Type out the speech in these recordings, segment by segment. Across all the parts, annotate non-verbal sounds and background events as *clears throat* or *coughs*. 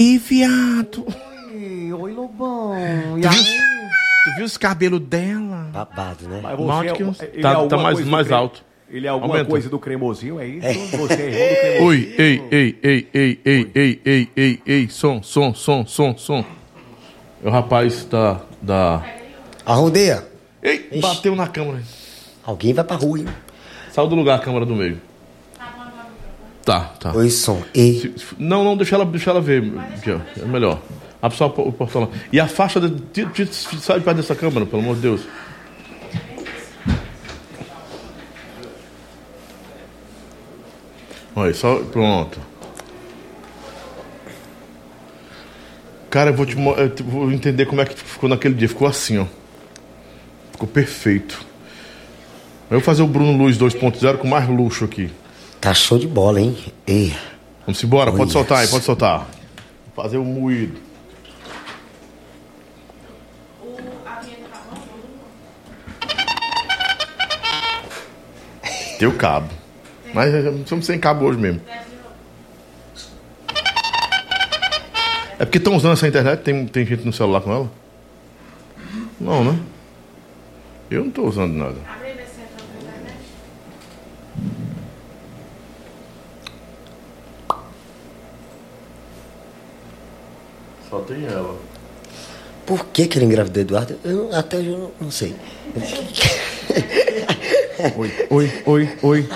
Ih, viado. Oi, oi, Lobão. E Tu viu, aí? tu viu os cabelos dela? Babado, né? Mas você que é- uns- ele tá- é tá mais- mais creme- alto. Ele é alguma Aumenta. coisa do cremosinho, é isso? Você é irmão do? Oi, ei, ei, ei, ei, ei, ei, ei, ei, ei, som, som, som, som, som. É o rapaz da. da... Arrondeia. Ei, Ixi. bateu na câmera. Alguém vai pra rua, hein? Saiu do lugar a câmera do meio. Tá, tá. Oi, som. E Não, não, deixa ela, deixa ela ver. É melhor. Abre só o portão. E a faixa. De, tira- tira- sai de perto dessa câmera, pelo amor de Deus. Olha, só. Pronto. Cara, eu vou te eu vou entender como é que ficou naquele dia. Ficou assim, ó. Ficou perfeito. Eu vou fazer o Bruno Luz 2.0 com mais luxo aqui. Tá show de bola, hein? E Vamos embora, pode soltar aí, pode soltar. Fazer o moído. Tem o cabo. Mas estamos sem cabo hoje mesmo. É porque estão usando essa internet? Tem, tem gente no celular com ela? Não, né? Eu não estou usando nada. Só tem ela. por que que ele engravidou Eduardo? Eu até hoje eu não, não sei. Oi, oi, oi, oi.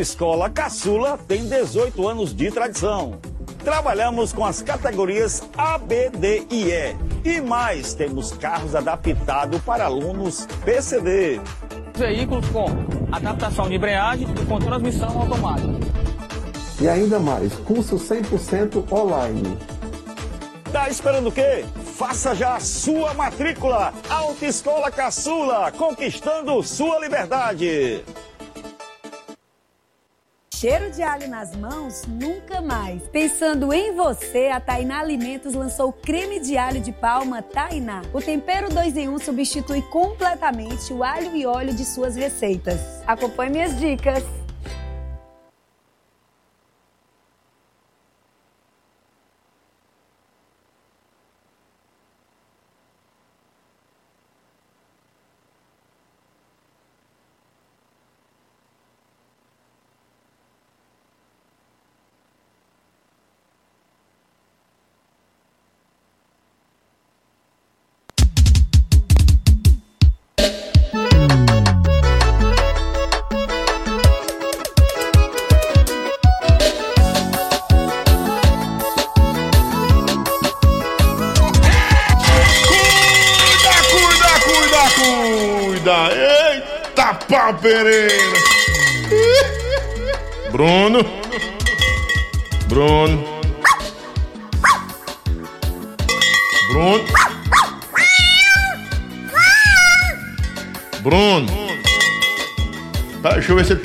Autoescola Caçula tem 18 anos de tradição. Trabalhamos com as categorias A, B, D e E. E mais, temos carros adaptados para alunos PCD. Veículos com adaptação de embreagem e com transmissão automática. E ainda mais, curso 100% online. Tá esperando o quê? Faça já a sua matrícula. Autoescola Caçula, conquistando sua liberdade. Cheiro de alho nas mãos? Nunca mais. Pensando em você, a Tainá Alimentos lançou o creme de alho de palma Tainá. O tempero 2 em 1 um substitui completamente o alho e óleo de suas receitas. Acompanhe minhas dicas.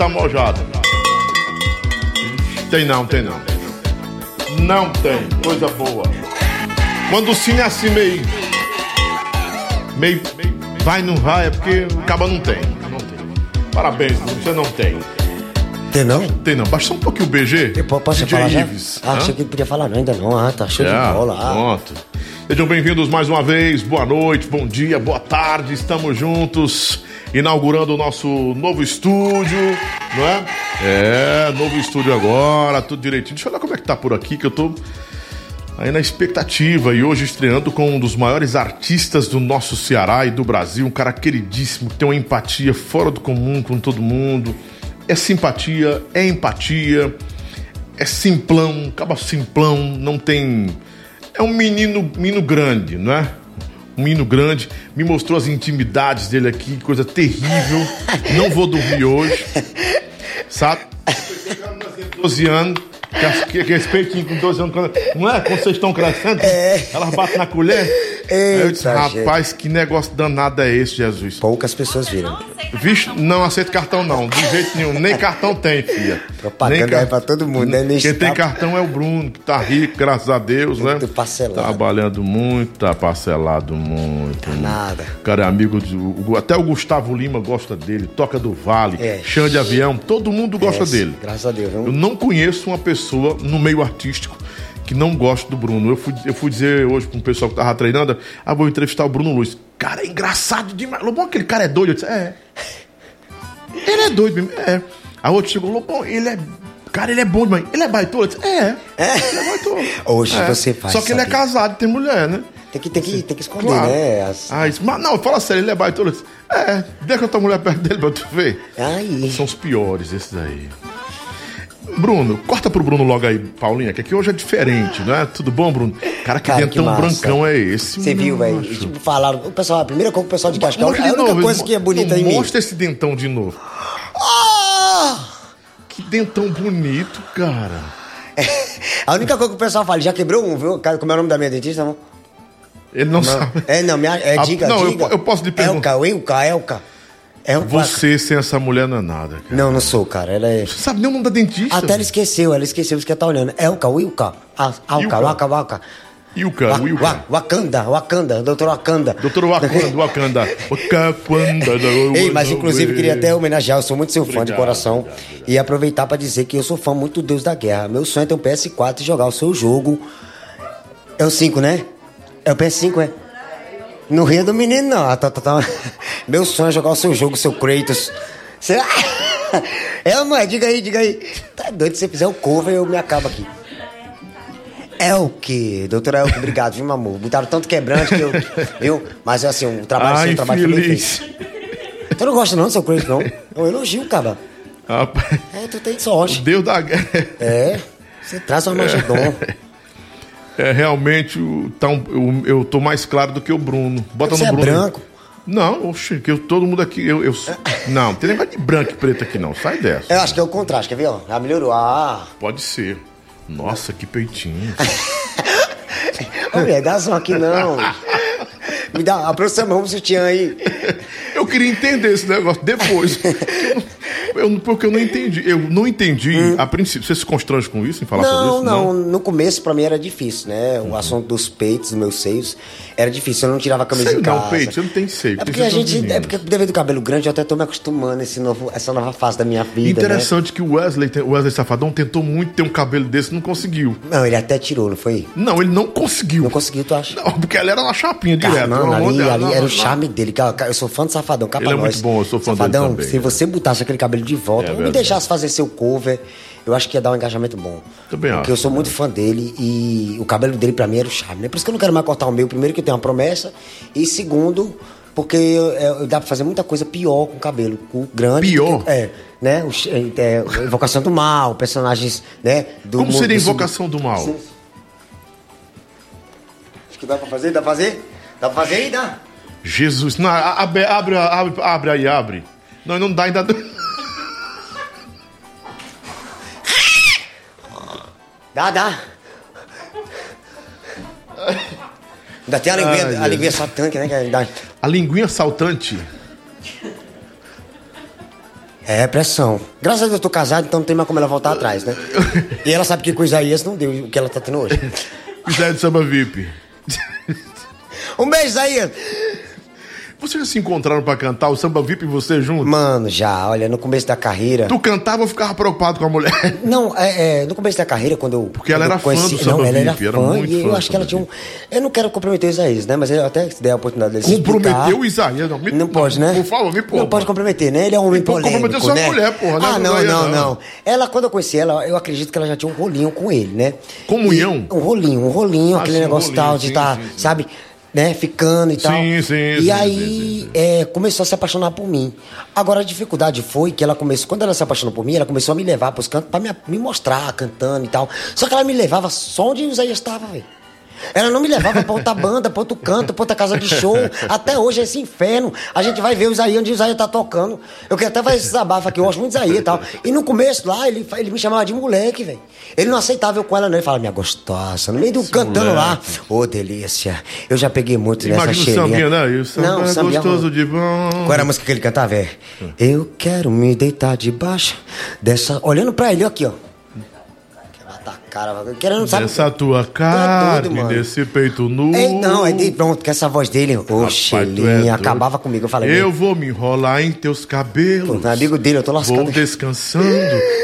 Tá mojado. Tem não, tem não. Não tem, coisa boa. Quando o cine é assim meio. Meio. Vai, não vai, é porque o caba não tem. Não tem. Parabéns, você não tem. Tem não? Tem não. Baixa só um pouquinho o BG. Eu po- posso DJ falar já? Ives. Ah, Hã? achei que ele podia falar não, ainda não. Ah, tá show Já, de bola. Ah. Pronto. Sejam bem-vindos mais uma vez. Boa noite, bom dia, boa tarde. Estamos juntos, inaugurando o nosso novo estúdio, não é? É, novo estúdio agora, tudo direitinho. Deixa eu olhar como é que tá por aqui, que eu tô aí na expectativa. E hoje estreando com um dos maiores artistas do nosso Ceará e do Brasil, um cara queridíssimo, que tem uma empatia fora do comum com todo mundo. É simpatia, é empatia é simplão, acaba simplão, não tem. É um menino, menino grande, não é? Um menino grande, me mostrou as intimidades dele aqui, coisa terrível. Não vou dormir hoje, sabe? 12 anos, que, que, que esse peitinho com 12 anos, não é? Quando vocês estão crescendo, elas batem na colher. Eu disse, Eita, gente. rapaz, que negócio danado é esse, Jesus? Poucas pessoas viram. Vixe, não aceito cartão não, de jeito nenhum. Nem *laughs* cartão tem, filha. Propaganda Nem car- é pra todo mundo, né? Nem Quem tem cartão é o Bruno, que tá rico, graças a Deus, né? Muito parcelado. Trabalhando muito, tá parcelado muito. muito. nada. Cara, é amigo de. o- Até o Gustavo Lima gosta dele, toca do Vale, É. chão de avião, todo mundo gosta É, dele. Graças a Deus. Eu Viu? não conheço uma pessoa no meio artístico que não gosta do Bruno. Eu fui, eu fui dizer hoje para um pessoal que tava treinando, ah, vou entrevistar o Bruno Luiz. Cara, é engraçado demais. Lobão, aquele cara é doido. Eu disse, é. *laughs* Ele é doido mesmo. É. A outra chegou, Lobão, ele é. Cara, ele é bom demais. Ele é baitola? Eu disse, é. Ele é baitola. *laughs* Hoje É. você faz Só que ele é casado tem mulher, né? Tem que, tem que, tem que esconder, Claro. né? As... Ah, isso, mas não, fala sério, ele é baitola. Eu é, deixa a tua mulher perto dele pra tu ver. Aí. São os piores, esses aí. Bruno, corta pro Bruno logo aí, Paulinha, que aqui hoje é diferente, né? Tudo bom, Bruno? Cara, que Cara, dentão brancão é esse? Você viu, velho? Tipo, falaram. O pessoal, a primeira coisa que o pessoal de Mostra a única novo, coisa que é bonita não, em mim. Mostra esse dentão de novo. Ah! Que dentão bonito, cara. A única coisa que o pessoal fala, já quebrou um, viu? Como é o nome da minha dentista, não? Ele não, Não. sabe. É, não, minha, é, Ah, diga, não, eu diga. po- eu posso lhe perguntar. Elka, Elka, Elka. Elka. Você sem essa mulher não é nada, cara. Não, não sou, cara. Ela é... Você sabe nem o nome da dentista? Até ela esqueceu, ela esqueceu isso que ela tá olhando. Elka, Wilka. Ah, Alka, Ilka. Waka, Waka. Ilka, Wa- Wilka. Wa- Wakanda, Wakanda, doutor Wakanda. Doutor Wakanda, *laughs* Wakanda. Wakanda. Ei, mas inclusive queria até homenagear, eu sou muito seu fã de coração. obrigado, obrigado. E aproveitar pra dizer que eu sou fã muito do Deus da Guerra. Meu sonho é ter um PS4 e jogar o seu jogo. É o 5, né? É o PS5, é? No Rio do Menino, não. Tá, tá, tá. Meu sonho é jogar o seu jogo, o seu Kratos. Será? É não é? Diga aí, diga aí. Tá doido, se você fizer o cover, eu me acabo aqui. Elke, doutora Elke, obrigado, viu, meu amor? Botaram tanto quebrante que eu. Viu? Mas assim, o trabalho Ai, seu, o trabalho feliz. feito. Você não gosta não do seu Kratos, não? É um elogio, cara. Rapaz, É, tu tem sorte. Deus da guerra. É, você traz uma Magedon. É *laughs* realmente. o- Tá um- eu, eu tô mais claro do que o Bruno. Bota Você no é Bruno. aí. branco? Não, oxe, que eu, todo mundo aqui. Eu, eu, não, não tem negócio de branco e preto aqui, não. Sai dessa. Eu acho que é o contraste, quer ver? Ó? Já melhorou. Ah, Pode ser. Nossa, que peitinho. *laughs* Ô, mulher, dá som aqui não. Me dá, aproxima o sutiã aí. Eu queria entender esse negócio depois. *laughs* Eu, não- porque eu não entendi. Eu não entendi a princípio. Você se constrange com isso em falar sobre Hum. Não, isso? não, no começo pra mim era difícil, né? O assunto dos peitos, dos meus seios, era difícil. Eu não tirava a camisa em não, casa. peito, você não tem seio, É porque a gente, é porque devido ao cabelo grande, eu até tô me acostumando esse novo, essa nova fase da minha vida, né? Interessante que o Wesley, o Wesley Safadão tentou muito ter um cabelo desse não conseguiu. Não, ele até tirou, não foi? Não, ele não conseguiu. Não conseguiu, tu acha? Não, porque ela era uma chapinha direto. não, pelo amor ali, de ali Não, era não, o charme dele. Eu sou fã do Safadão, cá Ele é nós. muito bom, eu sou fã dele Safadão, também, se é. você botasse aquele cabelo de volta, É ou me deixasse fazer seu cover, eu acho que ia dar um engajamento bom. Também Porque acho. eu sou muito fã dele e o cabelo dele pra mim era o charme, né? Por isso que eu não quero mais cortar o meu. Primeiro que eu tenho uma promessa e segundo... Porque é, dá pra fazer muita coisa pior com o cabelo com grande. Pior? é, né? O, ch- é, Invocação do Mal, personagens, né? Do Como mundo- seria do invocação do mal? Acho que dá pra fazer, dá pra fazer? Dá pra fazer aí, dá? Jesus. Não, abre, abre, abre, abre aí, abre. Não, não dá ainda. Dá, dá. Ainda tem a linguinha, Ai, a linguinha satânica, né? Que dá... A linguinha saltante. É, pressão. Graças a Deus eu tô casado, então não tem mais como ela voltar atrás, né? E ela sabe que com Isaías não deu o que ela tá tendo hoje. *laughs* Zé de Samba VIP. Um beijo, Isaías! Vocês já se encontraram pra cantar o Samba VIP e você junto? Mano, já, olha, no começo da carreira. Tu cantava ou ficava preocupado com a mulher? *laughs* Não, é, é, no começo da carreira, quando eu. Porque ela era eu fã conheci, do Samba Não, ela era VIP, era fã, muito e fã eu acho que ela tinha um. Eu não quero comprometer o Isaías, né? Mas eu até der a oportunidade dele. se Comprometeu o Isaías. Não, me- Não pode, né? Por favor, me poupa. Não pode comprometer, né? Ele é um homem pode polêmico, comprometer sua né? mulher, porra, não é Ah, não, não, não. Ela, quando eu conheci ela, eu acredito que ela já tinha um rolinho com ele, né? Comunhão? Um rolinho, um rolinho, Ah, aquele negócio tal, de sim. sabe? Né, ficando e tal. Sim, sim, E sim, aí, sim, é, começou a se apaixonar por mim. Agora, a dificuldade foi que ela começou, quando ela se apaixonou por mim, ela começou a me levar pros cantos pra me, me mostrar, cantando e tal. Só que ela me levava só onde o Isaías estava, velho. Ela não me levava pra outra banda, pra outro canto, pra outra casa de show. Até hoje é esse inferno. A gente vai ver o Isaías onde o Isaías tá tocando. Eu quero até fazer esse desabafo aqui, eu gosto muito do Isaías e tal. E no começo lá, ele, ele me chamava de moleque, velho. Ele não aceitava eu com ela, não. Ele falava, minha gostosa, no meio do cantando lá. Ô, delícia. Eu já peguei muito nessa Imagina o cheirinha. sambinha, né? E o samba não, é sambinha gostoso de bom. Qual era a música que ele cantava? É. Eu quero me deitar debaixo dessa. Olhando pra ele, aqui, ó. Cara, querendo, sabe? Nessa tua Tu é carne, doido, nesse peito nu. Ei, não, aí de pronto, com essa voz dele, tu é acabava comigo. Eu falei, Eu vou me enrolar em teus cabelos. Pô, amigo dele, eu tô lascado. Vou descansando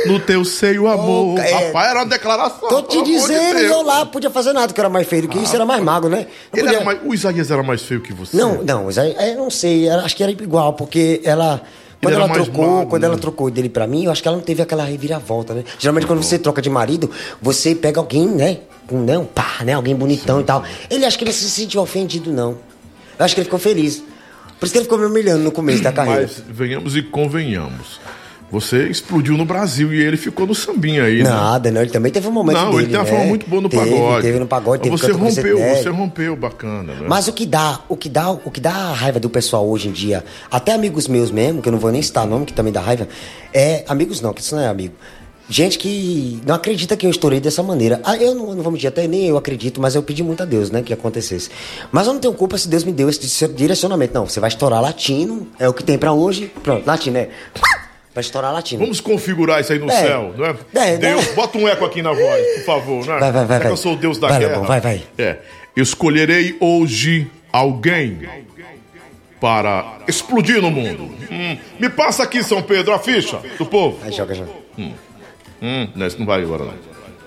no teu seio, amor. é. Rapaz, era uma declaração. tô te de dizendo, Deus. eu lá podia fazer nada, que eu era mais feio do que isso, era mais magro, né? Podia- era mais- o Isaías era mais feio que você? Não, não, aí, aí eu não sei, acho que era igual, porque ela. Quando ela trocou, magro, quando né? ela trocou dele pra mim, eu acho que ela não teve aquela reviravolta, né? Geralmente quando você troca de marido, você pega alguém, né? Com não, pá, né? Alguém bonitão e tal. Ele acho que ele não se sentiu ofendido, não. Eu acho que ele ficou feliz. Por isso que ele ficou me humilhando no começo da carreira. Mas venhamos e convenhamos. Você explodiu no Brasil e ele ficou no sambinha aí, né? Nada, não. Ele também teve um momento Não, dele, ele tem uma né? forma muito boa no teve, pagode. Teve no pagode, teve você rompeu, você rompeu bacana, né? Mas o que dá, o que dá, o que dá a raiva do pessoal hoje em dia, até amigos meus mesmo, que eu não vou nem citar nome, que também dá raiva, é amigos não, que isso não é amigo. Gente que não acredita que eu estourei dessa maneira. Ah, eu não, não vou mentir, até nem eu acredito, mas eu pedi muito a Deus, né, que acontecesse. Mas eu não tenho culpa se Deus me deu esse direcionamento. Não, você vai estourar latino, é o que tem pra hoje. Pronto, latino, é. Vai estourar latino. Vamos configurar isso aí no É. céu, não é? É, Deus, né? bota um eco aqui na voz, por favor, né? Vai, vai, vai, que vai. eu sou o Deus da Vai, guerra. Lobão, vai, vai. É. Escolherei hoje alguém para explodir no mundo. Hum, Me passa aqui, São Pedro, a ficha do povo. Aí joga, joga. Hum, não, esse não vai agora não.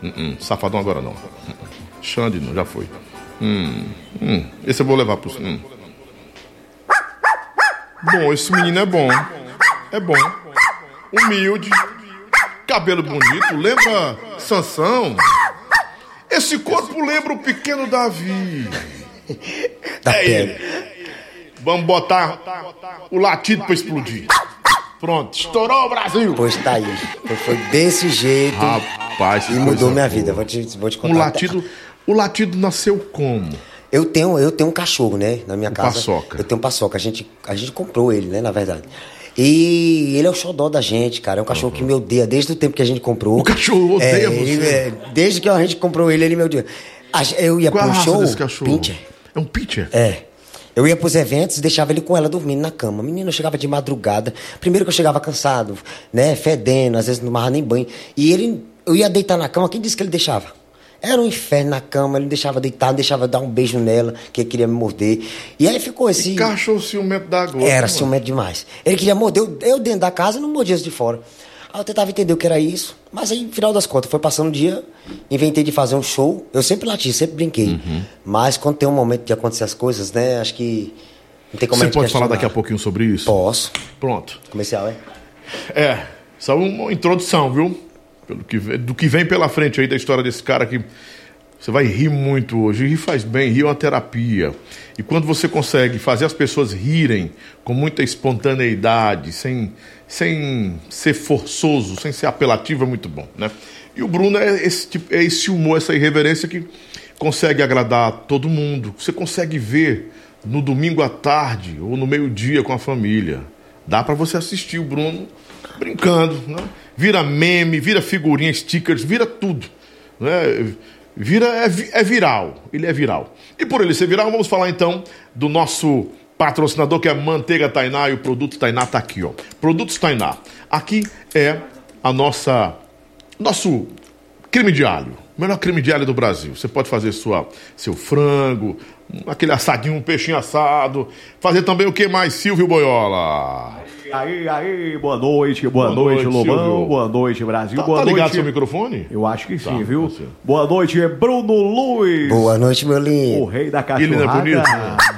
Hum, hum, safadão agora não. Hum, hum. Xande não, já foi. Hum, hum, esse eu vou levar pro. Hum. Bom, esse menino é bom. É bom. Humilde. Cabelo bonito. Lembra Sansão? Esse corpo lembra o pequeno Davi. Da É pele. ele. Vamos botar o latido pra explodir. Pronto, estourou o Brasil. Pois tá aí. Foi desse jeito. Rapaz, que e mudou minha boa. vida. Vou te, vou te contar. O latido, o latido nasceu como? Eu tenho, eu tenho um cachorro, né? Na minha Um casa. paçoca. Eu tenho um paçoca. A gente, a gente comprou ele, né? Na verdade. E ele é o xodó da gente, cara. É um cachorro que me odeia desde o tempo que a gente comprou. O cachorro odeia É, você? ele- é, desde que a gente comprou ele, ele me odeia. Eu ia Qual pro show. desse cachorro? Pincher. É um pitcher? É. Eu ia pros eventos e deixava ele com ela dormindo na cama. Menino, eu chegava de madrugada. Primeiro que eu chegava cansado, né? Fedendo, às vezes não tomava nem banho. E ele, eu ia deitar na cama, quem disse que ele deixava? Era um inferno na cama, ele me deixava deitar, não deixava dar um beijo nela, que ele queria me morder. E aí ficou esse. Cachorro ciumento da gota. Era mano. ciumento demais. Ele queria morder eu, eu dentro da casa e não mordia de fora. Aí eu tentava entender o que era isso. Mas aí, no final das contas, foi passando o dia, inventei de fazer um show. Eu sempre lati, sempre brinquei. Uhum. Mas quando tem um momento de acontecer as coisas, né? Acho que não tem como Você a gente pode falar daqui a pouquinho sobre isso? Posso. Pronto. Comercial, é? É, só uma introdução, viu? Pelo que, do que vem pela frente aí da história desse cara que você vai rir muito hoje. Rir faz bem, rir é uma terapia. E quando você consegue fazer as pessoas rirem com muita espontaneidade, sem, sem ser forçoso, sem ser apelativo, é muito bom, né? E o Bruno é esse, tipo, é esse humor, essa irreverência que consegue agradar todo mundo. Você consegue ver no domingo à tarde ou no meio-dia com a família. Dá pra você assistir o Bruno brincando, né? Vira meme, vira figurinha, stickers, vira tudo. Né? Vira, é, é viral, ele é viral. E por ele ser viral, vamos falar então do nosso patrocinador que é Manteiga Tainá e o Produto Tainá tá aqui, ó. Produtos Tainá. Aqui é a nossa nosso creme de alho. O melhor creme de alho do Brasil. Você pode fazer sua, seu frango, aquele assadinho, um peixinho assado. Fazer também o que mais, Silvio Boiola? Aí, aí, boa noite, boa, Boa noite, noite, Lobão, Silvio. boa noite, Brasil, Tá, boa tá ligado noite. seu microfone? Eu acho que sim, Tá, viu? tá certo. Boa noite, Bruno Luiz, Boa noite, meu o lindo. rei da Ele não é cachorrada. bonito?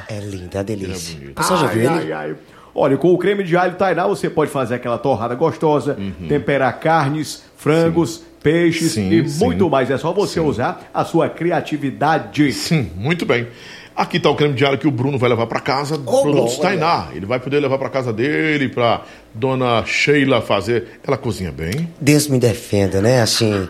É lindo, é uma delícia. O pessoal já viu ele? ai, ai. Olha, com o creme de alho Tainá você pode fazer aquela torrada gostosa, temperar carnes, frangos, peixes Sim, e sim. muito mais. É só você usar a sua criatividade. Sim, muito bem. Aqui tá o creme de alho que o Bruno vai levar para casa do Ô, Produtos Tainá. Ele vai poder levar para casa dele, para dona Sheila fazer. Ela cozinha bem. Deus me defenda, né? Assim.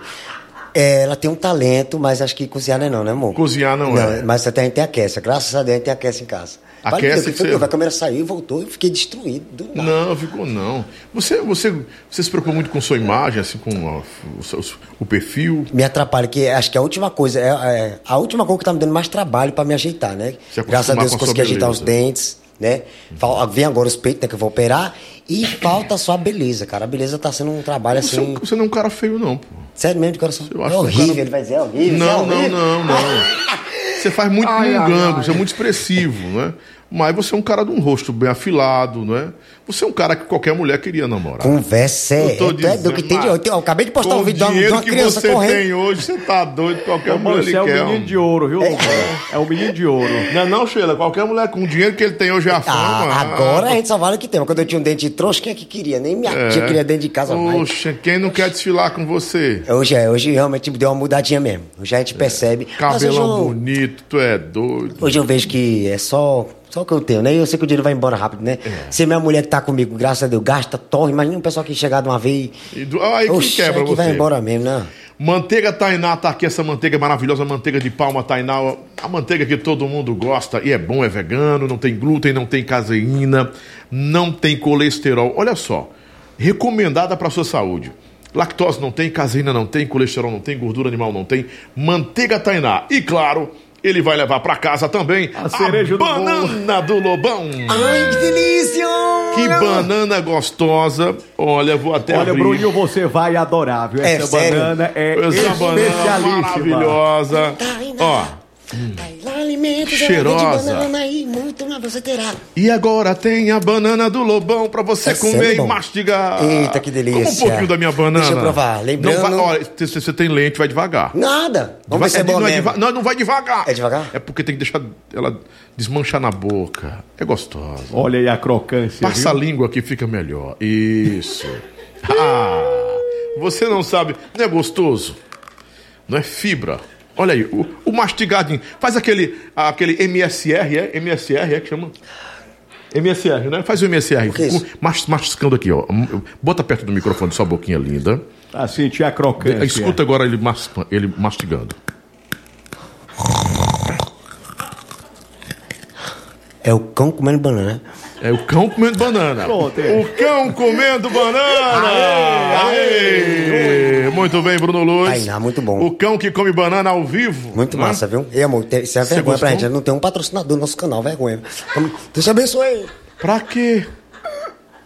é, ela tem um talento, mas acho que cozinhar não é não, né, amor? Cozinhar não é. Mas até a gente aquece. Graças a Deus a gente tem aquece em casa. Aquece Deus, que que você- A câmera saiu, voltou e fiquei destruído. Do nada. Não, ficou não. Você, você, você se preocupa muito com sua imagem, assim, com o, seu- o perfil. Me atrapalha, que acho que a última coisa, é, é a última coisa que tá me dando mais trabalho pra me ajeitar, né? Graças a Deus a consegui ajeitar os dentes, né? Fal- Vem agora os peitos, né, que eu vou operar. E falta só a beleza, cara. A beleza tá sendo um trabalho Você, assim. você não é um cara feio, não, pô. Sério mesmo, de coração. Eu É acho que o horrível, cara- ele vai dizer, é horrível. isso é Não, não, horrível. não, não. *laughs* Você faz muito Ai, ai, mungango, ai. você é muito expressivo, né? Mas você é um cara de um rosto bem afilado, né? Você é um cara que qualquer mulher queria namorar. Conversa é. Eu tô Tu é do que tem de. dizendo, Eu, acabei de postar um vídeo de o uma, uma que criança você correndo. tem hoje, você tá doido, qualquer Ô, mulher você é o quer. menino de ouro, viu, Lobão? É o menino de ouro. Não é não, Sheila? Qualquer mulher com o dinheiro que ele tem hoje é a fama. Ah, agora a gente só vale o que tem. Mas quando eu tinha um dente de trouxa, quem é que queria? Nem minha É. tia queria dentro de casa mais. Poxa, quem não quer desfilar com você? Hoje é, hoje realmente deu uma mudadinha mesmo. Hoje a gente percebe. Mas hoje Cabelão eu, bonito, tu é doido. hoje eu vejo que é só, só o que eu tenho, né? E eu sei que o dinheiro vai embora rápido, né? É. Se minha mulher que tá comigo, graças a Deus, gasta, torre, imagina um pessoal que chegar de uma vez. E do- Aí que Oxe, quebra aí que vai você. embora mesmo, né? Manteiga Tainá tá aqui, essa manteiga maravilhosa, manteiga de palma Tainá, a manteiga que todo mundo gosta e é bom, é vegano, não tem glúten, não tem caseína, não tem colesterol. Olha só, recomendada para sua saúde. Lactose não tem, caseína não tem, colesterol não tem, gordura animal não tem. Manteiga Tainá. E claro, ele vai levar para casa também A cereja do banana do Lobão. Ai, que delícia! Que banana gostosa. Olha, vou até Olha, abrir. Bruninho, você vai adorar, viu? É Essa sério? banana é Essa banana especialíssima. maravilhosa. Ó, Lá alimentos, Cheirosa. vende banana aí, muito mais você terá. e agora tem a banana do Lobão pra você É comer sério, e bom? mastigar. Eita, que delícia. Como um pouquinho da minha banana. Deixa eu provar, lembrando- Não vai, olha, se você tem lente, vai devagar. Nada. Vamos ver se é Deva- bom não, é deva- não, não vai devagar. É devagar? É porque tem que deixar ela desmanchar na boca. É gostosa. Olha aí a crocância, Passa a viu? língua que fica melhor. Isso. *laughs* Ah, você não sabe. Não é gostoso? Não é fibra. Olha aí, o, o mastigadinho. Faz aquele, aquele MSR, é? MSR, é que chama? MSR, né? Faz o MSR. que é isso? Mas- Masticando aqui, ó. Bota perto do microfone sua boquinha linda. Pra sentir a crocância. Escuta agora ele, mas- ele mastigando. É o cão comendo banana. É o cão comendo banana. Pronto, é. O cão comendo banana! Aê! Muito bem, Bruno Luz. Tainá, muito bom. O cão que come banana ao vivo. Muito né? massa, viu? E amor, isso é Você vergonha pra gostou? gente. Não tem um patrocinador no nosso canal, vergonha. Deus te abençoe. Pra quê?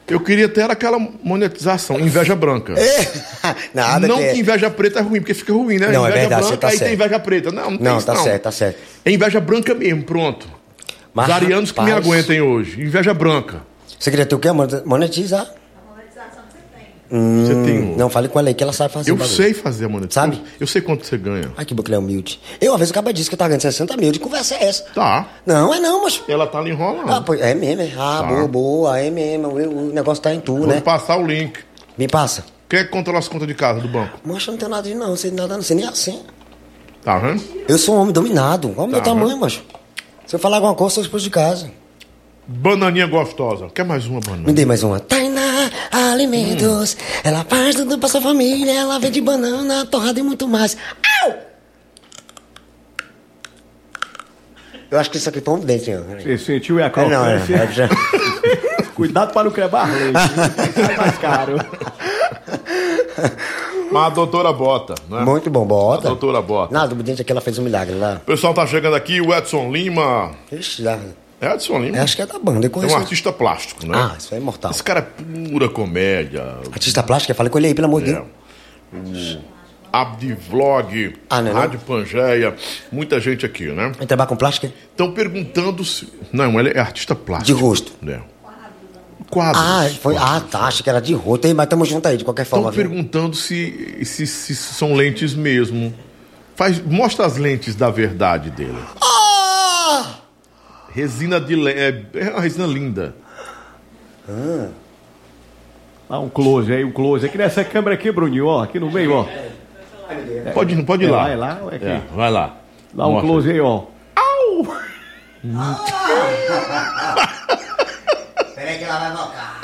Eu queria ter aquela monetização, inveja branca. *laughs* Nada não que é- que inveja preta é ruim, porque fica ruim, né? Não, é inveja verdade, você branca, tá aí certo. tem inveja preta. Não, não, tem Não, isso, tá certo, tá certo. É inveja branca mesmo, pronto. Mas, Os arianos que me rapaz, aguentem hoje. Inveja branca. Você queria ter o quê? Mon- Monetizar? Você tem um- Não, fale com ela aí que ela sabe fazer Eu bagulho. sei fazer a monetização. Sabe? Eu sei quanto você ganha. Ai, que boca ele é humilde. Eu, uma vez, acabei disse que eu tava ganhando 60 mil. De conversa é essa? Tá. Não, é não, mas... Ela tá ali enrolando. Ah, pois, é mesmo, é? Ah, Tá. boa, boa, é mesmo. O, o negócio tá em tu, Vou né? passar o link. Me passa. Quem é que controla as contas de casa do banco? Mas eu não tenho nada de não, não sei nada, não sei nem assim. Tá vendo? Eu sou um homem dominado. Olha o meu Tá, tamanho, macho. Se eu falar alguma coisa, eu sou esposo de casa. Bananinha gostosa. Quer mais uma Me banana? dê mais uma. Tainá Alimentos. Ela faz tudo pra sua família. Ela vende banana, torrada e muito mais. Au! Eu acho que isso aqui foi um dente. Você sentiu e a É, não, é. é- *laughs* Cuidado para não quebrar leite. *laughs* Sai mais caro. *laughs* Mas a doutora bota, né? Muito bom, A bota. doutora bota. Nada, o dente aqui ela fez um milagre lá. O pessoal tá chegando aqui, o Edson Lima. Ixi, lá. Edson Lima Acho que é da banda, eu é conheço. um artista plástico, né? Ah, isso é imortal. Esse cara é pura comédia. Artista plástico, falei com ele aí, pelo amor de É. Deus. Abdivlog, Ah, não é não? Rádio Pangeia, muita gente aqui, né? Vai trabalhar com plástica? Estão perguntando se. Não, ele é artista plástico. De rosto. Né? Quadros. Ah, foi. Ah, tá. Achei que era de hein? Mas tamo junto aí, de qualquer forma. viu? perguntando se, se, se são lentes mesmo. Faz, mostra as lentes da verdade dele. Ah! Resina de é, é uma resina linda. Dá um close aí, um close. Aqui nessa câmera aqui, Bruninho, ó. Aqui no meio, ó. Pode, ir- pode ir É lá. é lá é aqui? É, vai lá. Dá um Mostra. close aí, ó. Peraí *laughs* que ela vai voltar.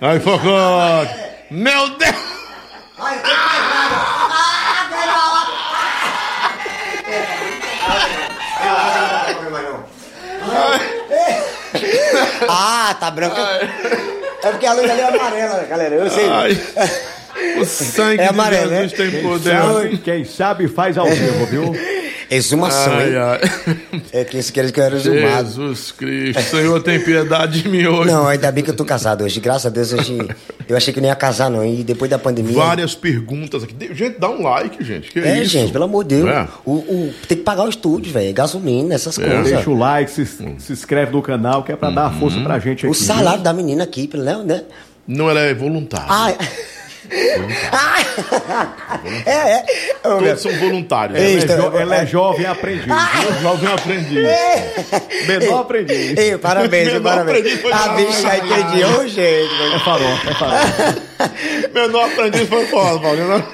Ai, Focote! Meu Deus! Ah, tá branca. É porque a luz ali é amarela, galera. Eu sei. Ai, o sangue É amarelo, de Jesus né? tem poder. Sabe- Quem sabe faz ao vivo, viu? Exumação, Ai, hein? ai. É que esse queria que eu era exumado. Jesus Cristo, Senhor tem piedade de mim hoje. Não, ainda bem que eu tô casado hoje. Graças a Deus, hoje eu achei que não ia casar, não. E depois da pandemia. Várias perguntas aqui. Gente, dá um like, gente. Que É, isso? gente, pelo amor de Deus. É. O, o- tem que pagar o estúdio, velho. Gasolina, essas É. coisas. Deixa o like, se, se inscreve no canal, que é pra dar força pra gente aqui. O salário da menina aqui, né? né? Não, ela é voluntária. Ah, ah, é, é. Ô, meu- Todos são voluntários. Ei? Ela é, jo- ela é jovem aprendiz. Jovem aprendiz. Menor aprendiz. Ei, parabéns, Menor parabéns. aprendiz foi A bicha entendi. Ô, gente. É farofa, é farofa. *laughs* Menor aprendiz foi foda, Paulinho. né?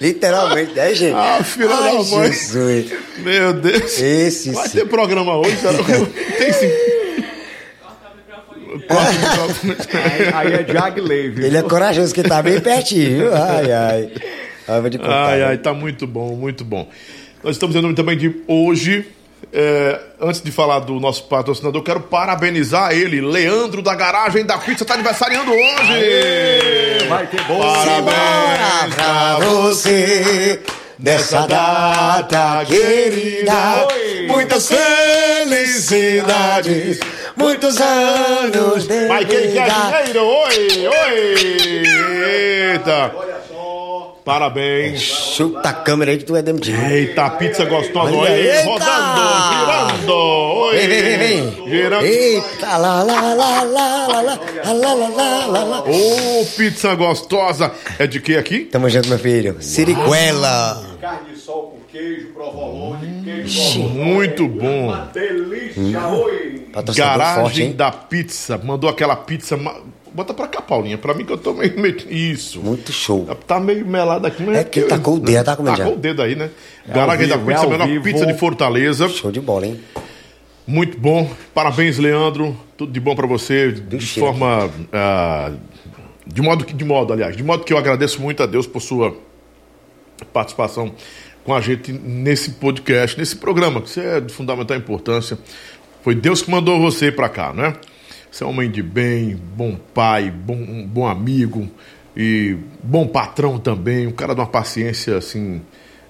Literalmente, é, gente? Ah, filha da mãe. Jesus. Meu Deus. Esse Vai sim. ter programa hoje? *laughs* Tem sim. Corta o microfone. Aí, aí é Jagley, viu? Ele é corajoso, que tá bem pertinho, viu? Ai, ai. Ai, vou te contar. Ai, viu? ai, tá muito bom, muito bom. Nós estamos em nome também de hoje. é, antes de falar do nosso patrocinador, eu quero parabenizar ele, Leandro da Garagem da Pizza, tá aniversariando hoje! Vai ter bom. Parabéns pra você nessa data querida. Oi. Muitas felicidades, muitos anos de Vai quem quer vida. dinheiro? Oi, oi! Eita! Parabéns! Chuta a câmera aí que tu é demitido. Eita, pizza gostosa! Olha, Oi, eita! rodando, girando! Oi! Vem, vem, vem, vem. Girando! Eita, lá, lá, lá, lá, lá, lá, lá, lá, lá, lá, lá. Ô, pizza gostosa! É de que aqui? Tamo junto, meu filho. Siriguela. Carne de sol com queijo, provolone, queijo Muito bom! Delícia, oi. Patrocinador forte, Garagem hein? da Pizza. Mandou aquela pizza. Bota pra cá, Paulinha. Pra mim que eu tô meio. *laughs* meio- Isso. Muito show. Tá meio melado aqui, mas É que ele tacou o dedo, tá, comediante? Tacou o dedo aí, né? Garagem da vivo, é Pizza, a ao menor vivo. pizza de Fortaleza. Show de bola, hein? Muito bom. Parabéns, Leandro. Tudo de bom para você. De forma. ah, de modo que. De modo, aliás. De modo que eu agradeço muito a Deus por sua participação com a gente nesse podcast, nesse programa, que é de fundamental importância. Foi Deus que mandou você para cá, né? Você é homem de bem, bom pai, bom, bom amigo e bom patrão também, um cara de uma paciência assim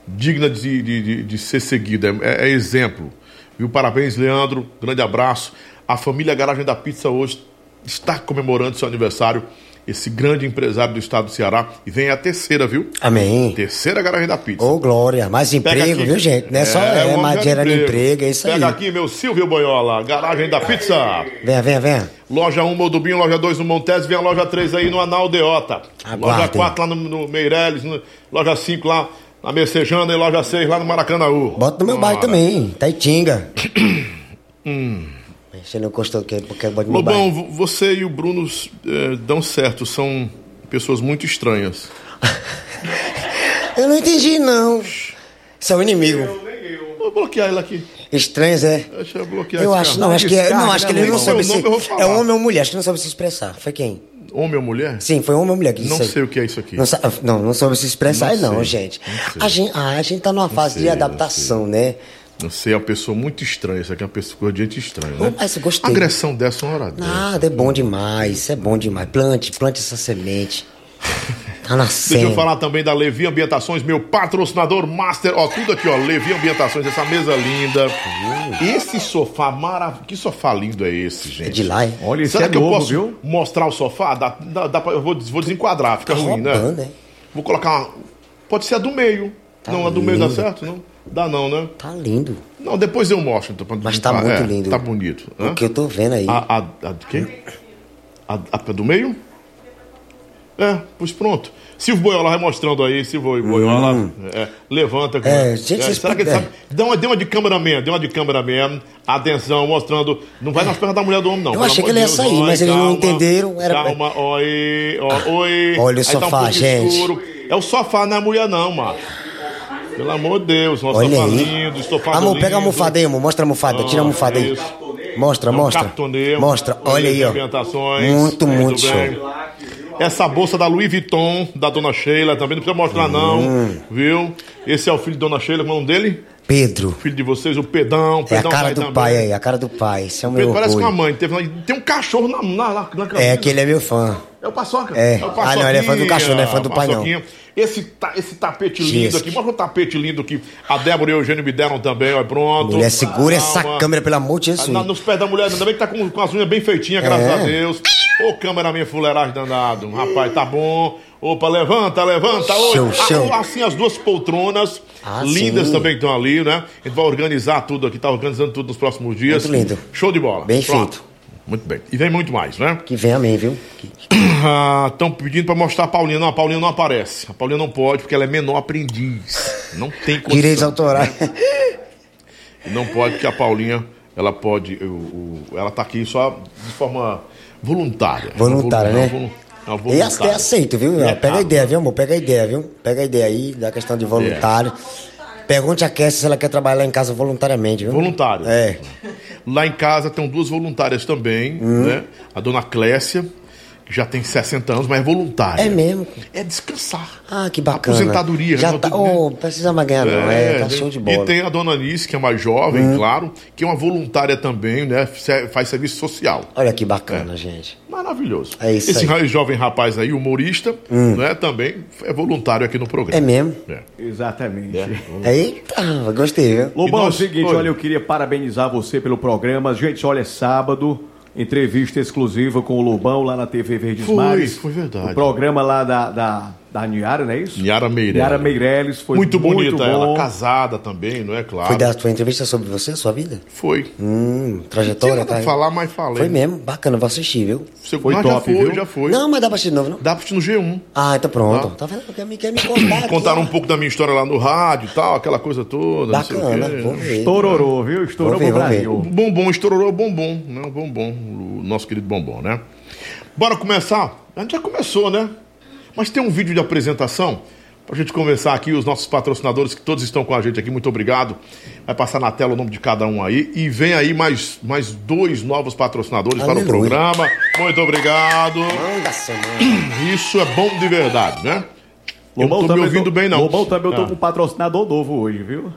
digna de, de, de- de ser seguida, é, é exemplo. Viu? Parabéns, Leandro, grande abraço. A família Garagem da Pizza hoje está comemorando seu aniversário, esse grande empresário do estado do Ceará, e vem a terceira, viu? Amém. Terceira Garagem da Pizza. Ô, Glória. Mais Pega emprego, aqui. viu, gente? Não é só o é, homem mas gera gerando emprego, é isso aí. Pega aqui, meu Silvio Boiola, Garagem da Pizza. Venha, venha, venha. Loja 1 Modubinho, loja 2 no Montes, vem a loja 3 aí no Anal Deota. Loja Aguardem. 4 lá no, no Meireles, no- loja 5 lá na Mercejana e loja 6 lá no Maracanãú. Bota no meu bairro também, Taitinga. *clears throat* Você não gostou que porque Lobão, você e o Bruno eh, dão certo, são pessoas muito estranhas. *laughs* Eu não entendi, não. São inimigo. Vou bloquear ele aqui. Estranhos, é? Deixa eu bloquear Eu acho, cara. não, acho que, é- Descarga, não, acho que ele né, não Seu se. eu. É homem ou mulher, acho que não soube se expressar. Foi quem? Homem ou mulher? Sim, foi homem ou mulher que disse Não sei o que é isso aqui. Não, não, não soube se expressar, Não não, gente. não. A gente. Ah, a gente tá numa fase sei, de adaptação, né? Sei, é uma pessoa muito estranha. Isso aqui é uma pessoa de gente estranha, né? mas eu gostei. Agressão dessa é uma hora dessa. Nada, é bom demais, é bom demais. Plante, plante essa semente. Tá nascendo. Deixa eu falar também da Levi Ambientações, meu patrocinador master. Ó, tudo aqui, ó. Levi Ambientações, essa mesa linda. Esse sofá maravilhoso. Que sofá lindo é esse, gente? É de lá, hein? Olha, esse Será é que eu novo, posso viu? mostrar o sofá? Dá, dá, dá pra- eu vou, vou desenquadrar, fica Tá ruim, roubando, né? né? Vou colocar uma. Pode ser a do meio. Tá não, a do meio dá certo? Não? Dá não, né? Tá lindo. Não, depois eu mostro. Então, pra- Mas tá muito é, lindo. Tá bonito. Hã? O que eu tô vendo aí. A, a, a de quem? A, a do meio? É, pois pronto. Silvio Boiola vai mostrando aí, Silvio Boiola. É, levanta. Hum. É, gente, vocês será que ele sabe? Dá uma, dê uma de cameraman, dê uma de cameraman. Atenção, mostrando. Não vai nas pernas da mulher do homem, não. Eu achei que ele ia Deus. sair, mas eles não calma, entenderam, era- Calma, oi, ó, oi. Olha o Aí tá um sofá, gente. escuro. É o sofá, não é a mulher, não, macho. Pelo amor de Deus, nosso Olha sofá aí. lindo, estofado Amor, pega a almofada aí, amor. Mostra a almofada. Tira a Ah, almofada aí. isso. Mostra, É um mostra. cartoneiro. Mostra. Olha aí, ó. Ambientações. Muito, muito show. bem. Essa bolsa da Louis Vuitton, da Dona Sheila, também não precisa mostrar, não. Hum. Viu? Esse é o filho de Dona Sheila, qual é o nome dele? Pedro. Filho de vocês, o Pedão. É a Pedão cara do também. pai aí, a cara do pai. Esse é o meu Pedro parece com a orgulho. mãe. Teve, tem um cachorro na, na, na, na. É que ele é meu fã. É o Paçoca. É. o Ah, não, ele é fã do cachorro, não é fã do pai, não. Esse, ta- esse tapete lindo aqui, mostra o tapete lindo que a Débora e o Eugênio me deram também, ó, pronto. Mulher, segura essa Calma. câmera, pelo amor de Jesus. Ah, na- nos pés da mulher, ainda bem que tá com, com as unhas bem feitinhas, graças É. a Deus. Ô, cameraman fuleiragem danado. Rapaz, tá bom. Opa, levanta, levanta. Show, ah, show. assim, as duas poltronas Ah, lindas sim. também estão ali, né? A gente vai organizar tudo aqui, tá organizando tudo nos próximos dias. Muito lindo. Show de bola. Bem Pronto. feito. Muito bem. E vem muito mais, né? Que vem amém, viu? *coughs* Estão pedindo pra mostrar a Paulinha. Não, a Paulinha não aparece. A Paulinha não pode porque ela é menor aprendiz. Não tem condição. Direitos autorais. *laughs* Não pode, porque a Paulinha, ela pode. o- o- ela tá aqui só de forma voluntária. Voluntária, Volu- né? não, E voluntária. até aceito, viu? É, Pega tá. a ideia, viu, amor? Pega a ideia, viu? Pega a ideia aí da questão de voluntário. Pergunte a Cassie se ela quer trabalhar lá em casa voluntariamente, viu? Voluntário. É. Lá em casa tem duas voluntárias também, Hum. né? A dona Clécia, já tem 60 anos, mas é voluntária. É mesmo. É descansar. Ah, que bacana. Aposentadoria. Já né? tá. Oh, precisa mais ganhar, não. É, tá né? show de bola. Hum. E tem a dona Anice, que é mais jovem, claro, que é uma voluntária também, né? Faz serviço social. Olha que bacana, gente. Maravilhoso. É isso Esse aí. Hum. jovem rapaz aí, humorista, né? Também é voluntário aqui no programa. É mesmo? É. Exatamente. Eita, gostei, viu? Lobão, é o nós- seguinte, olha, eu queria parabenizar você pelo programa. Gente, olha, é sábado, entrevista exclusiva com o Lobão lá na TV Verdes Foi, Mares. foi verdade. O programa lá da, da, da Niara, não é isso? Niara Meirelles. Niara Meirelles foi muito, bonita bom. ela, casada também, não é claro? Foi da tua entrevista sobre você, sua vida? Foi. Hum, trajetória, nada tá? falar, mas falei. Foi mesmo, bacana, vou assistir, viu? Você, Foi mas top, já foi, viu? já foi. Não, mas dá pra assistir de novo, não? Dá pra assistir no G1. Ah, então pronto. Tá vendo? Quer me, quer me contar aqui, Contaram um pouco da minha história lá no rádio e tal, aquela coisa toda. não sei o Bacana, quê. vou ver. Estourou, viu? Estourou pro. Brasil. Bombom, estourou o bombom, né? O bombom, o nosso querido bombom, né? Bora começar? A gente já começou, né? Mas tem um vídeo de apresentação Pra gente começar aqui, os nossos patrocinadores que todos estão com a gente aqui, muito obrigado. Vai passar na tela o nome de cada um aí. E vem aí mais, mais dois novos patrocinadores para o Aleluia. programa. Muito obrigado. Manda semana. *clears throat* Isso é bom de verdade, né? Eu não tô me também ouvindo tô- bem, não. Lobão também eu tô Ah. com um patrocinador novo hoje, viu?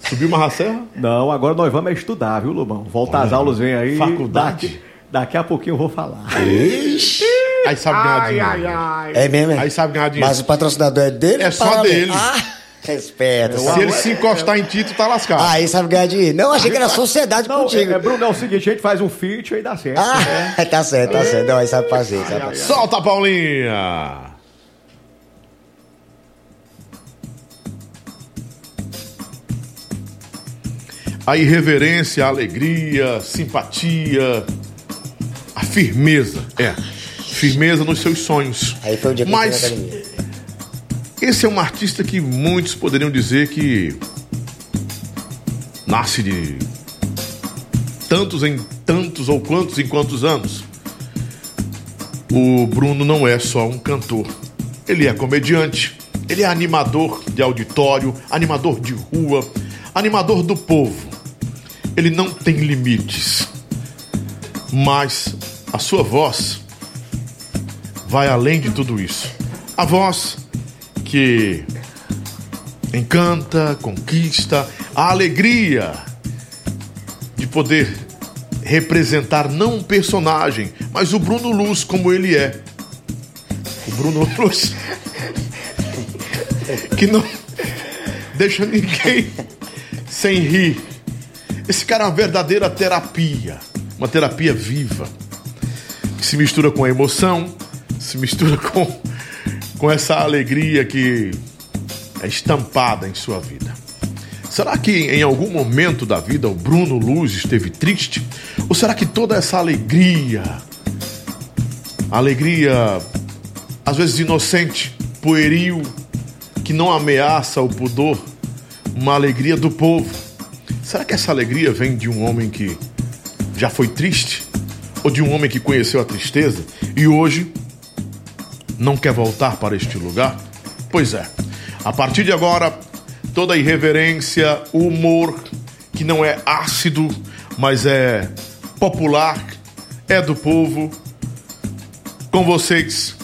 Subiu uma serra? Não, agora nós vamos é estudar, viu, Lobão? Volta às aulas, vem aí. Faculdade. Daqui, daqui a pouquinho eu vou falar. Ixi. Aí sabe ganhar dinheiro. É mesmo, é? Aí sabe ganhar dinheiro. Mas o patrocinador é dele? É só dele. Ah, respeita. Se ele se encostar em ti, tu tá lascado. Aí sabe ganhar dinheiro. Não, achei que era sociedade Não, contigo. é, Bruno, é o seguinte, a gente faz um feat aí dá certo. Ah, *laughs* tá certo, tá certo. Não, aí sabe fazer, sabe fazer. Solta, Paulinha! A irreverência, a alegria, simpatia, a firmeza. É, firmeza nos seus sonhos. Aí foi o dia que eu Mas academia. esse é um artista que muitos poderiam dizer que nasce de tantos em tantos ou quantos em quantos anos. O Bruno não é só um cantor. Ele é comediante, ele é animador de auditório, animador de rua, animador do povo. Ele não tem limites. Mas a sua voz vai além de tudo isso. A voz que encanta, conquista, a alegria de poder representar não um personagem, mas o Bruno Luz como ele é. O Bruno *laughs* Luz que não deixa ninguém sem rir. Esse cara é uma verdadeira terapia, uma terapia viva que se mistura com a emoção, se mistura com, com essa alegria que é estampada em sua vida. Será que em algum momento da vida o Bruno Luz esteve triste? Ou será que toda essa alegria, alegria às vezes inocente, pueril, que não ameaça o pudor, uma alegria do povo, será que essa alegria vem de um homem que já foi triste? Ou de um homem que conheceu a tristeza e hoje não quer voltar para este lugar? Pois é, a partir de agora, toda irreverência, humor, que não é ácido, mas é popular, é do povo. Com vocês,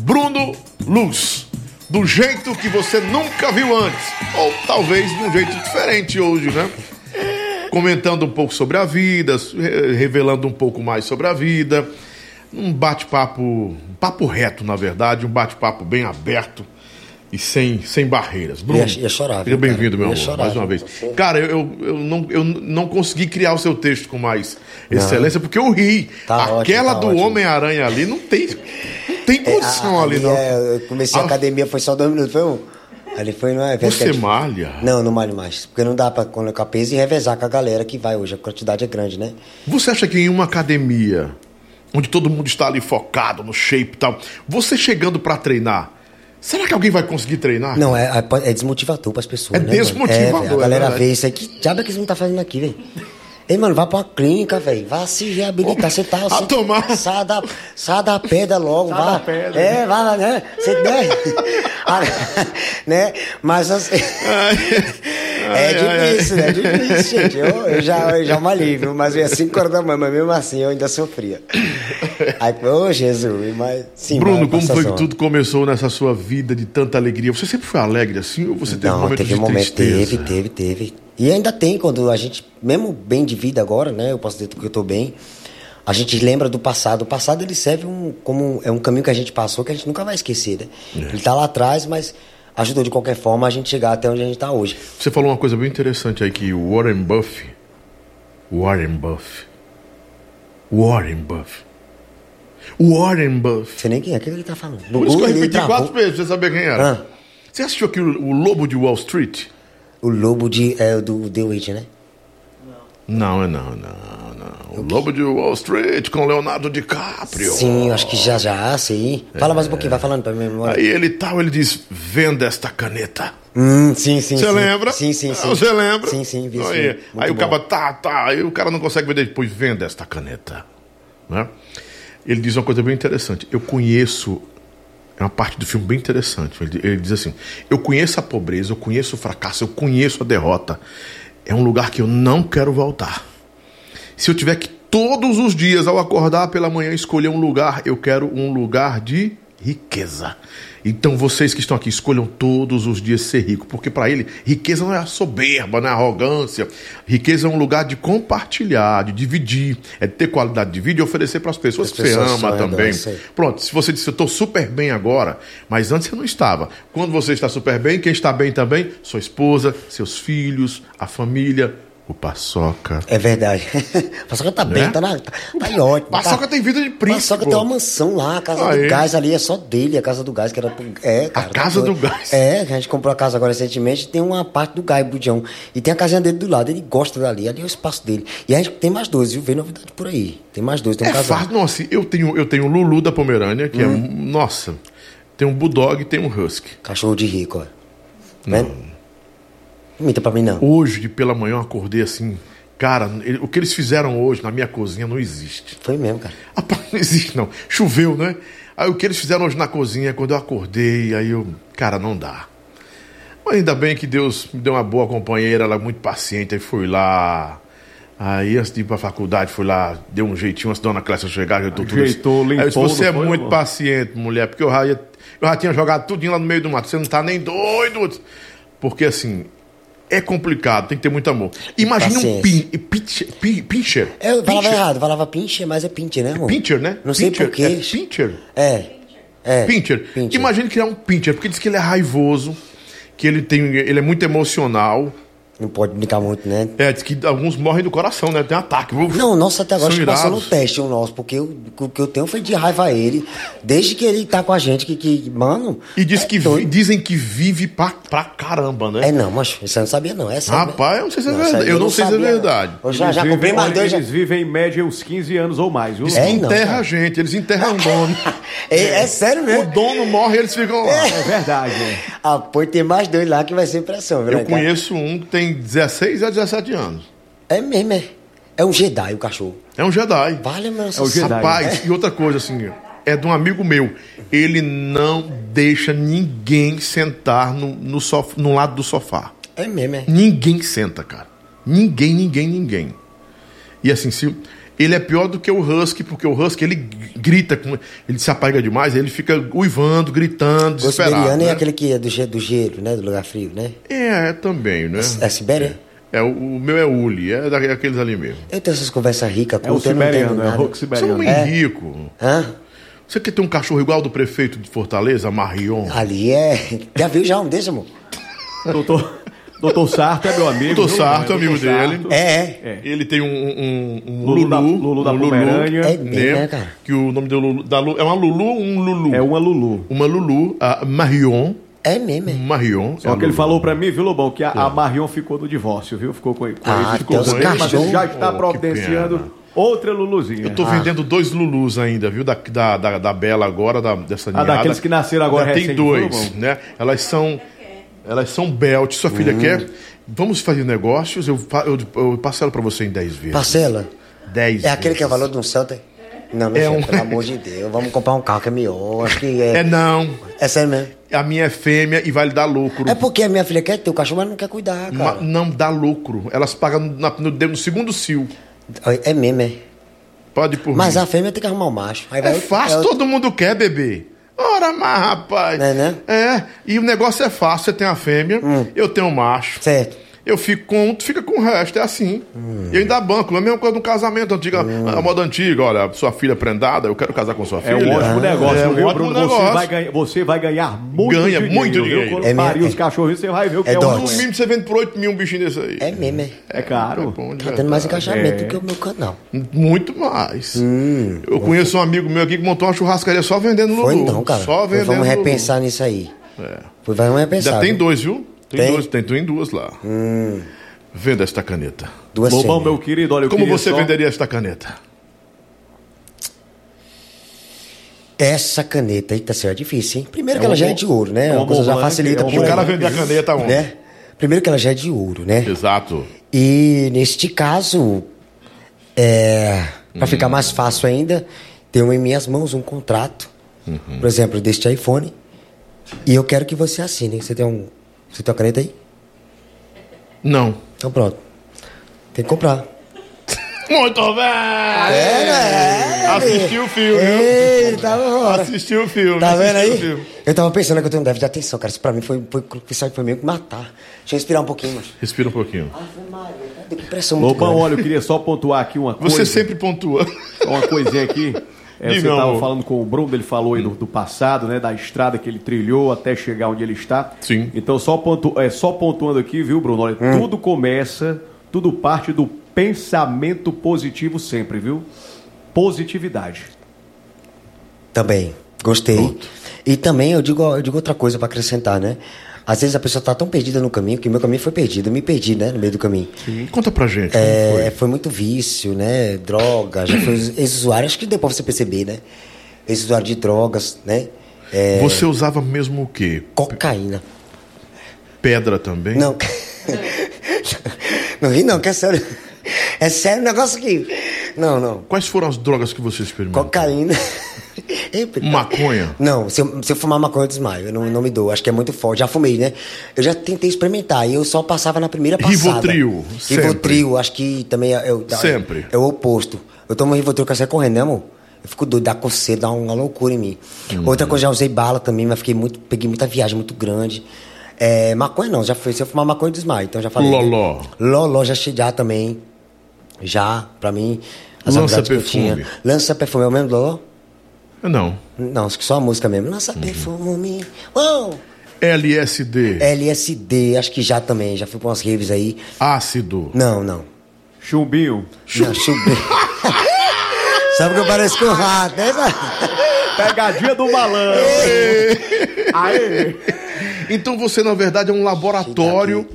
Bruno Luz. Do jeito que você nunca viu antes. Ou talvez de um jeito diferente hoje, né? Comentando um pouco sobre a vida, re- revelando um pouco mais sobre a vida. Um bate-papo, um papo reto, na verdade, um bate-papo bem aberto e sem, sem barreiras. Bruno, Ia- ia chorar, seja bem-vindo, meu Ia amor, chorar, mais uma vez. Cara, eu, eu, não, eu não consegui criar o seu texto com mais excelência, porque eu ri. Tá ótimo, Aquela tá do ótimo. Homem-Aranha ali não tem, não tem condição Ah, ali, não. é, eu comecei a Ah. academia, foi só dois minutos, foi um. Ali foi no evento. Você é malha? Não, não malho mais. Porque não dá pra colocar peso e revezar com a galera que vai hoje. A quantidade é grande, né? Você acha que em uma academia, onde todo mundo está ali focado no shape e tal, você chegando pra treinar, será que alguém vai conseguir treinar? Não, é, é, é desmotivador pras pessoas. É né, mano? desmotivador, É, a é galera verdade. vê isso aí. Que diabo é que eles não tá fazendo aqui, velho? Ei, mano, vai pra uma clínica, velho. Vai se reabilitar. Você tá assim. tomar. Sai da, sai da pedra logo. Sai vai. da pedra. É, vai lá, né? Você *laughs* né? Né? Mas assim. Ai, é difícil, é difícil, gente. Eu, eu já, eu já malhei, viu? Mas eu ia 5 horas da manhã, mas mesmo assim eu ainda sofria. Aí, ô Jesus, mas sim. Bruno, vai, como foi que tudo começou nessa sua vida de tanta alegria? Você sempre foi alegre assim ou você teve Não, momentos teve um momento, tristeza? teve, teve, teve. E ainda tem, quando a gente, mesmo bem de vida agora, né? Eu posso dizer que eu tô bem. A gente lembra do passado. O passado ele serve um, como é um caminho que a gente passou que a gente nunca vai esquecer, né? É. Ele tá lá atrás, mas ajudou de qualquer forma a gente chegar até onde a gente tá hoje. Você falou uma coisa bem interessante aí que o Warren Buffett, Warren Buffett, Warren Buffett, Warren Buffett. Você nem quem é, o que ele tá falando? No Por isso que eu repeti quatro vezes pra você saber quem era. Ah. Você assistiu aqui o Lobo de Wall Street? O lobo de, é, do The Witch, né? Não, é não, não, não. O Lobo de Wall Street com Leonardo DiCaprio. Sim, acho que já já, sim. Fala mais um pouquinho, vai falando pra mim. memória. Aí ele tal, ele diz: venda esta caneta. Hum, sim, sim, Você lembra? Sim, sim, sim. Você lembra? Sim, sim, vi, sim. Aí, aí o cara, tá, tá. Aí o cara não consegue vender, depois venda esta caneta. Né? Ele diz uma coisa bem interessante. Eu conheço é uma parte do filme bem interessante. Ele, ele diz assim: Eu conheço a pobreza, eu conheço o fracasso, eu conheço a derrota. É um lugar que eu não quero voltar. Se eu tiver que todos os dias, ao acordar pela manhã, escolher um lugar, eu quero um lugar de riqueza. Então vocês que estão aqui, escolham todos os dias ser rico, porque para ele, riqueza não é a soberba, não é a arrogância. Riqueza é um lugar de compartilhar, de dividir, é de ter qualidade de vida e oferecer para as pessoas As que você ama também. sei. Pronto, se você disse, eu estou super bem agora, mas antes você não estava. Quando você está super bem, quem está bem também? Sua esposa, seus filhos, a família, o paçoca. É verdade. *laughs* Paçoca tá bem, Né? tá, na, tá, tá em ótimo. Paçoca tá. tem vida de príncipe. Paçoca pô. tem uma mansão lá, a casa do gás ali é só dele, a casa do gás que era é, cara, tá casa do gás. É, a gente comprou a casa agora recentemente, tem uma parte do gás, Budião, e tem a casinha dele do lado, ele gosta dali, ali é o espaço dele. E a gente tem mais dois, viu? Vem novidade por aí. Tem mais dois, tem um É casal. fácil. Nossa, eu tenho, eu tenho o Lulu da Pomerânia, que Hum. é. Nossa. Tem um Bulldog e tem um Husky. Cachorro de rico, ó. Né? Minta pra mim, não. Hoje, de pela manhã, eu acordei assim. Cara, ele- o que eles fizeram hoje na minha cozinha não existe. Foi mesmo, cara. *laughs* Rapaz, não existe não. Choveu, né? Aí o que eles fizeram hoje na cozinha, quando eu acordei, aí eu. Cara, não dá. Mas ainda bem que Deus me deu uma boa companheira, ela é muito paciente, aí fui lá. Aí antes de ir pra faculdade, fui lá, deu um jeitinho antes da dona Clécia chegar, eu tô tudo Ajeitou, assim. Aí eu disse, limpou, você é muito paciente, mulher, porque eu já, ia- eu já tinha jogado tudinho lá no meio do mato. Você não tá nem doido. Porque assim, é complicado, tem que ter muito amor. Imagine um pin, pincher. pin- pincher. Eu falava Pincher. errado, falava pincher, mas é pincher, né, amor? Pincher, né? Não sei Pincher, porquê. É pincher. É. É. Pincher. Pincher. Imagine criar um pincher, porque diz que ele é raivoso, que ele tem, ele é muito emocional. Não pode brincar muito, né? É, diz que alguns morrem do coração, né? Tem ataque. Uf, Não, nossa, até agora acho que passou no teste o nosso, porque eu- o que eu tenho foi de raiva a ele. Desde que ele tá com a gente, que, que mano. E diz é que vi- dizem que vive pra, pra caramba, né? É não, mas isso eu não sabia, não. É sério. Rapaz, eu não sei se é isso verdade. Eu não sei se é sabia, verdade. Eu já, Eles já vivem- comprei mais dois. Já... Eles vivem em média uns 15 anos ou mais, viu? É, não, Enterra cara. a gente, eles enterram o dono. *laughs* É, é sério o mesmo? dono morre e eles ficam lá. É verdade, é. Ah, pô, tem mais dois lá que vai ser impressão, viu? Eu né, cara? conheço um que tem 16 a 17 anos. É mesmo, é. É um Jedi o cachorro. É um Jedi. Vale, meu É o Jedi. Rapaz, e outra coisa assim, é de um amigo meu. Ele não deixa ninguém sentar no, no, sof- no lado do sofá. É mesmo, é. Ninguém senta, cara. Ninguém, ninguém, ninguém. E assim, se ele é pior do que o Husky, porque o Husky ele grita, com, ele se apega demais, ele fica uivando, gritando, O desesperado. siberiano é né? aquele que é do, do gelo, né? Do lugar frio, né? É, é também, né? É Sibéria? É, o, o meu é Uli, é daqueles ali mesmo. Eu tenho essas conversas ricas, É o siberiano, é o nada. rock Você é um siberiano. homem É. rico. Hã? Você quer ter um cachorro igual ao do prefeito de Fortaleza, Marion? Ali é. *laughs* Já viu já um desse, amor? Doutor, doutor Sarto é meu amigo. Doutor? Sarto, É, amigo dele. É, é. É. Ele tem um, um, um Lulu da- Lulu, Lulu da um Pomerânia. É bem, né, cara? Que o nome do Lulu, da Lu- é uma Lulu ou um Lulu? É uma Lulu. Uma Lulu, a Marion. É mesmo, é. Marion. Só é que ele Lulu. falou pra mim, viu, Lobão, que a, a Marion ficou do divórcio, viu? Ficou com, com Ah, ele, ficou Deus com ele, mas ele já está Oh, providenciando outra Luluzinha. Eu tô Ah. vendendo dois Lulus ainda, viu? Da, da, da, da Bela agora, da, dessa Ah, ninhada. daqueles que nasceram agora Já Tem recente, dois, né? Elas são... Elas são belt. Sua filha Hum. quer... Vamos fazer negócios, eu, eu, eu parcelo pra você em 10 vezes. Parcela. 10 É aquele que é o vezes. valor de um Celta? Não, meu É filho, um- pelo amor de Deus. Vamos comprar um carro que é melhor. Acho que é. É não. É sério mesmo. A minha é fêmea e vai lhe dar lucro. É porque a minha filha quer ter o cachorro, mas não quer cuidar, cara. não dá lucro. Elas pagam na- no, no segundo cio. É mesmo, é. Pode por Mas mim. a fêmea tem que arrumar um macho. Aí É vai- fácil, é- todo mundo quer, bebê. Ora, mas rapaz. É, né? Hum. É, e o negócio é fácil. Você tem a fêmea, eu tenho o macho. Certo. Eu fico com um, tu fica com o resto, é assim. Hum. E eu ainda banco, é a mesma coisa do casamento antiga, a moda antiga, olha, sua filha prendada, eu quero casar com sua É filha. um ótimo negócio, é um viu, ótimo Bruno? negócio. Você vai, ganhar, você vai ganhar muito Ganha dinheiro. muito dinheiro. Quando É parir mesmo, os é. cachorrinhos, você vai ver o que É é, um. No mínimo você vende por 8 mil um bichinho desse aí. É mesmo, é. É caro. de Tá tendo mais encaixamento É. do que o meu canal. Muito mais. Hum. eu conheço um amigo meu aqui que montou uma churrascaria só vendendo Lulu. Foi então, cara. Só vendendo vamos repensar nisso aí. É. Pois vamos repensar. Já tem dois, viu? Tem, Tem? dois, tem, tem duas lá. Venda esta caneta. Duas Lobão, meu querido, olha, eu Como você só... venderia esta caneta? Essa caneta aí tá sendo difícil, hein? Primeiro É que ela já é de ouro, né? é um Uma coisa bom já facilita é um o cara pouco, vende a caneta onde? né? Primeiro que ela já é de ouro, né? Exato. E neste caso, é, para ficar Hum. mais fácil ainda, tenho em minhas mãos um contrato Por exemplo, deste iPhone. E eu quero que você assine. Você tem um. Você tem uma caneta aí? Não. Então pronto. Tem que comprar. Muito bem! É, né? Assistiu o filme, viu? Ei, tá bom. Assistiu o filme. Tá vendo aí? o filme. Eu tava pensando que eu tenho um déficit de atenção, cara. Isso pra mim foi, foi, aí foi meio que matar. Deixa eu respirar um pouquinho, mas. Respira um pouquinho. Deu pressão muito Lobão, grande. olha, eu queria só pontuar aqui uma coisa. Você sempre pontua. Uma coisinha aqui. É, você estava falando com o Bruno, ele falou aí do, do passado, né? Da estrada que ele trilhou até chegar onde ele está. Sim. Então, só, pontu, é, só pontuando aqui, viu, Bruno? Olha, Hum. tudo começa, tudo parte do pensamento positivo sempre, viu? Positividade. Também, gostei. E também eu digo, eu digo outra coisa pra acrescentar, né? Às vezes a pessoa tá tão perdida no caminho que meu caminho foi perdido. Eu me perdi, né? No meio do caminho. Conta pra gente. É, foi. foi muito vício, né? Droga, já foi *clears throat* ex-usuário, acho que deu pra você perceber, né? Ex-usuário de drogas, né? É, Você usava mesmo o quê? cocaína. Pedra também? Não. não ri não, que é sério. É sério o negócio aqui. Não, não. Quais foram as drogas que você experimentou? Cocaína. *laughs* Maconha? Não, se eu, se eu fumar maconha eu desmaio. Eu não, não me dou. Acho que é muito forte. Já fumei, né? Eu já tentei experimentar e eu só passava na primeira passada. Rivotril, sempre. Rivotril, acho que também é, eu, Sempre. é o oposto. Eu tomo Rivotril que eu saio correndo, né, amor? Eu fico doido, dá coceira, dá uma loucura em mim. Uhum. Outra coisa, já usei bala também, mas fiquei muito, peguei muita viagem muito grande. É, maconha não, já foi. Se eu fumar maconha eu desmaio, então já falei. Loló. Loló já cheguei já também. Já, pra mim. As Lança amizades que eu perfume. tinha. Lança perfume, é o mesmo Loló? Não. Não, acho que só a música mesmo. Lança Uhum. perfume. Uou! LSD. LSD, acho que já também. Já fui pra umas raves aí. Ácido. Não, não. Chumbinho. Não, chubei. *laughs* Sabe que eu pareço com rato, né? Pegadinha do malandro. Aê! Então você, na verdade, é um laboratório.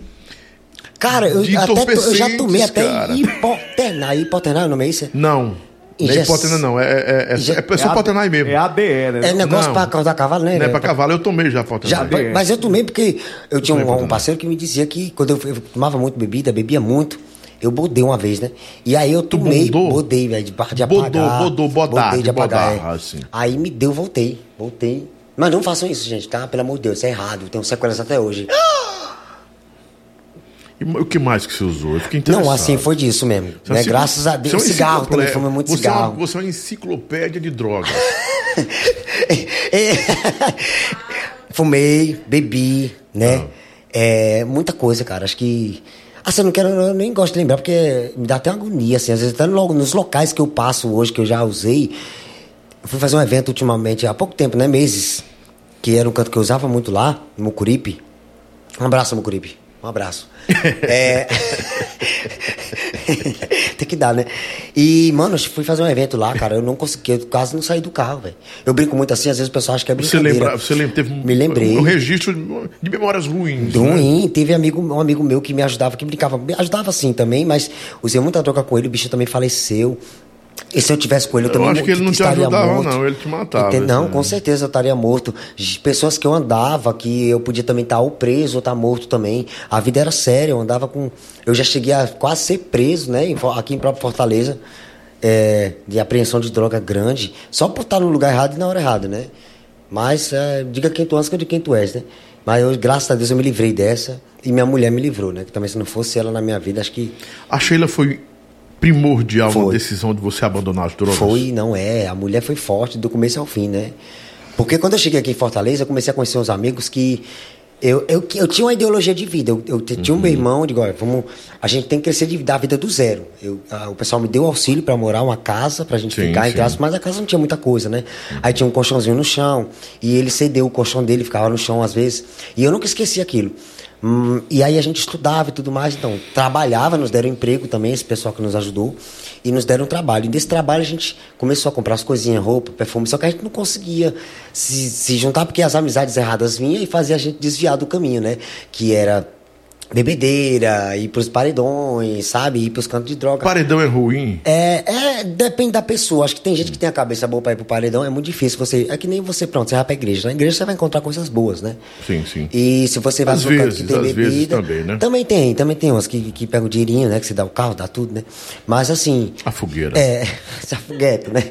Cara, eu, até eu já tomei até cara. hipoternar. Hipoternar é o nome é isso? Não. Não é Inje- hipotena, não. É, é, é, Inje- é, é só É Potenai mesmo. É ADE, né? É negócio Não. pra causar cavalo, né? Não é pra cavalo, eu tomei já Já, Potenai. É. mas eu tomei porque eu tinha um, um parceiro que me dizia que quando eu, eu tomava muito bebida, bebia muito, eu bodei uma vez, né? E aí eu tomei, bodei, velho, de, de Bodou, apagar. bodou, bodar, bodei de bodar, é. assim. Aí me deu, voltei, voltei. Mas não façam isso, gente, tá? Pelo amor de Deus, isso é errado. Tenho sequelas até hoje. E o que mais que você usou? Eu fiquei interessado. Não, assim, foi disso mesmo. É Né? Graças a Deus. é Cigarro também, fumei muito você É cigarro. uma, você é uma enciclopédia de drogas. *laughs* Fumei, bebi, né? Ah. É, muita coisa, cara. Acho que. Assim, eu não quero, eu nem gosto de lembrar, porque me dá até uma agonia, assim. Às vezes, até no- nos locais que eu passo hoje, que eu já usei. Eu fui fazer um evento ultimamente, há pouco tempo, né? Meses. Que era um canto que eu usava muito lá, no Mucuripe. Um abraço, Mucuripe. Um abraço. é... *laughs* Tem que dar, né? E, mano, eu fui fazer um evento lá, cara. Eu não consegui, eu quase não saí do carro, velho. Eu brinco muito assim, às vezes o pessoal acha que é Você brincadeira. lembra, você lembra, teve um, Me lembrei. um registro de memórias ruins. né? Ruim, teve amigo, um amigo meu que me ajudava, que brincava, me ajudava assim também, mas usei muita droga com ele, o bicho também faleceu. E se eu tivesse com ele, eu, Eu também acho que ele não te estaria ajudava, morto. não, ele te matava, Entende? Não, assim. com certeza eu estaria morto. Pessoas que eu andava, que eu podia também estar ou preso ou estar morto também. A vida era séria, eu andava com. Eu já cheguei a quase ser preso, né? Aqui em próprio Fortaleza, é, de apreensão de droga grande, só por estar no lugar errado e na hora errada, né? Mas é, diga quem tu és que eu digo quem tu és, né? Mas eu, graças a Deus eu me livrei dessa e minha mulher me livrou, né? Que também se não fosse ela na minha vida, acho que A Sheila foi primordial na Foi. decisão de você abandonar as drogas? Foi, não é. A mulher foi forte do começo ao fim, né? Porque quando eu cheguei aqui em Fortaleza, eu comecei a conhecer uns amigos que. Eu, eu, eu tinha uma ideologia de vida. Eu, eu tinha um meu irmão, eu digo, olha, vamos, a gente tem que crescer de, da vida do zero. Eu, a- o pessoal me deu auxílio para morar uma casa, pra gente Sim, ficar em casa, mas a casa não tinha muita coisa, né? Aí tinha um colchãozinho no chão, e ele cedeu o colchão dele, ficava no chão às vezes. E eu nunca esqueci aquilo. Hum, e aí a gente estudava e tudo mais, então trabalhava, nos deram emprego também, esse pessoal que nos ajudou, e nos deram trabalho. E desse trabalho a gente começou a comprar as coisinhas, roupa, perfume, só que a gente não conseguia se, se juntar porque as amizades erradas vinham e fazia a gente desviar do caminho, né? Que era bebedeira, ir pros paredões, sabe? Ir pros cantos de droga. Paredão é ruim? É, é, depende da pessoa. Acho que tem gente que tem a cabeça boa pra ir pro paredão, é muito difícil você. É que nem você, pronto, você vai pra igreja. Na igreja você vai encontrar coisas boas, né? Sim, sim. E se você vai Às pro canto vezes, que tem bebida. também, né? Também tem, também tem umas que, que pegam o dinheirinho, né? Que você dá o carro, dá tudo, né? Mas assim. A fogueira. É, *laughs* essa foguete, né?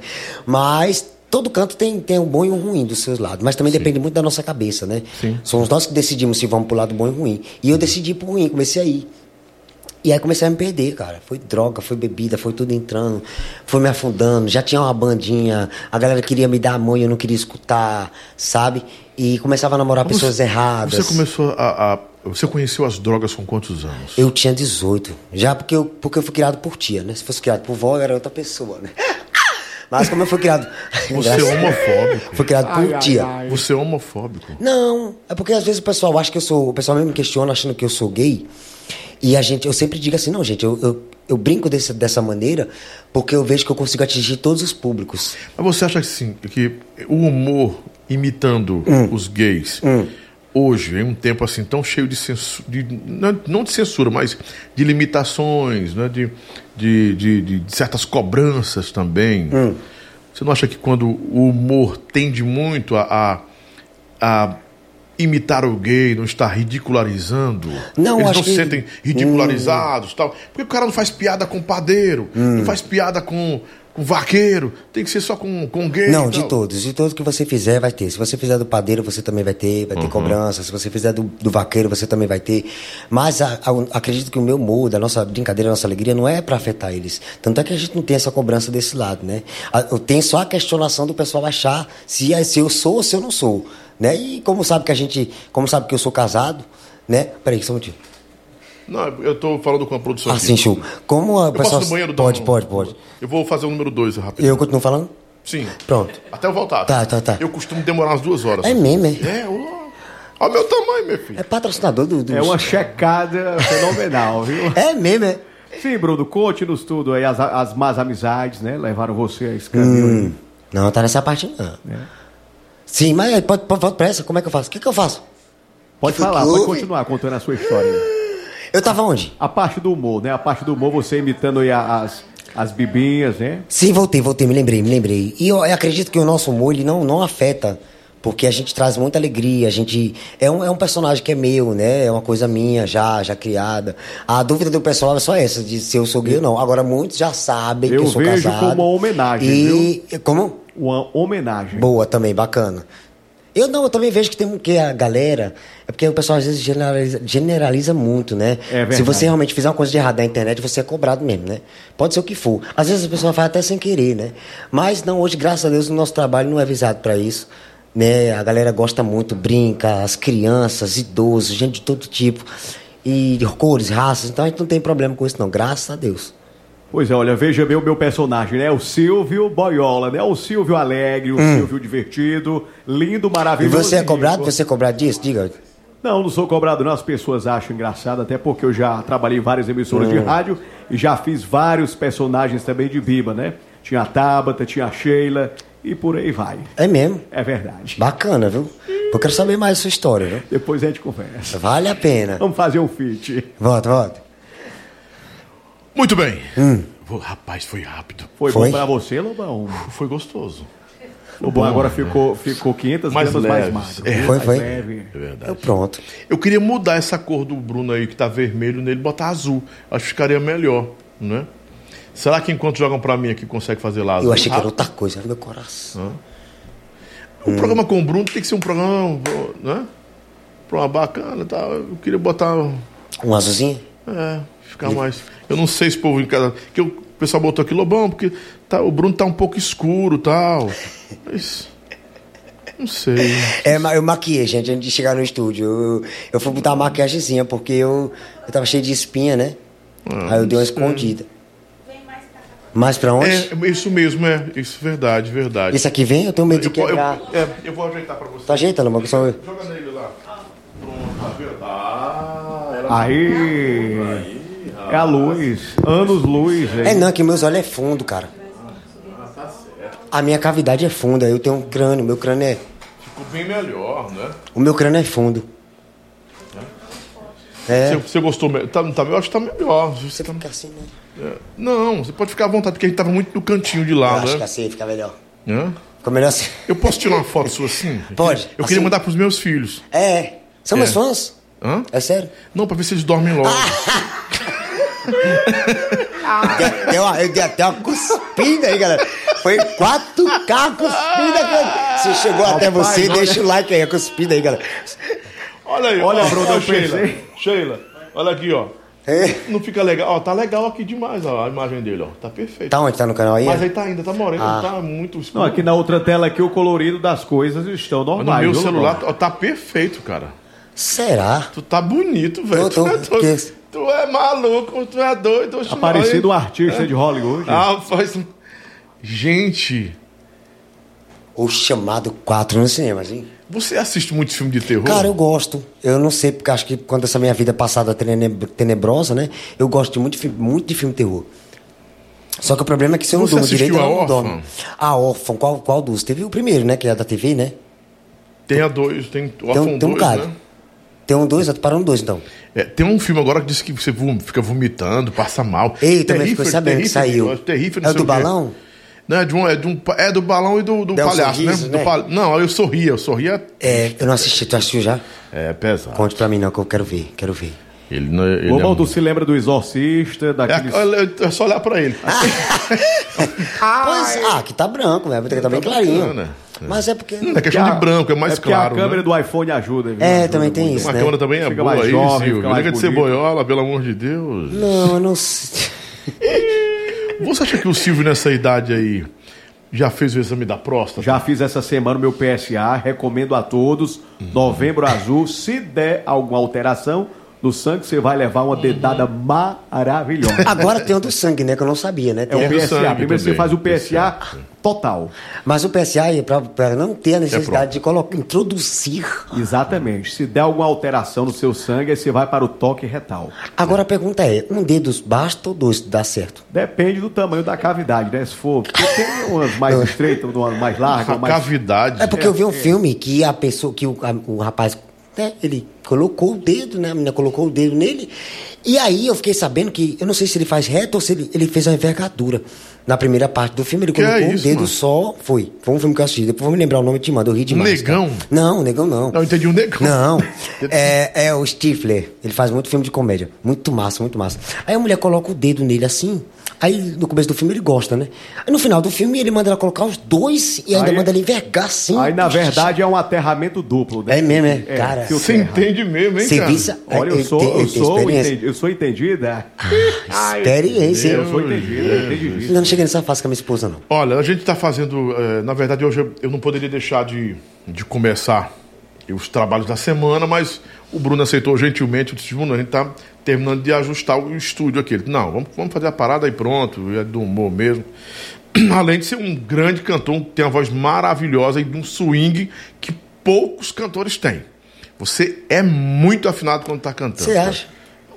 Mas todo canto tem, tem um bom e um ruim dos seus lados, mas também depende muito da nossa cabeça, né? Sim. Somos nós que decidimos se vamos pro lado bom e ruim. E eu decidi pro ruim, comecei a ir. E aí comecei a me perder, cara. Foi droga, foi bebida, foi tudo entrando, foi me afundando. Já tinha uma bandinha, a galera queria me dar a mão e eu não queria escutar, sabe? E começava a namorar pessoas erradas. Você começou a, a- Você conheceu as drogas com quantos anos? Eu tinha 18. Já porque eu, porque eu fui criado por tia, né? Se fosse criado por vó, eu era outra pessoa, né? Mas como eu fui criado. *laughs* Você é homofóbico. Fui criado por tia. Você é homofóbico. Não, é porque às vezes o pessoal acha que eu sou. O pessoal mesmo me questiona achando que eu sou gay. E a gente, eu sempre digo assim, não, gente, eu, eu, eu brinco desse, dessa maneira porque eu vejo que eu consigo atingir todos os públicos. Mas você acha assim, que o humor imitando Hum. os gays, hoje, em um tempo assim tão cheio de censura, não, não de censura, mas de limitações, né, de, de, de, de- de certas cobranças também, Hum. você não acha que quando o humor tende muito a, a, a imitar o gay, não estar ridicularizando? Não, Eles não se que- sentem ridicularizados tal. Porque o cara não faz piada com padeiro, Hum. não faz piada com, com vaqueiro, tem que ser só com, com gay. Não, de todos. De todos que você fizer, vai ter. Se você fizer do padeiro, você também vai ter, vai ter cobrança. Se você fizer do, do vaqueiro, você também vai ter. Mas a- a- acredito que o meu humor, da nossa brincadeira, da nossa alegria, não é pra afetar eles. Tanto é que a gente não tem essa cobrança desse lado, né? A- Eu tenho só a questionação do pessoal achar se, é- se eu sou ou se eu não sou. Né? E como sabe que a gente. Como sabe que eu sou casado, né? Peraí, só um minutinho. Não, eu tô falando com a produção aqui. Assim, show. Como a Eu pessoa. posso no banheiro? dar Pode, um- pode, pode. Eu vou fazer o número 2 rápido. E eu continuo falando? Sim. Pronto. Até eu voltar. Tá, tá, tá. Eu costumo demorar umas duas horas. É mesmo, é? É, ó. Olha o meu tamanho, meu filho. É patrocinador do. do... É uma checada fenomenal, viu? *laughs* É mesmo, é? Sim, Bruno, conte-nos tudo aí, as, as más amizades, né? Levaram você a esse caminho aí. Não, tá nessa parte não. É. Sim, mas aí, pode, pode, pode pressa, como é que eu faço? O que, que eu faço? Pode Que falar, pode continuar contando a sua história. Eu tava onde? A parte do humor, né? A parte do humor, você imitando aí as, as bibinhas, né? Sim, voltei, voltei, me lembrei, me lembrei. E eu, eu acredito que o nosso humor, ele não, não afeta, porque a gente traz muita alegria, a gente... É um, é um personagem que é meu, né? É uma coisa minha, já, já criada. A dúvida do pessoal é só essa, de se eu sou gay ou não. Agora, muitos já sabem Eu que eu sou vejo casado. como uma homenagem, e... Como? Uma homenagem. Boa também, bacana. Eu não, eu também vejo que tem que a galera. É porque o pessoal às vezes generaliza, generaliza muito, né? É. Se você realmente fizer uma coisa de errado na internet, você é cobrado mesmo, né? Pode ser o que for. Às vezes a pessoa faz até sem querer, né? Mas não, hoje, graças a Deus, o nosso trabalho não é visado para isso. Né? A galera gosta muito, brinca, as crianças, idosos, gente de todo tipo. E de cores, raças, então a gente não tem problema com isso, não. Graças a Deus. Pois é, olha, veja bem o meu personagem, né? O Silvio Boiola, né? O Silvio alegre, o Silvio divertido, lindo, Hum. E maravilhoso. você é cobrado? Você é cobrado disso? Diga. Não, não sou cobrado não, as pessoas acham engraçado, até porque eu já trabalhei em várias emissoras Hum. de rádio e já fiz vários personagens também de Biba, né? Tinha a Tabata, tinha a Sheila e por aí vai. É mesmo. É verdade. Bacana, viu? Eu quero saber mais a sua história, viu? Depois a gente conversa. Vale a pena. Vamos fazer um feat. Volta, volta. Muito bem. Vou- Rapaz, foi rápido. Foi, Foi? bom pra você, Lobão? Foi gostoso. Lobão agora ficou, ficou 500 Mais gramas mais leves. magro. É. Foi, mais foi? leve. É verdade. Então, pronto. Eu queria mudar essa cor do Bruno aí, que tá vermelho nele, botar azul. Acho que ficaria melhor, né? Será que enquanto jogam pra mim aqui consegue fazer lá azul? Eu achei que era Rápido? outra coisa, meu coração. Um programa com o Bruno tem que ser um programa, né? Programa bacana e tal. Eu queria botar. Um azulzinho? É, ficar mais. Eu não sei se o povo em casa. Que o pessoal botou aqui Lobão, porque tá, o Bruno tá um pouco escuro e tal. Mas. Não sei. É, eu maquiei, gente, antes de chegar no estúdio. Eu, eu fui botar uma maquiagemzinha, porque eu, eu tava cheio de espinha, né? Aí eu dei uma escondida. Mais pra onde? É, isso mesmo, é. Isso, verdade, verdade. Esse aqui vem? Eu tenho medo de eu, eu, quebrar. é, eu vou ajeitar pra você. Tá ajeitando, que só eu- Joga nele lá. Pronto, tá? Ah, ela Aí. É a luz. Anos luz. É hein? não, que meus olhos é fundo, cara. A minha cavidade é funda, eu tenho um crânio, meu crânio é. ficou bem melhor, né? O meu crânio é fundo. É. Você, você gostou? Tá, tá, eu acho que tá melhor. Você Você tá- fica assim, né? é. Não, você pode ficar à vontade, porque a gente tava muito no cantinho de Eu lá, acho que né? assim fica melhor. Hã? Ficou melhor assim. Eu posso tirar uma foto sua assim? *laughs* Pode. Eu queria Assim? mandar pros meus filhos. É. São meus É. fãs? Hã? É sério? Não, pra ver se eles dormem logo. *laughs* Deu, deu uma, eu dei até uma cuspida aí, galera. Foi quatro carros cuspindo. Se chegou até você, deixa o like aí, a cuspida aí, galera. Olha aí, Olha, ó, Bruno, ó, Sheila. Sheila, olha aqui, ó. É. Não fica legal. Ó, tá legal aqui demais, ó, a imagem dele, ó. Tá perfeito. Tá onde? Tá no canal aí? Mas aí tá ainda, tá moreno, Ah. tá muito escuro. Não, aqui na outra tela aqui o colorido das coisas estão Mas no normais. meu celular Lobão? ó, tá perfeito, cara. Será? Tu tá bonito, velho. Eu tô- Tu, é doido. que- Tu é maluco, tu é doido. oxe, Tá parecido um artista de Hollywood. Ah, faz. Gente, O chamado 4 no cinema, assim. você assiste muito filme de terror? Cara, eu gosto. Eu não sei, porque acho que quando essa minha vida passada teneb- tenebrosa, né? Eu gosto de muito, de filme- muito de filme de terror. Só que o problema é que se eu não Você durmo assistiu direito, eu A não dormo. A Órfã, qual, qual dos? Teve o primeiro, né? Que é da TV, né? Tem a dois, tem o Órfão um- tem um 2, cara. né? Tem um dois, parou no dois, então. É, tem um filme agora que diz que você vom- fica vomitando, passa mal. Ei, também ficou sabendo que saiu. Terrível, É o do balão? Não, é, de um, é, de um, é do balão e do, do Dá um palhaço, sorriso, né? Do né? pal- Não, eu sorria, eu sorria. É, eu não assisti. Tu assistiu já? É pesado. Conte pra mim, não, que eu quero ver. Quero ver. Ele não é. Ele Lobão, é, tu se lembra do Exorcista, daqueles... é, é só olhar pra ele. *laughs* Pois, ah, aqui tá branco, né? Tá bem Tá clarinho. bacana. Mas é porque. É questão de branco, é mais porque claro. a câmera né? do iPhone ajuda. viu? É, Ajuda também tem muito. isso. Uma né? câmera também é Fica boa mais aí, jovem, Silvio. Liga de bonito. ceboiola, pelo amor de Deus. Não, eu não sei. Você acha que o Silvio, nessa idade aí, já fez o exame da próstata? Já fiz essa semana o meu PSA, recomendo a todos. Novembro azul, se der alguma alteração no sangue, você vai levar uma dedada maravilhosa. Agora tem o do sangue, né? Que eu não sabia, né? É Tem o a- do PSA. sangue Primeiro você faz o PSA. PSA total. Mas o PSA é pra não ter a necessidade de colocar, introduzir. Exatamente. Se der alguma alteração no seu sangue, aí você vai para o toque retal. Agora a pergunta é: um dedo basta ou dois dá certo? Depende do tamanho da cavidade, né? Se for. Porque tem umas mais *laughs* estreitas, umas mais largas, mais. cavidade. É porque eu vi um filme que a pessoa, que o, a- o rapaz, né, ele colocou o dedo, né? A menina colocou o dedo nele. E aí eu fiquei sabendo que, eu não sei se ele faz reto ou se ele, ele fez uma envergadura. Na primeira parte do filme, ele Que é colocou isso, o dedo mano? só. Foi. Foi um filme que eu assisti. Depois vou me lembrar o nome e te mando. Eu ri demais. Negão? cara. Não, negão não. Não, eu entendi um negão. Não, *laughs* é, é o Stifler. Ele faz muito filme de comédia. Muito massa, muito massa. Aí a mulher coloca o dedo nele assim. Aí no começo do filme ele gosta, né? Aí no final do filme ele manda ela colocar os dois e ainda Aí- manda ela envergar assim. Aí, na verdade, é um aterramento duplo. né? É mesmo, é? Cara, fio Você terra. entende mesmo, hein, Você cara? Olha, eu Ele sou, eu tem sou, experiência. entendi, eu sou entendida. Ai, Experiência, hein? Eu sou entendida, eu entendi Ainda disso. não cheguei nessa fase com a minha esposa, não. Olha, a gente está fazendo. eh, na verdade, hoje eu- eu não poderia deixar de, de começar os trabalhos da semana, mas o Bruno aceitou gentilmente. Eu disse, Bruno, a gente está terminando de ajustar o estúdio aqui. Ele, não, vamos, vamos fazer a parada aí pronto, é do humor mesmo. *clears throat* Além de ser um grande cantor, tem uma voz maravilhosa e de um swing que poucos cantores têm. Você é muito afinado quando está cantando. Você acha?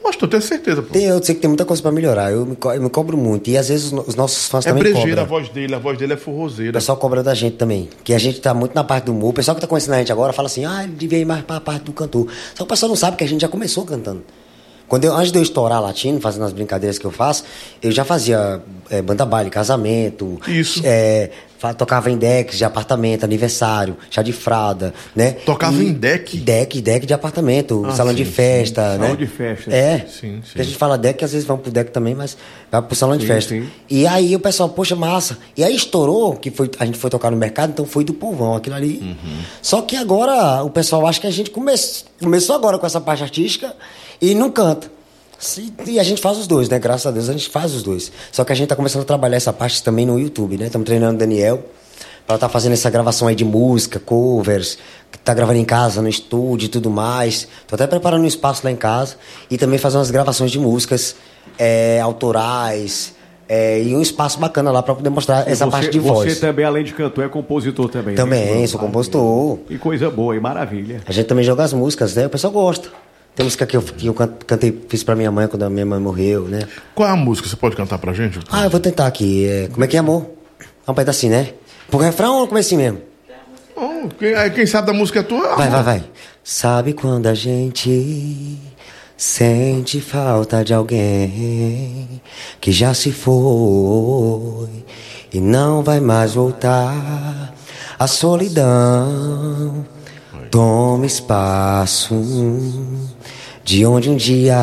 Eu acho, eu tenho certeza. Pô. Tem, eu sei que tem muita coisa pra melhorar. Eu me, eu me cobro muito. E às vezes os, os nossos fãs É também brejeira a voz dele, a voz dele é O forrozeira. pessoal cobra da gente também. Que a gente tá muito na parte do humor. O pessoal que tá conhecendo a gente agora fala assim, ah, ele devia ir mais pra parte do cantor. Só que o pessoal não sabe que a gente já começou cantando. Quando eu, antes de eu estourar latino, fazendo as brincadeiras que eu faço, eu já fazia é, banda baile, casamento. Isso. é, tocava em decks de apartamento, aniversário, chá de fralda, né? Tocava E- em deck? Deck, deck de apartamento, Ah, salão sim, de festa, sim. né? Salão de festa. É. Sim, sim. A gente fala deck, às vezes vamos pro deck também, mas vai pro salão de festa. sim. E aí o pessoal, poxa, massa. E aí estourou, que foi, a gente foi tocar no mercado, então foi do povão, aquilo ali. Uhum. Só que agora o pessoal acha que a gente come, começou agora com essa parte artística e não canta. Se- E a gente faz os dois, né? Graças a Deus a gente faz os dois. Só que a gente tá começando a trabalhar essa parte também no YouTube, né? Estamos treinando o Daniel para estar fazendo essa gravação aí de música, covers, que tá gravando em casa, no estúdio e tudo mais. Tô até preparando um espaço lá em casa e também fazer umas gravações de músicas é, autorais é, e um espaço bacana lá para poder mostrar essa você, parte de você voz. também, além de cantor, é compositor também. né? Também, Que sou maravilha. compositor. E coisa boa, e maravilha. A gente também joga as músicas, né? O pessoal gosta. Tem música que eu, que eu can- cantei, fiz pra minha mãe quando a minha mãe morreu, né? Qual é a música? Você pode cantar pra gente? Ah, eu vou tentar aqui. É, como é que é, amor? É um pedacinho, né? Pro refrão ou comecinho mesmo? Oh, quem, quem sabe da música é tua? Vai, vai, vai. Sabe quando a gente sente falta de alguém que já se foi e não vai mais voltar? A solidão toma espaço de onde um dia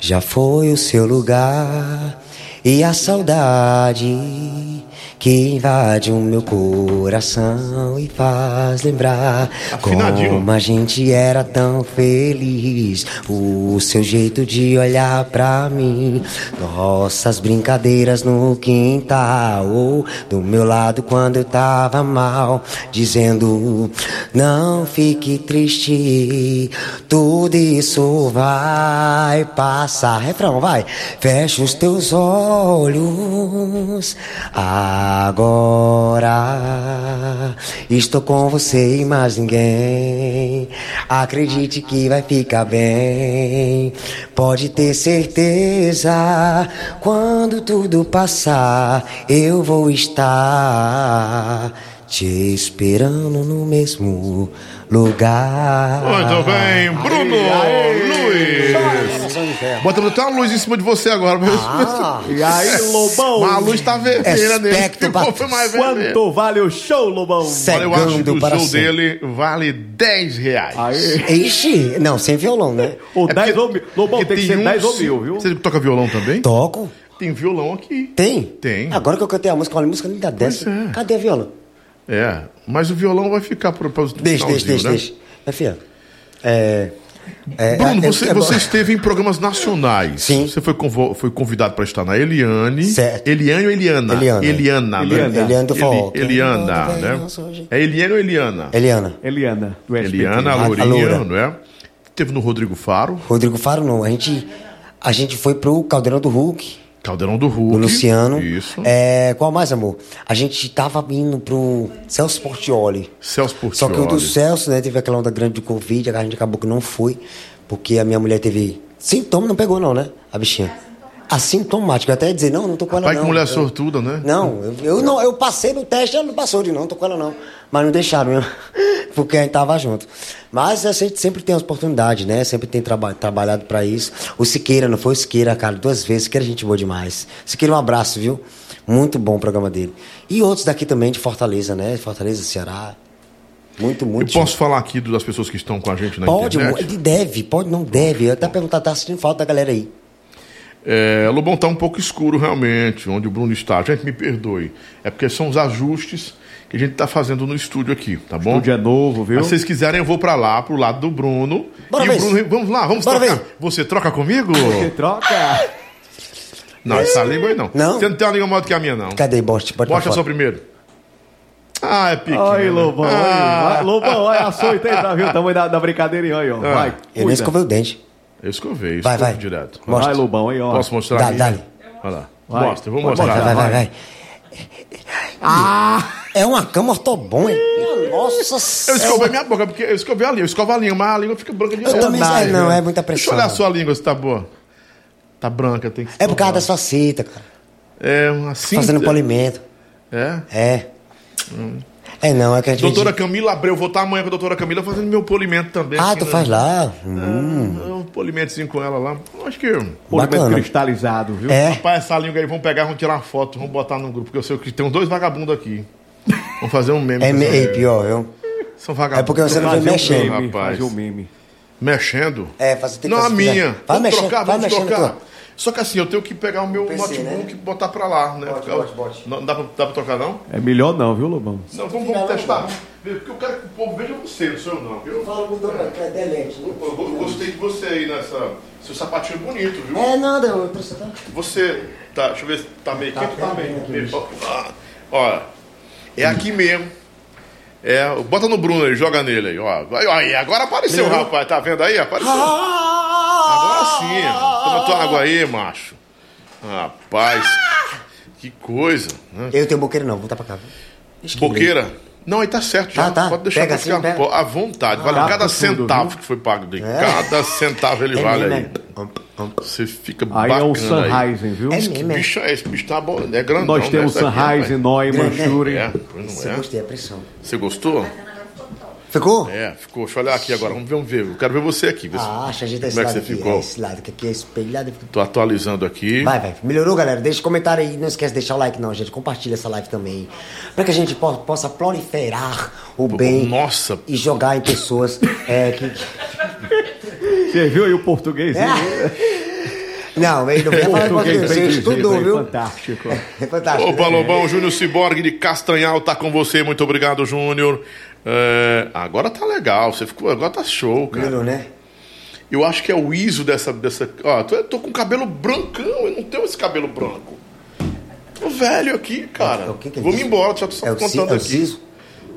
já foi o seu lugar e a saudade que invade o meu coração e faz lembrar Afinadinho. como a gente era tão feliz. O seu jeito de olhar pra mim, nossas brincadeiras no quintal, do meu lado quando eu tava mal, dizendo: Não fique triste, tudo isso vai passar. Refrão, vai. Fecha os teus olhos agora. Estou com você e mais ninguém. Acredite que vai ficar bem. Pode ter certeza. Quando tudo passar, eu vou estar te esperando no mesmo lugar. Muito bem, Bruno Luiz. Botamos até uma luz em cima de você agora. Mas, Ah, E aí, *laughs* Lobão? mas a luz tá vermelha Ficou mais vermelha. Quanto vale o show, Lobão? Olha, eu acho que cegando o show sempre. dele vale 10 reais. Aí. Ixi, não, sem violão, né? Ou É 10 porque- ou mil. Lobão, porque tem que ser um 10 ou mil, viu? Você toca violão também? Toco. Tem violão aqui. Tem? Tem. Agora que eu cantei a música, olha a música linda dessa. é. Cadê a viola? É, mas o violão vai ficar para o Deixa, deixa, deixa, deixa. Minha filha. É. é, Bruno, é- você, é- você esteve em programas nacionais. Sim. Você foi, convo- foi convidado para estar na Eliane. Certo. Eliane ou Eliana? Eliana. Eliana, né? Eliana. Eliana do forró. Eli- Eliana, Quem né? É Eliane ou Eliana? Eliana. Eliana, do SBT. Eliana, A- a a Lourinha, loura. não é? Teve no Rodrigo Faro, Rodrigo Faro não. A gente, a gente foi pro Caldeirão do Hulk, Caldeirão do Hulk. do Luciano. Isso. É, qual mais, amor? A gente tava indo pro Celso Portioli. Celso Só Portioli. que o do Celso, né, teve aquela onda grande de Covid, a gente acabou que não foi, porque a minha mulher teve sintoma, não pegou não, né? A bichinha. Assintomática. Eu até ia dizer, não, não tô com ela Pai, não. que mulher Eu- sortuda, né? Não, eu, eu não, eu passei no teste, ela não passou de não, não tô com ela não. Mas não deixaram mesmo, *laughs* porque a gente tava junto. Mas a gente sempre tem as oportunidades, né? Sempre tem traba trabalhado pra isso. O Siqueira, não foi o Siqueira, cara, duas vezes. Siqueira é gente boa demais. Siqueira, um abraço, viu? Muito bom o programa dele. E outros daqui também de Fortaleza, né? Fortaleza, Ceará. Muito, Eu muito. posso falar aqui das pessoas que estão com a gente na Pode, internet? ele deve, pode, não deve. Eu até perguntar, tá assistindo falta da galera aí. É, Lobão tá um pouco escuro realmente, onde o Bruno está. Gente, me perdoe. É porque são os ajustes que a gente tá fazendo no estúdio aqui, tá bom? O dia novo, viu? Mas se vocês quiserem, eu vou pra lá, pro lado do Bruno. Bora e ver o Bruno, vamos lá, vamos Bora trocar. ver. Você troca comigo? Você troca. Não, essa língua aí não. Não? Você não tem uma língua maior do que a minha, não. Cadê? Pode Mostra pra só primeiro. Ah, é pequeno. Aí, Lobão. Ah, vai, Lobão, olha a açoita aí, tá vendo? O tamanho da, da brincadeira aí, ó. Ah. Vai, Eu nem cuida. escovei o dente. Eu escovei, Vai, vai. direto. Mostra. Vai, Lobão, aí, ó. Posso mostrar Dá, aqui? dá-lhe. Olha lá. Vai. Mostra, vou mostrar. Vai, vai, vai, vai. Ah! É uma cama ortobom, hein? Nossa Eu escovei minha boca, porque eu escovei a língua. Eu escovo a língua, mas a língua fica branca de Eu também sei, não, é muita Deixa eu pressão. olhar a sua língua se tá boa. Tá branca, tem que É por causa da sua cita, cara. É uma cinta. Fazendo polimento. É. É. É não, é que a gente. Doutora Camila Abreu, vou estar amanhã com a doutora Camila fazendo meu polimento também. Ah, aqui, tu né? faz lá? Hum. Ah, Um polimentozinho com ela lá. Eu Acho que. Polimento Bacana. cristalizado, viu? É. Rapaz, essa língua aí, vamos pegar, vamos tirar uma foto, vamos botar no grupo, porque eu sei que tem uns dois vagabundos aqui. Vamos fazer um meme. É, me- língua. pior, viu? São vagabundos. É porque você não vem um mexendo. meme, rapaz. fazer um meme. Mexendo? É, fazer tem que Não, a fazer- minha. Vai vamos mexendo, trocar, vai vamos mexendo trocar. Só que assim, eu tenho que pegar o meu PC, notebook né? e botar pra lá, né? Bote, bote, bote. Não dá pra, dá pra não? É melhor não, viu, Lobão? Não, vamos, vamos testar. Porque eu quero que o povo veja você, não sou eu não. Eu, Fala mudou, que é delete. eu go- gostei de você aí nessa. Seu sapatinho bonito, viu? É nada, eu tá? Você. Tá, deixa eu ver se tá meio Tá quente ou tá bem meio. aqui, meio-. Ah, Olha, é aqui mesmo. É, bota no Bruno aí, joga nele aí, ó. Aí, agora apareceu, rapaz, tá vendo aí? Apareceu. Agora sim, toma tua água aí, macho. Rapaz, que coisa. Né? Eu tenho boqueiro não, vou botar pra cá. Boqueira. Não, aí tá certo já. Tá, tá. Pode deixar Pega pra assim, pega. à vontade. Vale Tá, cada tudo, centavo viu? que foi pago dele. É. Cada centavo ele É vale mesmo, aí. é. Você fica Aí bacana é aí. Sunrise, viu? É Que mesmo, é. bicho é esse? Bicho tá bom, é grandão. Nós temos né? Esse aqui, Sunrise. Neumann, né? Shuri. É, pois Você não é. gostei, a pressão. Você gostou? Ficou? É, ficou. Deixa eu olhar aqui agora. Vamos ver, vamos ver. Eu quero ver você aqui. Ver Ah, acha, ajeita esse Como é que você aqui. ficou? É esse lado, que aqui é espelhado. Tô atualizando aqui. Vai, vai. Melhorou, galera? Deixa comentário aí. Não esquece de deixar o like, não, gente. Compartilha essa live também. Pra que a gente po- possa proliferar o bem. nossa. E jogar em pessoas *laughs* é, que. Você viu aí o português? É. Não, ele não veio falar Português. Você bem estudou, viu? Fantástico. *laughs* É fantástico. Opa, Lobão, Júnior Ciborgue de Castanhal tá com você. Muito obrigado, Júnior. É, agora tá legal, você ficou, agora tá show, cara. Melhorou, né? Eu acho que é o ISO dessa. dessa ó, tô, tô com cabelo brancão, eu não tenho esse cabelo branco. Tô velho aqui, cara. É o que que me disse? embora, já tô só É contando é o aqui. siso?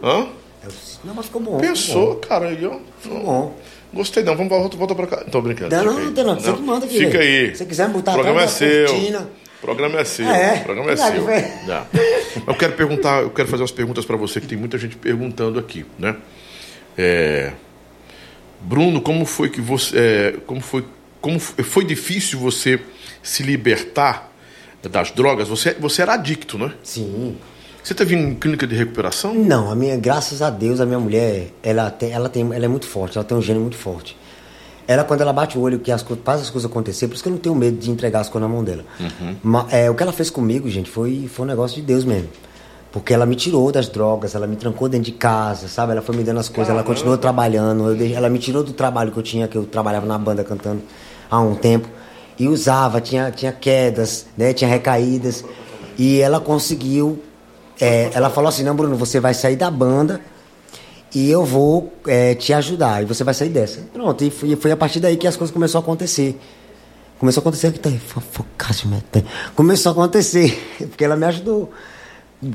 Hã? É o siso. Não, mas ficou bom. Pensou, cara, aí, ó. Ficou bom. Gostei não, vamos volta, volta pra cá. Tô brincando. Não, não, não não. Você que manda aqui, Fica aí. Se você quiser botar O programa é seu. cortina. O programa é seu. É, O programa é seu. foi. Eu quero perguntar, eu quero fazer umas perguntas pra você, que tem muita gente perguntando aqui, né? É, Bruno, como foi que você. é, como foi. Como foi, foi difícil você se libertar das drogas? Você, você era adicto, né? Sim. Você teve em clínica de recuperação? Não, a minha, graças a Deus, a minha mulher, ela tem, ela tem, ela é muito forte, ela tem um gênio muito forte. Ela, quando ela bate o olho, que as, faz as coisas acontecer, por isso que eu não tenho medo de entregar as coisas na mão dela. Ma- é, o que ela fez comigo, gente, foi, foi um negócio de Deus mesmo. Porque ela me tirou das drogas, ela me trancou dentro de casa, sabe? Ela foi me dando as coisas, ela continuou trabalhando. dei- ela me tirou do trabalho que eu tinha, que eu trabalhava na banda cantando há um tempo. E usava, tinha, tinha quedas, né? Tinha recaídas. E ela conseguiu. é, ela falou assim: não, Bruno, você vai sair da banda e eu vou é, te ajudar. E você vai sair dessa. Pronto, e foi, foi a partir daí que as coisas começaram a acontecer. Começou a acontecer que tá Começou a acontecer, *laughs* porque ela me ajudou.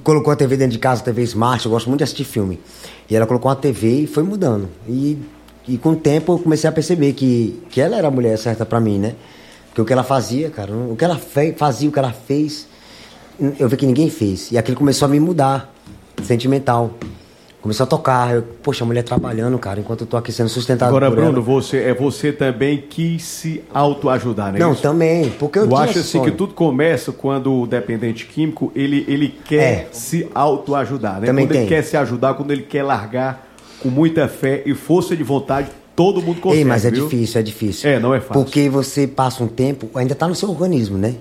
Colocou a TV dentro de casa, TV Smart, eu gosto muito de assistir filme. E ela colocou uma TV e foi mudando. E, e com o tempo eu comecei a perceber que, que ela era a mulher certa pra mim, né? Porque o que ela fazia, cara, o que ela fazia, o que ela fez, eu vi que ninguém fez. E aquilo começou a me mudar, sentimental. Começou a tocar. Eu, Poxa, a mulher trabalhando, cara, enquanto eu tô aqui sendo sustentado Agora, Bruno, ela. você, é você também que se autoajudar, né? Não, isso? também, porque eu, Eu acho assim que tudo começa quando o dependente químico ele, ele quer É. se autoajudar, né? Também quando ele tem. quer se ajudar, quando ele quer largar com muita fé e força de vontade, todo mundo consegue. Ei, mas é viu? difícil, é difícil. É, não é fácil. Porque você passa um tempo, ainda tá no seu organismo, né?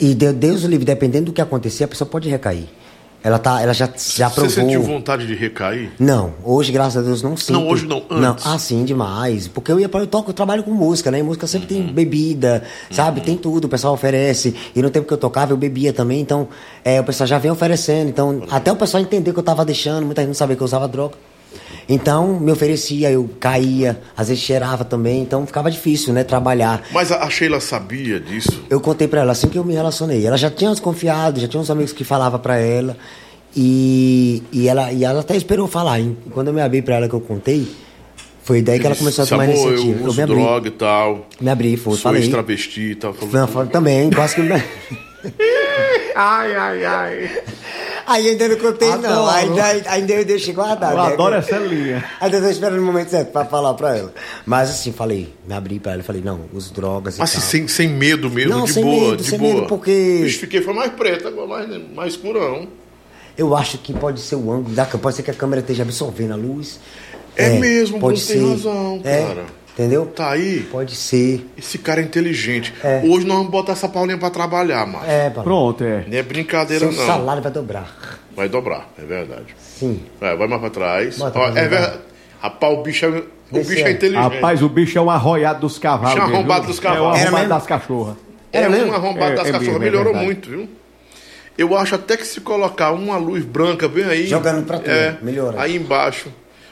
E de- Deus livre, dependendo do que acontecer, a pessoa pode recair. Ela, tá, ela já, já Você provou. sentiu vontade de recair? Não, hoje, graças a Deus, não sinto. Não, hoje não, antes. ah, sim, demais. Porque eu ia para eu toco, eu trabalho com música, né? E música sempre Uhum. tem bebida, sabe? Tem tudo, o pessoal oferece. E no tempo que eu tocava, eu bebia também, então é, o pessoal já vem oferecendo. Então, até o pessoal entender que eu tava deixando, muita gente não sabia que eu usava droga. Então, me oferecia, eu caía, às vezes cheirava também, então ficava difícil, né, trabalhar. Mas a Sheila sabia disso? Eu contei pra ela assim que eu me relacionei. Ela já tinha desconfiado, já tinha uns amigos que falavam pra ela. E, e, ela, e ela até esperou falar. hein? E quando eu me abri pra ela que eu contei, foi daí que ela começou a tomar Amor, iniciativa. Eu Eu uso me abri. droga e tal. Me abri, foi, Sou falei. ex-travesti e tal. Não, também, quase que. *laughs* Ai, ai, ai. Aí ainda não contei, não. Adoro. Ainda, ainda eu deixei guardado. Eu né? adoro essa linha. Ainda tô esperando o momento certo pra falar pra ela. Mas assim, falei, me abri pra ela, falei, não, uso drogas e Mas tal. assim, sem, sem medo mesmo, Não, de sem boa, medo, de sem boa. medo, porque- Bicho, fiquei, foi mais preta, agora mais, mais escurão. Eu acho que pode ser o ângulo da câmera, pode ser que a câmera esteja absorvendo a luz. É mesmo, pode Bruno tem razão, É, cara. Entendeu? Tá aí. Pode ser. Esse cara é inteligente. É. Hoje nós vamos botar essa Paulinha pra trabalhar, mano. É, Paulo. Pronto, é. Não é brincadeira, Seu não. salário vai dobrar. Vai dobrar, é verdade. Sim. Vai, vai mais pra trás. Bota Ó, pra é verdade. Rapaz, o bicho é, o bicho é é. inteligente. Rapaz, o bicho é um arroiado dos cavalos. Bicho é arrombado viu? dos cavalos. É um arrombado das cachorras. É um arrombado É, das é cachorras. é Melhorou muito, viu? Eu acho até que se colocar uma luz branca bem aí. Jogando pra tudo, é, melhora. Aí embaixo.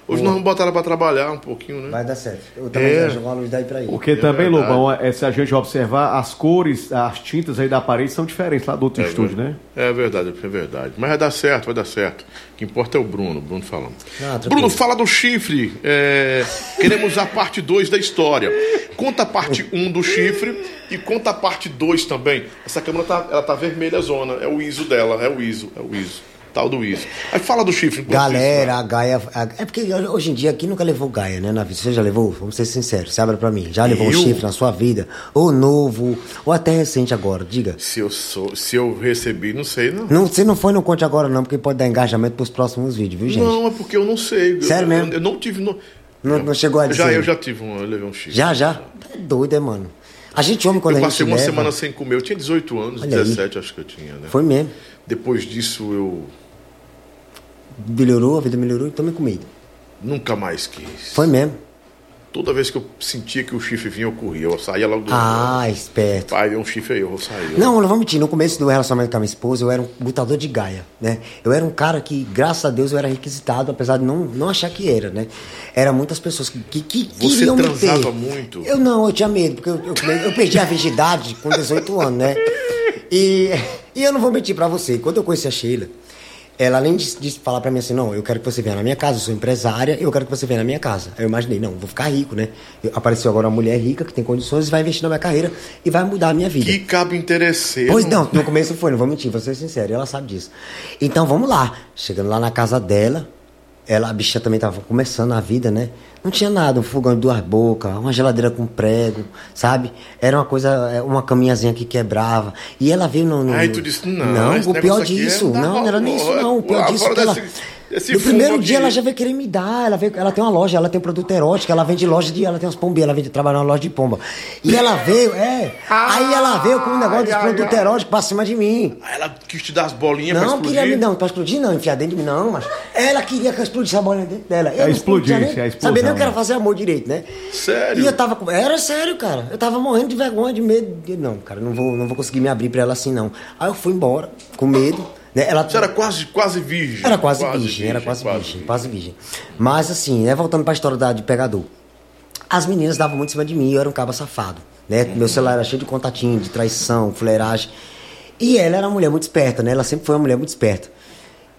Hoje nós vamos botar ela pra trabalhar um pouquinho, né? Vai dar certo. Eu também É. jogar uma luz daí pra ele. Porque também, verdade. Lobão, é, se a gente observar, as cores, as tintas aí da parede são diferentes lá do outro É, estúdio, né? É verdade, é verdade. Mas vai dar certo, vai dar certo. O que importa é o Bruno, Bruno falando. Ah. Bruno, fala do chifre. É, queremos a parte 2 da história. Conta a parte 1 um do chifre e conta a parte 2 também. Essa câmera tá, ela tá vermelha zona. É o ISO dela, é o ISO, é o ISO. Tal do ISO. Aí fala do chifre. Galera, isso, a Gaia. a- é porque hoje em dia aqui nunca levou Gaia, né, na vida? Você já levou? Vamos ser sinceros, você abre pra mim. Já levou um Eu? chifre na sua vida? Ou novo, ou até recente agora, diga. Se eu, sou, se eu recebi, não sei, não. Não, se não foi, não conte agora, não, porque pode dar engajamento pros próximos vídeos, viu, gente? Não, é porque eu não sei. Sério eu, mesmo? Eu, eu não tive. No... Não- não chegou a Já, dizer? eu já tive um. Eu levei um chifre. Já, já? É doido, é, mano? A gente homem quando Eu a gente passei uma leva, semana sem comer. Eu tinha 18 anos, Olha aí. 17 acho que eu tinha, né? Foi mesmo. Depois disso eu Melhorou, a vida melhorou, e tome comida. nunca mais quis. Foi mesmo. Toda vez que eu sentia que o chifre vinha, eu corria. Eu saía logo do. Ah, esperto. Pai, deu um chifre aí, eu vou sair. Não, não vou mentir. No começo do relacionamento com a minha esposa, eu era um botador de gaia, né? Eu era um cara que, graças a Deus, eu era requisitado, apesar de não, não achar que era, né? Era muitas pessoas que, que, que Você me transava muito? Eu não, eu tinha medo, porque eu, eu, eu perdi a virgindade com 18 anos, né? E, e eu não vou mentir pra você. Quando eu conheci a Sheila, ela além de, de falar pra mim assim, não, eu quero que você venha na minha casa, eu sou empresária, eu quero que você venha na minha casa. Aí eu imaginei, não, vou ficar rico, né? Eu- apareceu agora uma mulher rica que tem condições e vai investir na minha carreira e vai mudar a minha vida. Que cabo interesseiro. Pois não, no começo foi, não vou mentir, vou ser sincero, ela sabe disso. Então vamos lá. Chegando lá na casa dela, ela, a bicha também tava começando a vida, né? Não tinha nada, um fogão de duas bocas, uma geladeira com prego, sabe? Era uma coisa, é, uma caminhazinha que quebrava. E ela veio no. no Aí tu disse, não, Não, o pior é disso. da não, não era nem isso, não. O pior agora disso é que ela. no primeiro dia ela já veio querer me dar. Ela, veio, ela tem uma loja, ela tem produto erótico, ela vende loja de. Ela tem umas pombinhas, ela vende trabalhar na loja de pomba. E ela *laughs* veio, é. aí ela veio com um negócio de produto ai. erótico pra cima de mim. Aí ela quis te dar as bolinhas pra Não, explodir. queria me não, pra explodir não, enfiar dentro de mim não, mas ela queria que eu explodisse a bolinha dentro dela. Eu É explodir, é Sabia nem o que era né? fazer amor direito, né? Sério? E eu tava com... Era sério, cara. Eu tava morrendo de vergonha, de medo. de- Não, cara, não vou, não vou conseguir me abrir pra ela assim, não. Aí eu fui embora, com medo. Né? Ela... Você era quase, quase virgem. Era quase, virgem, era quase, virgem, quase virgem. Mas assim, né, voltando pra história da, de pegador. As meninas davam muito em cima de mim, eu era um cabo safado. Né? Meu celular era cheio de contatinho, de traição, fuleiragem. E ela era uma mulher muito esperta, né? Ela sempre foi uma mulher muito esperta.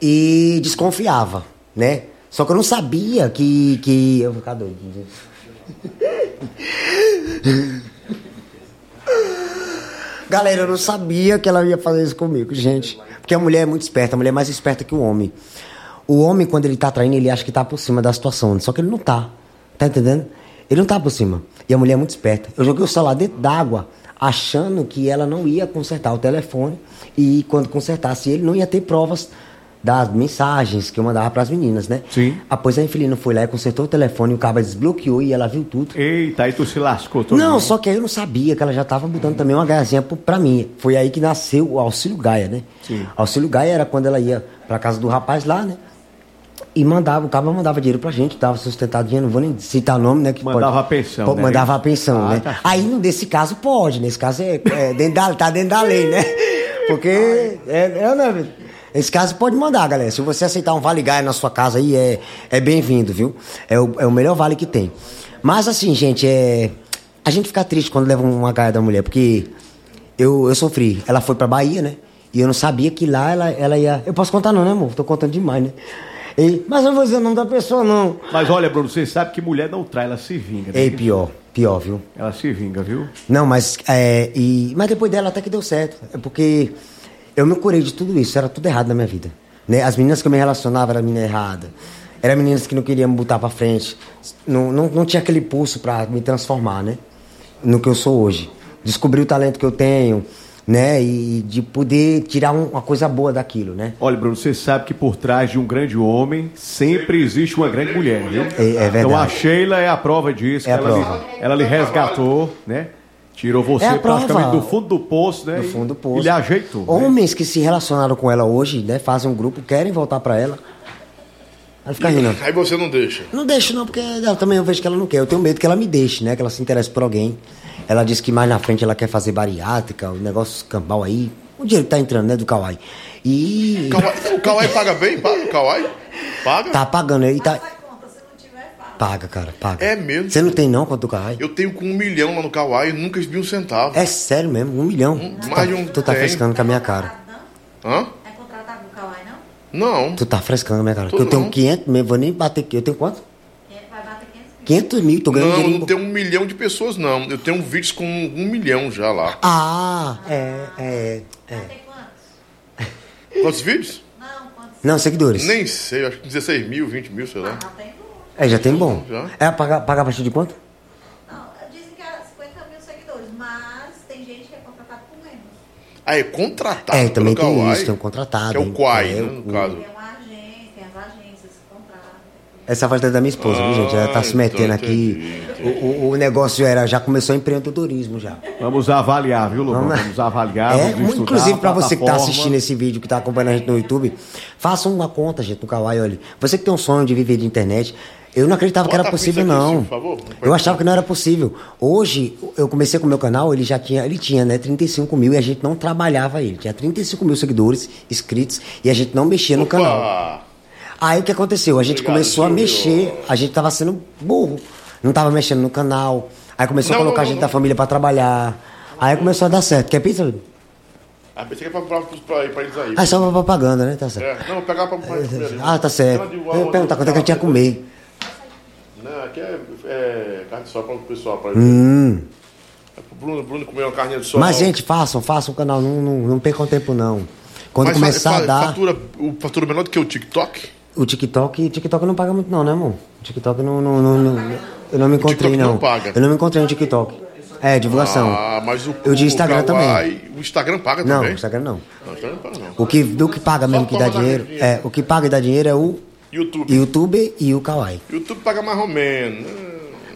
E desconfiava, né? Só que eu não sabia que. que... Eu vou ficar doido. Galera, eu não sabia que ela ia fazer isso comigo, gente. Porque a mulher é muito esperta, a mulher é mais esperta que o homem. O homem, quando ele tá traindo, ele acha que tá por cima da situação. Só que ele não tá. Tá entendendo? Ele não tá por cima. E a mulher é muito esperta. Eu joguei o celular dentro d'água, achando que ela não ia consertar o telefone. E quando consertasse ele, não ia ter provas das mensagens que eu mandava pras meninas, né? Sim. Após a infeliz foi lá e consertou o telefone, o cabo desbloqueou e ela viu tudo. Eita, aí tu se lascou todo Não, mundo. só que aí eu não sabia que ela já estava botando também uma gaiazinha pra mim. Foi aí que nasceu o Auxílio Gaia, né? Sim. Auxílio Gaia era quando ela ia pra casa do rapaz lá, né? E mandava, o cabo mandava dinheiro pra gente, dava sustentadinha, não vou nem citar nome, né? Que Mandava pode- a pensão, pode- né? Mandava a pensão, Ah, né? tá. Aí nesse caso pode, nesse caso é, é dentro da, tá dentro da lei, né? *laughs* Porque é, é, né? Nesse caso pode mandar, galera. Se você aceitar um Vale Gaia na sua casa aí, é, é bem-vindo, viu? É o, é o melhor vale que tem. Mas assim, gente, é. A gente fica triste quando leva uma gaia da mulher, porque eu, eu sofri. Ela foi pra Bahia, né? E eu não sabia que lá ela, ela ia. Eu posso contar, não, né, amor? Tô contando demais, né? E- mas eu não vou dizer o nome da pessoa, não. Mas olha, Bruno, você sabe que mulher não trai, ela se vinga. né? Ei, pior, pior, viu? Ela se vinga, viu? Não, mas. É, e, mas depois dela até que deu certo. É porque eu me curei de tudo isso, era tudo errado na minha vida. Né? As meninas que eu me relacionava eram meninas erradas. Eram meninas que não queriam me botar pra frente. Não, não, não tinha aquele pulso pra me transformar, né? No que eu sou hoje. Descobri o talento que eu tenho, né? E de poder tirar um- uma coisa boa daquilo, né? Olha, Bruno, você sabe que por trás de um grande homem sempre existe uma grande mulher, viu? É- é verdade. Então a Sheila é a prova disso. É a ela, prova. Lhe, ela lhe resgatou, né? Tirou você É a prova. praticamente do fundo do poço, né? No E- fundo do poço. E lhe ajeitou. né? Homens que se relacionaram com ela hoje, né? Fazem um grupo, querem voltar pra ela. Ela fica rindo. Aí você não deixa. Não deixo não, porque ela, também eu vejo que ela não quer. Eu tenho medo que ela me deixe, né? Que ela se interesse por alguém. Ela disse que mais na frente ela quer fazer bariátrica, o negócio cambal aí. O dinheiro que tá entrando, né, do Kawaii. E Kawai- O Kawai paga bem? Paga o Kawai? *laughs* Paga? tá pagando aí, tá... Paga, cara, paga. É mesmo? Você não tem não quanto do Kawaii? Eu tenho com um milhão lá no Kawai e nunca vi um centavo. É sério mesmo, um milhão. tu, tá, de um tu tá tem. frescando com a minha cara. Hã? É contratado no Kawai, não? Não. Tu tá frescando com a minha cara. Tô Porque eu tenho não. 500 mesmo, vou nem bater aqui. Eu tenho quanto? Vai bater 500 500 mil, tô ganhando Não, eu não tenho um milhão de pessoas, não. Eu tenho vídeos com um milhão já lá. Ah, é, é, é. Tem quantos? Quantos vídeos? Não, quantos? Não, seguidores. Nem sei, acho que 16 mil, 20 mil, sei lá. Não tem. É, já tem bom. Já. É pagar, pagar a partir de quanto? Não, dizem que era 50 mil seguidores, mas tem gente que é contratado por menos. Ah, é contratado É, também tem Kawai, isso, tem um contratado. Que é o? Quai, É, né, no o- caso. Tem uma agência, tem as agências que contratam. Essa voz é da minha esposa, viu, gente? Ela tá Ah, se metendo então aqui. entendi, O, o- o negócio já era, já começou empreendedorismo já. Vamos avaliar, viu, Lobão? Vamos- Vamos avaliar, É, vamos estudar inclusive a pra você que tá plataforma. assistindo esse vídeo, que tá acompanhando a gente no YouTube, faça uma conta, gente, no Kawaii, olha. Você que tem um sonho de viver de internet, Eu não acreditava que Bota era a possível, aqui, não. por favor. Eu achava que não era possível. Hoje, eu comecei com o meu canal, ele já tinha, ele tinha, né, 35 mil e a gente não trabalhava ele. Tinha 35 mil seguidores inscritos e a gente não mexia no canal. Opa! Aí o que aconteceu? A gente Obrigado, começou a mexer, a gente tava sendo burro. Não tava mexendo no canal. Aí começou Não, a colocar não, gente não. da família pra trabalhar. Aí começou a dar certo. Quer pizza? Ah, pensei que era pra, pra, pra, pra eles aí. Ah, é só pra propaganda, né? Tá certo. É, não, pegar pra, pra comer ali. Ah, tá certo. Ela de- Eu ia perguntar quanto é que a gente ia comer. Não, aqui é, é carne de sol para o pessoal. Pra Hum. É pro Bruno, Bruno comer uma carninha de sol. Mas, gente, façam, façam o canal. Não, não, não percam tempo, não. Quando Mas começar fa- a dar. Fatura, o fatura menor do que o TikTok? O TikTok, o TikTok não paga muito não, né, amor? O TikTok não, não, não, não- eu não me encontrei TikTok não. não paga. Eu não me encontrei no TikTok. É, divulgação. Ah, mas o, Eu de o Instagram Kawaii- O Instagram paga não, também? Instagram não. Não, Instagram não paga não. O que, do que paga mesmo, Só que dá dinheiro, é, o que paga e dá dinheiro é o YouTube. YouTube e o Kawaii. YouTube paga mais ou menos.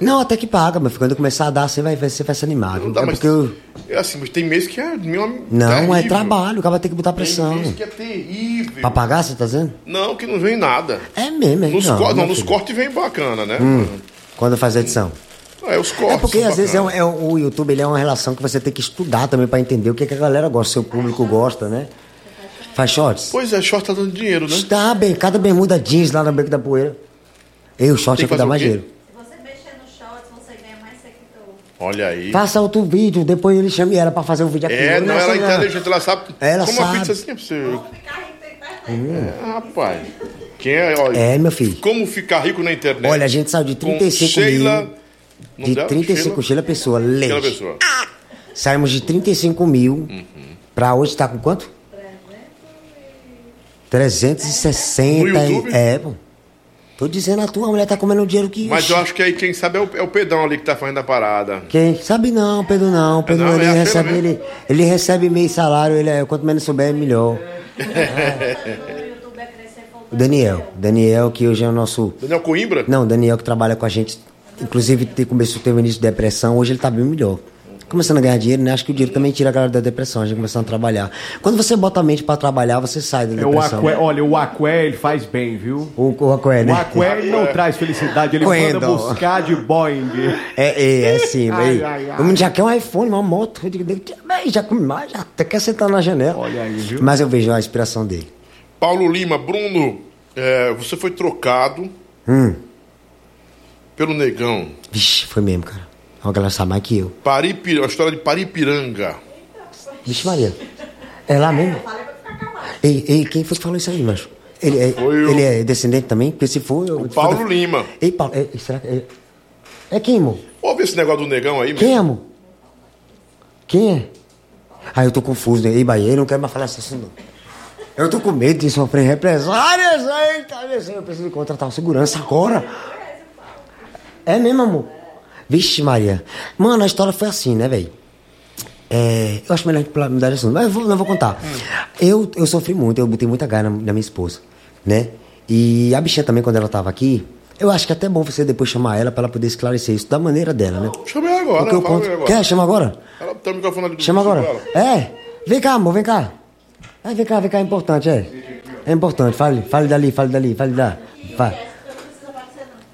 Não, até que paga, mas quando começar a dar, você vai, você vai se animar. Não dá, é porque eu... é assim, mas tem mês que é meu Não, é terrível. trabalho, o cara vai ter que botar pressão. Tem mês que é terrível. Pra pagar, você tá dizendo? Não, que não vem nada. É mesmo, é Nos, não, não, nos cortes vem bacana, né? Quando faz a edição. É, os cortes. É porque às vezes é, um- é o YouTube ele é uma relação que você tem que estudar também pra entender o que, que a galera gosta, seu público gosta, né? Faz shorts? Pois é, short tá dando dinheiro, né? Está bem, cada bermuda jeans lá no Beco da Poeira. Eu, short é que dá mais dinheiro. Se você mexer no shorts, você ganha mais seguidor. Olha aí. Faça outro vídeo, depois ele chama ela pra fazer um vídeo aqui. É, não, é ela é assim, não. inteligente, ela sabe. Ela como uma sabe. pizza assim, é pra você. Ficar rico tem internet. É, rapaz. Quem é, olha. É, meu filho. Como ficar rico na internet? Olha, a gente saiu de Com 35 Sheila. mil. nome De dela? 35, Sheila Pessoa, leite. Sheila Pessoa. Saímos de 35 mil Uhum. pra hoje tá com quanto? 360. No YouTube? É, pô. Tô dizendo a tua mulher tá comendo dinheiro que. Mas eu acho que aí quem sabe é o, é o Pedrão ali que tá fazendo a parada. Quem? Sabe não, Pedro não. Pedro Não, ele, é recebe, ele, ele recebe meio salário, ele é, quanto menos souber, melhor. O YouTube é O Daniel. Daniel, que hoje é o nosso. Daniel Coimbra? Não, Daniel que trabalha com a gente. Inclusive te- começou a ter um início de depressão, hoje ele tá bem melhor. Começando a ganhar dinheiro, né? Acho que o dinheiro também tira a galera da depressão, a gente começando a trabalhar. Quando você bota a mente pra trabalhar, você sai da É o depressão. aqué, olha, o aqué ele faz bem, viu? O, o Aqué, O né? aqué ele não *laughs* traz felicidade, ele Quando? manda buscar de Boeing. É, é, é sim, *laughs* Ai, ai, ai. O menino já quer um iPhone, uma moto. Eu digo, "Bem, já come mais, já até quer sentar na janela. Olha aí, viu? Mas eu vejo a inspiração dele. Paulo Lima, Bruno, é, você foi trocado Hum. pelo negão. Vixe, foi mesmo, cara. A galera sabe mais que eu. Paripir, a história de Paripiranga. Vixe, Maria. É lá mesmo? Ei, ei, quem foi que falou isso aí, macho? Ele é, ele é descendente também? Porque se for. Eu, O Paulo Lima. Ei, Paulo. É, será que. É, é quem, amor? Ouve esse negócio do negão aí, Quem, mesmo. amor? Quem é? Ah, eu tô confuso, né? Ei, Bahia, eu não quero mais falar assim, não. Eu tô com medo de sofrer represálias. Eita, Deus, eu preciso contratar um segurança agora. É mesmo, amor? Vixe, Maria. Mano, a história foi assim, né, velho? É, eu acho melhor a mudar de assunto, mas eu vou, não vou contar. Eu, eu sofri muito, eu botei muita garra na, na minha esposa, né? E a bichinha também, quando ela tava aqui, eu acho que é até bom você depois chamar ela pra ela poder esclarecer isso da maneira dela, né? Chama ela agora, Porque eu conto. agora. Quer? Chama agora? Ela tem o microfone ali Chama agora. É. Vem cá, amor, vem cá. É, vem cá, vem cá, é importante, é. É importante, fale, fale dali, fale dali, fale da. Fale.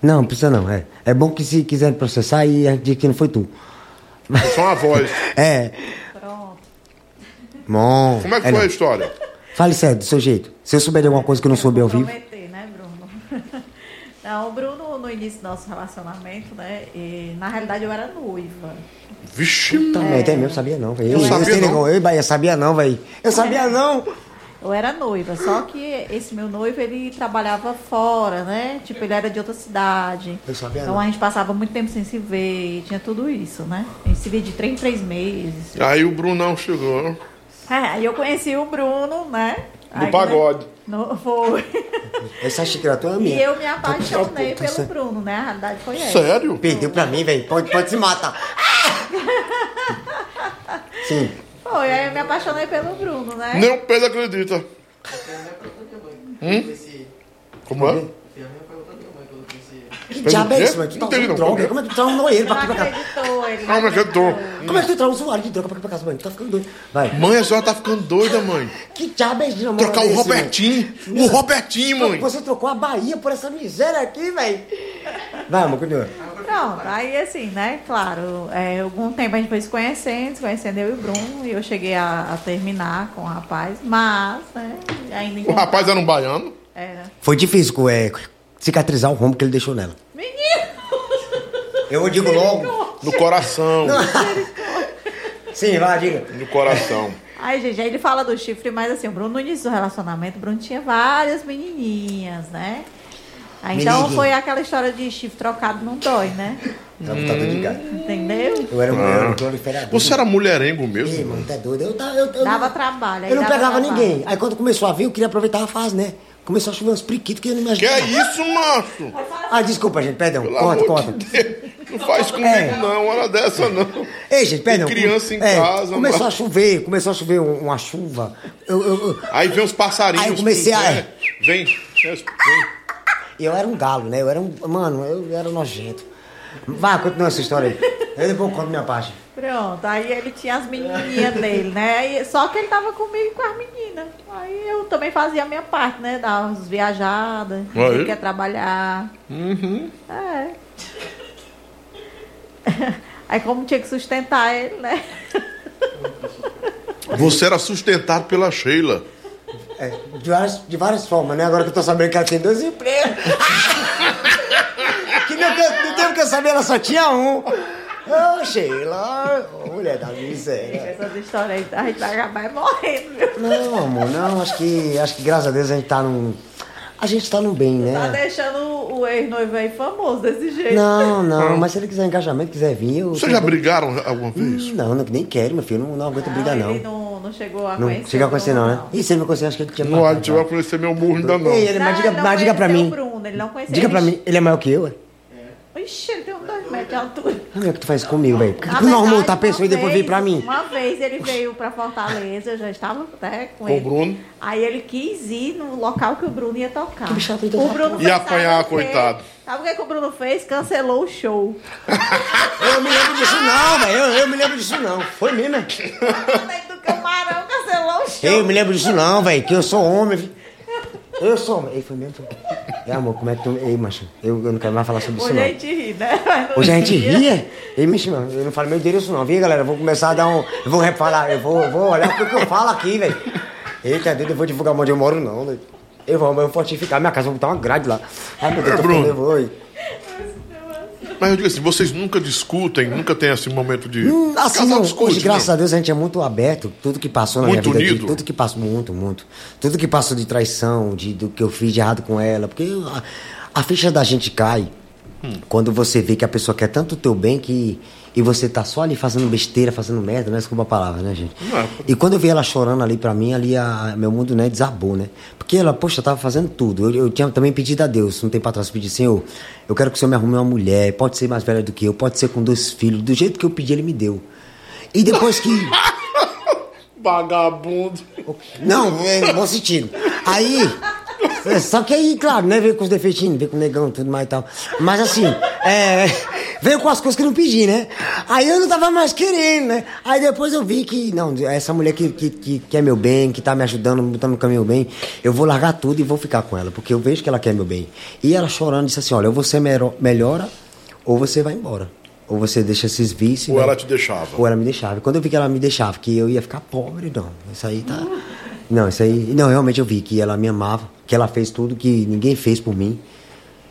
Não, não precisa não, é. É bom que se quiser processar aí a gente que não foi tu. É só uma voz. *laughs* É. Pronto. Bom. Como é que É, foi a não. história? Fale sério, do seu jeito. Se eu souber de alguma coisa que eu não soube ao vivo. Né, Bruno? *laughs* Não, o Bruno, no início do nosso relacionamento, né? E, na realidade, eu era noiva. Vixe, Também, até mesmo, sabia não, velho. Eu sabia não. Eu, Bahia, sabia não, velho. Eu sabia não. Eu era noiva, só que esse meu noivo, ele trabalhava fora, né? Tipo, ele era de outra cidade. Eu sabia Então não. a gente passava muito tempo sem se ver, e tinha tudo isso, né? A gente se via de três em três meses. Aí o Brunão chegou. É, aí eu conheci o Bruno, né? No Aí, pagode. No, foi. Essa xícara tua é E minha. eu me apaixonei Tá- tá- pelo Bruno, né? A realidade foi essa. Sério? Perdeu pra mim, velho. Pode, pode se matar. *laughs* Sim. Foi, aí eu me apaixonei pelo Bruno, né? Nem o Pedro acredita. Hum? Como é? Que diabo é isso? Tu tá Não entendi, usando não. droga. Como é que tu traumas ele pra Não aqui pra casa? acreditou, ele Calma, que eu tô. Como é que tu traz um usuário de droga pra aqui pra casa, mãe? Tu tá ficando doido. Vai. Mãe, a senhora tá ficando doida, mãe. Que diabo é namoro Trocar o Robertinho. O Robertinho, mãe. Você trocou a Bahia por essa miséria aqui, velho. Vai, amor, continua. Pronto, aí assim, né? Claro, é, algum tempo a gente foi se conhecendo, se conhecendo eu e o Bruno, e eu cheguei a, a terminar com o rapaz, mas, né, ainda O rapaz era um baiano. Era. Foi difícil é, cicatrizar o rombo que ele deixou nela. Menino! Eu digo logo. No coração. *laughs* Sim, vai, diga. No coração. Ai, gente, aí ele fala do chifre, mas assim, o Bruno, no início do relacionamento, o Bruno tinha várias menininhas, né? Aí, então Menininha. foi aquela história de chifre trocado não dói, né? Tá botado de gato. Entendeu? Eu era um um proliferador. Você era mulherengo mesmo? mano, tá doido. Eu, tá- eu, eu, Dava não- trabalho. eu não dava pegava trabalho. ninguém. Aí quando começou a vir, eu queria aproveitar a fase, né? Começou a chover uns priquitos que eu não me Que é isso, macho? Ah, desculpa, gente, perdão. Pelo Corta, amor corta. de. Não faz comigo, É. não. Hora dessa, não. Ei, gente, perdão. criança em É, casa, Começou mano. a chover, começou a chover um- uma chuva. Eu, eu, eu, Aí vem os passarinhos. Aí eu comecei a- né? Vem. vem. eu era um galo, né? Eu era um. Mano, eu era nojento. Vai, continua essa história aí. Eu depois conto minha parte. Pronto, aí ele tinha as menininhas dele, né? E- só que ele tava comigo e com as meninas. Aí eu também fazia a minha parte, né? Dar umas viajadas, ele quer trabalhar. Uhum. É. Aí como tinha que sustentar ele, né? Você era sustentado pela Sheila. É, de, várias, de várias formas, né? Agora que eu tô sabendo que ela tem dois empregos. *laughs* que no, tempo- no tempo que eu sabia, ela só tinha um. Ô, Sheila, mulher da miséria. Essas histórias aí, a gente vai acabar morrendo, viu? Não, amor, não. Acho que, acho que graças a Deus a gente tá num. A gente tá num bem, Tá né? deixando o ex-noivo aí famoso desse jeito. Não, não, mas se ele quiser engajamento, quiser vir, eu. Vocês já brigaram alguma vez? Não, não, nem quero, meu filho. Não, não aguento brigar, Ele não. não, não chegou a Não conhecer. chega a o conhecer, não, né? Ih, se ele me conhecer, acho que ele tinha Não, a matado gente já. vai conhecer meu burro ainda não. Ei, ele, mas Não, diga, ele não mas diga pra mim. o Bruno, ele não conheceu. Diga pra mim, ele é maior que eu, ué? Ixi, ele tem um dois metros de altura. Como é que tu faz comigo, velho? Por que tu não arrumou outra pessoa e depois veio pra mim? Uma vez ele veio pra Fortaleza, eu já estava né, com Com o ele. Bruno. Aí ele quis ir no local que o Bruno ia tocar. Então. o Bruno Ia fez, apanhar, o coitado. Sabe o que, que o Bruno fez? Cancelou o show. *laughs* Eu me lembro disso não, velho. Eu, eu me lembro disso não. Foi mesmo, é? Dentro do camarão, cancelou o show. Eu me lembro disso não, velho. Que eu sou homem, vi. Eu sou homem. Ei, foi mesmo? Foi. É, amor, como é que tu... Ei, macho, eu, eu não quero mais falar sobre isso Hoje a não. gente ri, né? Hoje a gente ria. Ei, mano, eu não falo meu endereço não, viu, galera? Eu vou começar a dar um... Eu vou refalar, eu vou, eu vou olhar o que eu falo aqui, velho. Eita, Deus, eu vou divulgar onde eu moro não, velho. Eu vou, eu vou fortificar minha casa, vou botar uma grade lá. Ai, meu Deus, eu tô Bruno. nervoso. Mas eu digo assim, vocês nunca discutem, nunca tem esse momento de. Hum, Assim, não, discute, hoje, graças não. a Deus, a gente é muito aberto. Tudo que passou na Muito minha vida, unido? tudo que passou, muito, muito. Tudo que passou de traição, de, do que eu fiz de errado com ela. Porque a, a ficha da gente cai Hum. quando você vê que a pessoa quer tanto o teu bem que. E você tá só ali fazendo besteira, fazendo merda, né? Desculpa a palavra, né, gente? Não é. E quando eu vi ela chorando ali pra mim, ali a, meu mundo, né, desabou, né? Porque ela, poxa, tava fazendo tudo. Eu, eu tinha também pedido a Deus, um tempo atrás, pedi, Senhor, eu quero que o Senhor me arrume uma mulher, pode ser mais velha do que eu, pode ser com dois filhos, do jeito que eu pedi, ele me deu. E depois que. *laughs* Vagabundo. Não, é bom sentido. Aí. é, Só que aí, claro, né? Veio com os defeitinhos, veio com o negão, tudo mais e tal. Mas assim, é. Veio com as coisas que eu não pedi, né? Aí eu não tava mais querendo, né? Aí depois eu vi que, não, essa mulher que, que, que quer meu bem, que tá me ajudando, me botando no caminho bem, eu vou largar tudo e vou ficar com ela, porque eu vejo que ela quer meu bem. E ela chorando disse assim: olha, ou você melhora, ou você vai embora. Ou você deixa esses vícios. Ou né? ela te deixava. Ou ela me deixava. Quando eu vi que ela me deixava, que eu ia ficar pobre, não. Isso aí tá. Não, isso aí. Não, realmente eu vi que ela me amava, que ela fez tudo que ninguém fez por mim.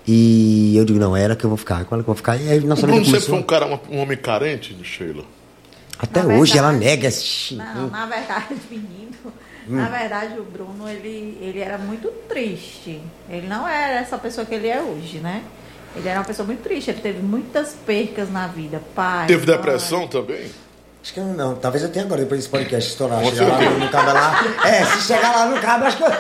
E eu digo, não, é ela que eu vou ficar, com ela que eu vou ficar. E aí O nossa Bruno vida sempre foi começou. um cara, um homem carente, Sheila. Até Na hoje ela verdade- nega esse. Não, na verdade, *laughs* menino, Hum. na verdade o Bruno, ele, ele era muito triste. Ele não era essa pessoa que ele é hoje, né? Ele era uma pessoa muito triste, ele teve muitas percas na vida. Pai. Teve mãe. depressão também? Acho que eu não, talvez eu tenha agora, depois desse podcast estourar. Chegar lá no cabra lá. É, se chegar lá no cabra, acho que eu. *laughs*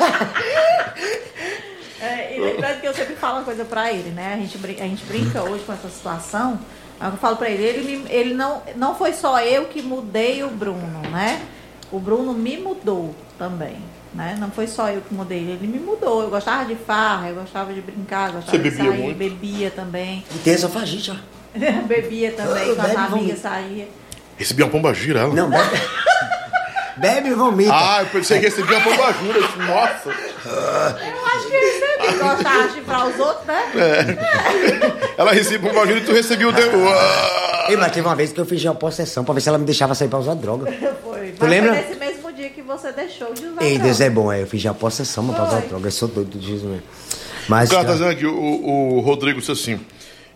É, e lembrando que eu sempre falo uma coisa pra ele, né? A gente, brin- a gente brinca hoje com essa situação. Aí Eu falo pra ele, ele, me- ele não, não foi só eu que mudei o Bruno, né? o Bruno me mudou também. Né? Não foi só eu que mudei, ele me mudou. Eu gostava de farra, eu gostava de brincar, gostava Você de bebia sair, muito? bebia também. E tem essa fagite, *laughs* ó. bebia também, com as amigas saía. Recebi uma pomba gira, ela. Não, bebe. *laughs* bebe e vomita. Ah, eu pensei que recebi uma pomba gira. Nossa. Eu acho que ele de chifrar os outros, né? Ela recebeu pomba gira e tu recebeu o deu. *laughs* Ah! Ei, mas teve uma vez que eu fiz uma possessão pra ver se ela me deixava sair pra usar droga. Foi. Tu Mas lembra? foi nesse mesmo dia que você deixou de usar Ei, droga. Deus é bom, é. Eu fiz já possessão pra usar droga. Eu sou doido de Jesus mesmo. Mas. O cara tá dizendo aqui, o, o Rodrigo disse assim.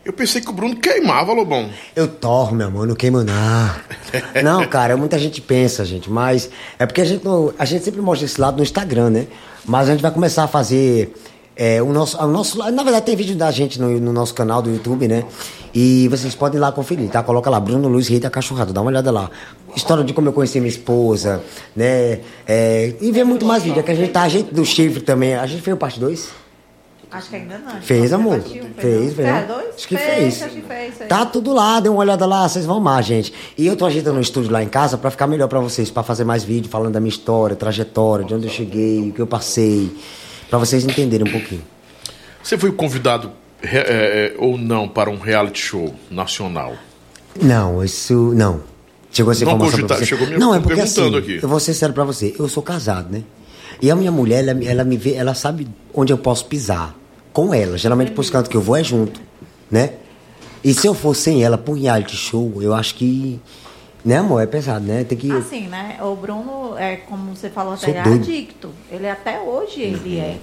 Eu pensei que o Bruno queimava, Lobão. Eu torro, meu amor, não queimo não. *laughs* Não, cara, muita gente pensa, gente, mas é porque a gente, não- a gente sempre mostra esse lado no Instagram, né? Mas a gente vai começar a fazer é, o nosso, o nosso. Na verdade, tem vídeo da gente no, no nosso canal do YouTube, né? E vocês podem ir lá conferir, tá? Coloca lá, Bruno Luiz Rei da Cachorrada, dá uma olhada lá. História de como eu conheci minha esposa, né? É, e ver muito mais vídeo. É que a gente tá, a gente do chifre também. A gente fez o parte 2? Acho que ainda não. Fez, amor. Repartiu, Fez, fez. É, dois? Acho que fez. fez. Acho que fez. fez. Tá tudo lá, dê uma olhada lá, vocês vão amar, gente. E eu tô ajeitando um estúdio lá em casa pra ficar melhor pra vocês, pra fazer mais vídeo falando da minha história, trajetória, de onde eu cheguei, o que eu passei, pra vocês entenderem um pouquinho. Você foi convidado é, é, ou não para um reality show nacional? Não, isso não. Chegou essa Não informação você. chegou me não, é porque assim, aqui. eu vou ser sério pra você, eu sou casado, né? E a minha mulher, ela, ela me vê, ela sabe onde eu posso pisar. Com ela. Geralmente pros cantos que eu vou é junto, né? E se eu for sem ela pra um reality show, eu acho que. Né, amor? É pesado, né? Tem que. Assim, né? O Bruno, é, como você falou até, Sou ele é adicto. Ele até hoje ele é.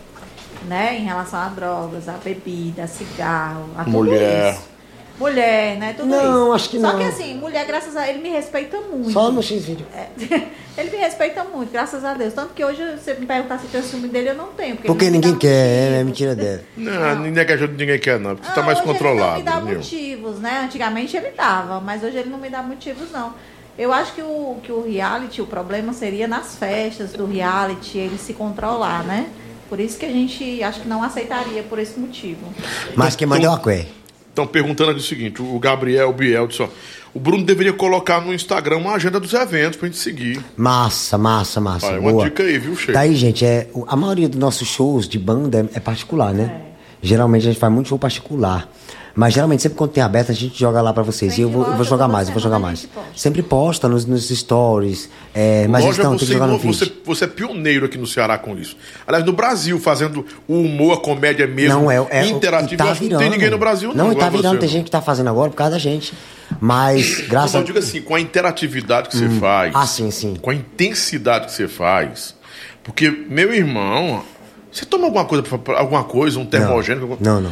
Né? Em relação a drogas, a bebida, a cigarro, a tudo Mulher. isso. Mulher, né? Tudo Não, isso. acho que Só não. que assim, mulher, graças a ele, me respeita muito. Só no X-Vídeo. É, *laughs* ele me respeita muito, graças a Deus. Tanto que hoje, se você me perguntar se tem ciúme dele, eu não tenho. Porque, Porque não me ninguém quer, é, motivos. mentira dela. *laughs* Não, ninguém quer, ninguém quer não, porque tu tá Ah, mais hoje controlado. Ele não me dá motivos, né? Antigamente ele dava, mas hoje ele não me dá motivos, não. Eu acho que o, que o reality, o problema seria nas festas do reality, ele se controlar, né? Por isso que a gente acho que não aceitaria por esse motivo. Mas quem manda é. Estão perguntando aqui o seguinte: o Gabriel Biel disse, ó, o Bruno deveria colocar no Instagram uma agenda dos eventos pra gente seguir. Massa, massa, massa. Olha, uma boa. dica aí, viu, Sheila? Tá aí, gente. É, a maioria dos nossos shows de banda é, é particular, né? Geralmente a gente faz muito show particular. Mas geralmente, sempre quando tem aberto, a gente joga lá pra vocês. E eu vou, eu vou jogar mais, eu vou jogar a mais. posta. Sempre posta nos, nos stories. É, mas Loja, então, tem que você, jogar no você, vídeo. você é pioneiro aqui no Ceará com isso. Aliás, no Brasil, fazendo o humor, a comédia mesmo, Não, é, é interativo. tá que não virando. tem ninguém no Brasil, não. Não, e tá virando. você, Tem não. gente que tá fazendo agora por causa da gente. Mas, Não, graças mas eu digo assim, com a interatividade que você faz. Ah, sim, sim. Com a intensidade que você faz. Porque, meu irmão, você toma alguma coisa, alguma coisa, um termogênico? alguma- Não, não.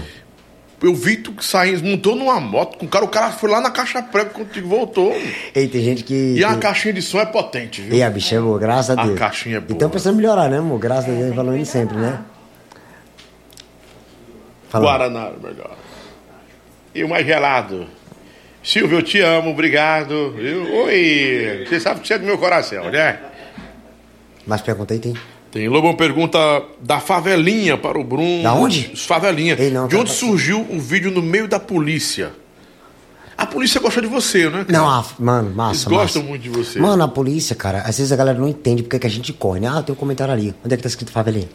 Eu vi tu saindo, montou numa moto com o cara, o cara foi lá na caixa prego contigo, voltou. Ei, tem gente que. E a tem- caixinha de som é potente, viu? E a bicha é boa, graças a A Deus. caixinha é boa. Então precisa melhorar, né, amor? Graças a Deus, falando sempre, né? Fala. Guaraná, melhor. E o mais gelado. Silvio, eu te amo, obrigado. Oi, você sabe que você é do meu coração, né? Mas pergunta aí, tem. Tem Lobão pergunta da favelinha para o Bruno. Da onde? Favelinha. Ei, não, de onde tá- surgiu o vídeo no meio da polícia? A polícia gosta de você, né? Não, ah, mano, massa. Eles gostam massa. muito de você. Mano, a polícia, cara, às vezes a galera não entende porque que a gente corre, né? Ah, tem um comentário ali. Onde é que tá escrito favelinha?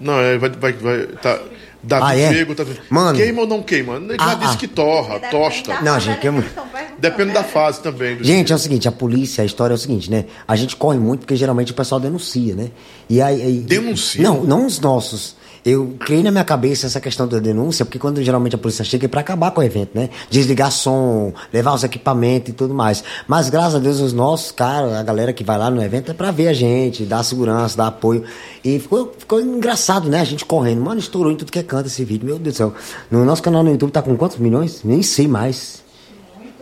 Não, é, vai, vai, vai, tá. Davi Ah, é? Fego, tá Mano. Queima ou não queima? Ele já Ah, disse ah. que torra, Depende tosta. Não, gente, que mu- eles estão perguntando, Depende da fase também. do- Gente, é o seguinte, a polícia, a história é o seguinte, né? A gente corre muito porque geralmente o pessoal denuncia, né? E aí, aí- Denuncia? Não, não os nossos. Eu criei na minha cabeça essa questão da denúncia, porque quando geralmente a polícia chega é pra acabar com o evento, né? Desligar som, levar os equipamentos e tudo mais. Mas graças a Deus os nossos caras, a galera que vai lá no evento é pra ver a gente, dar segurança, dar apoio. E ficou, ficou engraçado, né? A gente correndo. Mano, estourou em tudo que é canto esse vídeo, meu Deus do céu. No nosso canal no YouTube tá com quantos milhões? Nem sei mais.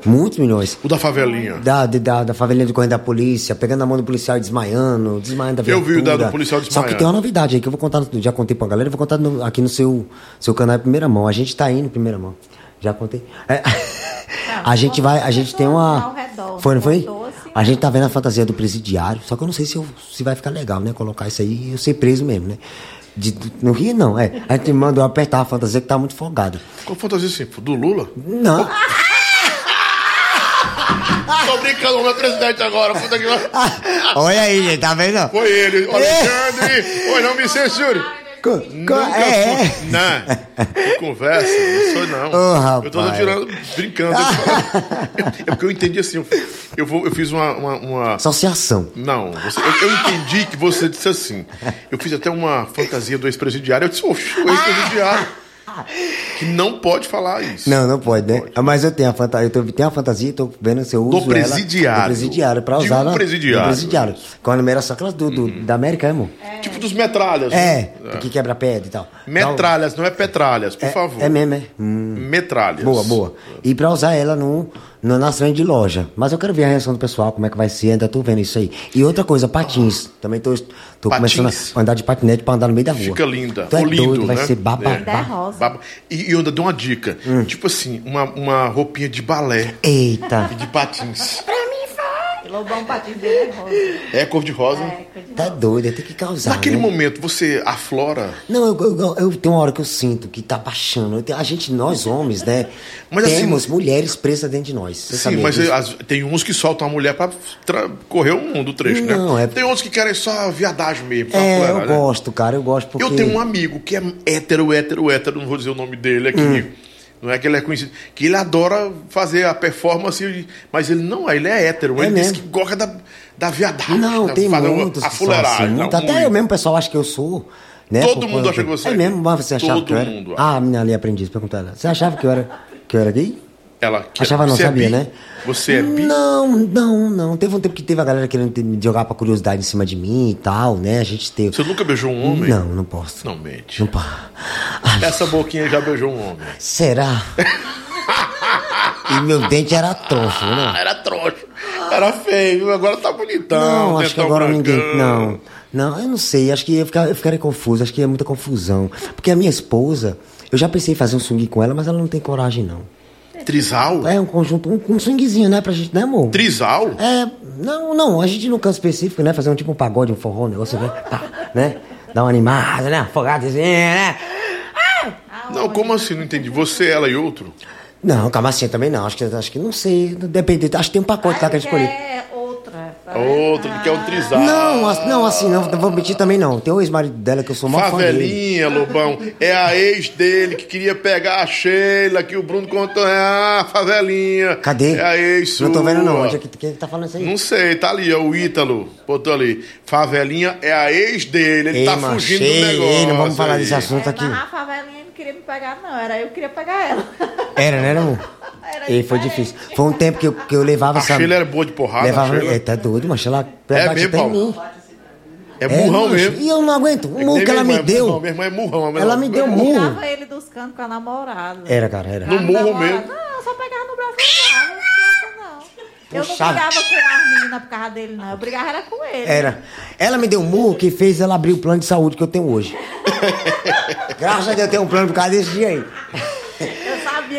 Muitos milhões. O da favelinha. Da, de- da, da favelinha de correndo da polícia, pegando a mão do policial e desmaiando, desmaiando da Eu vi o viatura. da- do policial Só que desmaiando. tem uma novidade aí que eu vou contar, no- já contei pra galera, eu vou contar no- aqui no seu, seu canal em primeira mão. A gente tá indo em primeira mão. Já contei. É, *laughs* a gente vai, a gente tem uma. Ao redor, Foi, não foi? A gente tá vendo a fantasia do presidiário, só que eu não sei se, eu- se vai ficar legal, né? Colocar isso aí e eu ser preso mesmo, né? De, no Rio, não, é. A gente mandou apertar a fantasia que tá muito folgado. Qual fantasia assim? Do Lula? Não. *laughs* *laughs* Tô brincando, o meu presidente agora. Puta que. *laughs* Olha aí, gente, tá vendo? Foi ele, o *laughs* Alexandre. Oi, não me censure. Co- Nunca é, é. fui- Não, que conversa, não sou não. Rapaz. eu tô tirando, brincando. É porque eu entendi assim, eu, eu, vou, eu fiz uma... uma, uma- Associação. Não, você- eu, eu entendi que você disse assim. Eu fiz até uma fantasia do ex-presidiário. Eu disse, oxe, o ex-presidiário. Que não pode falar isso. Não, não pode, né? Ah, Mas eu tenho a fantasia, eu tô- tenho a fantasia e tô vendo se eu uso ela- presidiário. do presidiário, pra usar um na- presidiário. Do presidiário. Quando era só aquelas do, do- da América, é, amor? Tipo dos metralhas. É, né? que quebra pedra e tal. Metralhas, não é petralhas, por É, favor. é mesmo, é. Hum. Metralhas. Boa, boa. E pra usar ela no, no, nas frente de loja. Mas eu quero ver a reação do pessoal, como é que vai ser, ainda tô vendo isso aí. E outra coisa, patins. Também tô, tô Patins. começando a andar de patinete pra andar no meio da rua. Fica linda. Tu é lindo, doido, vai né? ser bababá. Ainda é rosa. Baba- E, e eu ainda dou uma dica. Hum. Tipo assim, uma, uma roupinha de balé Eita, e de patins. Lobão patinho dele é rosa. É cor de rosa. É, coisa de tá doido, tem que causar. Naquele né? momento, você aflora. Não, eu, eu, eu- eu tenho uma hora que eu sinto que tá baixando. A gente, nós homens, né? Mas assim- temos mulheres presas dentro de nós. Você Sim, mas as- tem uns que soltam a mulher pra tra- correr o mundo, o trecho, Não, né? é- Tem outros que querem só viadagem mesmo. É, eu né? gosto, cara, eu gosto porque. Eu tenho um amigo que é hétero, hétero, hétero, não vou dizer o nome dele aqui. Hum. Não é que ele é conhecido. Que ele adora fazer a performance, mas ele não é, ele é hétero. É ele diz mesmo? que gosta da, da viadagem. Não, da, tem muitos A fuleiragem. assim, muito. Até eu mesmo, pessoal acha que eu sou. Né, Todo mundo acha que você é é. mesmo, mas você achava Todo que eu era. mundo Ah, a menina ali aprendiz, pergunta ela. Você achava que eu era, que eu era gay? Ela Achava não, é sabia, bi? né? Você é bi? Não, não, não. Teve um tempo que teve a galera querendo me jogar pra curiosidade em cima de mim e tal, né? A gente teve. Você nunca beijou um homem? Não, não posso. Não mente. Não po- Ai, Essa boquinha já beijou um homem. será? *laughs* e meu dente era troncho, né? Ah, era trouxa. Era feio, agora tá bonitão. Não, acho que agora ninguém. brancão. Não, não, eu não sei. Acho que eu, ficar, eu ficaria confuso. Acho que é muita confusão. Porque a minha esposa, eu já pensei em fazer um swing com ela, mas ela não tem coragem, não. Trisal? É um conjunto, um, um swingzinho, né, pra gente, né, amor? Trisal? É, não, não, a gente não canto específico, né? Fazer um tipo um pagode, um forró, um negócio, né? Pá, né? Dar uma animada, né? Afogadazinha, né? Não, como assim? Não entendi. Você, ela e outro? Não, camacinha também não. Acho que, acho que não sei. Depende. Acho que tem um pacote lá que a gente escolheu. É outra. Outro que quer um trisal. Não, não, assim, não, não vou mentir também não. Tem o ex-marido dela que eu sou mó fã dele. Favelinha, Lobão. É a ex dele que queria pegar a Sheila, que o Bruno contou. É a favelinha. Cadê? É a ex Não tô vendo não. sua. Onde é que, quem é que tá falando isso aí? Não sei, tá ali, é o Ítalo. Botou ali. Favelinha é a ex dele. Ele Ei, tá macho, fugindo ei, do negócio. ei, não vamos falar aí. desse assunto É, aqui. mas a favelinha não queria me pegar, não. Era eu que queria pegar ela. Era, né, amor? Era E foi diferente. difícil. Foi um tempo que eu, que eu levava A essa. Sheila era boa de porrada, Levava. a? É, tá doido, mas ela É bate mesmo, até mim. É burrão macho, mesmo. E eu não aguento. O É murro nem que ela minha me irmã, deu. Não, minha irmã é murrão. Ela me deu Eu murro. tirava ele dos cantos com a namorada. Era, cara, era. No A murro namorada- mesmo. Não, eu só pegava no braço e não. Eu não brigava com as meninas por causa dele, não. Eu brigava era com ele. Era. Ela me deu um murro que fez ela abrir o plano de saúde que eu tenho hoje. *laughs* Graças a Deus eu tenho um plano por causa desse dia aí.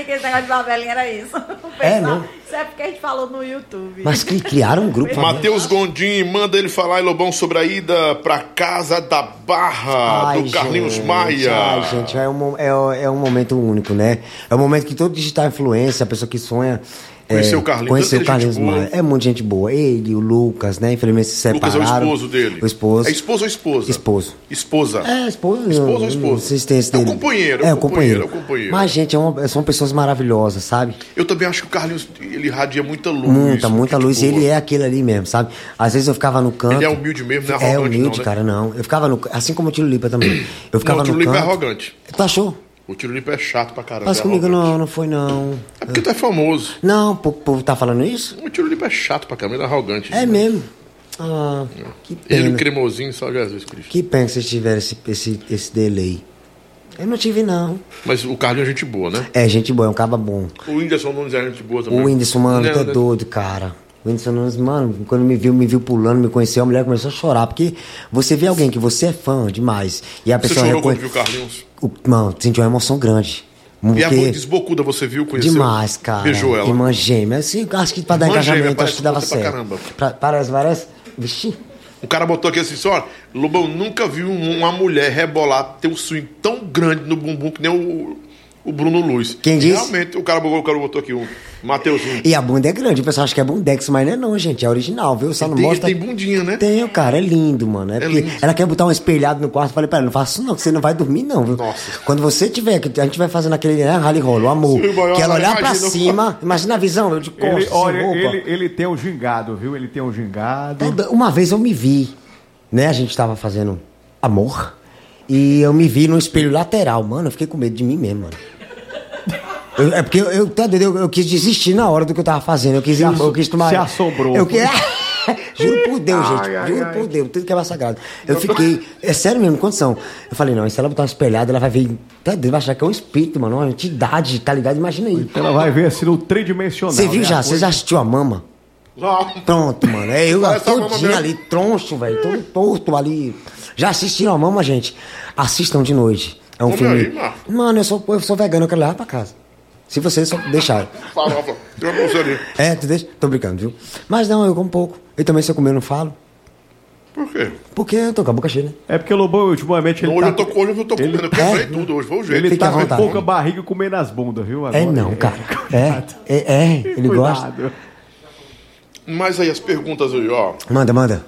Sabia que esse negócio de favelinha era isso. *laughs* É, não? Isso é porque a gente falou no YouTube. Mas que criaram um grupo. *laughs* Matheus Gondim, manda ele falar, em Lobão, sobre a ida pra casa da Barra, Ai, do Carlinhos gente, Maia. Ai, gente, é um, é, é um momento único, né? É um momento que todo digital influência, a pessoa que sonha. Conheceu é, o Carlinhos, Conheceu o Carlinhos. Maia. É muita gente boa. Ele, o Lucas, né? Infelizmente se Lucas separaram. é o esposo dele. O esposo. É esposo ou esposa? Esposo. Esposa. É, esposo. Esposo ou esposa? Se tem esse É o dele. companheiro, É, o companheiro. é o companheiro. Mas, gente, é uma- são pessoas maravilhosas, sabe? Eu também acho que o Carlinhos, ele irradia muita luz. Muita, muita luz. E boa. ele é aquele ali mesmo, sabe? Às vezes eu ficava no canto. Ele é humilde mesmo, não é É arrogante humilde, não, né? cara, não. Eu ficava no. Assim como o Tiro Lipa também. Eu ficava Não, o Tiro Lipa é arrogante. Tu achou? O Tiro Lipa é chato pra caramba. Mas é comigo não, não foi não. É porque tu é famoso. Não, o povo- tá falando isso? O Tiro Lipa é chato pra caramba, ele é arrogante. É mesmo. Ah, que Ele, o pena. cremosinho, só Jesus Cristo. Que pena que vocês tiveram esse, esse, esse delay. Eu não tive, não. Mas o Carlinhos é gente boa, né? É, gente boa, é um caba bom. O Whindersson Nunes é gente boa também. O Whindersson, mano, Não, tá né? doido, cara. O Whindersson Nunes, mano, quando me viu, me viu pulando, me conheceu, a mulher começou a chorar. Porque você vê alguém que você é fã demais e a Você pessoa chorou quando viu o Carlinhos? O- Mano, sentiu uma emoção grande. E a Porque- mãe desbocuda, você viu, conheceu? Demais, cara. Beijou ela. Irmã gêmea. Assim, acho que pra dar Irmã engajamento, acho que dava você pra certo. caramba. Pra- parece, parece. Vixi. O cara botou aqui assim, só, Lobão nunca viu um- uma mulher rebolar, ter um swing tão grande no bumbum que nem o, o Bruno Luz. Quem disse? Realmente, o cara, o cara botou aqui, o Mateuzinho. E a bunda é grande, o pessoal acha que é bundex, mas não é não, gente, é original, viu? Só não Tem, mostra... tem bundinha, né? Tem, cara, é lindo, mano. É, porque lindo. ela quer botar um espelhado no quarto. Falei, pera, não faça isso não, que você não vai dormir, não, viu? Nossa. Quando você tiver, que a gente vai fazendo aquele né, rally roll, o amor, Sim, que ela olha, olhar pra cima, imagina a visão, eu de costas, Ele, olha, ele, ele tem um gingado, viu? Ele tem um gingado. É, do- Uma vez eu me vi, né? A gente tava fazendo amor. E eu me vi no espelho lateral, mano. Eu fiquei com medo de mim mesmo, mano. Eu- é porque eu, eu, tá eu, eu quis desistir na hora do que eu tava fazendo. Eu quis, Se eu, quis tomar. se assombrou. Eu, que- *laughs* juro por Deus, Ai, gente. ai, juro ai. por Deus. Tudo que é mais sagrado. Eu fiquei. É sério mesmo, condição. Eu falei, não, e se ela botar uma espelhada, ela vai ver. Tá doido, vai achar que é um espírito, mano. Uma entidade, tá ligado? Imagina aí. Ela vai ver assim no tridimensional. Você viu né, já? a Você já assistiu a mama? Já. Pronto, mano. É eu todinho ali, troncho, velho. Todo torto ali. Já assistiram a mama, gente? Assistam de noite. É um Come filme. aí, Marco. Mano, eu sou, eu sou vegano, eu quero levar pra casa. Se você só deixar. Farofa. Tem uma bolsa ali. É, tu deixa? Tô brincando, viu? Mas não, eu como pouco. E também se eu comer, eu não falo. Por quê? Porque eu tô com a boca cheia, né? É porque o Lobão, ultimamente, ele Hoje tá... eu tô com hoje eu tô comendo. Eu quebrei tudo hoje. Foi o jeito. Ele Fique tá com pouca barriga e comendo as bundas, viu? Agora. É não, cara. É, é, é. *laughs* Ele gosta. Cuidado. Mas aí as perguntas aí, ó. Manda, manda.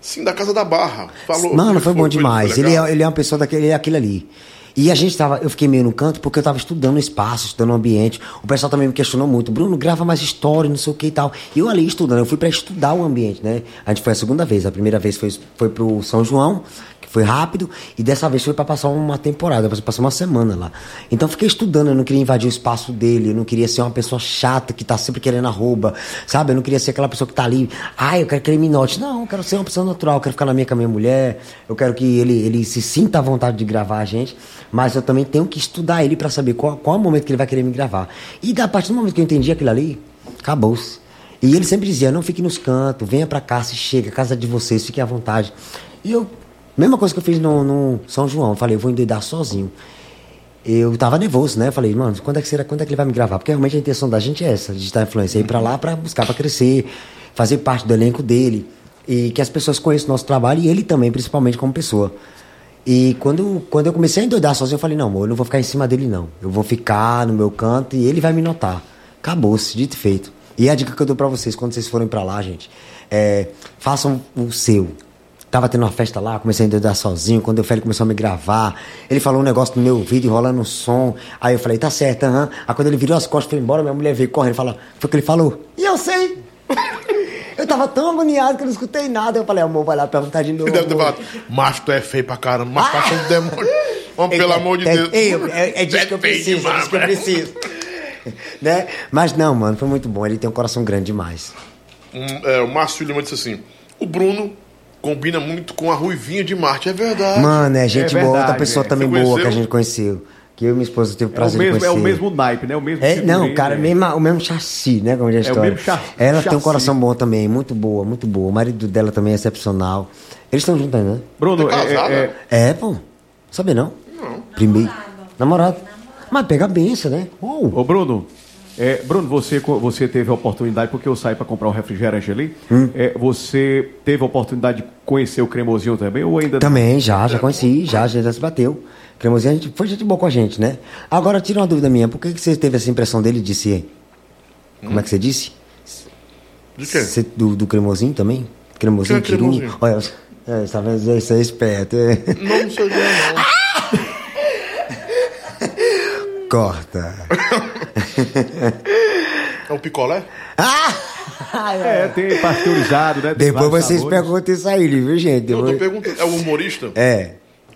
Sim, da Casa da Barra. Falou. Mano, foi bom demais. Ele legal? é, ele é uma pessoa daquele, ele é aquele ali. E a gente tava, eu fiquei meio no canto porque eu tava estudando espaço, estudando ambiente. O pessoal também me questionou muito, Bruno, grava mais história, não sei o que e tal. E eu ali estudando, eu fui pra estudar o ambiente, né? A gente foi a segunda vez. A primeira vez foi, foi pro São João, foi rápido, e dessa vez foi pra passar uma temporada, passar uma semana lá. Então fiquei estudando, eu não queria invadir o espaço dele, eu não queria ser uma pessoa chata que tá sempre querendo arroba, sabe? Eu não queria ser aquela pessoa que tá ali, ai, eu quero que ele me note. Não, eu quero ser uma pessoa natural, eu quero ficar na minha com a minha mulher, eu quero que ele, ele se sinta à vontade de gravar a gente, mas eu também tenho que estudar ele pra saber qual, qual é o momento que ele vai querer me gravar. E da partir do momento que eu entendi aquilo ali, acabou-se. E ele sempre dizia, não fique nos cantos, venha pra cá, se chega, casa de vocês, fique à vontade. E eu, mesma coisa que eu fiz no, no São João, eu falei, eu vou endoidar sozinho. Eu tava nervoso, né? Falei, mano, quando é que será, quando é que ele vai me gravar? Porque realmente a intenção da gente é essa, estar influência, ir pra lá pra buscar pra crescer, fazer parte do elenco dele e que as pessoas conheçam o nosso trabalho e ele também, principalmente como pessoa. E quando, quando eu comecei a endoidar sozinho, eu falei, não, amor, eu não vou ficar em cima dele, não. Eu vou ficar no meu canto e ele vai me notar. Acabou-se, dito e feito. E a dica que eu dou pra vocês, quando vocês forem pra lá, gente, é, façam o seu. Tava tendo uma festa lá, comecei a endoidar sozinho. Quando o Félix começou a me gravar, ele falou um negócio no meu ouvido, enrolando um som. Aí eu falei, tá certo, aham. Aí quando ele virou as costas e foi embora, minha mulher veio correndo e falou, foi o que ele falou. E eu sei. *laughs* eu tava tão agoniado que eu não escutei nada. Eu falei, amor, vai lá perguntar de novo. Deve ter amor." falado, macho, tu é feio pra caramba, mas passa um demônio. Vamos, pelo É- amor de é- Deus. É, é, disso que eu preciso, é disso que eu preciso. *laughs* né? Mas não, mano, foi muito bom. Ele tem um coração grande demais. Um, é, o Márcio Lima disse assim: o Bruno combina muito com a Ruivinha de Marte. É verdade. Mano, é gente É boa, outra pessoa é. também Você boa que a gente conheceu. Que eu e minha esposa teve o É o, prazer mesmo, de é conhecer. o mesmo naipe, né? O mesmo É, não, cara, né? mesmo, o mesmo chassi, né? Como diz a É o história. mesmo cha- Ela tem um chassi. coração bom também, muito boa, muito boa. O marido dela também é excepcional. Eles estão juntos ainda, né? Bruno, Tá é, casada? é- É, pô. Sabia não? Não. Primeiro. Namorado. Mas pega a benção, né? Uou. Ô, Bruno, é, Bruno, você, você teve a oportunidade, porque eu saí para comprar um refrigerante ali, Hum. é, você teve a oportunidade de conhecer o cremosinho também, ou ainda Também, já, já conheci, já, já, se bateu. Cremosinho, a gente, foi gente boa com a gente, né? Agora, tira uma dúvida minha, por que, que você teve essa impressão dele e disse... Como é que você disse? De quê? Você- do, do cremosinho também? Cremosinho, é tiru? cremosinho? Olha, é, tá vendo? Isso é esperto. é. Não, não sei ver, não. *laughs* Corta. *laughs* É um picolé? Ah! *laughs* É, tem pasteurizado, né? Tem Depois vocês sabores. perguntam isso aí, viu, gente? Eu tô Depois- perguntando. É o humorista? É.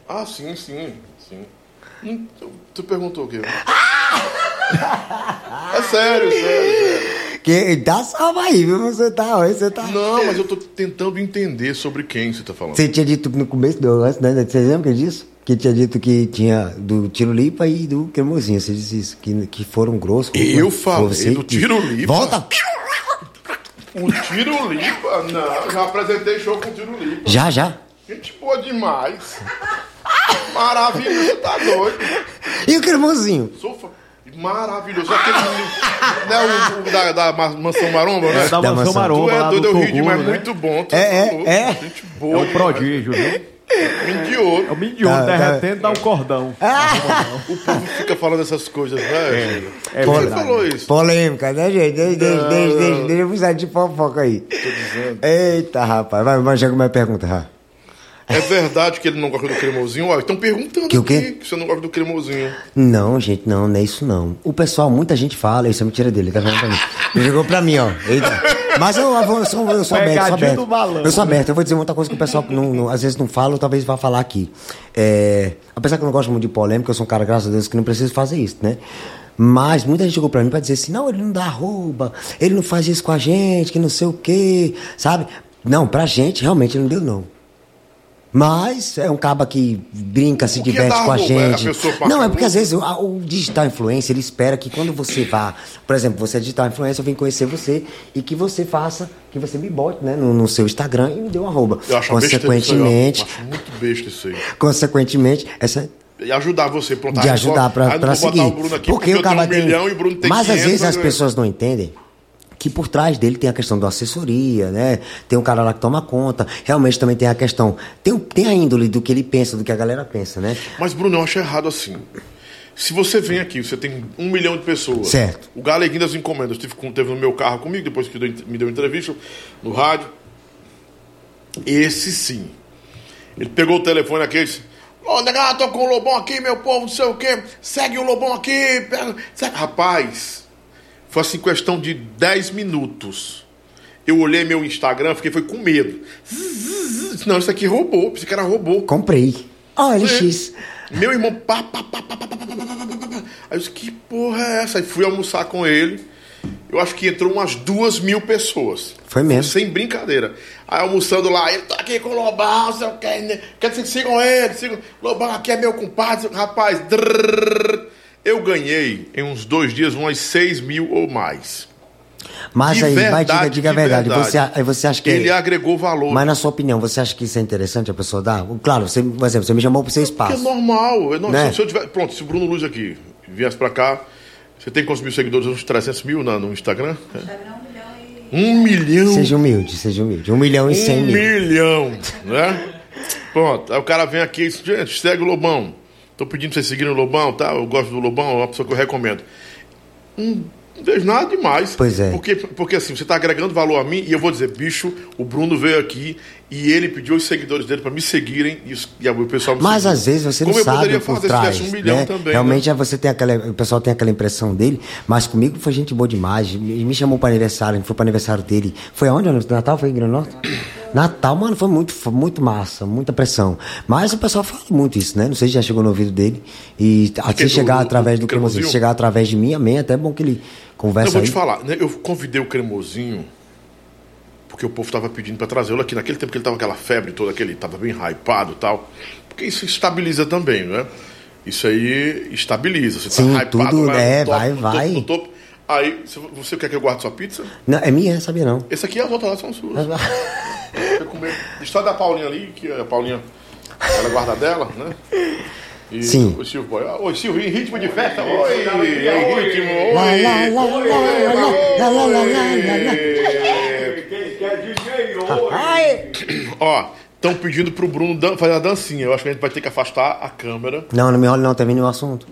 Ah, sim, sim, sim. Hum, tu- perguntou o quê? *laughs* É sério, sério, sério. Que, dá salva aí, viu? Você tá, você tá... Não, mas eu tô tentando entender sobre quem você tá falando. Você tinha dito no começo do antes, né? Você lembra disso? Que tinha dito que tinha do Tirolipa e do Cremosinho. Você disse isso, que, que foram grossos. Eu falei você do que- Tirolipa. Volta! O Tiro Lipa? Não, já apresentei show com o Tiro Lipa. Já, já. Gente boa demais. Maravilhoso, tá doido. E o Cremosinho? Sou fã. Maravilhoso. Aquele né, o, o da, da Ma- Mansão Maromba, né? É, da Da Mansão. Maromba, tu é doido, do eu ri demais, né? muito bom. tu É, é, louco. é. Gente É boa um demais. prodígio, viu? Milho de ouro. É o milho de ouro Tá, tá. derretendo, dá um cordão. O povo fica falando essas coisas, né? É Você verdade. falou isso. Polêmica, né, gente? Deixa, deixa, deixa, deixa, deixa eu precisar de fofoca aí. Eita, rapaz. Vai, vai, chega com a minha pergunta, Ra. É verdade que ele não gosta do cremosinho? Ó, estão perguntando Que o quê? aqui que você não gosta do cremosinho. Não, gente, não, não é isso não. O pessoal, muita gente fala, isso é mentira dele, tá vendo pra mim. Ele jogou pra mim, ó. Eita. Mas eu, eu, eu sou, eu sou aberto, eu sou aberto. Eu sou aberto, eu vou dizer muita coisa que o pessoal não, não- às vezes não fala, ou talvez vá falar aqui. É, apesar que eu não gosto muito de polêmica, eu sou um cara, graças a Deus, que não preciso fazer isso, né? Mas muita gente chegou pra mim pra dizer assim, não, ele não dá arroba, ele não faz isso com a gente, que não sei o quê, sabe? Não, pra gente, realmente, ele não deu não. Mas é um caba que brinca, se é diverte com a? É a gente. passa Não, é a porque às vezes o, a- o digital influencer, ele espera que quando você vá, por exemplo, você é digital influencer, eu vim conhecer você e que você faça, que você me bote, né, no, no seu Instagram e me dê uma arroba. Eu acho uma besteira isso aí. Consequentemente, Eu acho muito besta isso aí. consequentemente, essa E ajudar você, pronto. de ajudar vou seguir. o aqui porque, o cara um milhão e o Bruno tem Mas às 500, vezes as né? pessoas não entendem que por trás dele tem a questão da assessoria, né? Tem um cara lá que toma conta. Realmente também tem a questão. Tem, tem a índole do que ele pensa, do que a galera pensa, né? Mas, Bruno, eu acho errado assim. Se você vem aqui, você tem um milhão de pessoas. Certo. O Galeguinho das Encomendas com- teve no meu carro comigo, depois que me deu entrevista no rádio. Esse sim. Ele pegou o telefone aqui e disse: Ô, negado, tô com o Lobão aqui, meu povo, não sei o quê. Segue o Lobão aqui. Pega... segue." Rapaz, foi assim, questão de 10 minutos. Eu olhei meu Instagram, fiquei foi com medo. Não, isso aqui roubou. Pensei que era robô. Comprei. Ó, LX. Meu irmão, pá, pá, pá, pá, pá, pá, pá, pá, pá, pá. Aí eu disse, que porra é essa? Aí fui almoçar com ele. Eu acho que entrou umas duas mil pessoas. Foi mesmo. Sem brincadeira. Aí almoçando lá, ele tá aqui com o Lobão, sei o que, né? Quer que vocês sigam ele, sigam. Lobão aqui é meu compadre, rapaz. drrr. Eu ganhei em uns dois dias umas seis mil ou mais. Mas De aí, vai, verdade, diga, diga a de verdade. verdade. Você, aí você acha que. Ele agregou valor. Mas na sua opinião, você acha que isso é interessante a pessoa dar? Claro, você, por exemplo, você me chamou pro seu é espaço. normal. Eu não- Né? se, se eu tiver, pronto, se o Bruno Luz aqui viesse pra cá, você tem quantos mil seguidores? Uns 300 mil na- no Instagram? Um milhão. Seja humilde, seja humilde. Um milhão e cem Um mil. milhão, né? Pronto, aí o cara vem aqui e diz, gente, segue o Lobão. Tô pedindo pra vocês seguirem o Lobão, tá? Eu gosto do Lobão, é uma pessoa que eu recomendo. Hum, não vejo nada demais. Pois é. Porque, porque assim, você tá agregando valor a mim e eu vou dizer, bicho, o Bruno veio aqui e ele pediu os seguidores dele pra me seguirem e, os- e o pessoal me Mas seguiu. às vezes você não Como eu sabe poderia por fazer trás. se um milhão né? também. Realmente né? é você tem aquela, o pessoal tem aquela impressão dele, mas comigo foi gente boa demais. Me, me chamou para aniversário, foi para aniversário dele. Foi aonde? Natal? Foi em Grande Norte? *coughs* Natal, mano, foi muito, foi muito massa, muita pressão. Mas o pessoal fala muito isso, né? Não sei se já chegou no ouvido dele. E se do- chegar do- através do do cremosinho, se cremosinho? chegar através de mim, amém. Até é bom que ele Eu conversa vou aí. te falar, né? Eu convidei o cremosinho porque o povo tava pedindo para trazê-lo aqui. Naquele tempo que ele tava com aquela febre toda, que ele tava bem hypado e tal. Porque isso estabiliza também, né? Isso aí estabiliza. Você Sim, tá hypado, tudo, vai é, topo, vai, no vai. Topo, no topo. Aí, você quer que eu guarde sua pizza? Não, é minha, sabia não. Esse aqui, as outras lá são suas. Quer comer? Só da Paulinha ali, que a Paulinha, ela guarda dela, né? E Sim. O Silvio Boy. Ah, Oi, Silvio, em ritmo de festa. Oi, em ritmo. Oi. Lá, lá, lá, lá, lá, lá, lá, Ai. *clears throat* Ó, estão pedindo pro Bruno dan- fazer a dancinha. Eu acho que a gente vai ter que afastar a câmera. Não, não me olhe não, termine o assunto.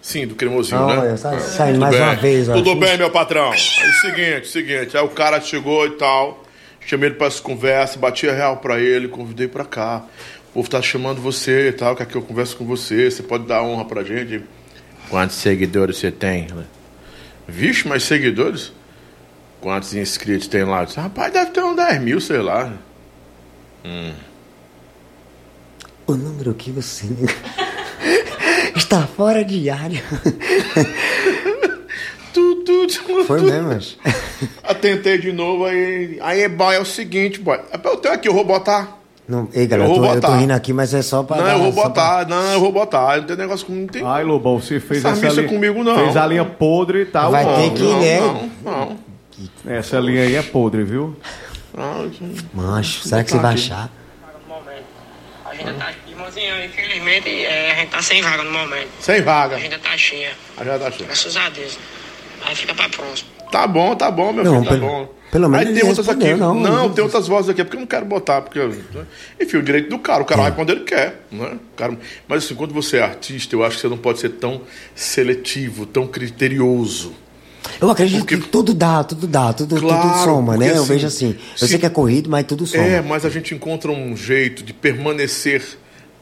Sim, do cremosinho, Olha, né? sai- saindo Tudo mais bem. uma vez, ó. Tudo bem, meu patrão. Aí, seguinte, seguinte. Aí o cara chegou e tal. Chamei ele pra essa conversa, bati a real pra ele, convidei pra cá. O povo tá chamando você e tal, quer que eu converse com você. Você pode dar honra pra gente. Quantos seguidores você tem? Vixe, mais seguidores? Quantos inscritos tem lá? Eu disse, Rapaz, deve ter uns 10 mil, sei lá. O número que você *laughs* está fora de área. *laughs* Tu, tu, tu, Foi mesmo, mas... *laughs* Atentei de novo, aí, aí boy, é o seguinte, boy. Eu tenho aqui, eu vou botar. Não, ei, galera, Eu tô, eu tô botar. rindo aqui, mas é só pra. Não, dar- eu vou só pra- botar, não, eu vou botar. Não tem negócio comigo, não tem. Ai, Lobão, você fez Essa essa, linha. comigo, não. Fez a linha podre e tal. Vai não. ter que- não, né? não, não, Essa linha aí é podre, viu? não. Mancho, será que você vai achar? A agenda tá, irmãozinho, infelizmente é, a gente tá sem vaga no momento. Sem vaga. A agenda tá cheia, A já tá cheio. graças a Deus. Aí fica pra próxima. Tá bom, tá bom, meu Não, filho, tá pelo- bom. pelo menos Aí tem outras aqui. respondeu, Não, não, tem outras vozes aqui, é porque eu não quero botar, porque. Enfim, o direito do cara, o cara vai quando ele quer. Né? O cara, mas assim, quando você é artista, eu acho que você não pode ser tão seletivo, tão criterioso. Eu acredito Porque- que tudo dá, tudo dá, tudo, Claro, tudo soma, né? Eu assim, vejo assim. Eu se- sei que é corrido, mas tudo soma. É, mas a gente encontra um jeito de permanecer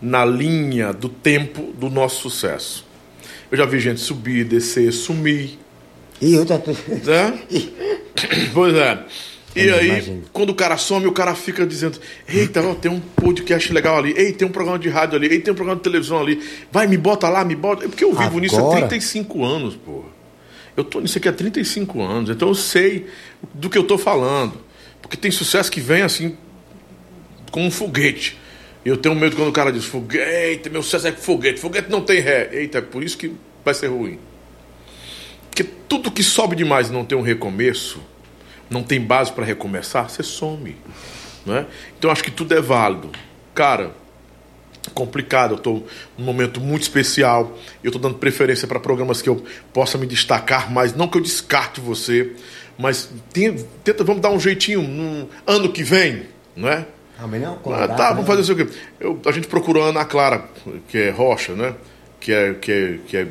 na linha do tempo do nosso sucesso. Eu já vi gente subir, descer, sumir, E eu já. né? *laughs* pois é. E Eu aí, imagino. quando o cara some, o cara fica dizendo: Eita, ó, tem um podcast legal ali, ei, tem um programa de rádio ali, ei, tem um programa de televisão ali, vai, me bota lá, me bota. Porque eu vivo nisso há Agora? 35 anos, porra. Eu tô nisso aqui há 35 anos, então eu sei do que eu tô falando. Porque tem sucesso que vem assim, como um foguete. Eu tenho medo quando o cara diz foguete, meu sucesso é foguete, foguete não tem ré. Eita, é por isso que vai ser ruim. Porque tudo que sobe demais e não tem um recomeço, não tem base para recomeçar, você some. Né? Então acho que tudo é válido. Cara, complicado, eu estou num momento muito especial. Eu estou dando preferência para programas que eu possa me destacar, mas não que eu descarte você, mas tem- tenta, vamos dar um jeitinho no ano que vem, não é? Ah, não, Ah, tá, né? vamos fazer isso aqui. Eu, a gente procurou a Ana Clara, que é Rocha, né? Que é, que é, que é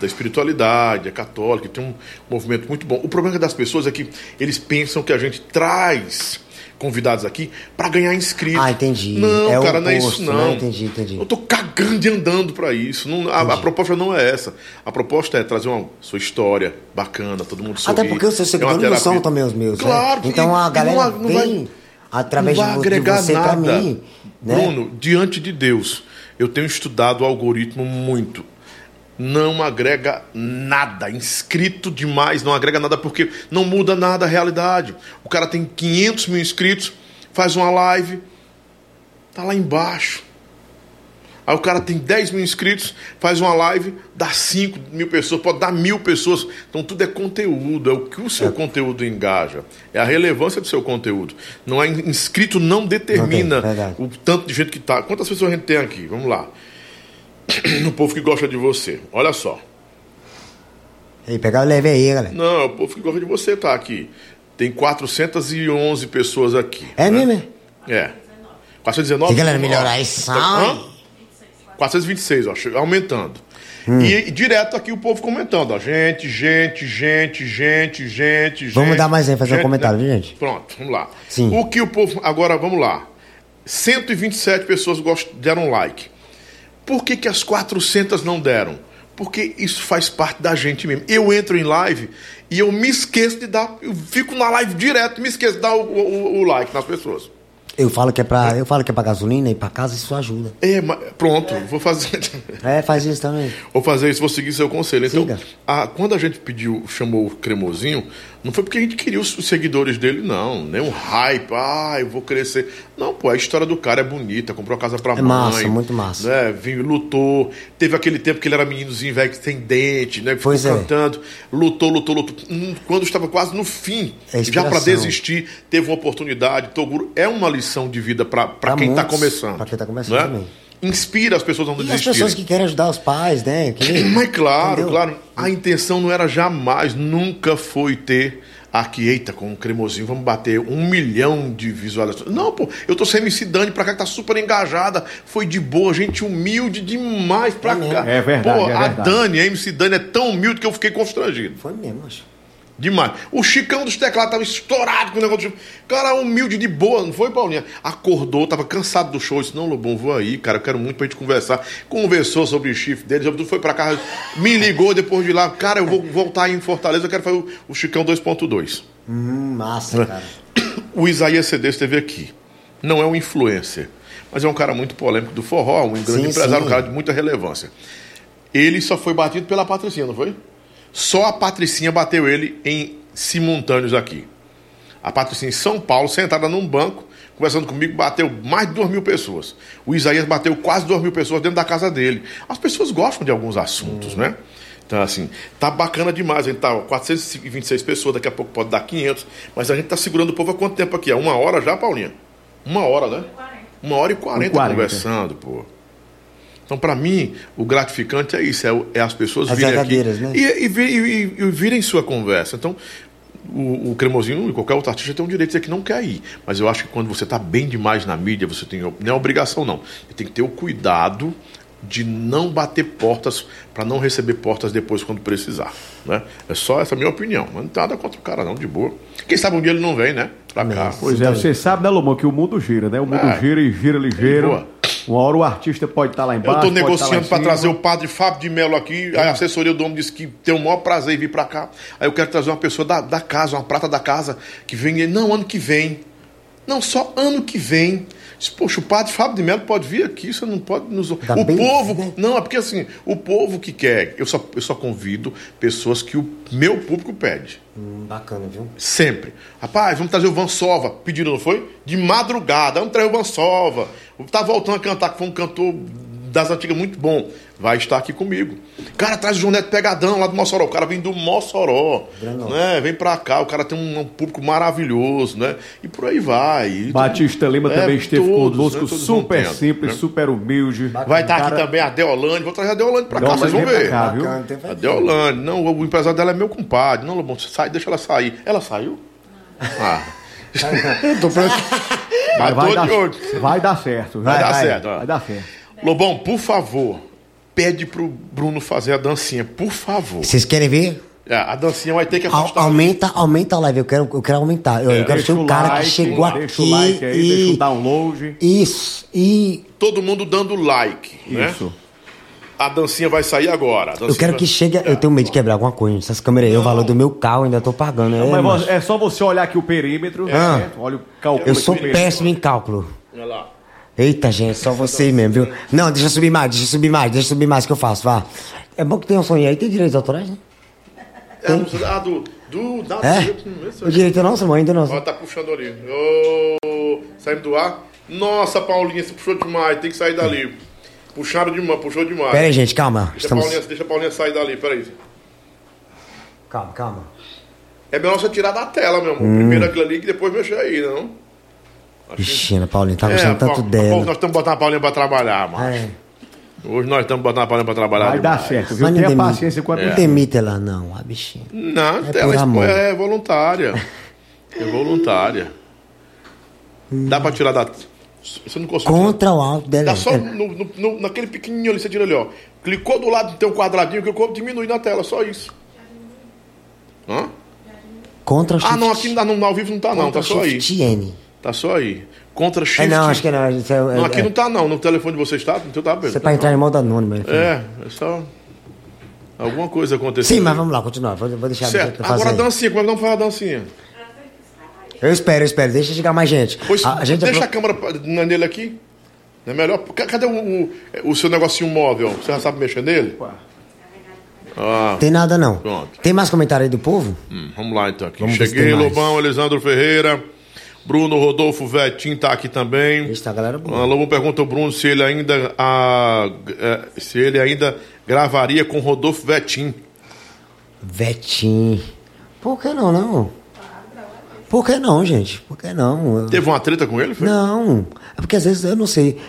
da espiritualidade, é católica, tem um movimento muito bom. O problema das pessoas é que eles pensam que a gente traz convidados aqui para ganhar inscritos. Ah, entendi. Não, É cara, não é isso né? não. Entendi, entendi. Eu tô cagando e andando para isso. Não, a, a proposta não é essa. A proposta é trazer uma sua história bacana, todo mundo sorrir. Até porque os seus É seguidores não são também os meus, Claro, né? Então e- a galera não, não vem vai- através não de, vai de agregar você pra nada. mim, né? Bruno, diante de Deus, eu tenho estudado o algoritmo muito. Não agrega nada. Inscrito demais não agrega nada porque não muda nada a realidade. O cara tem 500 mil inscritos, faz uma live, tá lá embaixo. Aí o cara tem 10 mil inscritos, faz uma live, dá 5 mil pessoas, pode dar mil pessoas. Então tudo é conteúdo, é o que o seu conteúdo engaja. É a relevância do seu conteúdo. Não é inscrito, não determina Não tem, o tanto de gente que tá. Quantas pessoas a gente tem aqui? Vamos lá. *clears throat* O povo que gosta de você. Olha só. Ei, pegar o leve aí, galera. Não, é o povo que gosta de você tá aqui. Tem 411 pessoas aqui. É né? mesmo? é? É. 419? Tem galera melhorar isso. Hã? 426, ó, aumentando. Hum. E, e direto aqui o povo comentando, ó. Gente, gente, gente, gente, gente, Vamos gente, dar mais aí, fazer um gente, comentário, né? viu, gente? Pronto, vamos lá. Sim. O que o povo. Agora vamos lá. 127 pessoas deram like. Por que, que as 400 não deram? Porque isso faz parte da gente mesmo. Eu entro em live e eu me esqueço de dar. Eu fico na live direto e me esqueço de dar o, o- o like nas pessoas. Eu falo que é pra, eu falo que é pra gasolina e pra casa isso ajuda. É, mas, pronto, vou fazer. É, faz isso também. Vou fazer isso, vou seguir seu conselho. Então, a- quando a gente pediu, chamou o Cremosinho, não foi porque a gente queria os, seguidores dele, não. Nem um hype, ah, eu vou crescer. Não, pô, a história do cara é bonita, comprou uma casa pra É mãe. massa, muito massa. Né, vinha, lutou. Teve aquele tempo que ele era meninozinho velho, sem dente, né? Ficou Pois é. cantando. Lutou, lutou, lutou. Hum, Quando estava quase no fim, É já para desistir, teve uma oportunidade. Toguro é uma lição de vida para Pra quem está muitos, começando. pra quem tá começando né? também. Inspira as pessoas a não E as pessoas que querem ajudar os pais, né? Que, Mas claro, Entendeu? claro. A intenção não era jamais, nunca foi ter aqui, eita, com um cremosinho, vamos bater um milhão de visualizações. Não, pô, eu tô sem MC Dani pra cá que tá super engajada, foi de boa, gente humilde demais pra cá. É verdade, Pô, é a verdade. Dani, a MC Dani é tão humilde que eu fiquei constrangido. Foi mesmo, acho. Demais. O Chicão dos teclados tava estourado com o negócio. Do... Cara, humilde de boa, não foi, Paulinha? Acordou, tava cansado do show. Disse: Não, Lobão, vou aí, cara, eu quero muito pra gente conversar. Conversou sobre o chifre dele, sobre tudo, foi pra casa, me ligou depois de lá. Cara, eu vou voltar aí em Fortaleza, eu quero fazer o, o Chicão 2.2. Hum, massa, cara. *coughs* O Isaías Cedês esteve aqui. Não é um influencer, mas é um cara muito polêmico do forró, um grande Sim, empresário, sim. um cara de muita relevância. Ele só foi batido pela Patricinha, não foi? Só a Patricinha bateu ele em simultâneos aqui. A Patricinha em São Paulo, sentada num banco, conversando comigo, bateu mais de duas mil pessoas. O Isaías bateu quase duas mil pessoas dentro da casa dele. As pessoas gostam de alguns assuntos, né? Então, assim, tá bacana demais. A gente tá ó, 426 pessoas, daqui a pouco pode dar 500. Mas a gente tá segurando o povo há quanto tempo aqui? Há uma hora já, Paulinha? Uma hora, né? Uma hora e quarenta 40. conversando, pô. Então, para mim, o gratificante é isso, é, é as pessoas As virem aqui né? e, e, e- e- e virem sua conversa. Então, o, o cremosinho e qualquer outro artista tem o direito de dizer que não quer ir. Mas eu acho que quando você está bem demais na mídia, você tem. Não é obrigação, não. Você tem que ter o cuidado de não bater portas para não receber portas depois quando precisar. Né? É só essa minha opinião. Mas não tem nada contra o cara, não, de boa. Quem sabe um dia ele não vem, né? Pra cá. Pois é, você sabe, né, Lomão, que o mundo gira, né? O mundo É. gira e gira ligeiro. Boa. Uma hora o artista pode estar lá Eu embaixo. estou pode tá lá negociando em para trazer o padre Fábio de Mello aqui. A assessoria do homem disse que tem o maior prazer em vir para cá. Aí eu quero trazer uma pessoa da, da casa, uma prata da casa, que vem. Não, ano que vem. Não, só ano que vem. Disse, Poxa, o padre Fábio de Mello pode vir aqui, você não pode nos. Tá o povo. Não, é porque assim, o povo que quer. Eu só, eu só convido pessoas que o meu público pede. Hum, bacana, viu? Sempre. Rapaz, vamos trazer o Van Sova. Pediram, não foi? De madrugada. Vamos trazer o Van Sova. Tá voltando a cantar, que foi um cantor das antigas muito bom. Vai estar aqui comigo. Cara, traz o João Neto Pegadão lá do Mossoró. O cara vem do Mossoró. Né? Vem pra cá. O cara tem um, um público maravilhoso, né? E por aí vai. E Batista Lima É, também esteve todos, conosco, né? Super simples, né? super humilde. Vai estar aqui Cara, também a Deolane. Vou trazer a Deolane pra cá, vocês vão ver. cá, viu? Bacana, A Deolane. Não, o empresário dela é meu compadre. Não, Lobão, sai, deixa ela sair. Ela saiu? Ah. Tô pronto. Mas vai, tô dar, vai dar certo. Vai dar certo, ó. Vai dar certo. Lobão, por favor, pede pro Bruno fazer a dancinha, por favor. Vocês querem ver? É, a dancinha vai ter que afastar. aumenta, aumenta a live. Eu quero, eu quero aumentar. Eu, eu quero ser Deixa um cara like, que chegou aqui. Deixa o like aí, deixa e... o download. Isso. E Todo mundo dando like, né? Isso. A dancinha vai sair agora. eu quero vai- que chegue. Eu tenho medo de quebrar alguma coisa. Essas câmeras aí, o valor do meu carro ainda tô pagando. É, Mas macho. vo- é só você olhar aqui o perímetro. Ah. certo? Olha o cálculo. eu sou péssimo em cálculo. Olha lá. Eita, gente, só você mesmo, viu? Não, deixa eu subir mais, deixa eu subir mais, deixa eu subir mais que eu faço, vá. É bom que tem um sonho aí, tem direitos autorais, né? É a música ah, do. do da, É? O direito não, Samuel, ainda não. Ó, tá puxando ali. Ô, saímos do ar. Nossa, Paulinha, você puxou demais, tem que sair dali. Puxaram demais, puxou demais. Pera aí, gente, calma. Deixa, Estamos... a Paulinha, deixa a Paulinha sair dali, peraí. Calma, calma. É melhor você tirar da tela, meu amor. Hum. Primeiro aquilo ali que depois mexer aí, não? Vixe, Ana Paulinha, tá gostando tanto Paulo, dela. nós estamos botando a Paulinha pra trabalhar, mano. É. Hoje nós estamos botando a Paulinha pra trabalhar. Vai dar demais. certo, viu? Mas Tenha tem- paciência com a Não tem mito ela, não, a bichinha. Não, É ela por amor. é voluntária. É voluntária. Dá pra tirar da. Você não consegue. Contra o alto dela. Dá só é- no, no- no- naquele pequenininho ali, você tira ali, ó. Clicou do lado, tem um quadradinho, clicou, diminui na tela, só isso. Hã? Contra o Ah, não, aqui não, não, ao vivo não tá, não, contra tá o só aí. N. Tá só aí. Contra shift. É, não, acho que não. Isso é, Não, aqui é, não tá, não. No telefone de vocês tá? Então tá bem. Isso é pra entrar em modo anônimo. né? É, é só. Alguma coisa aconteceu. Sim, mas vamos lá, continuar. Vou, vou deixar Certo. Agora a dancinha, como é que não faz a dancinha? Eu espero, eu espero. Deixa chegar mais gente. Pois, a, a gente deixa a câmera nele aqui. Não é melhor? Ca- Cadê o, o, o seu negocinho móvel? Você já sabe mexer nele? Ah, Tem nada não. Pronto. Tem mais comentário aí do povo? hum, vamos lá então. Aqui. Vamos Cheguei. Lobão, Elisandro Ferreira. Bruno Rodolfo Vetim tá aqui também. Eita, galera boa. A Lobão pergunta ao Bruno se ele ainda ah, eh, se ele ainda gravaria com Rodolfo Vetim. Vetim. Por que não, não? Por que não, gente? Por que não? Teve uma treta com ele? Foi? Não. É porque às vezes eu não sei.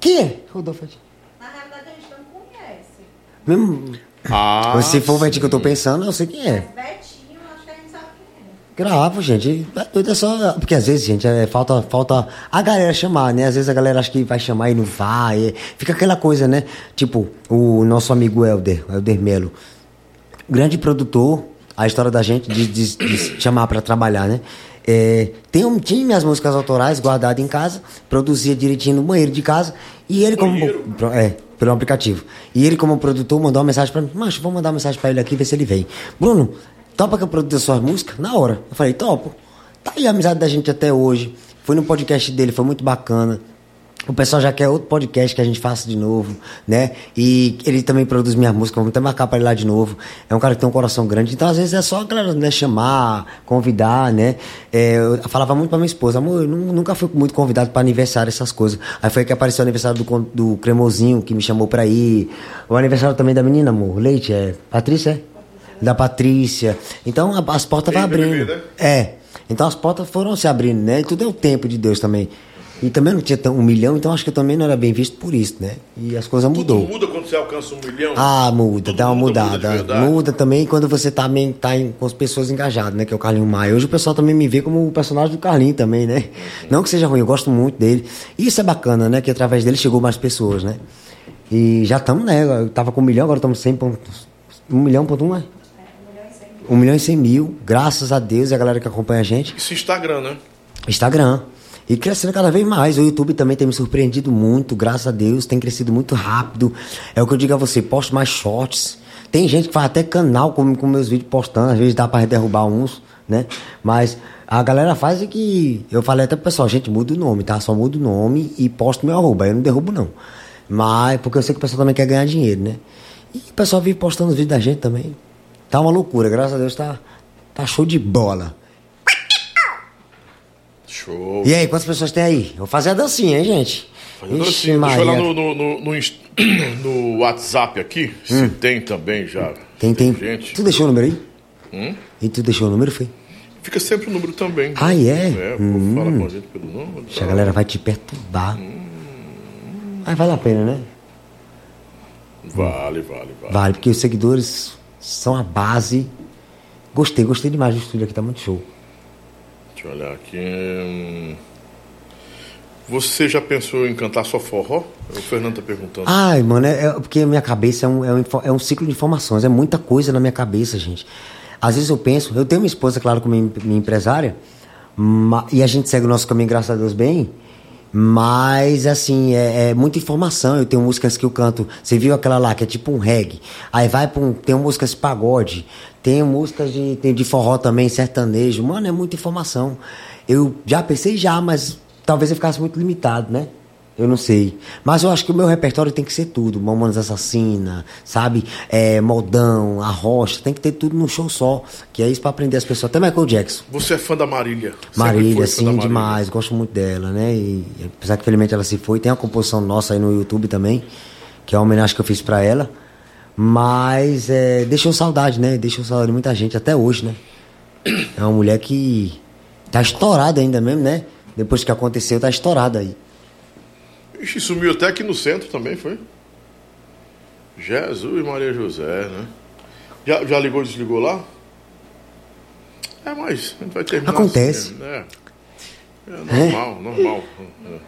Quem é? Rodolfo Vetim. Na realidade, a gente não conhece. Mesmo, Ah, se for o Vetim que eu tô pensando, eu sei quem é. Acho que a gente sabe quem é. Gravo, gente. É doido, é só. Porque às vezes, gente, é, falta, falta a galera chamar, né? Às vezes a galera acha que vai chamar e não vai. é, Fica aquela coisa, né? Tipo, o nosso amigo Helder, Helder Melo. Grande produtor, a história da gente de, de- de chamar pra trabalhar, né? É, tem um, tinha minhas músicas autorais guardadas em casa, produzia direitinho no banheiro de casa, e ele como. É, pelo aplicativo. E ele, como produtor, mandou uma mensagem pra mim, macho, vou mandar uma mensagem pra ele aqui, ver se ele vem. Bruno, topa que eu produza suas músicas? Na hora. Eu falei, topo. Tá aí a amizade da gente até hoje. Fui no podcast dele, foi muito bacana. O pessoal já quer outro podcast que a gente faça de novo, né? E ele também produz minhas músicas, vamos até marcar pra ele lá de novo. É um cara que tem um coração grande, então às vezes é só a galera né, chamar, convidar, né? É, eu falava muito pra minha esposa, amor, eu nu- nunca fui muito convidado pra aniversário, essas coisas. Aí foi que apareceu o aniversário do, do Cremosinho, que me chamou pra ir. O aniversário também da menina, amor, Leite, é Patrícia, é? da Patrícia. Então a, as portas vão abrindo. Né? É. Então as portas foram se abrindo, né? E tudo é o tempo de Deus também. E também não tinha um milhão, então acho que eu também não era bem visto por isso, né? E as coisas mudou. Tudo muda quando você alcança um milhão? Ah, muda, Tudo dá uma muda, mudada. Muda, muda, também quando você tá também tá, em, com as pessoas engajadas, né? Que é o Carlinho Maia. Hoje o pessoal também me vê como o personagem do Carlinho também, né? Não que seja ruim, eu gosto muito dele. E isso é bacana, né? Que através dele chegou mais pessoas, né? E já estamos, né? Eu tava com um milhão, agora estamos 100 pontos. Um milhão ponto um, é? 1 milhão e 100 mil, graças a Deus e a galera que acompanha a gente. Isso Instagram, né? Instagram. E crescendo cada vez mais. O YouTube também tem me surpreendido muito, graças a Deus, tem crescido muito rápido. É o que eu digo a você, posto mais shorts. Tem gente que faz até canal com, com meus vídeos postando, às vezes dá para derrubar uns, né? Mas a galera faz é que. Eu falei até pro pessoal, gente, muda o nome, tá? Só muda o nome e posto meu arroba. Eu não derrubo, não. Mas, porque eu sei que o pessoal também quer ganhar dinheiro, né? E o pessoal vive postando os vídeos da gente também. Tá uma loucura, graças a Deus tá, tá show de bola. Show. E aí, quantas pessoas tem aí? Vou fazer a dancinha, hein, gente? Fazendo Ixi, assim, deixa eu Maria. olhar no, no, no, no *clears throat* WhatsApp aqui, se tem também já. Hum. Tem, tem. Gente. Tu deixou o número aí? Hum? E tu deixou o número, foi? Fica sempre o número também. né? Ah, é? É, Hum. fala com a gente pelo número. Ixi, a galera vai te perturbar. Mas vale a pena, né? Vale, vale, vale. Vale, porque os seguidores são a base. Gostei, gostei demais do estúdio aqui, tá muito show. Deixa eu olhar aqui. hum. Você já pensou em cantar só forró? O Fernando tá perguntando. Ai, mano, é, é porque a minha cabeça é um, é, um, é um ciclo de informações, é muita coisa na minha cabeça, gente. Às vezes eu penso, eu tenho minha esposa, claro, como minha, minha empresária, e a gente segue o nosso caminho, graças a Deus, bem. Mas, assim, é, é muita informação. Eu tenho músicas que eu canto. Você viu aquela lá, que é tipo um reggae. Aí vai pra um. Tem músicas de pagode. Tem músicas de, tem de forró também, sertanejo. Mano, é muita informação. Eu já pensei já, mas talvez eu ficasse muito limitado, né? Eu não sei. Mas eu acho que o meu repertório tem que ser tudo. Mamonas Assassina, sabe? É, Moldão, A Rocha. Tem que ter tudo num show só. Que é isso pra aprender as pessoas. Até Michael Jackson. Você é fã da Marília? Marília, sim, Marília. demais. Gosto muito dela, né? E apesar que infelizmente ela se foi, tem uma composição nossa aí no YouTube também, que é uma homenagem que eu fiz pra ela. Mas é, deixou saudade, né? Deixou saudade de muita gente até hoje, né? É uma mulher que tá estourada ainda mesmo, né? Depois que aconteceu, tá estourada aí. Ixi, sumiu até aqui no centro também, foi? Jesus e Maria José, né? Já, já ligou e desligou lá? É, mas a gente vai terminar Acontece. assim, né? É normal, normal. É.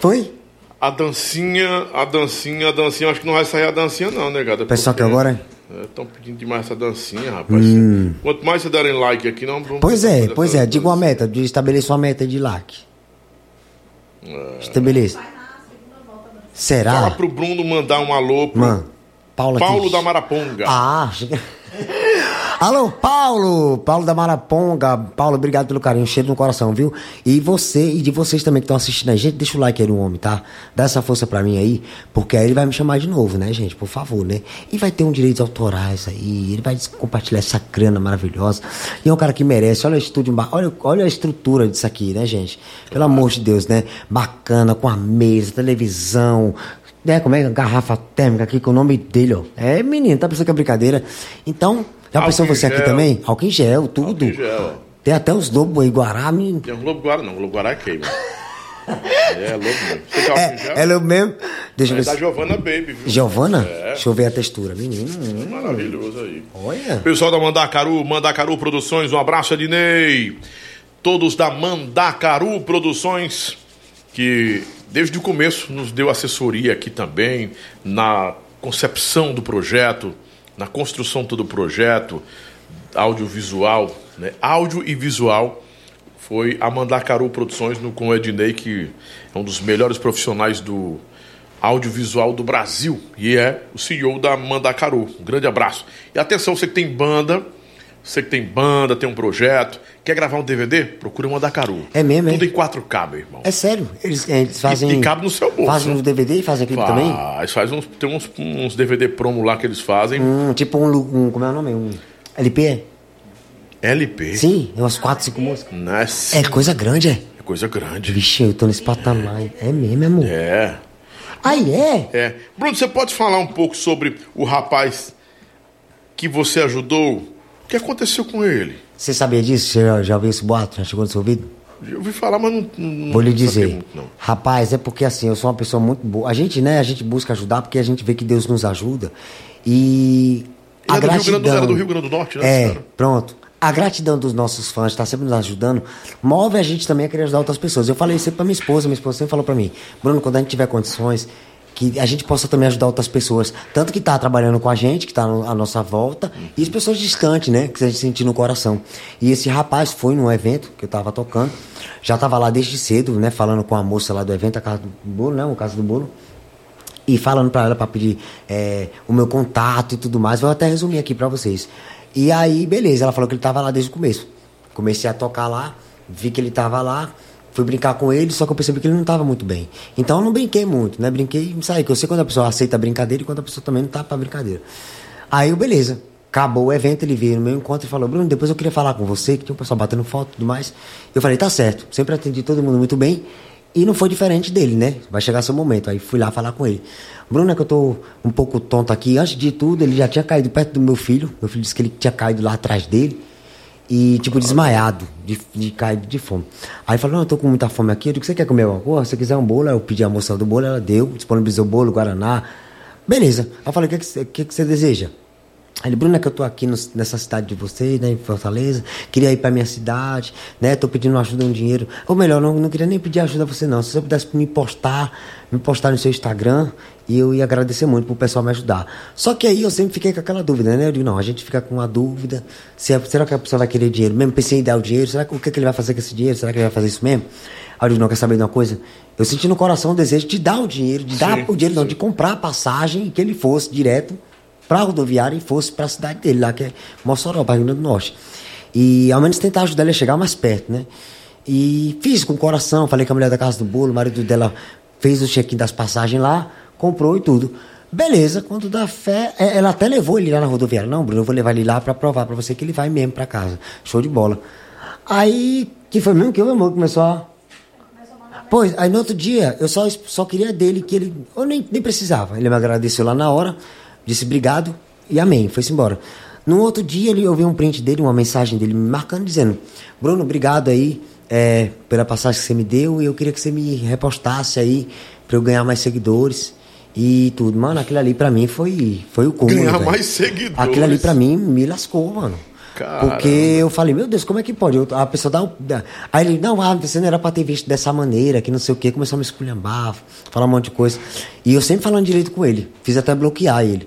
Foi? A dancinha, a dancinha, a dancinha, acho que não vai sair a dancinha não, negada. Pessoal que agora? Estão pedindo demais essa dancinha, rapaz. Hum. Quanto mais você derem like aqui, não vamos Pois é, pois é. Diga uma meta, de- estabeleça uma meta de like. Estabeleça. Será? Fala pro Bruno mandar um alô pro Mano, Paulo. Paulo da Maraponga. Ah. *laughs* Alô, Paulo! Paulo da Maraponga. Paulo, obrigado pelo carinho, cheiro no coração, viu? E você, e de vocês também que estão assistindo a gente, deixa o like aí no homem, tá? Dá essa força pra mim aí, porque aí ele vai me chamar de novo, né, gente? Por favor, né? E vai ter um direitos autorais aí, ele vai compartilhar essa grana maravilhosa. E é um cara que merece, olha o estúdio, olha, olha a estrutura disso aqui, né, gente? Pelo amor de Deus, né? Bacana, com a mesa, televisão, né, como é? Garrafa térmica aqui com o nome dele, ó. É, menino, tá pensando que é brincadeira? Então, já pensou você aqui também? Álcool em gel, tudo. Em gel. Tem até os lobos aí, Guará, menino. Tem um Globo Guará, não. Globo Guará é queima. *laughs* é, lobo mesmo. Você tá em gel? É, ela é o mesmo. Deixa eu É ver da se... Giovana Baby, viu? Giovana? É. Deixa eu ver a textura. Menino. hum, Maravilhoso aí. Olha. Pessoal da Mandacaru, Mandacaru Produções, um abraço, Ednei. Todos da Mandacaru Produções, que desde o começo nos deu assessoria aqui também, na concepção do projeto, na construção todo o projeto, audiovisual, né? Áudio e visual. Foi a Mandacaru Produções no, com o Ednei, que é um dos melhores profissionais do audiovisual do Brasil e é o CEO da Mandacaru. Um grande abraço. E atenção, você que tem banda, você que tem banda, tem um projeto, quer gravar um DVD? Procura o Mandacaru. É mesmo, é? Tudo em 4K, meu irmão. É sério. Eles, eles fazem. E, e cabe no seu bolso. Fazem um DVD e fazem clipe também? Faz, faz uns, tem uns, uns DVD promo lá que eles fazem. Hum, tipo um, um. Como é o nome? Um. LP? LP. Sim, é umas 4, 5 músicas. Né? É coisa grande, é? É coisa grande. Vixe, eu tô nesse patamar. É mesmo, amor? É. Aí é? É. Bruno, você pode falar um pouco sobre o rapaz que você ajudou? O que aconteceu com ele? Você sabia disso? Você já, já ouviu esse boato? Já chegou no seu ouvido? Eu ouvi falar, mas não. não Vou lhe dizer. muito. Rapaz, é porque assim, eu sou uma pessoa muito boa. A gente, né, a gente busca ajudar porque a gente vê que Deus nos ajuda. E Ele a é do Rio Grande do- gratidão. era do Rio Grande do Norte, né, É, cara? pronto. A gratidão dos nossos fãs, está sempre nos ajudando, move a gente também a querer ajudar outras pessoas. Eu falei sempre pra minha esposa, minha esposa sempre falou pra mim, Bruno, quando a gente tiver condições, que a gente possa também ajudar outras pessoas. Tanto que tá trabalhando com a gente, que tá no- à nossa volta, e as pessoas distantes, né? Que a gente sentir no coração. E esse rapaz foi num evento que eu tava tocando, já tava lá desde cedo, né? Falando com a moça lá do evento, a casa do bolo, né? O casa do bolo e falando pra ela pra pedir é, o meu contato e tudo mais. Vou até resumir aqui pra vocês. E aí, beleza, ela falou que ele tava lá desde o começo. Comecei a tocar lá, vi que ele tava lá, fui brincar com ele, só que eu percebi que ele não tava muito bem. Então eu não brinquei muito, né? Brinquei e saí, que eu sei quando a pessoa aceita a brincadeira e quando a pessoa também não tá pra brincadeira. Aí, eu, beleza. Acabou o evento, ele veio no meu encontro e falou: Bruno, depois eu queria falar com você, que tinha um pessoal batendo foto e tudo mais. Eu falei: tá certo, sempre atendi todo mundo muito bem. E não foi diferente dele, né? Vai chegar seu momento. Aí fui lá falar com ele. Bruno, é que eu tô um pouco tonto aqui. Antes de tudo, ele já tinha caído perto do meu filho. Meu filho disse que ele tinha caído lá atrás dele. E, tipo, desmaiado, de, de cair de fome. Aí falou, não, eu tô com muita fome aqui. Eu digo, você quer comer alguma coisa? Se você quiser um bolo, eu pedi a moça do bolo, ela deu, disponibilizou o bolo, Guaraná. Beleza. Aí eu falei, o que, que, que, você deseja? Ele, Bruno, é que eu tô aqui no- nessa cidade de vocês, né, em Fortaleza, queria ir pra minha cidade, né, tô pedindo ajuda, um dinheiro. Ou melhor, não, não queria nem pedir ajuda a você não, se você pudesse me postar, me postar no seu Instagram, e eu ia agradecer muito pro pessoal me ajudar. Só que aí eu sempre fiquei com aquela dúvida, né, eu digo, não, a gente fica com uma dúvida, se é- será que a pessoa vai querer dinheiro mesmo? Pensei em dar o dinheiro, será que, o que, que ele vai fazer com esse dinheiro? Será que ele vai fazer isso mesmo? Aí eu digo, não, quer saber de uma coisa? Eu senti no coração o desejo de dar o dinheiro, de dar Sim, o dinheiro, não, de comprar a passagem e que ele fosse direto para a rodoviária e fosse para a cidade dele, lá que é Mossoró, Rio Grande do Norte. E ao menos tentar ajudar ele a chegar mais perto, né? E fiz com o coração, falei com a mulher da casa do bolo, o marido dela fez o check-in das passagens lá, comprou e tudo. Beleza, quando dá fé, é, ela até levou ele lá na rodoviária. Não, Bruno, eu vou levar ele lá para provar para você que ele vai mesmo para casa. Show de bola. Aí, que foi mesmo que o meu amor começou a Pois, aí no outro dia, eu só, só queria dele que ele. Eu nem, nem precisava. Ele me agradeceu lá na hora, disse obrigado e amém, foi-se embora. No outro dia, ele, eu vi um print dele, uma mensagem dele me marcando, dizendo: Bruno, obrigado aí é, pela passagem que você me deu e eu queria que você me repostasse aí pra eu ganhar mais seguidores e tudo. Mano, aquilo ali pra mim foi, foi o cúmulo. Ganhar mais seguidores. Aquilo ali pra mim me lascou, mano. Caramba. Porque eu falei, meu Deus, como é que pode? Eu- a pessoa dá um. dá- Aí ele, não, ah, você não era pra ter visto dessa maneira, que não sei o quê, começou a me esculhambar, falar um monte de coisa. E eu sempre falando direito com ele, fiz até bloquear ele.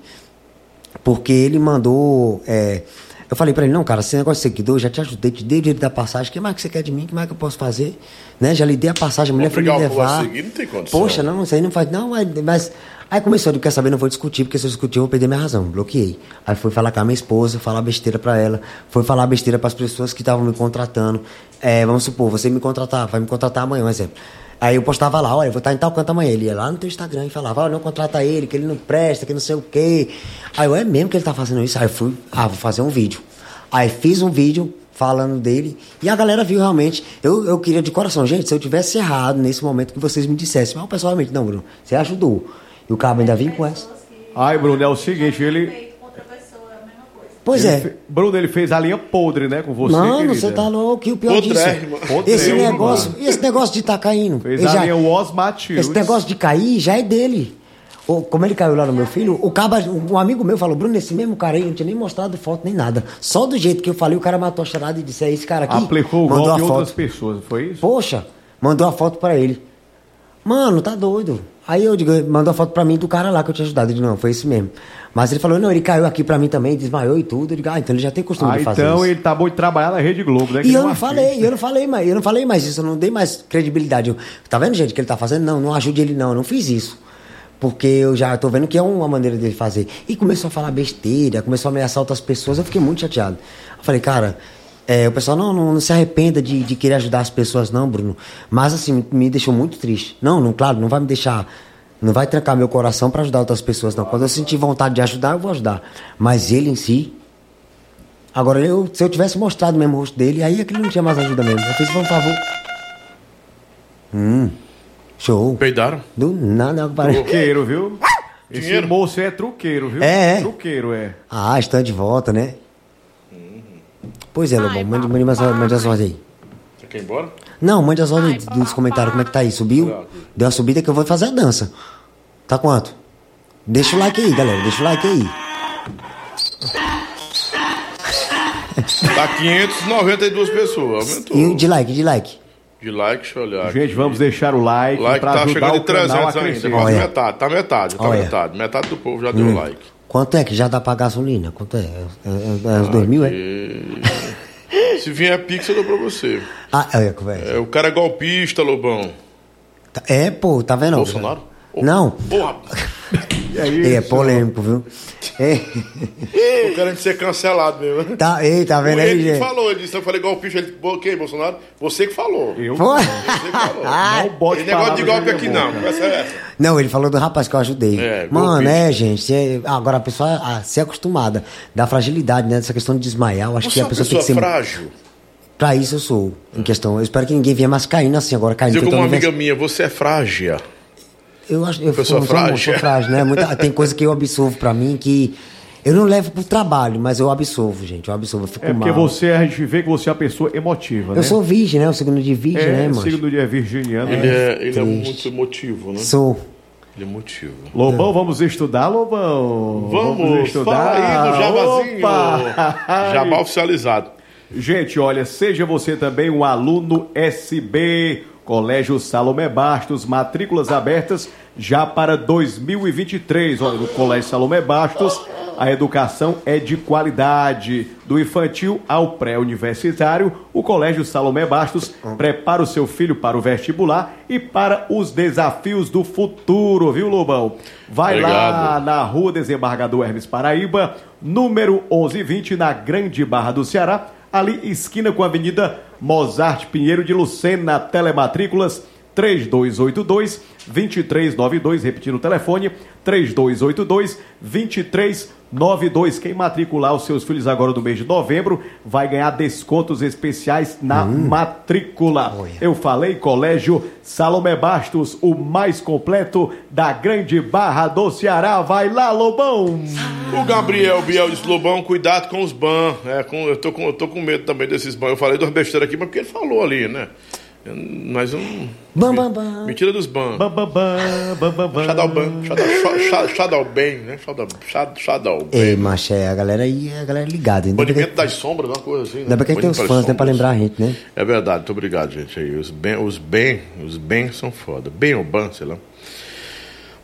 Porque ele mandou. é, eu falei pra ele, não, cara, esse negócio de seguidor, já te ajudei, te dei o dinheiro da passagem, o que mais que você quer de mim? O que mais que eu posso fazer? Né? Já lhe dei a passagem, a mulher foi me levar. seguir, não tem condição. Poxa, não, isso aí não faz. Não, mas. Aí começou, ele quer saber, não vou discutir, porque se eu discutir eu vou perder minha razão. Bloqueei. Aí fui falar com a minha esposa, falar besteira pra ela, foi falar besteira pras pessoas que estavam me contratando. É, vamos supor, você me contratar, vai me contratar amanhã, um exemplo. Aí eu postava lá, olha, eu vou estar em tal canto amanhã. Ele ia lá no teu Instagram e falava, olha, não contrata ele, que ele não presta, que não sei o quê. Aí eu, é mesmo que ele tá fazendo isso? Aí eu fui, ah, vou fazer um vídeo. Aí fiz um vídeo falando dele e a galera viu realmente. Eu, eu queria de coração, gente, se eu tivesse errado nesse momento que vocês me dissessem, mas o pessoal realmente, não, Bruno, você ajudou. E o cabo ainda vinha com essa. Ai, Bruno, é o seguinte, ele. Pois ele é. fe- Bruno, ele fez a linha podre, né, com você, Mano, querida. você tá louco. E o pior disso. Podrérrimo. Esse Podrérrimo, negócio, mano. e esse negócio de estar caindo. Fez a já- linha Os Matheus. Esse negócio de cair já é dele. O- como ele caiu lá no meu filho, o caba, um amigo meu falou, Bruno, esse mesmo cara aí, não tinha nem mostrado foto nem nada. Só do jeito que eu falei, o cara matou a charada e disse, é esse cara aqui. Aplicou o mandou golpe a em foto. outras pessoas, foi isso? Poxa, mandou a foto pra ele. Mano, tá doido. Aí eu digo, mandou a foto pra mim do cara lá que eu tinha ajudado. Ele não, foi esse mesmo. Mas ele falou, não, ele caiu aqui pra mim também, desmaiou e tudo. Eu digo, ah, então ele já tem costume Ah, de fazer então isso. ele tá bom de trabalhar na Rede Globo, né? que E nem eu não artista. falei, eu não falei mais, eu não falei mais isso, eu não dei mais credibilidade. Eu, tá vendo, gente, o que ele tá fazendo? Não, não ajude ele, não, eu não fiz isso. Porque eu já tô vendo que é uma maneira dele fazer. E começou a falar besteira, começou a ameaçar outras pessoas, eu fiquei muito chateado. Eu falei, cara, é, o pessoal não, não, não se arrependa de, de querer ajudar as pessoas, não, Bruno. Mas assim, me, me deixou muito triste. Não, não, claro, não vai me deixar. Não vai trancar meu coração pra ajudar outras pessoas, não. Quando eu sentir vontade de ajudar, eu vou ajudar. Mas ele em si, Agora, eu, se eu tivesse mostrado mesmo o rosto dele, aí aquilo não tinha mais ajuda mesmo. Eu fiz, por favor. Hum, show. Peidaram? Do nada, parece. Truqueiro, viu? Esse Dinheiro. moço é truqueiro, viu? É, é. Truqueiro, é. Ah, está de volta, né? Pois é, Lobão, mande, mande, mais, mande as ordens aí. Quer ir embora? Não, mande as ordens dos comentários, como é que tá aí? Subiu? Deu uma subida que eu vou fazer a dança. Tá quanto? Deixa o like aí, galera, deixa o like aí. Tá 592 pessoas. Aumentou. E de like, de like. De like, deixa eu olhar. aqui. Gente, vamos deixar o like, O like pra tá ajudar chegando o em canal 300 a ainda. Quase metade. Tá metade, tá Olha. metade. Metade do povo já deu Hum. like. Quanto é que já dá pra gasolina? Quanto é? É, é, é uns dois mil, é? Se vier Pix, eu dou pra você. Ah, é, conversa. É, o cara é golpista, Lobão. É, pô, tá vendo? Bolsonaro? Não. Porra, *laughs* É, polêmico, viu? É, tô querendo ser cancelado mesmo. tá, ei, tá vendo aí, Ele que gente? falou, ele disse, eu falei golpista, ele, "Bo- quem, Bolsonaro? Você que falou. Eu? Foi? Você que falou. *laughs* Não bote Tem negócio de golpe aqui não, é essa. Não, ele falou do rapaz que eu ajudei. É, Mano, é, gente. cê- agora a pessoa a ser acostumada da fragilidade, né? Dessa questão de desmaiar. Eu acho Você que é a pessoa pessoa tem que ser. frágil. Pra isso eu sou, em questão. Eu espero que ninguém venha mais caindo assim agora, caindo. Dizer como uma amiga minha, você é frágil. Eu acho eu Pessoa sou, sou, frágil. sou frágil, né? Muita, tem coisa que eu absorvo pra mim que eu não levo pro trabalho, mas eu absorvo, gente. Eu absorvo, eu fico É porque mal. você, a gente vê que você é uma pessoa emotiva, né? Eu sou virgem, né? O signo de virgem, é, né, mano? signo de é virginiano. Ele né? é, ele é muito emotivo, né? Sou. Ele é emotivo. Lobão, vamos estudar, Lobão? Vamos, fala aí do Jabazinho. Opa! *laughs* Jabá oficializado. Gente, olha, seja você também um aluno SB, Colégio Salomé Bastos, matrículas abertas já para 2023. Olha, no Colégio Salomé Bastos, a educação é de qualidade. Do infantil ao pré-universitário, o Colégio Salomé Bastos prepara o seu filho para o vestibular e para os desafios do futuro, viu, Lobão? Vai lá Obrigado. na Rua Desembargador Hermes Paraíba, número 1120, na Grande Barra do Ceará, ali esquina com a Avenida Mozart Pinheiro de Lucena, telematrículas 3282 2392, repetindo o telefone, 3282 2392. Quem matricular os seus filhos agora no mês de novembro vai ganhar descontos especiais na matrícula. Eu falei Colégio Salomé Bastos, o mais completo da Grande Barra do Ceará. Vai lá, Lobão! O Gabriel Biel disse, Lobão, cuidado com os ban. É, com, eu, tô com, eu tô com medo também desses ban. Eu falei duas besteiras aqui, mas porque ele falou ali, né? Eu- Mas um. Bam, bam, bam. Mentira dos ban. Bam, bam, bam, bam, bam, bam. Shadow ban. Shadow, Shadow, Shadow ban, né? Shadow, Shadow, Shadow Ei, ban. macho, é, a galera aí é a galera ligada. Ainda que, Banimento das sombras, uma coisa assim. né? ainda bem que tem os Banimento das fãs, né? Pra lembrar a gente, né? É verdade, muito obrigado, gente. Aí, os bem, os bem, os bem são foda. Bem ou ban, sei lá.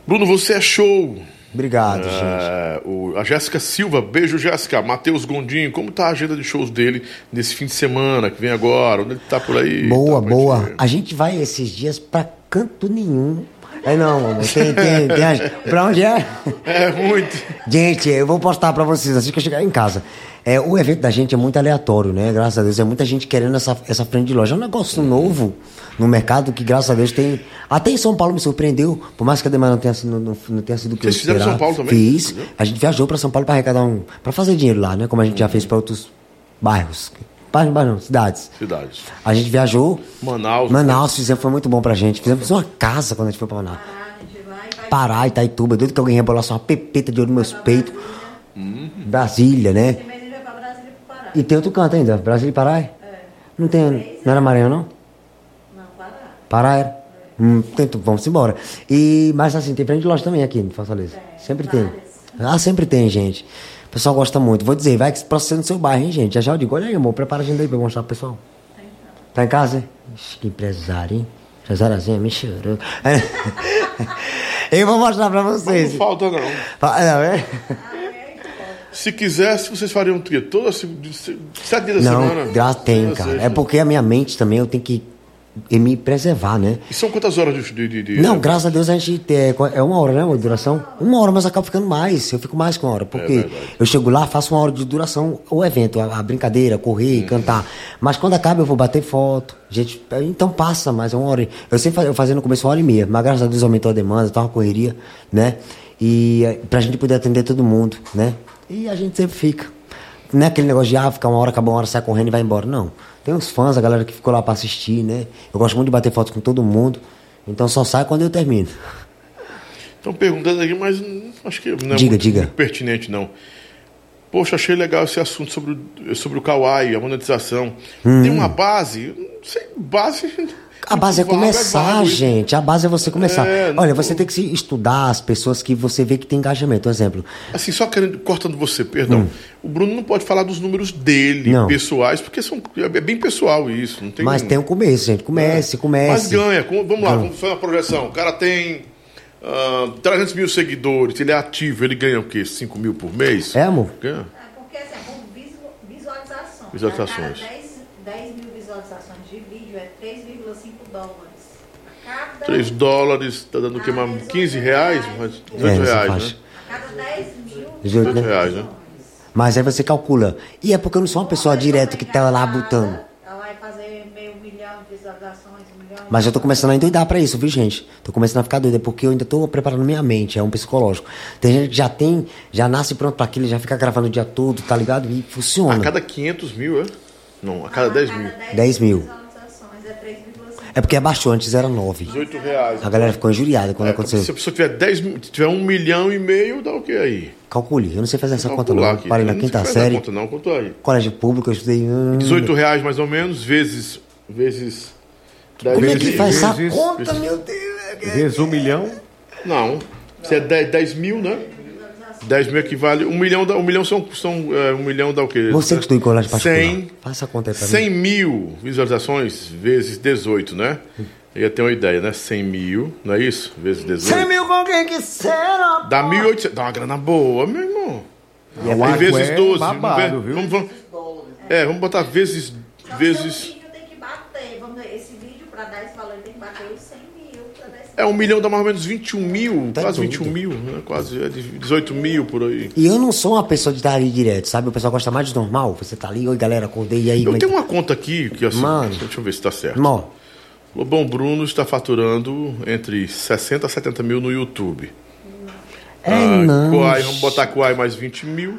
Bruno, você é show. Obrigado, gente. É, o- a Jéssica Silva, beijo Jéssica. Matheus Gondim, como tá a agenda de shows dele nesse fim de semana que vem agora? Onde ele tá por aí? Boa, Tá, boa. gente. A gente vai esses dias pra canto nenhum. É não, amor. Tem, tem, tem. Pra onde é? É muito. Gente, eu vou postar pra vocês assim que eu chegar em casa. É, o evento da gente é muito aleatório, né? Graças a Deus. É muita gente querendo essa, essa frente de loja. É um negócio novo no mercado que, graças a Deus, tem. Até em São Paulo me surpreendeu. Por mais que a demanda não tenha sido, não, não tenha sido o que Vocês eu fizeram. São Paulo também? Fiz. A gente viajou pra São Paulo pra arrecadar um. pra fazer dinheiro lá, né? Como a gente já fez pra outros bairros. Bairros, bairros não, cidades. Cidades. A gente viajou. Manaus. Manaus fizemos, foi muito bom pra gente. Fizemos uma casa quando a gente foi pra Manaus. Pará, Itaituba, doido que alguém rebolasse uma pepeta de ouro nos meus peitos. Brasília, né? E tem outro canto ainda, Brasília e Pará? É. Não tem, não era Maranhão, não? Não, Pará. Pará era? Hum, tento, vamos embora. E, mas assim, tem frente de loja também aqui em Fortaleza. sempre tem. Ah, sempre tem, gente. O pessoal gosta muito. Vou dizer, vai processando no seu bairro, hein, gente? Já já eu digo, olha aí, amor, prepara a agenda aí pra eu mostrar pro pessoal. Tá em casa, hein? Ixi, Que empresário, hein? Empresáriazinha me chorou. *laughs* eu vou mostrar pra vocês. Não falta, não. Fa- Não, é? Se quisesse, vocês fariam o quê? Toda, sete dias da semana? Não, tem, cara. É porque a minha mente também eu tenho que me preservar, né? E são quantas horas de. de, de- Não, graças a Deus a gente tem. É uma hora, né? Uma duração? Uma hora, mas acaba ficando mais. Eu fico mais com uma hora. Porque verdade. eu chego lá, faço uma hora de duração, o evento, a, a brincadeira, correr, cantar. Mas quando acaba, eu vou bater foto. Gente, então passa mais uma hora. Eu sempre fazia, eu fazia no começo uma hora e meia, mas graças a Deus aumentou a demanda, tá uma correria, né? E eh, pra gente poder atender todo mundo, né? E a gente sempre fica. Não é aquele negócio de ah, ficar uma hora, acabou uma hora, sai correndo e vai embora. Não. Tem os fãs, a galera que ficou lá pra assistir, né? Eu gosto muito de bater foto com todo mundo. Então só sai quando eu termino. Estão perguntando aqui, mas acho que não é Diga, muito, diga. muito pertinente, não. Poxa, achei legal esse assunto sobre, o- sobre o Kawaii, a monetização. Hum. Tem uma base? Não sei, base. A base é Vago, começar, isso. gente. A base é você começar. É, Olha, você tem que se estudar as pessoas que você vê que tem engajamento. Por exemplo, Assim, só querendo, cortando você, perdão. O Bruno não pode falar dos números dele, Hum. Não. pessoais, porque são, é bem pessoal isso. Não tem mas tem um começo, gente. Comece, Mas comece. ganha. com- Vamos lá, Ganha. vamos fazer uma projeção. O cara tem ah, 300 mil seguidores, ele é ativo, ele ganha o quê? 5 mil por mês? É, amor? Ganha. Porque assim, com visu- visualizações. Visualizações. A cada 10, 10 mil visualizações de vídeo é 3,5 dólares. A cada, 3 dólares, tá dando o quê? Mais 15 reais? Mais 18 É, reais, né? a cada 10 mil 18, 18 né? reais, né? Mas aí você calcula. E é porque eu não sou uma pessoa direto que tá lá botando. Ela vai fazer meio milhão de visualizações, um milhão Mas eu tô começando a endoidar pra isso, viu, gente? Tô começando a ficar doida, porque eu ainda tô preparando minha mente, é um psicológico. Tem gente que já tem, já nasce pronto pra aquilo, já fica gravando o dia todo, tá ligado? E A funciona. cada 500 mil, é? Não, a cada 10 mil. 10 mil. É 3,5. Porque abaixou, antes era 9. 18 reais. A galera ficou injuriada quando É, aconteceu. se a pessoa tiver 10 mil, tiver um milhão e meio, dá o quê aí? Calcule, eu não sei fazer essa conta não. aqui. Parei na quinta série, Conta não, quanto aí? colégio público, eu estudei... hum, 18 reais mais ou menos, vezes. vezes. 10 Como é que vezes- faz essa vezes- conta, meu Deus? Vezes um milhão. Não. Se é 10, 10 mil, né? 10 mil equivale. Um milhão, dá, um milhão são. são é, um milhão dá o quê? Você que estudou em colégio particular, 100, faz essa conta aí pra 100 mim. mil visualizações vezes 18, né? Eu ia ter uma ideia, né? 100 mil, não é isso? Vezes 18. mil com quem quiser, Dá 1.800. Dá uma grana boa, meu irmão. E água vezes é 12. babado, vamos ver- viu? Vamos, vamos, é, vamos botar vezes. Só que vezes o vídeo tem que bater. Vamos ver, esse vídeo para dar esse valor tem que bater os 100 mil para dar esse é um milhão, dá mais ou menos 21 mil. Tá quase doido. 21 mil, né? Quase é de 18 mil por aí. E eu não sou uma pessoa de estar ali direto, sabe? O pessoal gosta mais de normal. Você tá ali, oi galera, acordei, e aí? Eu é tenho que- uma conta aqui que assim. Mano. Deixa eu ver se tá certo. Irmão, Lobão Bruno está faturando entre 60 a 70 mil no YouTube. é Ah, não. Kuai, vamos botar Kuai mais 20 mil.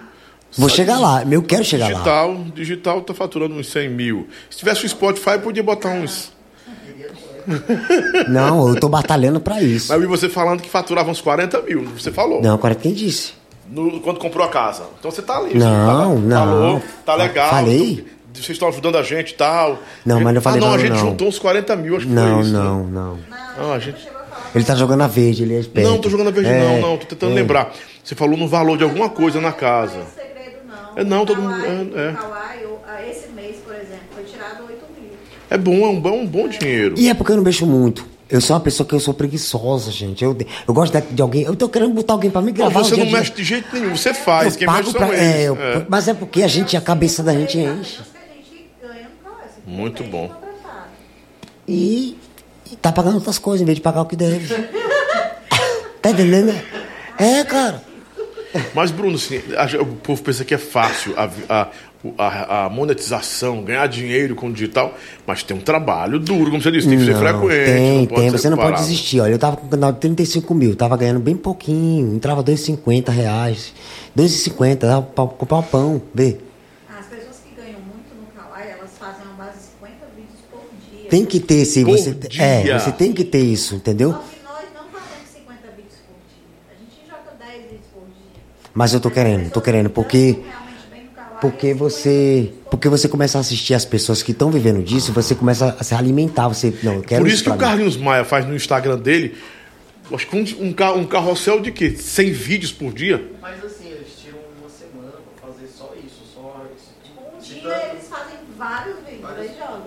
Vou Só chegar lá, eu quero chegar lá. digital, Digital tá faturando uns 100 mil. Se tivesse o Spotify, podia botar uns. *laughs* Não, eu tô batalhando pra isso. Mas eu vi você falando que faturava uns 40 mil. Você falou. Não, agora quem disse? No- quando comprou a casa. Então você tá ali. Não, você tá- não. Falou, tá legal. Falei? vocês estão ajudando a gente e tal. Não, mas não falei Ah, não, a valor, gente não. juntou uns 40 mil, acho que Não, foi isso. não, né? não. Não, a gente... Ele tá jogando a verde, ele é esperto. Não, tô jogando a verde, É, não, não. Tô tentando é. lembrar. Você falou no valor de alguma coisa na casa. Não é segredo, não. É, não, todo mundo- é, é. Kawaii, o- a- esse mês, por exemplo, foi tirado 8 mil. É bom, é um bom, um bom dinheiro. E é porque eu não mexo muito. Eu sou uma pessoa que eu sou preguiçosa, gente. Eu, eu gosto de, de alguém. Eu tô querendo botar alguém pra me Não, gravar. você um não dia. mexe de jeito nenhum. Você faz. Eu Quem pago mexe pra. é, eu- É. Mas é porque a gente, a cabeça da gente enche. Muito bom. E, e tá pagando outras coisas em vez de pagar o que deve. tá entendendo? É, cara. Mas, Bruno, assim, a- o povo pensa que é fácil a, a, a- a monetização, ganhar dinheiro com o digital, mas tem um trabalho duro, como você disse, tem que ser Não, frequente. Tem, não pode tem. ser Você não pode desistir. Olha, eu tava com um canal de 35 mil, tava ganhando bem pouquinho. Entrava 2,50 reais. 2,50, dava pra comprar um pão, vê. As pessoas que ganham muito no Kawaii, elas fazem uma base de 50 vídeos por dia. Tem que ter esse. Por Você, dia. é, você tem que ter isso, entendeu? Só que nós não fazemos 50 vídeos por dia. A gente joga 10 vídeos por dia. Mas eu tô querendo, tô querendo, porque. Realmente bem no Kawaii. Porque você. Porque você começa a assistir as pessoas que estão vivendo disso, você começa a se alimentar. Você. Não, eu quero Por isso que o mim. Carlinhos Maia faz no Instagram dele, acho que um, um, um carrossel de quê? 100 vídeos por dia? Mas assim, eles tiram uma semana pra fazer só isso, só isso. Um Se dia eles fazem vários vídeos.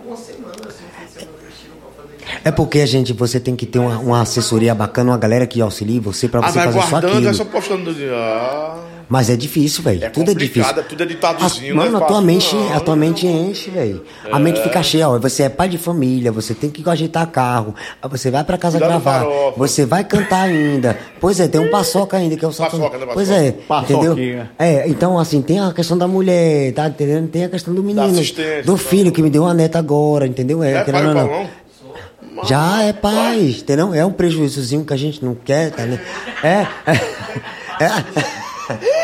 Uma semana, assim, fim de semana eles tiram pra fazer isso. É porque a gente, você tem que ter uma, uma assessoria bacana, uma galera que auxilie você pra Ah, você vai fazer só guardando, aquilo. vai só postando. Ah, Mas é difícil, velho. É tudo é difícil. é tudo editadozinho, As- Mano, não é a tua mente, não. a tua mente enche, velho. A mente fica cheia, ó. Você é pai de família, você tem que ajeitar carro. Você vai pra casa Cuidar do gravar. Você vai cantar ainda. Pois é, tem um paçoca ainda, que é o Paçoca, né, Pois paçoca? é, entendeu? Paçoquinha. É, então assim, tem a questão da mulher, tá entendendo? Tem a questão do menino, do tá. filho que me deu uma neta agora, entendeu? É, é pai não. Paulão? Já é paz, entendeu? É um prejuízozinho que a gente não quer, tá, né? É. é. *laughs*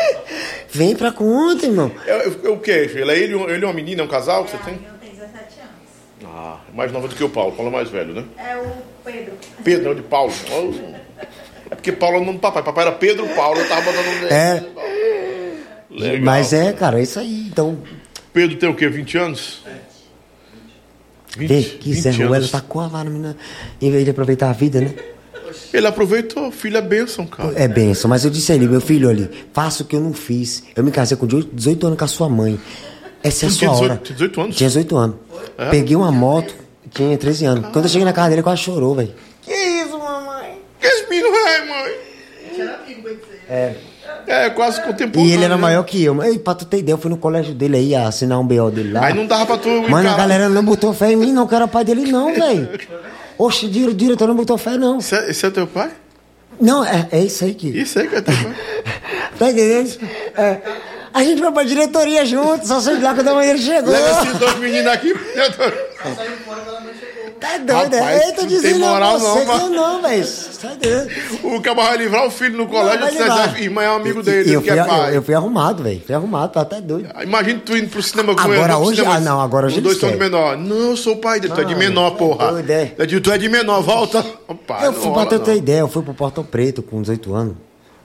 Vem pra conta, irmão. É, é, é o quê? Ele é ele, ele é uma menina, é um casal que você tem? Eu tenho 17 anos. Ah, é mais nova do que o Paulo. Paulo é mais velho, né? É o Pedro. Pedro, não, de Paulo. *laughs* É porque Paulo é o nome do papai. Papai era Pedro Paulo, eu tava botando o É. Legal. Mas é, cara, é isso aí. Então, Pedro tem o quê? 20 anos? vê que Zé Ruela tá com a vara, menina. Em vez de aproveitar a vida, né? Ele aproveitou, filho é bênção, cara. É benção, mas eu disse a ele, meu filho, ali, faça o que eu não fiz. Eu me casei com 18 18 anos com a sua mãe. Essa é a sua tinha 18 hora. tinha 18 anos? Tinha 18 anos. É? Peguei uma moto, tinha 13 anos. Quando eu cheguei na casa dele, ele quase chorou, velho. Que isso, mamãe? Que menino é, mãe? É. É, quase contemporâneo. E ele era né? maior que eu. Ei, pra tu ter ideia, eu fui no colégio dele aí assinar um BO dele lá. Aí não dava pra tu. Mano, a galera não botou fé em mim, não, que eu era pai dele, não, velho. Oxe, o dire- diretor não botou fé, não. Esse é, esse é teu pai? Não, é, é isso aí que. Isso aí que é teu pai. *laughs* Tá entendendo? É. A gente foi pra diretoria junto, só sei lá quando a mãe dele chegou. Leva esses dois meninos aqui. Tá doido, Rapaz, é? Eu tô não tem dizendo moral você não, que mas- eu não, velho. Tá entendendo? O cara vai livrar o filho no colégio vai e irmã é um amigo dele, e eu que fui, é eu, pai. eu fui arrumado, velho. Fui arrumado, tá até doido. Imagina tu indo pro cinema com Agora ele. no hoje- cinema, ah, não, agora hoje Os dois são de menor. Não, eu sou o pai dele. Tu é de Não, menor, é porra. doido, é. Eu digo, tu é de menor, volta. Opa, eu não fui pra ter não. ideia, eu fui pro Portão Preto com 18 anos.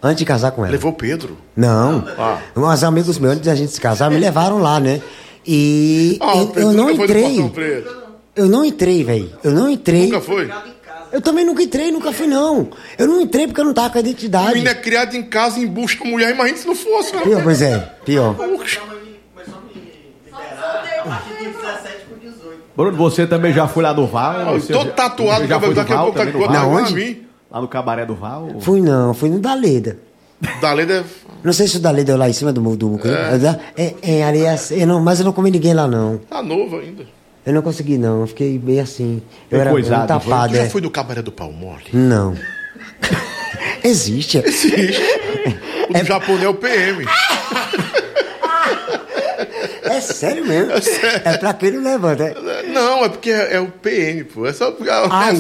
Antes de casar com ela. Levou o Pedro. Não. Ah. Uns amigos meus, antes da gente se casar, me levaram lá, né? E Ah, eu, eu não entrei. Eu não entrei, velho. Eu não entrei. Nunca foi? Eu também nunca entrei, nunca fui, não. Eu não entrei porque eu não tava com a identidade. menino é criado em casa, embucha a mulher. Imagina se não fosse. né? Pior, pois é, pior. Bruno, você também já foi lá no Val? Eu Você tô já- tatuado, já foi daqui a Val pouco tá vir. Lá no Cabaré do Val? Fui não, fui no Daleda. Da Leda é... Não sei se o Daleda é lá em cima do do, do é. é, ali é, eu não, mas eu não comi ninguém lá não. Tá novo ainda. Eu não consegui não, eu fiquei bem assim. Eu Bem era coisado, muito tapado, Tu já é. foi do cabaré do pau mole? Não. *laughs* Existe. O do japonês é o PM. *laughs* É sério mesmo? É, pra quem não levanta. é. Não, é porque é, é o PM, pô. É só tem- ah,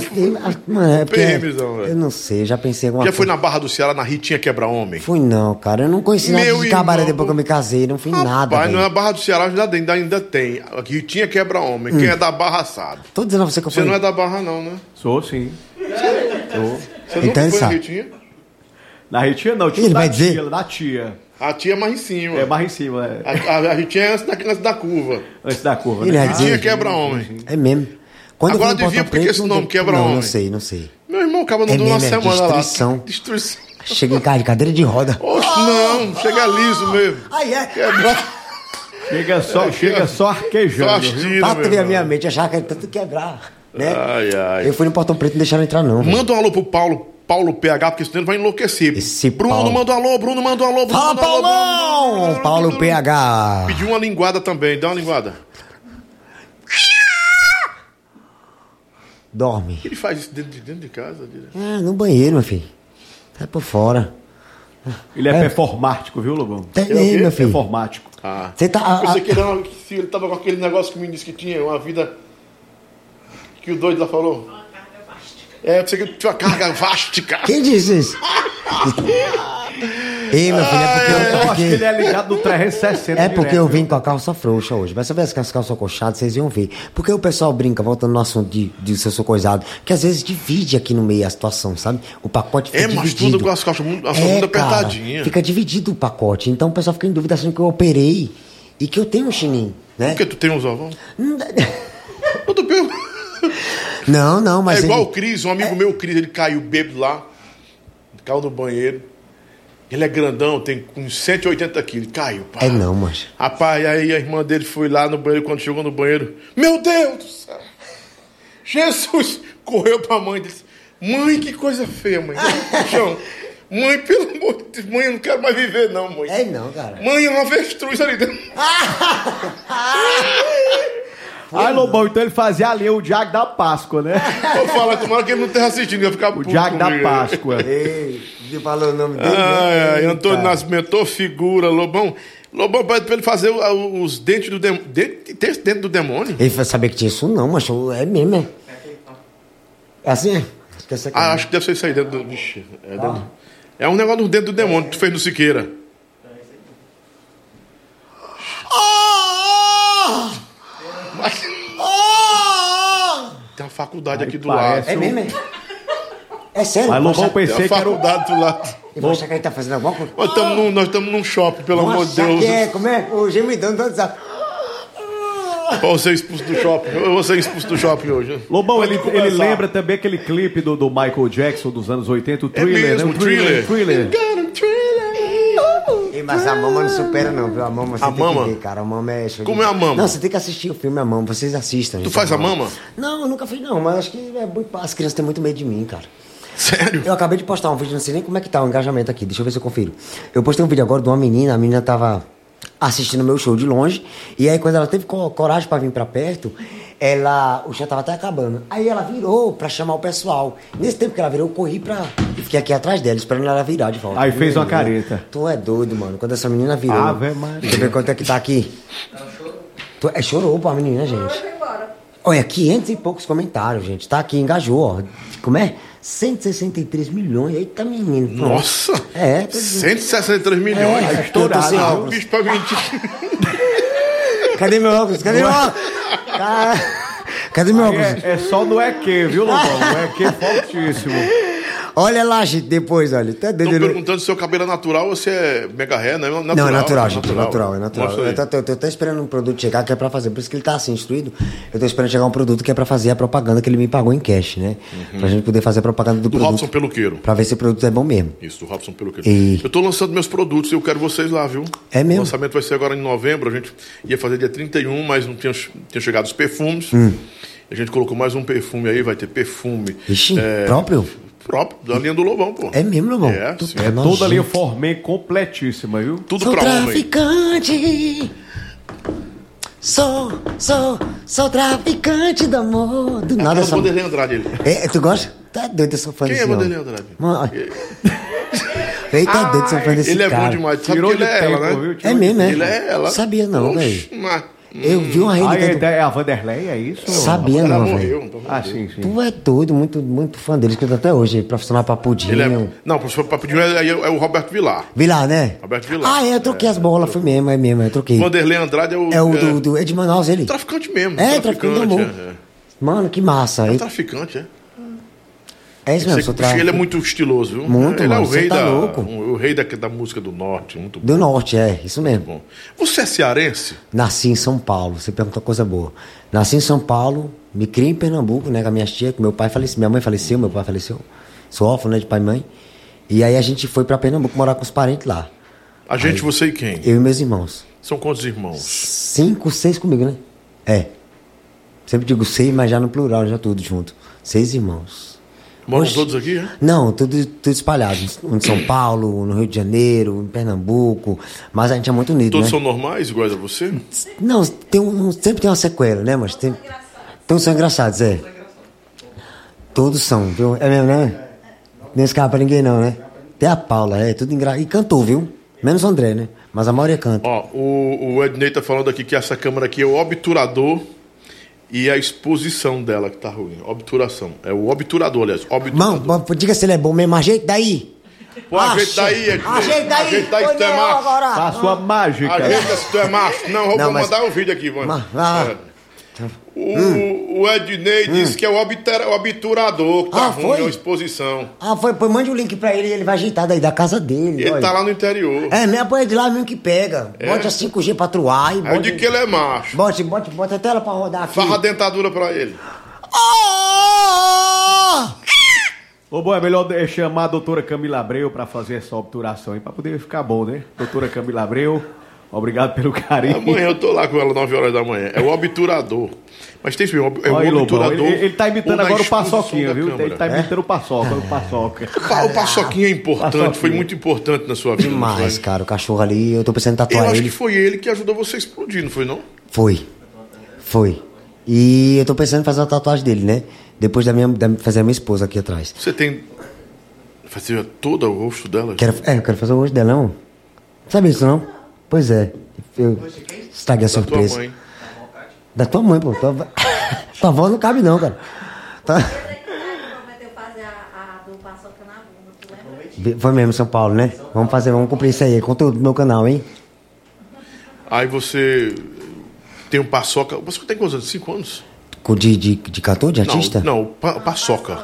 *laughs* mano, é. PMzão, velho. eu não sei, já pensei alguma Já foi coisa. na Barra do Ceará, na Ritinha Quebra-Homem? Fui não, cara. Eu não conheci nada Meu de cabaré depois que eu me casei. Não fui nada. Pai, não é Barra do Ceará, ainda, ainda, ainda tem. Aqui Ritinha Quebra-Homem. Quem é da Barra sabe. Tô dizendo a você que eu Você fui. não é da Barra, não, né? Sou sim. Sou. Você Então nunca ele foi na. Ritinha? Na Ritinha não, tinha Ele da vai dizer? tia, da tia. A tia é mais em cima. É mais em cima, é. A, a, a Ritinha é antes da, antes da curva. Antes da curva, Ele né? Ritinha dizer. Quebra-Homem. É mesmo. Quando Agora eu fui no adivinha Portão por que Preto, esse nome Quebra-Homem? Não, não sei, não sei. Meu irmão acaba não É dando uma é semana destruição. lá. Destruição. Chega em casa de cadeira de roda. Oxe, não. Chega liso mesmo. Ai, é. Quebra. Chega só, chega só arquejando. Só a minha mente, achava que era tanto quebrar. Né? Ai, ai. Eu fui no Portão Preto e não deixaram entrar, não. Manda um alô pro Paulo, Paulo PH, porque senão ele vai enlouquecer. Esse Bruno, Paulo. manda um alô, Bruno, manda um alô, Bruno, Fala, manda um alô, Bruno, Paulão! Bruno, Paulo Bruno. PH. Pediu uma linguada também, dá uma linguada. Dorme. Ele faz isso dentro de, dentro de casa? direto? É, no banheiro, meu filho. Sai por fora. Ele é, É. performático, viu, Lobão? Tem Ele é meu filho. Performático. Ah. Você tá. a- Pensei a- que ele, se ele tava com aquele negócio que o menino disse que tinha, uma vida. Que o doido lá falou. É, pensei que tinha uma carga vástica. Quem disse isso? *laughs* Ei, meu filho, é porque, Eu é acho que ele é ligado no 360. é porque direto, eu vim com a calça frouxa hoje. Mas se eu tivesse com as calças acolchadas, vocês iam ver. Porque o pessoal brinca, voltando no assunto de, de ser coisado, que às vezes divide aqui no meio a situação, sabe? O pacote fica É, mas dividido. tudo com as costas muito, as costas muito É, apertadinhas. fica dividido o pacote. Então o pessoal fica em dúvida achando que eu operei e que eu tenho um chininho, né? Porque tu tem uns ovão? Eu tô pego. *laughs* Não, não, mas. é igual ele- o Cris, um amigo meu, o Cris, ele caiu bêbado lá, caiu no banheiro. Ele é grandão, tem uns 180 quilos, caiu. Pá. É não, mas. Rapaz, aí a irmã dele foi lá no banheiro, quando chegou no banheiro, meu Deus do céu! Jesus! Correu pra mãe e disse, mãe, que coisa feia, mãe. *laughs* Mãe, pelo amor de Deus, mãe, eu não quero mais viver, não, mãe. É não, cara. Mãe, é uma avestruz ali dentro. *laughs* Ai, Lobão, então ele fazia ali o Diago da Páscoa, né? Eu falo, tomara que ele não esteja assistindo, ia ficar O puto Diago da comigo. Páscoa. Ei, você falou o nome dele? Ai, ai, né? Antônio. Nascimento, figura, Lobão. Lobão pede pra ele fazer o- o- os dentes do demônio. Dente, tem esse dente do demônio? Ele vai saber que tinha isso não, mas é mesmo, é. É assim? Esquece aqui. Ah, acho que deve ser isso aí dentro do. Vixe, é, dentro- é um negócio do dentro do demônio que tu fez no Siqueira. Faculdade aqui do parece lado. É mesmo, é? É sério? Mas Lobão Poxa, Tem pensei uma que era o... faculdade do lado. E vão achar que a gente tá fazendo alguma coisa. Nós estamos num, nós estamos num shopping, pelo amor de Deus. que é, como é? O gemidão do WhatsApp. Pra você expulso do shopping. Eu vou ser expulso do shopping hoje. Lobão, ele, ele lembra também aquele clipe do, do Michael Jackson dos anos 80, o É Thriller, mesmo, né? O Thriller. Thriller. Thriller. Ei, mas a mama não supera, não, viu? A mama você A tem mama? que ver, cara. A mama é show Como é a mama? Não, você tem que assistir o filme A Mama. Vocês assistam. Tu faz a mama? Não, eu nunca fiz, não. Mas acho que é muito... as crianças têm muito medo de mim, cara. Sério? Eu acabei de postar um vídeo, não sei nem como é que tá o engajamento aqui. Deixa eu ver se eu confiro. Eu postei um vídeo agora de uma menina, a menina tava assistindo meu show de longe. E aí, quando ela teve co- coragem pra vir pra perto, ela. O show tava até acabando. Aí ela virou pra chamar o pessoal. Nesse tempo que ela virou, eu corri pra. Fiquei aqui atrás dela, esperando ela virar de volta. Aí fez uma Menina, careta. Tu é doido, mano. Quando essa menina virou. Ave Maria. Deixa eu ver quanto é que tá aqui. Tu, é, chorou pra menina, gente. Olha, 500 e poucos comentários, gente. Tá aqui, engajou, ó. Como é? 163 milhões. Eita, menino. Nossa! É, tô dizendo. 163 milhões. É, tô sem Ah, óculos. bicho pra mentir. *laughs* Cadê meu óculos? Cadê meu óculos? Cadê meu óculos? É, é só no EQ, viu, Lobão? O EQ é fortíssimo. Olha lá, gente, depois, olha. Tá Estão perguntando se seu cabelo é natural ou se é mega hair, né? Natural, Não, é natural, gente. É natural, é natural. Mostra aí. Eu tô, tô, tô, esperando um produto chegar que é pra fazer. Por isso que ele tá assim, instruído. Eu tô esperando chegar um produto que é pra fazer a propaganda que ele me pagou em cash, né? Pra gente poder fazer a propaganda do, Do produto. Robson Peluqueiro. Pra ver se o produto é bom mesmo. Isso, do Robson Peluqueiro. E- Eu tô lançando meus produtos e eu quero vocês lá, viu? É mesmo? O lançamento vai ser agora em novembro. A gente ia fazer dia 31, mas não tinha, tinha chegado os perfumes. Hum. A gente colocou mais um perfume aí, vai ter perfume. Ixi, é, próprio? Próprio, da linha do Lobão, pô. É mesmo, Lobão? É, Tu- sim. É Nossa, toda a linha. Formei completíssima, viu? Tudo Sou pra homem. traficante. Sou, sou, sou traficante do amor. Do nada Nada essa. Vanderlei Andrade, ele. É, tu gosta? Tá doido, eu sou fã Quem desse é Vanderlei homem. Andrade? Mano. Eita, tá doido, sou fã desse Ele é cara. bom demais. Sabe Tirou que ele de é tempo, ela, né? viu? É mesmo, é? Ele é ela. Sabia não, velho. Eu vi uma Ah, relíquia. é, é a Vanderlei, é isso? Sabia Ela não, morreu. velho. Ah, sim, sim. Tu é doido, muito, muito fã dele, escuta até hoje. Profissional Papudinho. Ele é... Não, professor Papudinho é, é, é o Roberto Vilar. Vilar, né? Roberto Vilar. Ah, é, eu troquei as bolas, foi mesmo, é mesmo, eu troquei. Vanderlei Andrade é o. É o do, do é de Manaus, ele. Traficante mesmo. É, traficante do amor. É, é. Mano, que massa. É um traficante, é. É isso mesmo, bicho, ele é muito estiloso, viu? Muito, ele é mano, o rei tá da. louco. o rei da, da música do norte. Muito bom. Do norte, é, isso mesmo. bom. Você é cearense? Nasci em São Paulo, você perguntou coisa boa. Nasci em São Paulo, me criei em Pernambuco, né, com a minha tia, que meu pai faleceu, minha mãe faleceu, meu pai faleceu. Sou órfão, né, de pai e mãe. E aí a gente foi pra Pernambuco morar com os parentes lá. A gente, você e quem? Eu e meus irmãos. São quantos irmãos? Cinco, seis comigo, né? É. Sempre digo seis, mas já no plural, já tudo junto. Seis irmãos. Moram todos aqui, é? Não, tudo, tudo espalhado. Um em São Paulo, no Rio de Janeiro, em Pernambuco. Mas a gente é muito unido, Todos né? são normais, iguais a você? Não, tem um, sempre tem uma sequela, né? Mas tem. Todos são engraçados, é. Todos são, viu? É mesmo, né? Nem escapa pra ninguém, não, né? Até a Paula, é, tudo engraçado. E cantou, viu? Menos o André, né? Mas a maioria canta. Ó, o, o Ednei tá falando aqui que essa câmera aqui é o obturador e a exposição dela que tá ruim. Obturação. É o obturador, aliás. Obturador. Mano, pô, diga se ele é bom mesmo, ajeita daí. Pô, ajeita daí, Ednei. Ajeita aí, Ajeita aí se tu é macho. agora. Faça sua mágica. Ajeita se tu é macho. Não, vou Não, mas- mandar um vídeo aqui, mano. Ma- ah. É. O, o Ednei disse que é o obtera- obturador que tá Ah, ruim, foi? é a exposição. Ah, foi, foi, mande o link pra ele e ele vai ajeitar daí da casa dele. Ele olha. tá lá no interior. É, mesmo apoia de lá mesmo que pega. É? Bote a 5G pra truar e eu bote. digo que ele é macho. Bote, bote, bote a tela pra rodar aqui. Farra a dentadura pra ele. Oh! Ô, bom, é melhor chamar a doutora Camila Abreu pra fazer essa obturação aí, pra poder ficar bom, né? Doutora Camila Abreu, obrigado pelo carinho. Amanhã eu tô lá com ela 9 horas da manhã. É o obturador. Mas tem sim, é o Olha Lobão, obturador. ele, ele tá imitando agora o Paçoquinha, viu? câmera. Ele tá imitando o Paçoca, o Paçoca. *laughs* Pa- O Paçoquinha é importante, Paçoquinha. foi muito importante na sua vida. Demais, cara. O cachorro ali, eu tô pensando em Eu tatuar acho ele. que foi ele que ajudou você a explodir, não foi não? Foi. Foi. E eu tô pensando em fazer uma tatuagem dele, né? Depois da minha, da, fazer a minha esposa aqui atrás. Você tem. Fazer todo o rosto dela? Quero, é, eu quero fazer o rosto dela, não? Sabe isso, não? Pois é. Eu estraguei a Da tua surpresa. mãe. Da tua mãe, pô. Tua, avó- *laughs* tua avó não cabe, não, cara. Tá- tu lembra? Foi mesmo, São Paulo, né? Vamos fazer, vamos cumprir isso aí. Conteúdo do meu canal, hein? Aí você tem um paçoca. Você tem quantos anos? Cinco anos? Com De, de, de cantor, de artista? Não, não, pa, paçoca.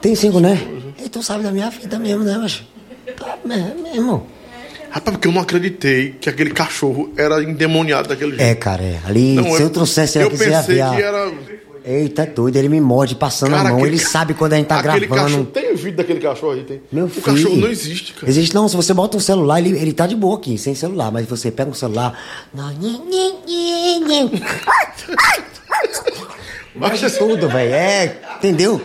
Tem cinco, né? Então sabe da minha vida mesmo, né, macho? Meu meu irmão. Rapaz, porque eu não acreditei que aquele cachorro era endemoniado daquele jeito. É, cara, é. Ali, Não, se eu eu- trouxesse ele eu pensei ver. a- que era- Eita, é doido, ele me morde passando Cara, a mão. Ele ca- sabe quando a gente tá aquele gravando. Cachorro, tem o vídeo daquele cachorro aí? Tem. Meu o filho. cachorro não existe, cara. Existe não, se você bota um celular, ele, ele tá de boa aqui, sem celular. Mas você pega um celular. Baixa tudo, velho. É, entendeu?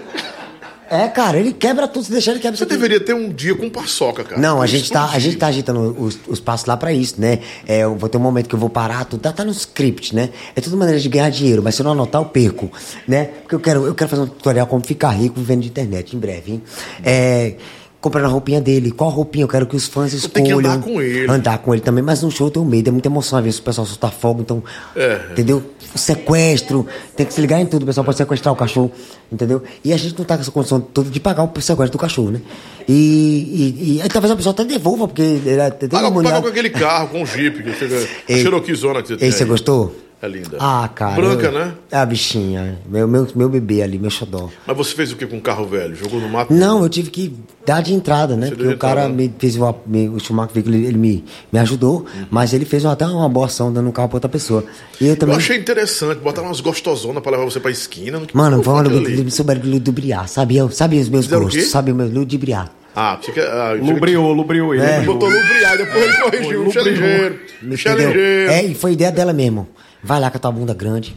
É, cara, ele quebra tudo. Se deixar, ele quebra Você tudo. deveria ter um dia com paçoca, cara. Não, a Isso gente, tá, a gente tá agitando os, os passos lá pra isso, né? É, eu vou ter um momento que eu vou parar, tudo tá, tá no script, né? É tudo maneira de ganhar dinheiro, mas se eu não anotar, eu perco, né? Porque eu quero, eu quero fazer um tutorial como ficar rico vivendo de internet em breve, hein? É, comprando a roupinha dele, qual roupinha eu quero que os fãs tem escolham. que andar com ele. Andar com ele também, mas no show eu tenho medo, é muita emoção às vezes o pessoal soltar fogo, então, É. entendeu? Sequestro, tem que se ligar em tudo, o pessoal pode sequestrar o cachorro, entendeu? E a gente não tá com essa condição toda de pagar o sequestro do cachorro, né? E, e, e talvez a pessoa até devolva, porque ele é tem Paga, com aquele carro, com o Jeep, que você, *laughs* a Ei, Cherokee-zona que você tem. Ei, você gostou? É linda. Ah, cara. Branca, eu- né? É a bichinha. Meu, meu, meu bebê ali, meu xodó. Mas você fez o que com o carro velho? Jogou no mato? Não, eu tive que dar de entrada, né? Você Porque o cara entrada, né? me fez uma, me, o Schumacher veio, ele, ele me, me ajudou, mas ele fez uma- até uma boa ação dando um carro pra outra pessoa. E eu também. Eu achei interessante, botar umas gostosonas pra levar você pra esquina. Não- Mano, vamos souberam ludibriar, sabe? Eu, sabe os meus Fizeram o gostos, quê? sabe o meu ludibriar. Ah, fica. Ah, Lubriou, lubriou ele. É. Botou lubriar, depois ele corrigiu. Michel ligeiro. Michel ligeiro. É, e foi ideia dela mesmo. Vai lá com a tua bunda grande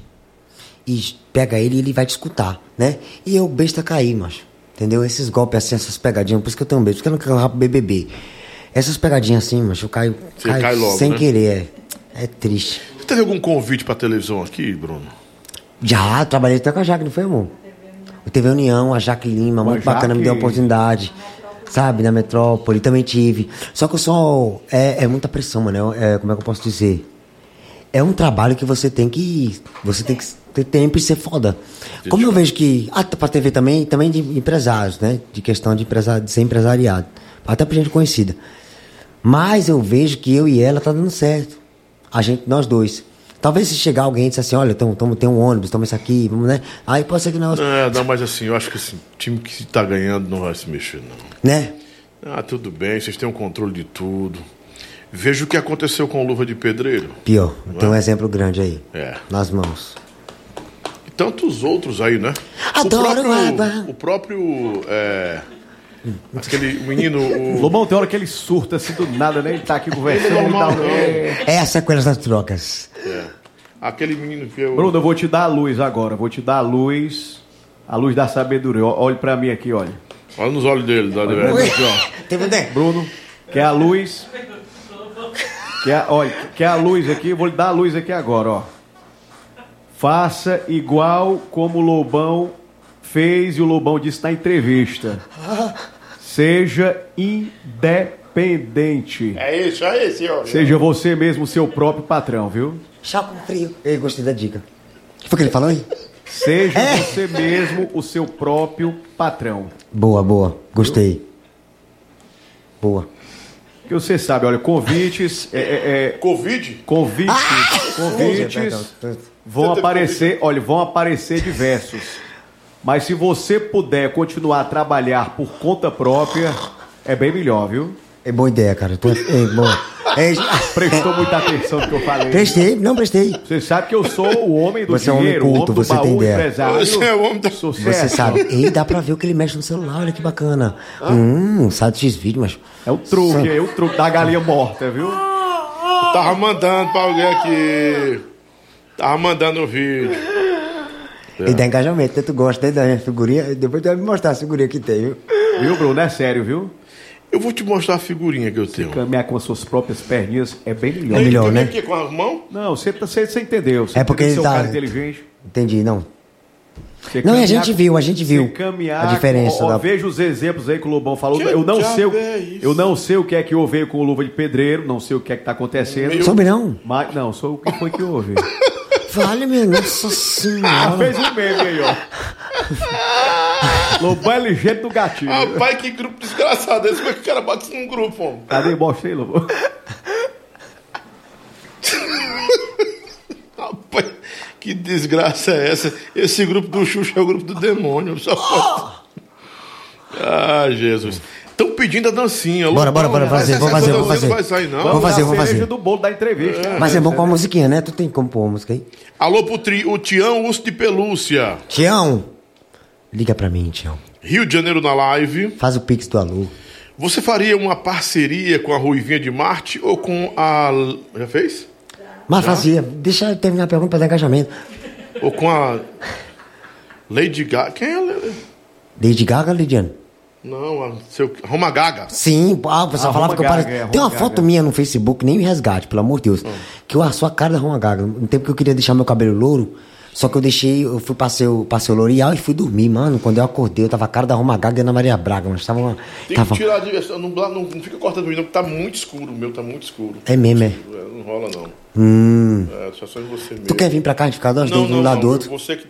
e pega ele e ele vai te escutar, né? E eu besta caí, macho. Entendeu? Esses golpes assim, essas pegadinhas, por isso que eu tenho medo, por isso que eu não quero rabo BBB. Essas pegadinhas assim, macho, eu caio, Você caio cai logo, sem né? querer. É, é triste. Você teve algum convite pra televisão aqui, Bruno? Já, trabalhei até com a Jaque, não foi, amor? O TV União, a Jaque Lima, muito Jaque- bacana, me deu a oportunidade. Sabe, na metrópole, também tive. Só que eu sou. É, é muita pressão, mano. É, como é que eu posso dizer? É um trabalho que você tem que. Você tem que ter tempo e ser foda. Como eu vejo que. Até pra TV também, também de empresários, né? De questão de, empresa, de ser empresariado. Até pra gente conhecida. Mas eu vejo que eu e ela tá dando certo. A gente, nós dois. Talvez se chegar alguém e disser assim, olha, tamo, tamo, tem um ônibus, toma isso aqui, vamos, né? Aí pode ser que o negócio. É, não, mas assim, eu acho que assim, time que tá ganhando não vai se mexer, não. Né? Ah, tudo bem, vocês têm o controle de tudo. Veja o que aconteceu com o Luva de Pedreiro. Pior, Não tem um é? exemplo grande aí. É. Nas mãos. E tantos outros aí, né? Adoro o próprio. O próprio. É, aquele menino. O, Lobão tem hora que ele surta assim do nada, né? Ele tá aqui conversando Ele é e normal, tal. não. É. As sequelas das trocas. é, aquele menino que eu. Bruno, eu vou te dar a luz agora. Vou te dar a luz. A luz da sabedoria. Olhe pra mim aqui, olha. Olha nos olhos dele. Teve ideia? Bruno, quer a luz? Quer, a- olha, quer a luz aqui? Eu Vou lhe dar a luz aqui agora, ó. Faça igual como o Lobão fez e o Lobão disse na entrevista. Seja independente. É isso, é esse, ó. Seja você mesmo o seu próprio patrão, viu? Chá com frio. Ei, gostei da dica. O que foi que ele falou aí? Seja É. você mesmo o seu próprio patrão. Boa, boa. Gostei. Boa. Que você sabe, olha, convites, é, é, é, Covid? convites, convites Perdão. vão aparecer, olha, vão aparecer diversos. Mas se você puder continuar a trabalhar por conta própria, é bem melhor, viu? É boa ideia, cara. Tô... Ei, boa. Ei, Prestou muita atenção no que eu falei. prestei, não prestei. Você sabe que eu sou o homem do Você é um homem dinheiro, culto, o homem do você baú, tem ideia. empresário. Você é o homem da. Sucesso. Você sabe. Ei, dá pra ver o que ele mexe no celular, olha que bacana. Hum, sabe X vídeo, mas. É o truque, é o truque da galinha morta, viu? Tava mandando pra alguém aqui. Tava mandando o vídeo. E dá engajamento, né? tu gosta né, da minha figurinha? Depois tu vai me mostrar a figurinha que tem, viu? Viu, Bruno? É sério, viu? Eu vou te mostrar a figurinha que eu tenho. Caminhar com as suas próprias perninhas é bem melhor. É melhor, né? aqui com as mãos? Não, você, você, você entendeu. Você É porque ele você é um tá- cara inteligente. Entendi, não. Você Não, a gente com- viu, a gente viu caminhar, a diferença Ó, ó, da- Veja os exemplos aí que o Lobão falou. Que eu não sei o, é eu não sei o que é que houve com o luva de pedreiro, não sei o que é que tá acontecendo. Soube não? Mas não, só o que foi que houve. *laughs* Vale, meu, nossa Ah, senhora. fez um meme aí, ó. *laughs* Lobão é ligeiro do gatinho. Rapaz, que grupo desgraçado esse. Como é que o cara bate num grupo, homem? Cadê? Mostra aí, Lobão. Rapaz, que desgraça é essa? Esse grupo do Xuxa é o grupo do demônio. Só pode... Ah, Jesus. Estão pedindo a dancinha. Bora, bora, bora fazer, vou fazer, vou dancinha fazer. Não vai sair, não. Vou fazer, vou fazer. do bolo da entrevista. Mas é bom com a musiquinha, né? Tu tem como pôr a música aí? Alô pro tri, o Tião Urso de Pelúcia. Tião! Liga pra mim, Tião. Rio de Janeiro na live. Faz o pix do alô. Você faria uma parceria com a Ruivinha de Marte ou com a. Já fez? Mas fazia. Deixa eu terminar a pergunta pra dar engajamento. Ou com a. Lady Gaga. Quem é a Lady Gaga, Lidiane? Não, a seu... Roma Gaga. Sim, ah, o pessoal Ah, falava Roma que eu Gaga, parecia. é, Tem uma Roma foto Gaga. minha no Facebook, nem me resgate, pelo amor de Deus. Que eu a sua cara da Roma Gaga. No tempo que eu queria deixar meu cabelo louro, só que eu deixei, eu fui passei o, passei o L'Oreal e fui dormir, mano. Quando eu acordei, eu tava a cara da Roma Gaga e Ana Maria Braga, mas tava uma. Tem Tava... que tirar a diversão. Não, não, não fica cortando o não, porque tá muito escuro. O meu tá muito escuro. É mesmo, é. É, Não rola, não. Hum. É, só só em você mesmo. Tu quer vir pra cá, a gente ficar dois Não, um não, lado do outro? Você que.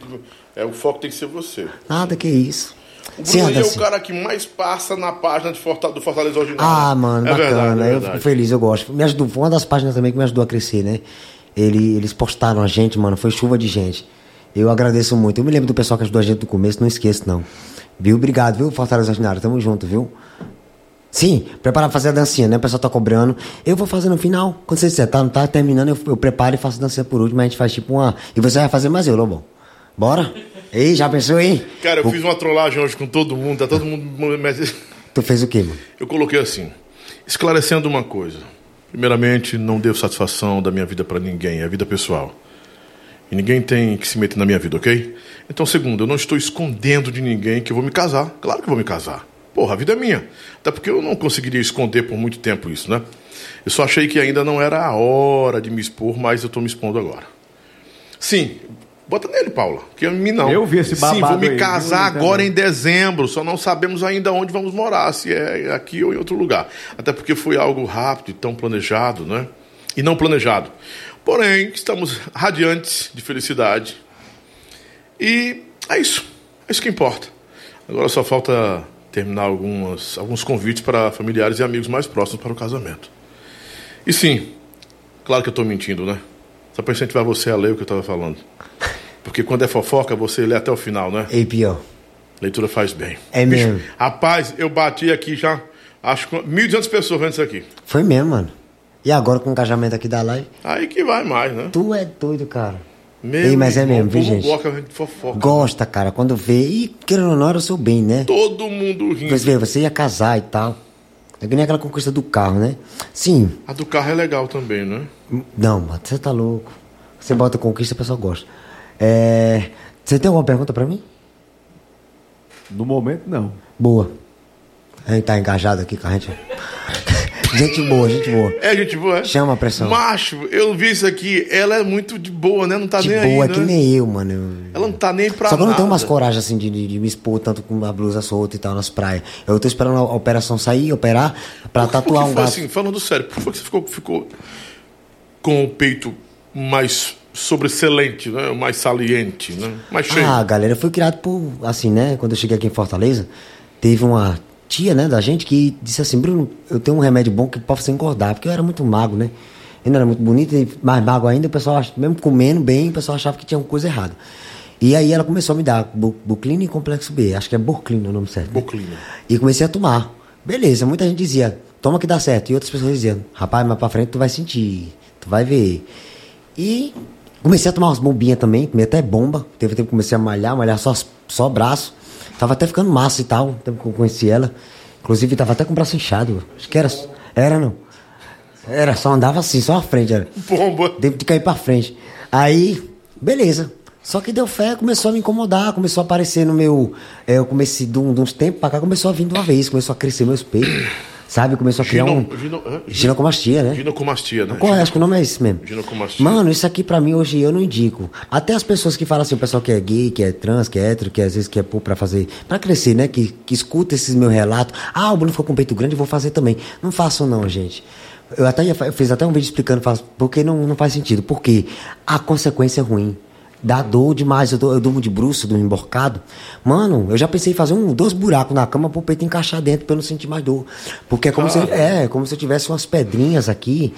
É, o foco tem que ser você. Nada que isso. O Sim, Bruno aí é o Anderson. cara que mais passa na página de Forta- do Fortaleza Ordinário. Ah, mano, é bacana. Verdade, é eu verdade. fico feliz, eu gosto. Me ajudou, foi uma das páginas também que me ajudou a crescer, né? Ele, eles postaram a gente, mano, foi chuva de gente. Eu agradeço muito. Eu me lembro do pessoal que ajudou a gente no começo, não esqueço, não. Viu? Obrigado, viu, Fortaleza Ordinário? Tamo junto, viu? Sim, preparar pra fazer a dancinha, né? O pessoal tá cobrando. Eu vou fazer no final. Quando você disser, tá, não tá terminando, eu, eu preparo e faço a dancinha por último. A gente faz tipo uma. E você vai fazer mais eu, Lobão. Bora? Ei, já pensou, hein? Cara, eu O- fiz uma trollagem hoje com todo mundo, tá todo mundo. Mas Tu fez o quê, mano? eu coloquei assim: esclarecendo uma coisa. Primeiramente, não devo satisfação da minha vida pra ninguém, é vida pessoal. E ninguém tem que se meter na minha vida, ok? Então, segundo, eu não estou escondendo de ninguém que eu vou me casar. Claro que eu vou me casar. Porra, a vida é minha. Até porque eu não conseguiria esconder por muito tempo isso, né? Eu só achei que ainda não era a hora de me expor, mas eu estou me expondo agora. Sim, bota nele, Paula. Que a mim não. Eu vi esse Sim, vou babado me aí, casar viu, agora em dezembro. Só não sabemos ainda onde vamos morar, se é aqui ou em outro lugar. Até porque foi algo rápido e tão planejado, né? E não planejado. Porém, estamos radiantes de felicidade. E é isso. É isso que importa. Agora só falta terminar algumas, alguns convites para familiares e amigos mais próximos para o casamento. E sim, claro que eu estou mentindo, né? Só para incentivar você a ler o que eu estava falando. Porque quando é fofoca, você lê até o final, né? Ei, pior. Leitura faz bem. É Bicho, mesmo. Rapaz, eu bati aqui já, acho que 1.200 pessoas vendo isso aqui. Foi mesmo, mano. E agora com o engajamento aqui da live? Aí que vai mais, né? Tu é doido, cara. Meu Ei, mas é mesmo, viu, gente? gosta de fofoca. Gosta, cara, quando vê. E querendo ou não, era o seu bem, né? Todo mundo rindo. Depois vê, você ia casar e tal. É que nem aquela conquista do carro, né? Sim. A do carro é legal também, né? Não, mano, você tá louco. Você bota conquista, o pessoal gosta. É. Você tem alguma pergunta pra mim? No momento, não. Boa. A gente tá engajado aqui com a gente. Gente boa, gente boa. É, gente boa, é? Chama a pressão. Macho, eu vi isso aqui, ela é muito de boa, né? Não tá De nem boa, aí, que né? nem eu, mano. Ela não tá nem pra Só que eu não tenho umas coragem assim de, de- de me expor tanto com a blusa solta e tal nas praias. Eu tô esperando a operação sair, operar, pra Por que tatuar um gato. assim, falando sério, por que você ficou, ficou com o peito mais sobressalente, né? Mais saliente, né? Mais cheio. Ah, galera, eu fui criado por, assim, né? Quando eu cheguei aqui em Fortaleza, teve uma tia, né, da gente que disse assim, Bruno, eu tenho um remédio bom que pode você engordar, porque eu era muito magro, né? Não era muito bonito e mais magro ainda, o pessoal, ach- mesmo comendo bem, o pessoal achava que tinha uma coisa errada. E aí ela começou a me dar Bu- Buclina e Complexo B, acho que é Burclina o nome certo. né? Buclina. E comecei a tomar. Beleza, muita gente dizia, toma que dá certo. E outras pessoas diziam, rapaz, mais pra frente tu vai sentir, tu vai ver. E comecei a tomar umas bombinhas também, comi até bomba. Teve tempo que comecei a malhar, malhar só, só braço. Tava até ficando massa e tal, tempo que eu conheci ela. Inclusive tava até com o braço inchado. Acho que era. Era não. Era, só andava assim, só à frente. Era. Bomba. Devo de cair pra frente. Aí, beleza. Só que deu fé, começou a me incomodar, começou a aparecer no meu. é, eu comecei de, um- de uns tempos pra cá, começou a vir de uma vez, começou a crescer meus peitos. Sabe? Começou a criar Gino- um. gino- hã? Ginecomastia, né? Ginecomastia, né? Qual é? Acho que o nome é esse mesmo. Ginecomastia. Mano, isso aqui pra mim hoje eu não indico. Até as pessoas que falam assim, o pessoal que é gay, que é trans, que é hétero, que às vezes quer pôr pra fazer, pra crescer, né? Que, que escuta esses meus relatos. Ah, o Bruno ficou com peito grande, eu vou fazer também. Não façam não, gente. Eu até ia eu fiz até um vídeo explicando, porque não, não faz sentido. Porque a consequência é ruim. Dá dor demais. Eu, eu durmo de bruxo, durmo emborcado. Mano, eu já pensei em fazer um, dois buracos na cama pro peito encaixar dentro pra eu não sentir mais dor. Porque é como, se, é, como se eu tivesse umas pedrinhas aqui.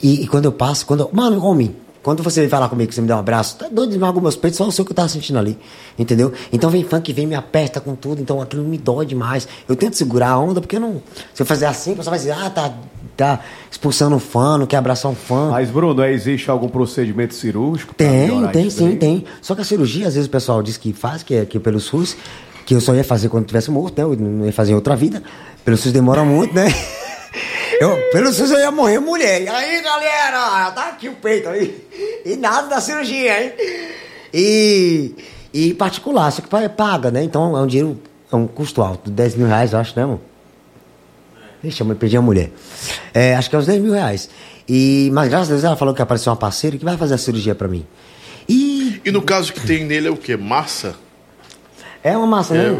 E, e quando eu passo, quando eu, Mano, homem, Quando você vem falar comigo, você me dá um abraço, tá doido, esmaga meus peitos, só o seu que eu tava sentindo ali. Entendeu? Então vem funk, vem, me aperta com tudo, então aquilo me dói demais. Eu tento segurar a onda, porque eu não. Se eu fazer assim, o pessoal vai dizer, ah, tá, tá expulsando um fã, não quer abraçar um fã. Mas, Bruno, existe algum procedimento cirúrgico? Tem, tem sim, tem. Só que a cirurgia, às vezes o pessoal diz que faz, que é que pelo SUS, que eu só ia fazer quando tivesse morto, né? Eu não ia fazer em outra vida. Pelo SUS demora muito, né? *laughs* Eu, pelo SUS eu ia morrer mulher. E aí, galera, tá aqui o peito aí. E nada da cirurgia, hein? E, e particular, só que pa- paga, né? Então é um dinheiro, é um custo alto, 10 mil reais, eu acho, né, amor? Ixi, eu perdi a mulher. É, acho que é uns 10 mil reais. E, mas graças a Deus ela falou que apareceu uma parceira que vai fazer a cirurgia pra mim. E E no caso que tem nele é o quê? Massa? é uma massa, É, né?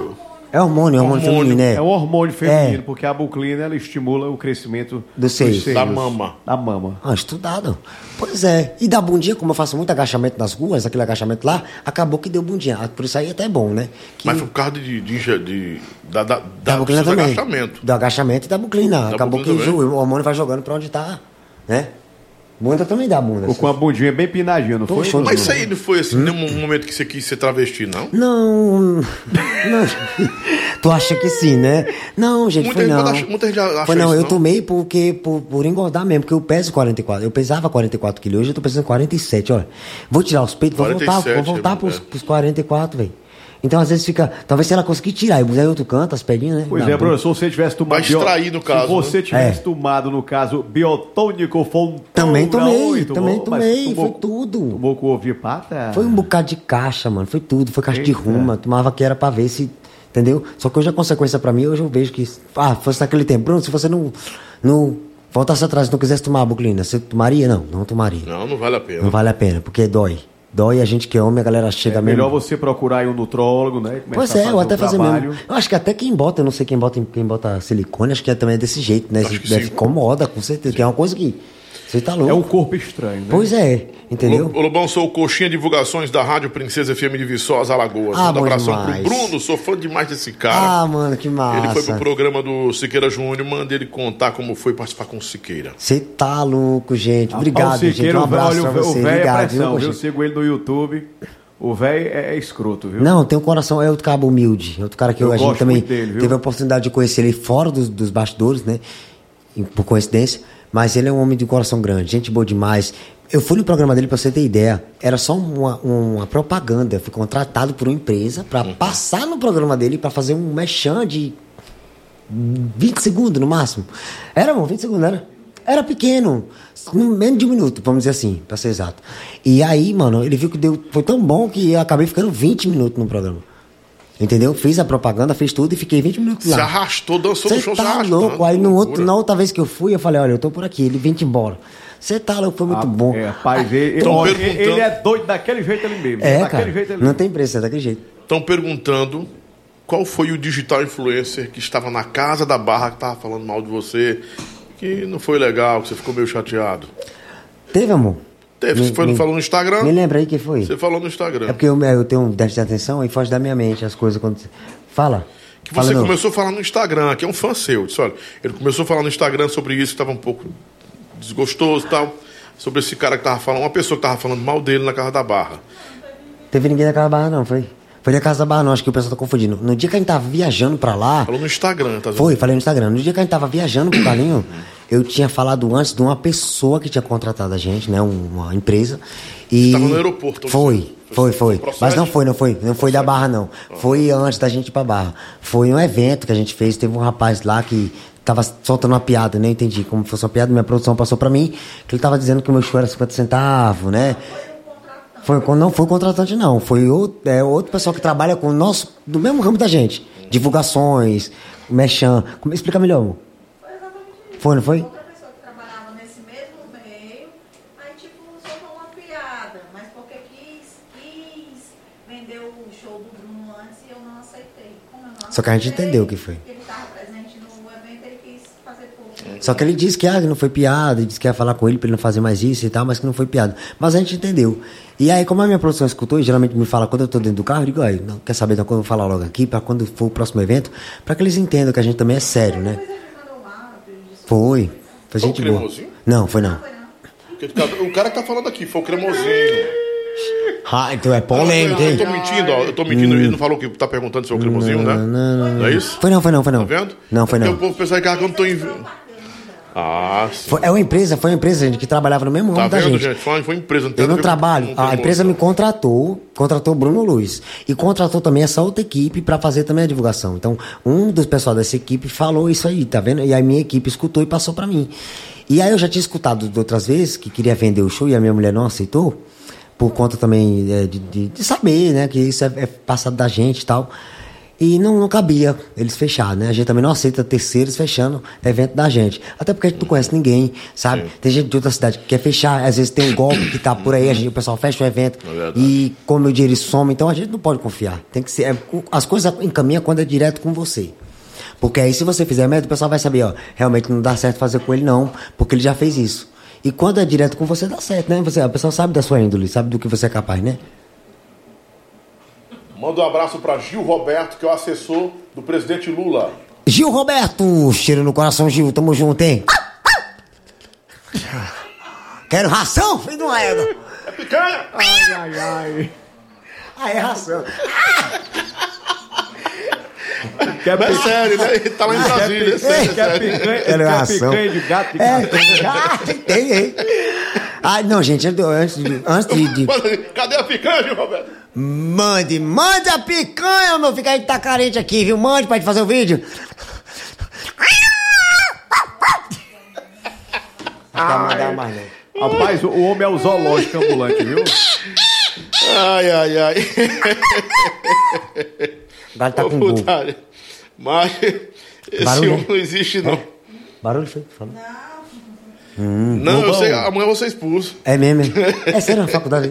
É hormônio, é hormônio, feminino, né? É um hormônio feminino, É. porque a buclina ela estimula o crescimento Dos seios. Da mama. Da mama. Ah, estudado. Pois é. E da bundinha, como eu faço muito agachamento nas ruas, aquele agachamento lá, acabou que deu bundinha. Ah, Por isso aí até é bom, né? Que Mas foi por causa de, de, de, de- da, da, da do também. agachamento. Do agachamento e da buclina. Da acabou buclina que também. o hormônio vai jogando pra onde tá, né? Bunda também dá bunda. Ou com a bundinha bem pinadinha, não foi? Poxa, Mas isso aí não foi assim, nenhum momento que você quis ser travesti, não? Não. Não. tu acha que sim, né? Não, gente, Muita foi gente não. acha- muita gente acha foi não, isso, eu não? tomei porque por, por engordar mesmo, porque eu peso 44. Eu pesava 44 quilos, hoje eu tô pesando 47, olha. Vou tirar os peitos, vou voltar, 47, vou voltar é, pros, pros 44, velho. Então, às vezes fica. Talvez se ela conseguir tirar e puser em outro canto, as pedrinhas, né? Pois Na é, bunda. Bruno, se você tivesse tomado. Vai extrair, no caso, Se você né? tivesse É. tomado, no caso, biotônico Fontoura. Também tomei, oi, também tomei, tomou- foi tudo. Tomou com ovo de pata? Foi um bocado de caixa, mano. Foi tudo. Foi caixa de Eita. ruma. Tomava que era pra ver se. Entendeu? Só que hoje a consequência pra mim, hoje eu vejo que. Ah, fosse naquele tempo. Bruno, se você não. não voltasse atrás e não quisesse tomar a buclina, você tomaria? Não, não tomaria. Não, não vale a pena. Não vale a pena, porque dói. Dói a gente que é homem, a galera chega É mesmo. melhor você procurar aí um nutrólogo, né? Pois é, ou até o fazer trabalho. mesmo. Eu acho que até quem bota, eu não sei quem bota, quem bota silicone, acho que é, também é desse jeito, né? Acho Deve sim. incomoda, com certeza. Que é uma coisa que. Você tá louco. É um corpo estranho, né? Pois é, entendeu? Ô, Lobão, sou o Coxinha Divulgações da Rádio Princesa FM de Viçosa, Alagoas. Ah, Manda abração demais. pro Bruno, sou fã demais desse cara. Ah, mano, que massa. ele foi pro programa do Siqueira Júnior, manda ele contar como foi participar com o Siqueira. Você tá louco, gente. Obrigado, o Siqueira, gente. Um abraço olha, pra você. O velho é Obrigado, pressão, viu? Eu sigo ele no YouTube. O velho é, é escroto, viu? Não, tem um coração, é outro cabo humilde. É outro cara que eu, a gente também dele, teve a oportunidade de conhecer ele fora dos, dos bastidores, né? E Por coincidência. Mas ele é um homem de coração grande, gente boa demais. Eu fui no programa dele pra você ter ideia. Era só uma, uma propaganda. Eu fui contratado por uma empresa pra Uhum. passar no programa dele pra fazer um mechan de 20 segundos no máximo. Era, amor, 20 segundos, era? Era pequeno, no menos de um minuto, vamos dizer assim, pra ser exato. E aí, mano, ele viu que deu, foi tão bom que eu acabei ficando 20 minutos no programa. Entendeu? Fiz a propaganda, fiz tudo e fiquei 20 minutos lá. Se arrastou, dançou no Você show, se tá arrastando. louco. Aí no outro, na outra vez que eu fui, eu falei, olha, eu tô por aqui. Ele vem embora. Você tá louco, foi muito Ah, bom. É, rapaz, ele, Tão olha, perguntando- ele é doido daquele jeito ele mesmo. É, daquele cara. jeito ele Não tem preço, é daquele jeito. Estão perguntando qual foi o digital influencer que estava na casa da barra que estava falando mal de você, que não foi legal, que você ficou meio chateado. Teve, amor? Teve, Me- você foi, me- falou no Instagram? Me lembra aí quem foi? Você falou no Instagram. É porque eu, eu tenho um déficit de atenção e foge da minha mente as coisas quando. Fala. Que Fala você não. começou a falar no Instagram, que é um fã seu. Disse, olha, ele começou a falar no Instagram sobre isso, que estava um pouco desgostoso e tal. Sobre esse cara que tava falando, uma pessoa que tava falando mal dele na casa da barra. Teve ninguém da casa da barra, não, foi? Foi da casa da barra, não, acho que o pessoal tá confundindo. No dia que a gente tava viajando pra lá. Falou no Instagram, tá vendo? Foi, falei no Instagram. No dia que a gente tava viajando pro Calinho, eu tinha falado antes de uma pessoa que tinha contratado a gente, né? Uma empresa. E. Você tava no aeroporto, Foi, foi, foi. Procede? Mas não foi, não foi. Não foi da Barra, não. Foi antes da gente ir pra Barra. Foi um evento que a gente fez. Teve um rapaz lá que tava soltando uma piada, nem entendi como fosse uma piada. Minha produção passou pra mim que ele tava dizendo que o meu show era 50 centavos, né? Foi, não foi contratante, não. Foi outro, é, outro pessoal que trabalha com o nosso, do mesmo ramo da gente. Divulgações, mechan. Como, explica melhor, amor. Foi, não foi? Outra pessoa que trabalhava nesse mesmo meio, aí tipo, soltou uma piada, mas porque quis, quis vender o show do Bruno antes e eu não aceitei. Como eu não Só que a gente entendeu o que foi. Ele estava presente no evento, ele quis fazer pouco. Só que ele disse que, ah, não foi piada, ele disse que ia falar com ele pra ele não fazer mais isso e tal, mas que não foi piada. Mas a gente entendeu. E aí, como a minha produção escutou, e geralmente me fala quando eu tô dentro do carro, eu digo, aí, não quer saber, então, quando eu vou falar logo aqui, pra quando for o próximo evento, pra que eles entendam que a gente também é sério, né? Foi. Foi Foi o gente boa. cremosinho? Não, foi não. O cara que tá falando aqui foi o cremosinho. Ah, então é polêmico, Eu hein? tô mentindo, ó. Eu tô mentindo. Ele não falou que tá perguntando se é o cremosinho, né? Não, é isso? Foi não, foi não, foi não. Tá vendo? Não, foi não. O povo pensa que eu não tô em. Ah, sim. Foi- é uma empresa, foi uma empresa, gente, que trabalhava no mesmo Tá ramo da vendo, gente. gente? Foi, foi empresa. tem Eu não trabalho. com A empresa me contratou, contratou o Bruno Luiz. E contratou também essa outra equipe para fazer também a divulgação. Então, um dos pessoal dessa equipe falou isso aí, tá vendo? E a minha equipe escutou e passou para mim. E aí eu já tinha escutado de outras vezes que queria vender o show e a minha mulher não aceitou, por conta também é, de, de- de saber, né, que isso é, é passado da gente e tal. E não, não cabia eles fechar, né? A gente também não aceita terceiros fechando evento da gente. Até porque a gente não conhece ninguém, sabe? Tem gente de outra cidade que quer fechar, às vezes tem um golpe que tá por aí, a gente, o pessoal fecha o evento É e come o dinheiro some, então a gente não pode confiar. Tem que ser. é, as coisas encaminham quando é direto com você. Porque aí se você fizer merda, o pessoal vai saber, ó, realmente não dá certo fazer com ele, não, porque ele já fez isso. E quando é direto com você, dá certo, né? Você, a pessoa sabe da sua índole, sabe do que você é capaz, né? Manda um abraço pra Gil Roberto, que é o assessor do presidente Lula. Gil Roberto, cheiro no coração, Gil, tamo junto, hein? Quero ração, filho uma égua. É picanha! Ai, ai, ai. Ah, é ração. Quer é sério, né? Ele tá lá em Brasília, é sério, Quer sério. picanha, Quero quer ração. picanha de gato de É, gato. ah, tem, hein? Ah, não, gente, antes de, antes de, Cadê a picanha, Gil Roberto? Mande, mande a picanha, meu filho, que a gente tá carente aqui, viu? Mande pra gente fazer o vídeo. Mais. Rapaz, o, o homem é o zoológico ambulante, viu? Ai, ai, ai. Agora tá Ô, com putaria. Mas esse Barulho, homem não existe, não. Barulho foi? Falou. Não, eu Lobão. sei, amanhã eu vou ser expulso. É mesmo? *laughs* É sério, na faculdade?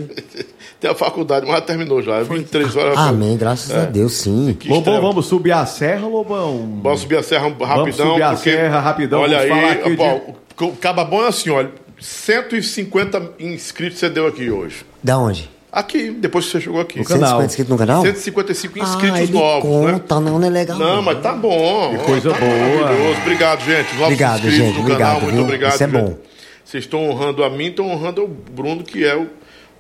Tem a faculdade, mas já terminou já. É 23 horas. Amém, graças a Deus, sim. Que Lobão, vamos subir a serra, Lobão? Vamos subir a serra rapidão. subir a porque, serra rapidão, Olha vamos falar aí, aqui pô, de- o- o Caba bom é assim, olha. 150 inscritos você deu aqui hoje. Da onde? Aqui, depois que você chegou aqui. No canal. 150 inscritos no canal? 155 inscritos ah, ele novos, né? conta, não, não é legal. Não, mas tá bom. Que coisa tá boa. Maravilhoso. Obrigado, gente. Novos Obrigado, inscritos gente. no Obrigado, canal, muito viu? obrigado. Isso é gente. bom. Vocês estão honrando a mim, estão honrando o Bruno, que é o,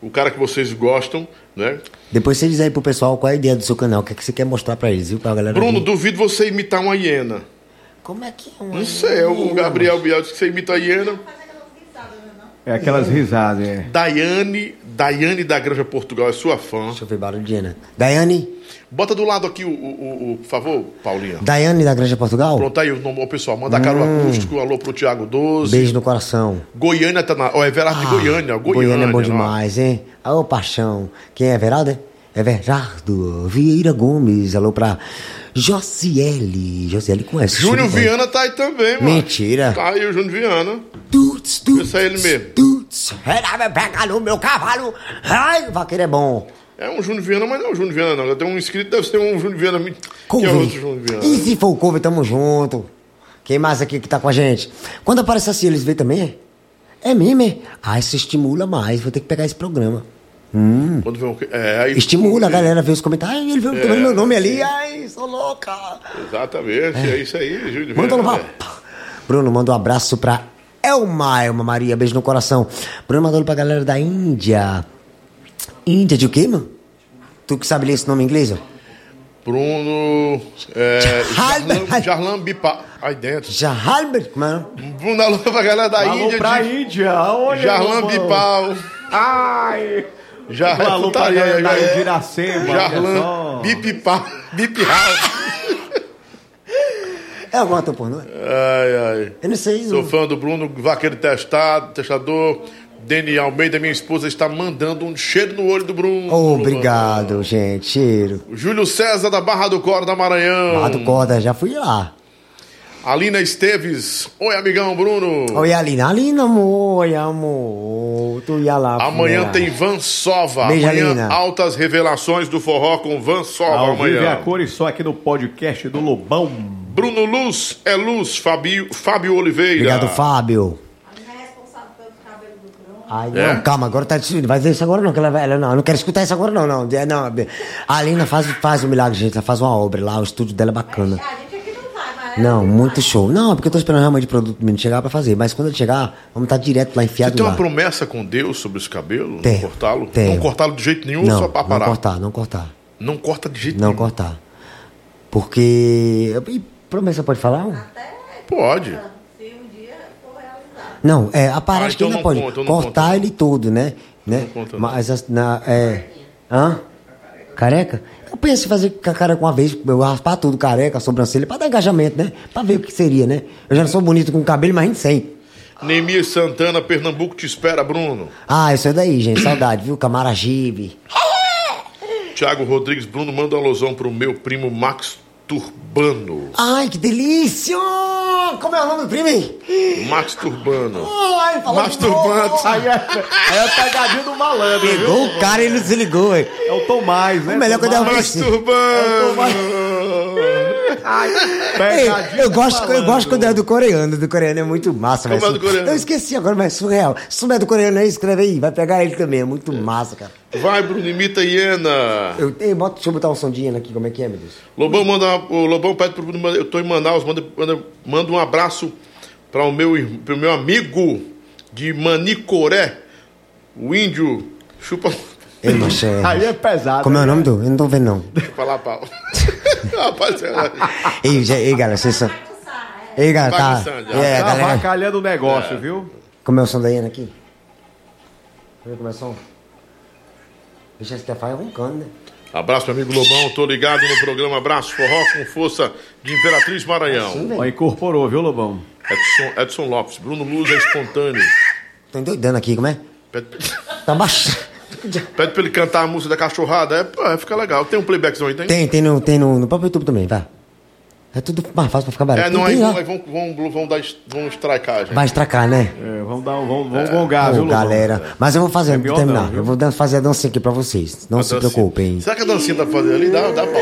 o cara que vocês gostam, né? Depois você diz aí pro pessoal qual é a ideia do seu canal, o que, é que você quer mostrar pra eles, viu? Pra galera Bruno, ver. duvido você imitar uma hiena. Como é que é uma Não sei, o Gabriel Biel disse que você imita a hiena. É aquelas risadas, é. Daiane, Daiane da Granja Portugal é sua fã. Deixa eu ver barulho de Ana. Daiane, Bota do lado aqui o, o, o- por favor, Paulinha. Daiane da Granja Portugal? Pronto aí o nome, pessoal. Manda caro acústico, alô pro Thiago 12. Beijo no coração. Goiânia tá na. Ó, é Everardo de Goiânia, ó, Goiânia. Goiânia é bom ó. demais, hein? Alô, paixão. Quem é Everaldo? É Everardo Vieira Gomes. Alô pra Josiele. Josiele conhece. Júnior Viana tá aí também, mano. Mentira. Tá aí o Júnior Viana. Tuts, tuts, Esse é ele mesmo. Tuts. Pega no meu cavalo. Ai, vaqueiro é bom. É um Júnior Viana, mas não é o Júnior Viana, não. Tem um inscrito, deve ser um Júnior Viana. Que é Couve. outro Júnior Viana. E se for o Couve, tamo junto. Quem mais aqui que tá com a gente? Quando aparece assim, eles veem também? É mesmo, é? Ah, isso estimula mais. Vou ter que pegar esse programa. Quando vê um... É, aí... Estimula a galera a ver os comentários. Ai, ele viu É, meu nome ali. Ai, sou louca. Exatamente, é, isso aí, Júnior Manda papo. Bruno, manda um abraço pra Elma, Elma Maria, beijo no coração. Bruno mandou pra galera da Índia. Índia de o quê, mano? Tu que sabe ler esse nome em inglês, ó? Bruno. É, Jarlan- *laughs* Jarlan, Jarlan Bipa. Aí dentro. Jahalber, mano. Bruno alô pra galera da Alô Índia. pra de... Índia, olha. Jarlan. Bipau. Ai. Jarlan, Um alô pra galera da já- Indiracema, olha Jarlan. Bipau. É algum ator pornô? Ai, ai. Eu não sei. Sou não. fã do Bruno, vaqueiro testado, testador. Deni Almeida, minha esposa, está mandando um cheiro no olho do Bruno. Obrigado, gente. Cheiro. Júlio César, da Barra do Corda, Maranhão. Barra do Corda, já fui lá. Alina Esteves. Oi, amigão Bruno. Oi, Alina. Alina, amor. Oi, amor. Tu ia lá. Amanhã tem Van Sova. Beijo, amanhã, Alina. altas revelações do forró com Van Sova Ao vivo é a amanhã. cor e só aqui no podcast do Lobão. Bruno Luz é Luz, Fabio, Fábio Oliveira. Obrigado, Fábio. Ai, não, É? calma, agora tá decidido. Vai dizer isso agora não, que ela, vai- ela não, eu não quero escutar isso agora não, não. É, não. A Alina faz, faz um milagre, gente. Ela faz uma obra lá, o estúdio dela é bacana. Aqui não mas Não, muito show. Não, porque eu tô esperando realmente o produto do menino chegar pra fazer. Mas quando ele chegar, vamos estar direto lá Você enfiado tem uma lá. promessa com Deus sobre esse cabelo? Não cortá-lo? Não cortá-lo de jeito nenhum Não, só pra não parar? cortar, não cortar. Não corta de jeito Não nenhum. cortar. Porque. E promessa pode falar? Pode. Não, é, a Ah, acho que então ainda não pode. conta, não cortar conta. ele todo, né? né? conta, não. Mas as- na. É. Hã? Careca? Eu penso em fazer com a careca uma vez, eu raspar tudo, careca, sobrancelha, pra dar engajamento, né? Pra ver o que seria, né? Eu já não sou bonito com cabelo, imagina sem. Neemias Santana, Pernambuco te espera, Bruno. Ah, isso é daí, gente. Saudade, viu? Camaragibe. Tiago Rodrigues, Bruno, manda uma alusão pro meu primo Max Turbano. Ai, que delícia! Como é o nome do primo, hein? Max Turbano. Ai, falou Max. Turbano. *laughs* Aí é, aí é a pegadinha do malandro, Pegou viu? o cara e ele se ligou, hein? É o Tomás, né? O melhor quando é o Max *laughs* Turbano. Ei, eu gosto, eu gosto quando é do coreano. Do coreano é muito massa, Como mas é do coreano? Eu esqueci agora, mas é surreal. Se souber do coreano aí, escreve aí. Vai pegar ele também. É muito massa, cara. Vai, Bruno, imita Iena. Eu, ei, bota, deixa eu botar um som de hiena aqui, como é que é, meu Deus? Lobão manda, o Lobão pede pro Bruno, eu tô em Manaus, manda, manda, manda um abraço para o meu, pro meu amigo de Manicoré, o índio chupa, Ei, macho, é... Aí é pesado. Como é o né? nome do? Eu não tô vendo, não. lá pau. *laughs* Rapaz, é- Ei, já- ei, galera, vocês são... Ei, galera, tá... É, Tá galera... avacalhando o negócio, viu? Como é o som da hiena aqui? Eu ver como é o som. Deixa esse Stefan roncando, né? Abraço, meu amigo Lobão, tô ligado no programa Abraço Forró com força de Imperatriz Maranhão. Sim, Ó, velho. incorporou, viu, Lobão? Edson, Edson Lopes, Bruno Luz é espontâneo. Tô endoidando aqui, como é? Tá baixo. *laughs* pede pra ele cantar a música da cachorrada, é, pô, é, fica legal. Tem um playbackzão aí, tem? Tem, tem no, tem no, no próprio YouTube também, vai. É tudo mais fácil pra ficar barato. É, não, Tem aí, vão, aí vão, vão, vão, dar, vão estraicar, gente. Vai estracar, né? É, vamos dar um, vamos, vamos gongar, viu, galera. Mas eu vou fazer, melhor vou terminar. não, eu vou dan- fazer a dancinha aqui pra vocês. Não A se dancinha. preocupem. Será que a dancinha tá fazendo ali? Dá, dá pra...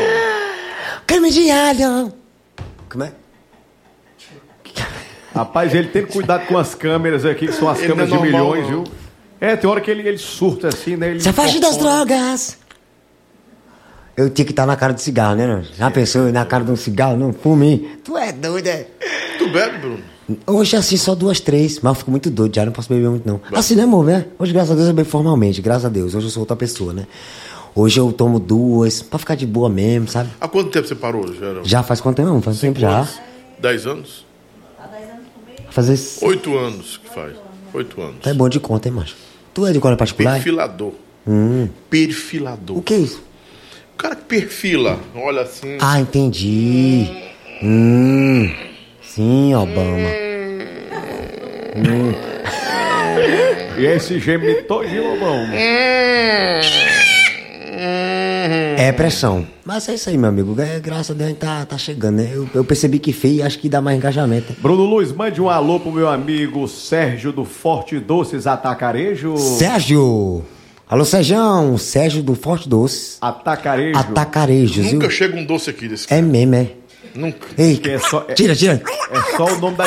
Creme de alho. Como é? Rapaz, ele tem cuidado com as câmeras aqui, que são as Ele câmeras é de normal, milhões, não. viu? É, tem hora que ele, ele surta assim, né? Ele Se afaste das drogas. Eu tinha que estar na cara do cigarro, né? não? Já pensou na cara de um cigarro? Não, fume. Tu é doido, é? Tu bebe, Bruno? Hoje, assim, só duas, três. Mas eu fico muito doido já, não posso beber muito, não. Assim, né, amor, né? Hoje, graças a Deus, eu bebo formalmente. Graças a Deus. Hoje eu sou outra pessoa, né? Hoje eu tomo duas, pra ficar de boa mesmo, sabe? Há quanto tempo você parou, Gerão? Já faz quanto tempo? Não, faz tempo já. Anos? Dez anos? Fazer... Oito anos que faz. Oito anos. Tá bom de conta, hein, macho? Tu é de colégio particular? Perfilador. Hum. Perfilador. O que é isso? O cara que perfila, olha assim. Ah, entendi. Hum. Sim, Obama. Hum. E esse geme todinho, Lobão. É pressão. Mas é isso aí, meu amigo. É, graças a Deus a gente tá, tá chegando, né? Eu, eu percebi que feio e acho que dá mais engajamento. Bruno Luz, mande um alô pro meu amigo Sérgio do Forte Doces Atacarejo. Sérgio! Alô, Sérgio! Sérgio do Forte Doce. Atacarejo. Atacarejos, viu? Nunca chega um doce aqui desse É mesmo, é. Nunca. Ei, é só- é- tira, tira. É só o nome da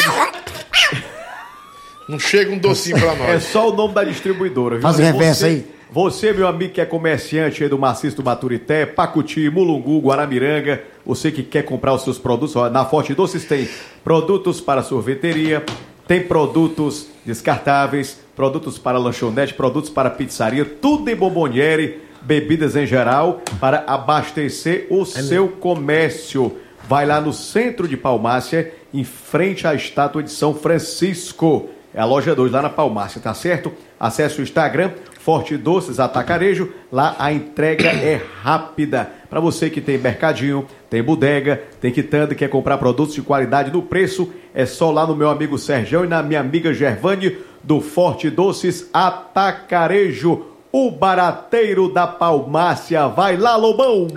Não chega um docinho pra É nós. só o nome da distribuidora, viu? Faz o reverso aí. Você, meu amigo que é comerciante do Maciço do Baturité, Pacuti, Mulungu, Guaramiranga, você que quer comprar os seus produtos, ó, na Forte Doces tem produtos para sorveteria, tem produtos descartáveis, produtos para lanchonete, produtos para pizzaria, tudo em bomboniere, bebidas em geral, para abastecer o seu comércio. Vai lá no centro de Palmácia, em frente à estátua de São Francisco. É a loja 2 lá na Palmácia, tá certo? Acesse o Instagram, Forte Doces Atacarejo. Lá a entrega é rápida. Para você que tem mercadinho, tem bodega, tem quitanda, quer comprar produtos de qualidade no preço, é só lá no meu amigo Sergião e na minha amiga Gervane do Forte Doces Atacarejo. O barateiro da Palmácia. Vai lá, Lobão!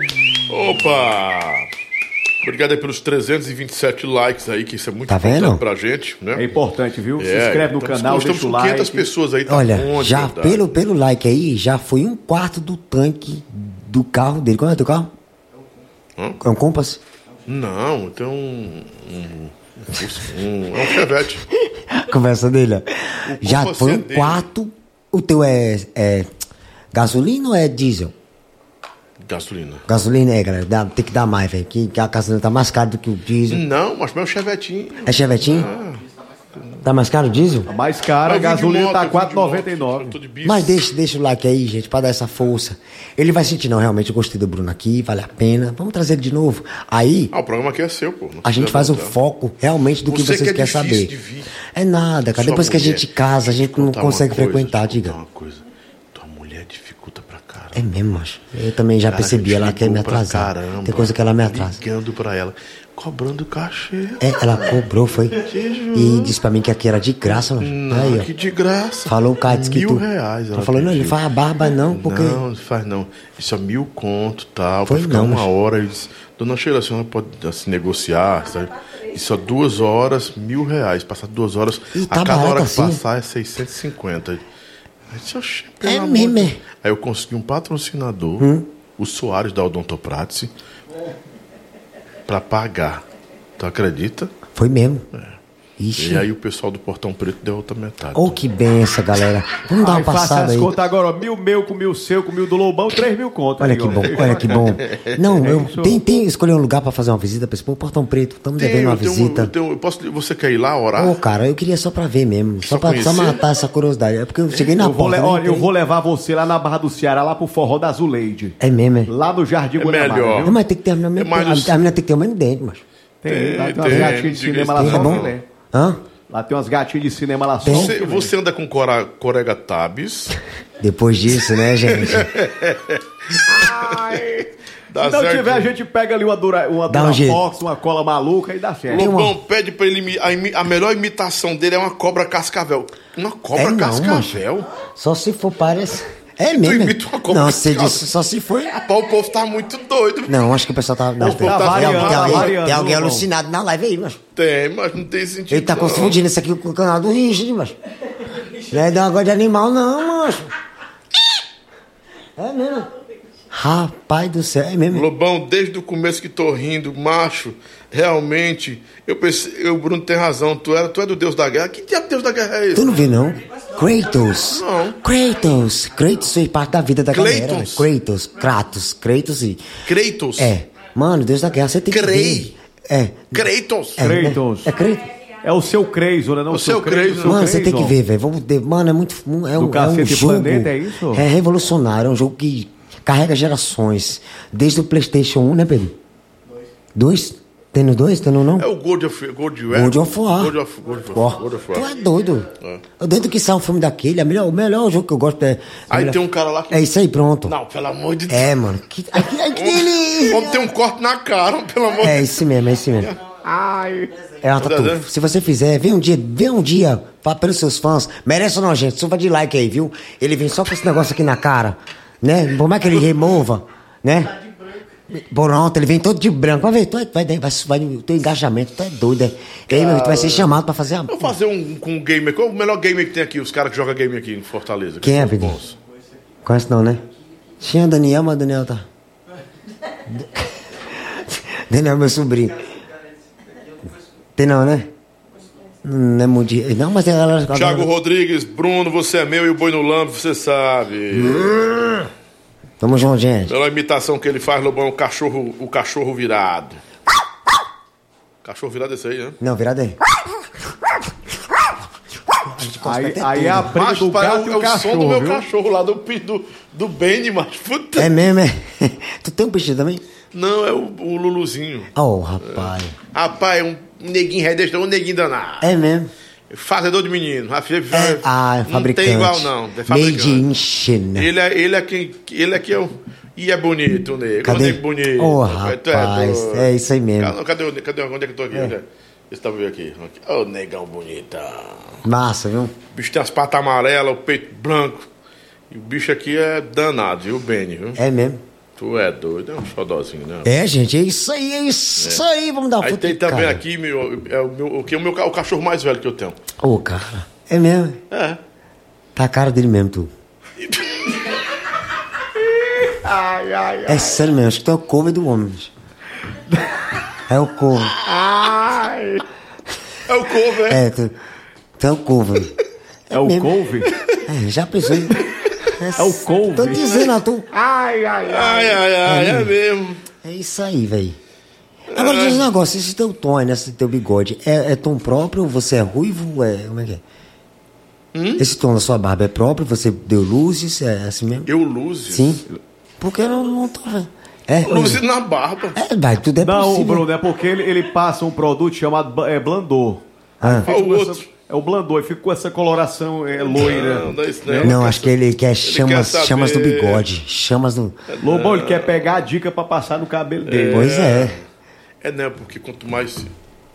Opa! Obrigado aí pelos 327 likes aí, que isso é muito Tá importante vendo? pra gente, né? É importante, viu? Se É, inscreve no estamos- canal, estamos deixa o com 500 like. pessoas aí, tá Olha, bom, de já verdade. pelo, pelo like aí, já foi um quarto do tanque do carro dele. Qual é o teu carro? Hã? É um Compass? Não, tem um... um, um- é um Chevette. *laughs* Conversa dele, ó. Já foi é um quarto. O teu é, é gasolina ou é diesel? Gasolina. Gasolina é, galera. dá- tem que dar mais, velho. Que, que a gasolina tá mais cara do que o diesel. Não, mas meu chevetinho. É chevetinho? Tá mais caro o diesel? A mais cara, a de gasolina moto, tá de moto, 4,99. eu tô de bis. Mas deixa, deixa o like aí, gente, pra dar essa força. Ele vai sentir, não, realmente, eu gostei do Bruno aqui, vale a pena. Vamos trazer ele de novo. Aí, Ah, o programa aqui é seu, pô. não a gente faz o voltar. foco realmente do que Você vocês que é querem saber. de vir. É nada, cara. Sua Depois que a mulher- gente casa, a gente não consegue coisa, frequentar, diga. uma coisa. Tua mulher dificulta pra caramba. É mesmo, macho. Eu também já Cara, percebi, a ela quer me atrasar. caramba, Tem coisa que ela me atrasa. Ligando pra ela, cobrando cachê. É, ela cobrou, foi. E disse pra mim que aqui era de graça, mano. Não, aí, ó. que de graça. Falou o cara, disse que Mil tu. reais. Ela falou, não, ele faz a barba não, porque. Não, não faz não. Isso é mil conto tal. Foi pra ficar não, uma mas- hora. Ele disse, Dona Sheila, a senhora pode assim, negociar. Sabe? Isso é duas horas, mil reais. Passar duas horas. A tá cada barato hora que assim? passar é 650. Aí eu disse, "Oxe, pelo É amor mesmo, é? Deus." Aí eu consegui um patrocinador, Hum? o Soares da Odontopratice, pra pagar. Tu acredita? Foi mesmo. Ixi. E aí o pessoal do Portão Preto deu outra metade. Oh, que benção, galera. Vamos dar uma Aí passada as aí. contas agora, ó. Mil meu com mil seu, com mil do Lobão, três mil contas. Olha aí, que ó. bom, olha que bom. Não, É eu tem, tem escolher um lugar pra fazer uma visita pra esse povo, Portão Preto. Estamos Tem, devendo uma eu tenho- visita. eu tenho- eu posso, você quer ir lá orar? Ô, cara, eu queria só pra ver mesmo. Só, Só pra só matar essa curiosidade. É porque eu cheguei na Eu vou, porta. não olha, eu vou levar você lá na Barra do Ceará, lá pro forró da Zuleide. É mesmo, é? Lá no Jardim É Guanabara, melhor. Não, mas tem que ter a menina, É mais a, menina tem que ter o menos dente, mas. Tem, tem tem, gatinhas de diga cinema lá isso, só é bom? filé. Hã? Lá tem umas gatinhas de cinema lá só Você, você anda com cora, corega tabs. *laughs* Depois disso, né, gente? Dá Se não certo. tiver, a gente pega ali uma dura, uma Dá um uma cola maluca e dá certo. Lobão pede pra ele. A, imi- a melhor imitação dele é uma cobra cascavel. Uma cobra É não, cascavel? Só se for parece. É Tu mesmo. imita uma cobra Não, você cascavel. disse só se for. Rapaz, o povo tá muito doido. Não, acho que o pessoal tá. Não, tem, tá tem variando, alguém- tem alguém, variando, tem alguém alucinado na live aí, mas. Tem, mas não tem sentido. Ele tá não. confundindo isso aqui com o canal do Richard, mas. *laughs* Não é negócio de animal, não, macho. *laughs* É mesmo. Rapaz do céu, é mesmo. Lobão, desde o começo que tô rindo, macho, realmente, eu pensei, eu, o Bruno tem razão, tu é, tu é do Deus da Guerra. Que diabo de Deus da Guerra é esse? Tu não viu, não? Kratos. Não. Kratos. Kratos fez parte da vida da galera. né? Kratos. Kratos. Kratos. Kratos e. Kratos. É. Mano, Deus da guerra, você tem que Crei. ver. É. Kratos. É, né? Kratos. É Kratos. É o seu Creiso, né? Não O seu Creiso. Mano, você tem que ver, velho. Vamos ver. Mano, é muito. É um, é um jogo. Planeta, é isso? É revolucionário. É um jogo que carrega gerações. Desde o PlayStation 1, né, Pedro? Dois? Tem no dois? Tem no não? É o God of, God of War. God of War. God of, Ó, God of tu War. é doido. É. Eu Desde que sai um filme daquele, é melhor, o melhor jogo que eu gosto é. Aí melhor- tem um cara lá que. É isso aí, pronto. Não, pelo amor de Deus. É, mano. Que, aqui, aqui ele... Vamos ter um corte na cara, pelo amor de É Deus. isso mesmo, é isso mesmo. Ai. É uma tatu. Se você fizer, vem um dia, vem um dia, pra, pelos seus fãs, merece ou não, gente? Suba de like aí, viu? Ele vem só com esse negócio aqui na cara, né? Por mais que ele remova, né? Pronto, ele vem todo de branco. Vai ver, tu é- vai, vai, vai, vai, teu engajamento, tu é doido, é. E aí, meu, tu vai ser chamado pra fazer a. Vou fazer um com um gamer. Qual é o melhor gamer que tem aqui? Os caras que jogam game aqui em Fortaleza. Quem que é, Pedro? Conhece não, né? Tinha o Daniel, mas o Daniel tá. *laughs* Daniel é meu sobrinho. Tem não, né? Não é Não, mas ela. Thiago Rodrigues, Bruno, você é meu e o Boi no Lambo, você sabe. Tamo junto, gente. Pela imitação que ele faz, Lobão, o cachorro, o cachorro virado. Cachorro virado é esse aí, né? Não, virada aí. Aí, aí é a briga do é gato o- e é o o som cachorro, do meu viu? cachorro lá, do, do, do Benny, macho. Puta. É mesmo, é? *laughs* tu tem um peixe também? Não, é o, o Luluzinho. Oh, rapaz. Rapaz, é um neguinho redestro, um neguinho danado. É mesmo? Fazedor de menino. A É, ah, é não fabricante. tem igual, não. É Made fabricante. in China. Ele é, ele é quem. Ele é que é o. E é bonito, o nego. Cadê? O nego bonito. Tu rapaz, é isso aí mesmo. Cadê, cadê, o- cadê, onde é que eu tô aqui? É? Esse tá vendo aqui. Ô, negão bonitão. Massa, viu? O bicho tem as patas amarelas, o peito branco. E o bicho aqui é danado, viu, Benny, viu? É mesmo. Tu é doido, é um xodózinho, né? É, gente, é isso aí, é isso aí. Vamos dar Aí tem também cara. aqui meu, é o, meu, o, que é o, meu, o cachorro mais velho que eu tenho. Ô, cara. É mesmo? É. Tá a cara dele mesmo, tu. Ai, *laughs* ai, ai. É sério mesmo, acho que tu é o cover do homem. *laughs* É o cover. Ai. É o cover, É, tu, tu é o cover. *laughs* É o mesmo. couve? É, já pensou. É o couve. Tô dizendo, a tu. Ai, ai, Ai, ai, ai, é mesmo. É isso aí, velho. Agora diz um negócio, esse teu tom né, esse teu bigode, é, é tom próprio ou você é ruivo? É, como é que é? Hum? Esse tom da sua barba é próprio? Você deu luzes? É assim mesmo? Eu luzes? Sim. Porque eu não, não tô vendo. É, Luzes na barba. é, vai, tudo é Não, possível. Bruno, é porque ele, ele passa um produto chamado é, Blandor. Ah. O outro. É o Blandor, e fica com essa coloração é, loira. Não, não é isso não. Não, acho que ele quer chamas, quer chamas do bigode. Chamas do. Lobão, ele quer pegar a dica pra passar no cabelo dele. Pois é. É, né? Porque quanto mais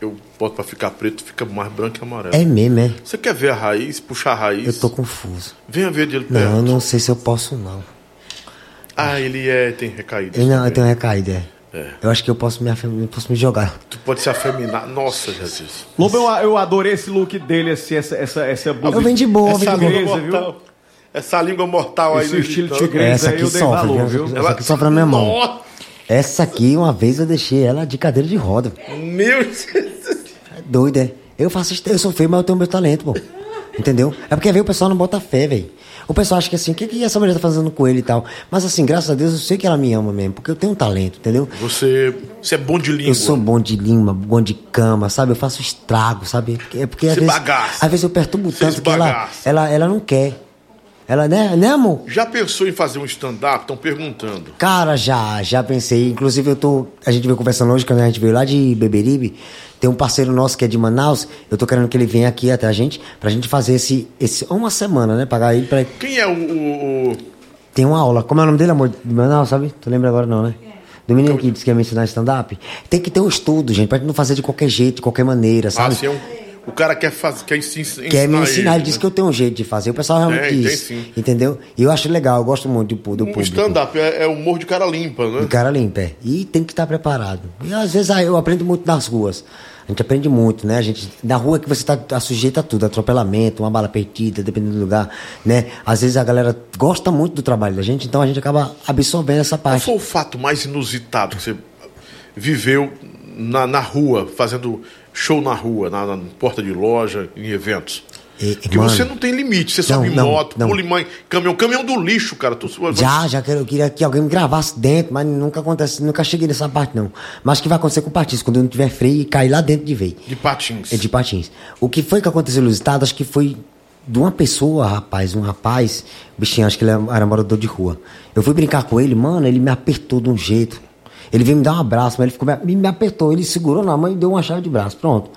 eu boto pra ficar preto, fica mais branco e amarelo. É mesmo, é. Você quer ver a raiz, puxar a raiz? Eu tô confuso. Venha ver dele perto. Não, eu não sei se eu posso, não. Ah, ele é, tem recaída. Eu, não, eu tenho recaída, é. É. Eu acho que eu posso me, afem- eu posso me jogar. Tu pode se afeminar. Nossa, Jesus. Lobão, eu, eu adorei esse look dele, assim, essa, essa, essa blusa. Eu venho de boa, Essa venho de língua boa. Mortal. Essa língua mortal aí. Esse estilo tigresa Essa aí aqui sofre, valor, viu? viu? Essa aqui sofre na minha mão. Nossa, Essa aqui, uma vez eu deixei ela de cadeira de roda. meu Deus. É doido, é? Eu faço, eu sou feio, mas eu tenho meu talento, pô. Entendeu? É porque veio o pessoal não bota fé, velho. O pessoal acha que assim, o que, que essa mulher tá fazendo com ele e tal. Mas assim, graças a Deus, eu sei que ela me ama mesmo, porque eu tenho um talento, entendeu? Você, você é bom de língua. Eu sou bom de língua, bom de cama, sabe? Eu faço estrago, sabe? É porque às vezes, às vezes eu perturbo tanto que ela, ela, ela não quer. Ela, né, né, amor? Já pensou em fazer um stand-up? Estão perguntando. Cara, já, já pensei. Inclusive, eu tô. A gente veio conversando hoje, quando a gente veio lá de Beberibe. Tem um parceiro nosso que é de Manaus. Eu tô querendo que ele venha aqui até a gente, pra gente fazer esse. esse uma semana, né? Pagar ele pra. Quem é o. o- o- Tem uma aula. Como é o nome dele, amor? De Manaus, sabe? Tu lembra agora não, né? Do menino que disse que ia me ensinar stand-up. Tem que ter um estudo, gente, pra gente não fazer de qualquer jeito, de qualquer maneira, Ah, sabe? assim, é um- o cara quer, fazer, quer ensin- ensinar. Quer me ensinar, ele ele, disse né? que eu tenho um jeito de fazer. O pessoal realmente Tem, tem diz. sim. Entendeu? E eu acho legal, eu gosto muito do, do O público. stand-up é, é humor de cara limpa, né? O cara limpa, é. E tem que estar preparado. E às vezes ah, eu aprendo muito nas ruas. A gente aprende muito, né? A gente, na rua que você está sujeito a tudo, atropelamento, uma bala perdida, dependendo do lugar, né? Às vezes a galera gosta muito do trabalho da gente, então a gente acaba absorvendo essa Qual parte. foi o fato mais inusitado que você viveu na, na rua, fazendo show na rua, na, na porta de loja, em eventos? E- Porque mano, você não tem limite, você não, sobe não, moto, não. pula em mãe, caminhão, caminhão do lixo, cara. Tu, Já, já quero, eu queria que alguém me gravasse dentro, mas nunca acontece, nunca cheguei nessa parte não. Mas o que vai acontecer com o patins, quando eu não tiver freio e cair lá dentro de vez. De patins. É de patins. O que foi que aconteceu no estado, acho que foi de uma pessoa, rapaz, um rapaz, bichinho, acho que ele era morador de rua. Eu fui brincar com ele, mano, ele me apertou de um jeito. Ele veio me dar um abraço, mas ele ficou, me, me apertou, ele segurou na mão e deu uma chave de braço, pronto.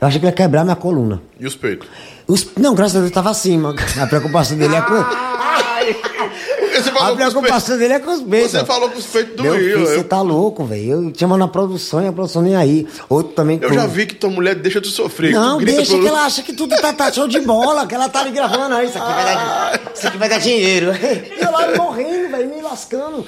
Eu achei que ia quebrar minha coluna. E os peitos? Os- não, graças a Deus tava assim, mano. A preocupação dele é com. A preocupação dele é com os peitos, você falou com os peitos do Meu Rio. filho, você tá louco, velho. Eu chamo na produção e a produção nem aí. Outro também. eu com- já vi que tua mulher deixa tu sofrer. Não, tu deixa que ela acha que tudo tá, tá show de bola, que ela tá ali gravando. Isso aqui vai dar, isso aqui vai dar dinheiro. *laughs* E eu lá morrendo, velho, me lascando.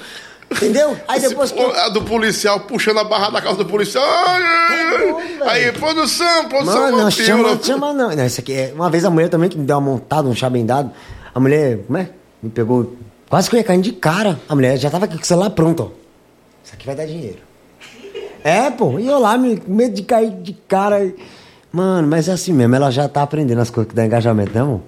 Entendeu? Aí depois A do policial puxando a barra da calça do policial. Ai. doido, Aí, produção, produção. Mano, não, chama, chama não. Não, isso aqui é. Uma vez a mulher também que me deu uma montada, um chá bendado. A mulher, como é? Me pegou. Quase que eu ia caindo de cara. A mulher já tava aqui com o celular pronto, ó. Isso aqui vai dar dinheiro. É, pô. E eu lá, me, medo de cair de cara. Mano, mas é assim mesmo. Ela já tá aprendendo as coisas que dá engajamento, né, amor?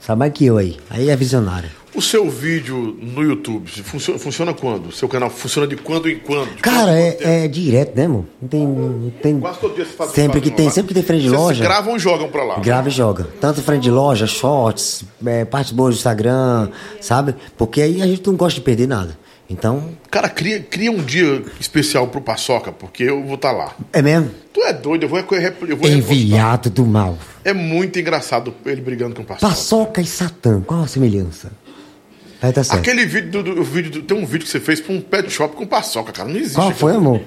Sabe mais que eu aí. Aí é visionária. O seu vídeo no YouTube funciona, funciona quando? Seu canal funciona de quando em quando? Cara, é, é direto, né, amor? Não tem. Não tem... Quase todo dia você faz Sempre que tem, uma- sempre que tem frente de Vocês loja. gravam e jogam pra lá. Grava e joga. Tanto frente de loja, shorts, é, partes boas do Instagram, sabe? Porque aí a gente não gosta de perder nada. Então, Cara, cria, cria um dia especial pro Paçoca, porque eu vou estar lá. é mesmo? Tu é doido, eu vou, eu vou. Enviado do mal. É muito engraçado ele brigando com o Paçoca. Paçoca e Satã, qual a semelhança? Vai dar certo. Aquele vídeo, do, do- vídeo do- tem um vídeo que você fez pra um pet shop com Paçoca, cara. Não existe. Qual foi, amor?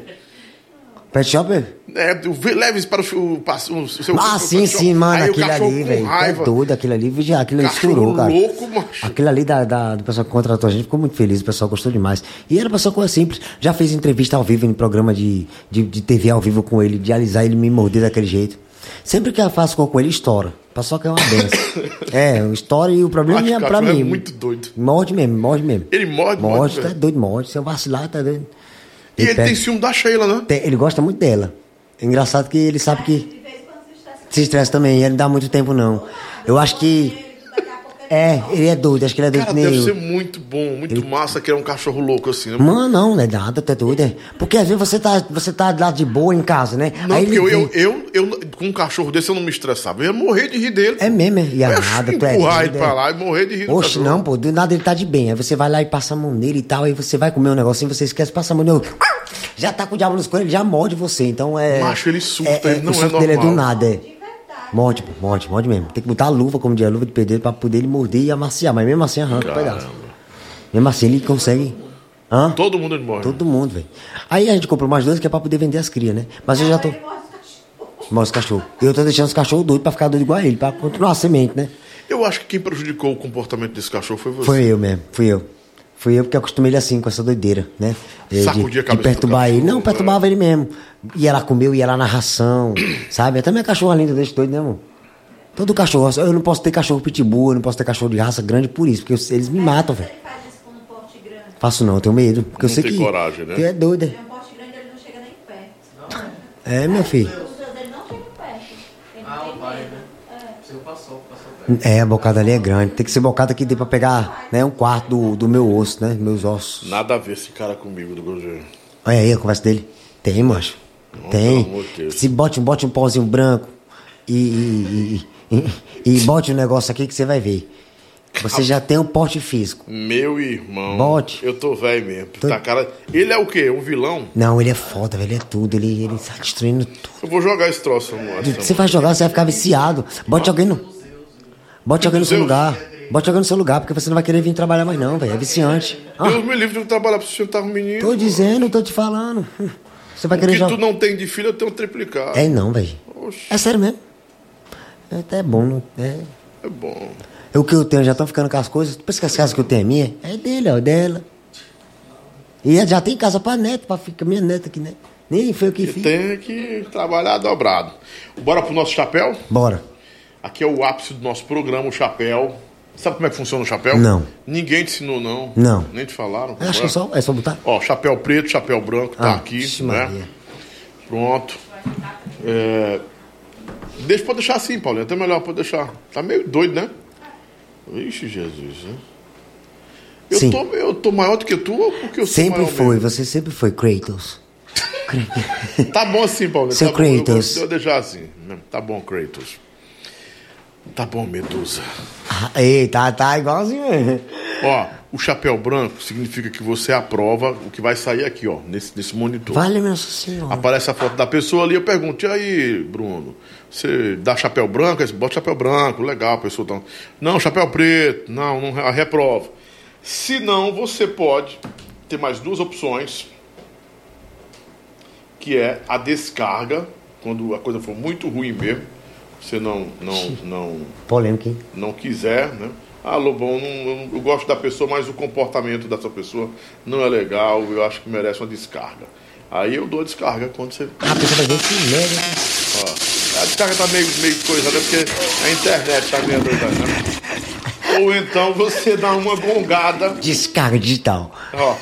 Pet Shop? É, leve para o, o, o, seu Ah, sim, sim, mano, Aí aquele cachorro ali, velho. É doido, aquele ali, vigia, aquilo ali estourou, cara. louco, macho. Aquele ali da, da- do pessoal que contratou a gente ficou muito feliz, o pessoal gostou demais. E era uma pessoa coisa simples. Já fez entrevista ao vivo em programa de, de, de TV ao vivo com ele, de alisar ele me morder daquele jeito. Sempre que eu faço com ele, estoura. Paçoca é uma benção. *coughs* é, o estoura e o problema Macho, é pra é mim. muito doido. Morde mesmo, morde mesmo. Ele morde, Morde, morde, tá doido, morde. Se eu vacilar, tá doido. E ele pega- tem ciúme da Sheila, né? tem- ele gosta muito dela. É engraçado que ele sabe que. Se estressa também, ele não dá muito tempo, não. Eu acho que. É, ele é doido, acho que ele é doido Cara, deve eu. ser muito bom, muito massa que é um cachorro louco assim, né? Mano, não, não é nada, tá doido. é. Porque às vezes você tá, você tá lá de boa em casa, né? Não, Aí porque eu, ele eu, eu, eu, com um cachorro desse eu não me estressava. Eu ia morrer de rir dele. É mesmo, é? E é ia nada, tu é empurrar ele pra é. lá e morrer de rir do Oxe, não, pô, do nada ele tá de bem. Aí você vai lá e passa a mão nele e tal, aí você vai comer um negocinho, você esquece, passa a mão nele. Já tá com o diabo nos coelhos, ele já morde você. Então é. Macho, ele surta, ele não o é surto dele é do normal. nada, é. Morde, pô, morde, morde mesmo. Tem que botar a luva, como diz a luva de pedreiro, pra poder ele morder e amaciar. Mas mesmo assim arranca o pedaço. Mesmo assim ele consegue. Hã? Todo mundo ele morre. Todo mundo, velho. Aí a gente comprou mais dois que é pra poder vender as crias, né? Mas eu já tô. Mostra os cachorros. Eu tô deixando os cachorros doidos pra ficar doido igual a ele, pra continuar a semente, né? Eu acho que quem prejudicou o comportamento desse cachorro foi você. Foi eu mesmo, fui eu. Fui eu porque acostumei ele assim, com essa doideira, né? Sacudir de, a cabeça de perturbar ele. Não, cachorro, perturbava ele mesmo. Ia lá comer, ia lá na ração, *clears throat* sabe? Até minha cachorra linda desse doido, né, amor? Todo cachorro. Eu não posso ter cachorro pitbull, eu não posso ter cachorro de raça grande por isso, porque eu- eles me matam, velho. Faço não, eu tenho medo. Porque eu Não sei tem que. coragem, né? Tu é doido, é? É, meu filho. Ah, o pai, né? Você passou, passou perto. É, a bocada ali é grande. Tem que ser bocada que dê pra pegar né, um quarto do, do meu osso, né? Meus ossos. Nada a ver esse cara comigo do Gurgel. Olha aí a conversa dele. Tem, pelo Tem. Se bote, bote um pauzinho branco e, e, e, e- e bote um negócio aqui que você vai ver. Você já tem um porte físico. Meu irmão. Bote. Eu tô velho mesmo. Tá, cara... Ele é o quê? Um vilão? Não, ele é foda, velho. Ele é tudo. Ele, ele sai destruindo tudo. Eu vou jogar esse troço, amor. Você vai jogar, você vai ficar viciado. Bote alguém no. Bote alguém no seu lugar. Bote alguém no seu lugar, porque você não vai querer vir trabalhar mais, não, velho. É viciante. Ah, Deus me livre de eu trabalhar pra sustentar um menino. tô dizendo, tô te falando. Você vai O querer que jogar. tu não tem de filho, eu tenho triplicado. É não, velho. É sério mesmo. É até bom, não é? é bom. É O que eu tenho, já estão ficando com as coisas. Tu pensa que as casas que eu tenho é minha? É dele, ó, é dela. E já tem casa pra neto, pra ficar minha neta aqui, né? Nem foi o que fiz. tem que trabalhar dobrado. Bora pro nosso chapéu? Bora. Aqui é o ápice do nosso programa, o chapéu. Sabe como é que funciona o chapéu? Não. Ninguém te ensinou, não. Não. Nem te falaram. Acho que é só, é só botar. Ó, chapéu preto, chapéu branco, tá Ah, aqui, né? Maria. Pronto. É... Deixa, pode deixar assim, Paulinho. Até melhor, pode deixar. Tá meio doido, né? Ixi, Jesus, né? Eu Sim. tô, eu tô maior do que tu ou porque eu sou Sempre foi, mesmo? você sempre foi, *laughs* Kratos. Tá bom assim, Paulinho. Seu tá bom, eu Kratos. Eu deixar assim. Tá bom, Kratos. Tá bom, Medusa. Ah, Ei, tá, tá igualzinho mesmo. Ó, o chapéu branco significa que você aprova o que vai sair aqui, ó, nesse, nesse monitor. Vale, Nossa Senhora. Aparece a foto da pessoa ali, eu pergunto, e aí, Bruno, você dá chapéu branco? Aí bota chapéu branco, legal, a pessoa tá... Não, chapéu preto, não, não a reprova. Se não, você pode ter mais duas opções, que é a descarga, quando a coisa for muito ruim mesmo, você não, não, não, Polêmica, hein? não quiser, né? Ah, Lobão, não, eu, gosto da pessoa, mas o comportamento dessa pessoa não é legal, eu acho que merece uma descarga. Aí eu dou a descarga quando você. Ah, a pessoa vai ver que merda. né? A descarga tá meio, meio coisa, né? Porque a internet tá meio doida, né? Ou então você dá uma gongada, Descarga digital. ó.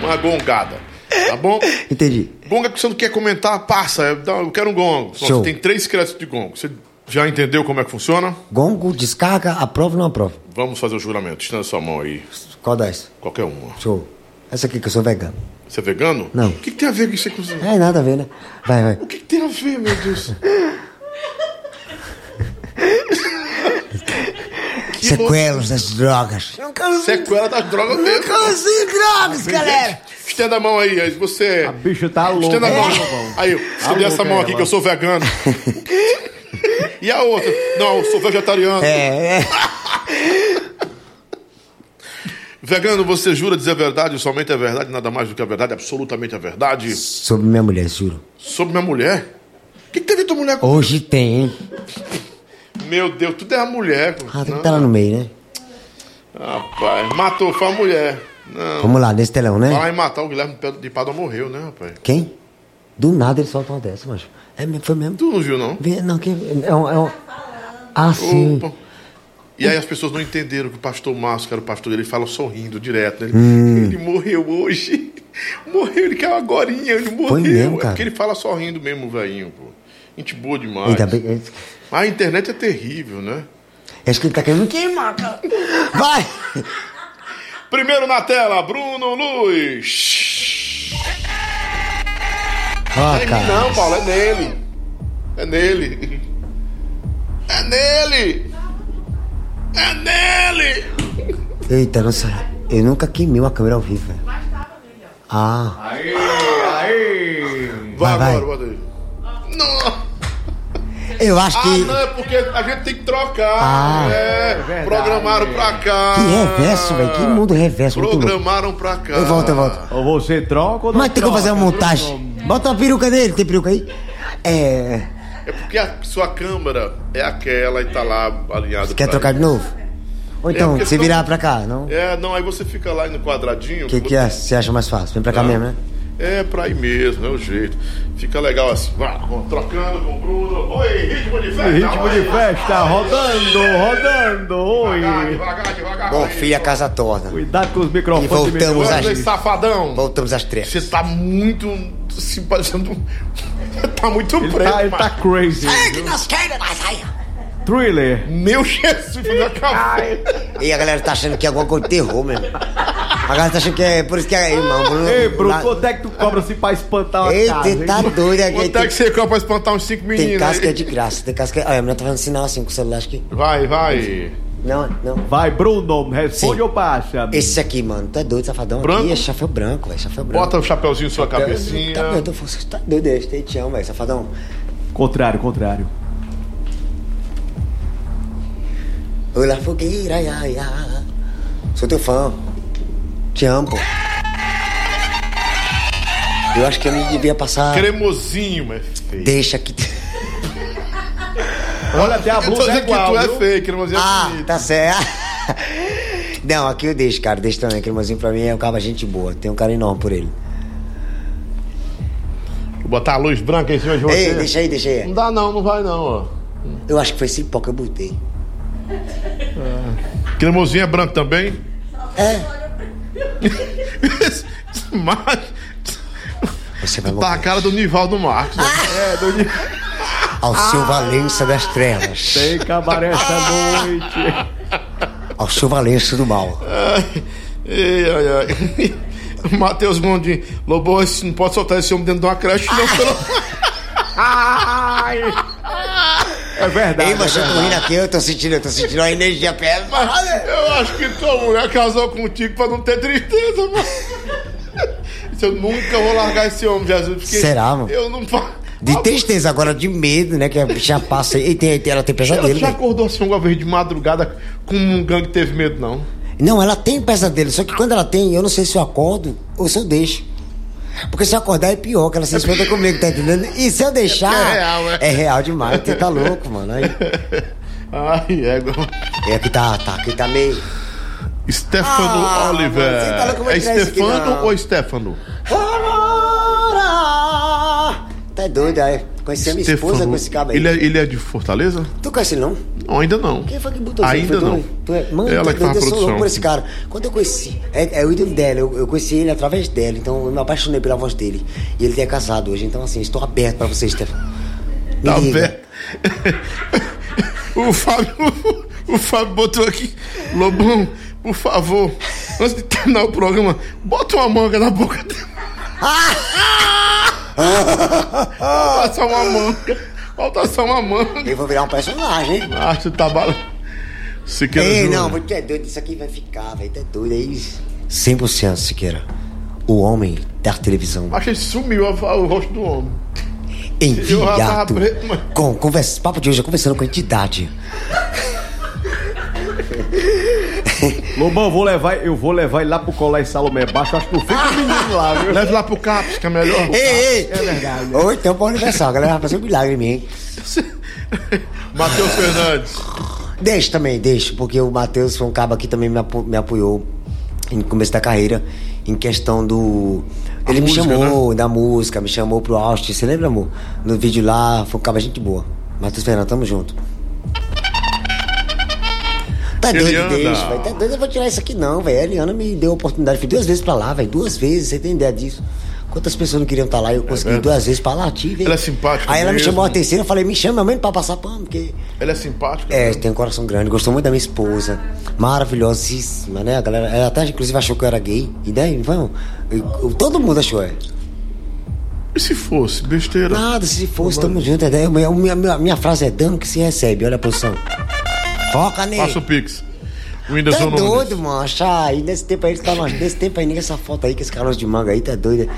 Uma gongada. Tá bom? Entendi. Gonga que você não quer comentar, passa. Eu quero um gongo. Show. Você tem três créditos de gongo. Você já entendeu como é que funciona? Gongo, descarga, aprova ou não aprova? Vamos fazer o juramento. Estenda sua mão aí. Qual das? Qualquer uma. Show. Essa aqui que eu sou vegano. Você é vegano? Não. O que, que tem a ver com isso aqui? É nada a ver, né? Vai, vai. O que, que tem a ver, meu Deus? *laughs* Sequelas das drogas. louco. Sequela das drogas mesmo. Cansei drogas, galera. Estenda a mão aí, aí você. A bicha tá louca. Estenda a mão. Lobão? Aí, estende essa mão aqui que eu sou vegano. E a outra? Não, eu sou vegetariano. É, é. Vegano, você jura dizer a verdade, somente a verdade, nada mais do que a verdade, absolutamente a verdade? Sobre minha mulher, juro. Sobre minha mulher? O que, que teve tua mulher com. Hoje tem, hein? Meu Deus, tudo é a mulher. Ah, tem que estar lá no meio, né? Rapaz, matou, foi a mulher. Não. Vamos lá, nesse telão, né? Falar em matar o Guilherme de Padua morreu, né, rapaz? Quem? Do nada ele solta uma dessa, macho. É, foi mesmo. Tu não viu, não? Não, que. É um. É um... Ah, sim. Opa. E aí as pessoas não entenderam que o pastor Márcio, que era o pastor dele, ele fala sorrindo direto. Né? Ele, Hum. ele morreu hoje. *laughs* Morreu, ele caiu agora, ele morreu. mesmo, é cara? porque ele fala sorrindo mesmo, velhinho, pô. Gente boa demais. Ainda bem. A internet é terrível, né? Acho que ele tá querendo queimar, cara. Vai! Primeiro na tela, Bruno Luz. Ó, É cara. não, Paulo, é nele. É nele. É nele. É nele. Eita, nossa. Eu nunca queimei uma câmera ao vivo, velho. Ah. Aí, aí. Vai, Vai, agora, vai. bota aí. Não. Eu acho Ah, que. não, é porque a gente tem que trocar. Ah. é, verdade. programaram pra cá. Que reverso, velho. Que mundo reverso. Programaram pra cá. Eu volto, eu volto. Ou você troca ou não Mas tem que troca? fazer uma montagem. Bota uma peruca dele, tem peruca aí? É. É porque a sua câmera é aquela e tá lá alinhada. Quer pra trocar aí. de novo? Ou então, porque se virar pra cá, não? O É, não, aí você fica lá no quadradinho. que, que é? você acha mais fácil? Vem pra cá Não. mesmo, né? É, pra ir mesmo, é o jeito. Fica legal assim. Vamos trocando com o Bruno. Oi, ritmo de festa. Ritmo oi. de festa, rodando, rodando. Oi. Devagar, devagar, devagar. Bom, aí. filha, casa torta. Cuidado com os E microfones. voltamos menino. a- Wesley Safadão. Voltamos às trevas. Você tá muito. Se parecendo. *laughs* tá muito Ele preto. tá, ele tá crazy. Thriller. Meu Jesus, meu café. E a galera tá achando que é alguma coisa de terror mesmo. A galera tá achando que é. Por isso que é. Irmão, Bruno. Ei, Bruno, lá- quanto é que tu cobra assim pra espantar uma Eita, casa? hein? tá doido aqui. Quanto é Tem, que você compra pra espantar uns cinco tem meninos? casca aí? de graça. Tem casca. Olha, a menina tá fazendo sinal assim com o celular, acho que. Vai, vai. Não, não. Vai, Bruno, responde Sim. ou baixa? Esse aqui, mano, tá doido, safadão. Branco? Aqui é chaféu branco, velho. Chaféu branco. Bota o chapeuzinho em sua cabecinha. Tá doido, você tá doido, eu te amo, velho, safadão. Contrário, contrário. Olá, fogueira, ia, ia. Sou teu fã. Te amo, pô. Eu acho que eu não devia passar. Cremosinho, mas feio. Deixa que. Olha, até a Eu tô blusa é dizendo que igual, tu é viu? feio, cremosinho é Ah, bonito. tá certo. Não, aqui eu deixo, cara. Deixa também. Cremosinho pra mim é um cara gente boa. Tem um cara enorme por ele. Vou botar a luz branca em cima de você. Ei, deixa aí, deixa aí. Não dá não, não vai não, ó. Eu acho que foi cipó que eu botei. Cremosinho é branco também? É. Mas Você vai tá a cara do Nivaldo Marques. né? É, do Ao seu Valença das trevas. Tem cabaré esta noite. Ao seu Valença do mal. Ai, ai, ai. *laughs* Matheus Gondim. Lobo, não pode soltar esse homem dentro de uma creche, não. pelo- Ai. É verdade. Ei, é mas eu tô verdade. rindo aqui, eu tô sentindo, eu tô sentindo uma energia perto. Mas eu acho que tua mulher casou contigo pra não ter tristeza, mano. Eu nunca vou largar esse homem, Jesus. Porque Será, mano? Eu não De tristeza, agora de medo, né? Que a bicha passa aí. E tem, tem- ela tem Ela pesadelo, já velho. acordou assim uma vez de madrugada com um gangue que teve medo, não? Não, ela tem pesadelo. Só que quando ela tem, eu não sei se eu acordo ou se eu deixo. Porque se eu acordar é pior, que ela se espanta comigo, tá entendendo? E se eu deixar. É real, é. É real demais, você tá louco, mano. Aí, Ai, é. igual- é aqui tá, tá, aqui tá meio. Stefano Ah, Oliver. mano, tá é Stefano ou Stefano? Tá doido, aí. Conheci a minha esposa Stefano. com esse cabo aí. Ele é, ele é de Fortaleza? Tu conhece ele não? Não, ainda não. Quem foi que botou isso? Ainda Foi tu, não. Tu é... Mano, Ela tá que a doido, eu sou louco por esse cara. Quando eu conheci, é, é o ídolo dela, eu, eu conheci ele através dela, então eu me apaixonei pela voz dele. E ele é casado hoje, então assim, estou aberto pra vocês, Stefano. Tá vendo? *laughs* o Fábio. O Fábio botou aqui. Lobão, por favor, antes de terminar o programa, bota uma manga na boca dele. Falta só uma manga. Falta só uma manga. Eu vou virar um personagem, hein? Ah, você tá balando. Siqueira Ei, Júnior. não, tu é doido, isso aqui vai ficar, velho, tu é doido aí. 100% Siqueira. O homem da televisão. Acho que sumiu a- o rosto do homem. Enviado. preto, mas- Com conversa, papo de hoje é conversando com a entidade. *laughs* Lobão, eu vou levar, eu vou levar ele lá pro Colégio Salomé Baixo. Acho que não fica o menino lá, viu? Leve lá pro CAPS, que é melhor. Ei, ei! É verdade. Ou então pro aniversário, a galera vai fazer um milagre em mim. hein? *laughs* Matheus Fernandes. Deixa também, deixa, porque o Matheus foi um cabo que também me, apo- me apoiou no começo da carreira, em questão do. A Ele música, me chamou da música, me chamou pro Austin, você lembra, amor? No vídeo lá, foi um cabo gente boa. Matheus Fernando, tamo junto. Tá doido, Eliana. deixa, velho. Tá doido, eu vou tirar isso aqui não, velho. A Eliana me deu a oportunidade, fui duas vezes pra lá, velho. Duas vezes, você tem ideia disso. Quantas pessoas não queriam estar lá e eu consegui verdade. duas vezes pra lá, tive. Ela é simpática Aí ela me mesmo. chamou a terceira, eu falei, me chama mesmo pra passar pano, porque. Ela é simpática? É, tem um coração grande, gostou muito da minha esposa. Maravilhosíssima, né? A galera, ela até inclusive achou que eu era gay. E daí, vamos. Todo mundo achou, é. E se fosse besteira? Nada, se fosse, tamo junto. É, minha, minha, minha, minha frase é dando que se recebe, olha a posição. Foca nele. Passa o Pix. O Tá Whindersson Nunes. doido, mancha. Aí nesse tempo aí, ele tá, nesse tempo aí, nem essa foto aí, com esse caroço de manga aí, tá doido.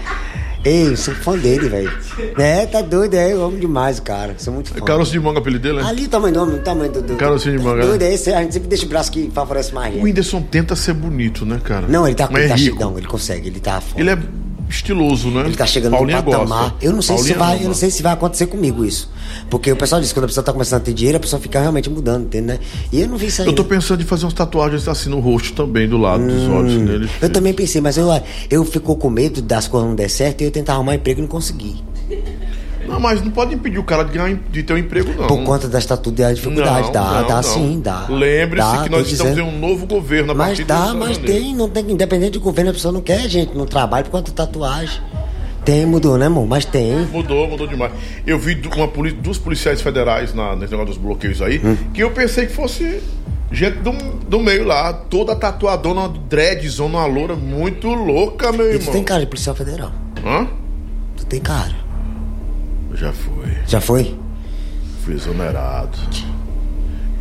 Ei, eu sou fã dele, velho. É, tá doido, é, eu amo demais o cara. Sou muito fã. Caroço de manga, apelido dele, né? Ali o tamanho do homem, o tamanho do. do Carocinho de manga. Doido, é esse, a gente sempre deixa o braço que favorece mais. O. Whindersson tenta ser bonito, né, cara? Não, ele tá, ele tá é rico. chegão, ele consegue, ele tá foda. Ele é estiloso, né? Ele tá chegando Paulinha no patamar. gosta. Eu não sei se Paulinha vai, ama. eu não sei se vai acontecer comigo isso. Porque o pessoal diz que quando a pessoa tá começando a ter dinheiro, a pessoa fica realmente mudando, entende, né? E eu não vi isso aí. Eu tô pensando em fazer umas tatuagens assim no rosto também, do lado dos olhos dele. Eu também pensei, mas eu, eu ficou com medo das coisas não der certo e eu tentar arrumar emprego e não consegui. Não, mas não pode impedir o cara de, ganhar, de ter um emprego, não. Por conta da estatura e da dificuldade. Não, dá, não, dá não. sim, dá. Lembre-se que nós estamos dizendo. em um novo governo a Mas partir dá, mas tem, não tem, independente do governo, a pessoa não quer gente no trabalho por conta de tatuagem. Tem, mudou, né, amor? Mas tem. Mudou, mudou demais. Eu vi uma duas policiais federais na, nesse negócio dos bloqueios aí, Hum. que eu pensei que fosse gente do, do meio lá, toda tatuadona, dreadzona, uma loura, muito louca, meu E tu irmão. tem cara de policial federal. Hã? Tu tem cara. Já foi. Já foi? Fui exonerado.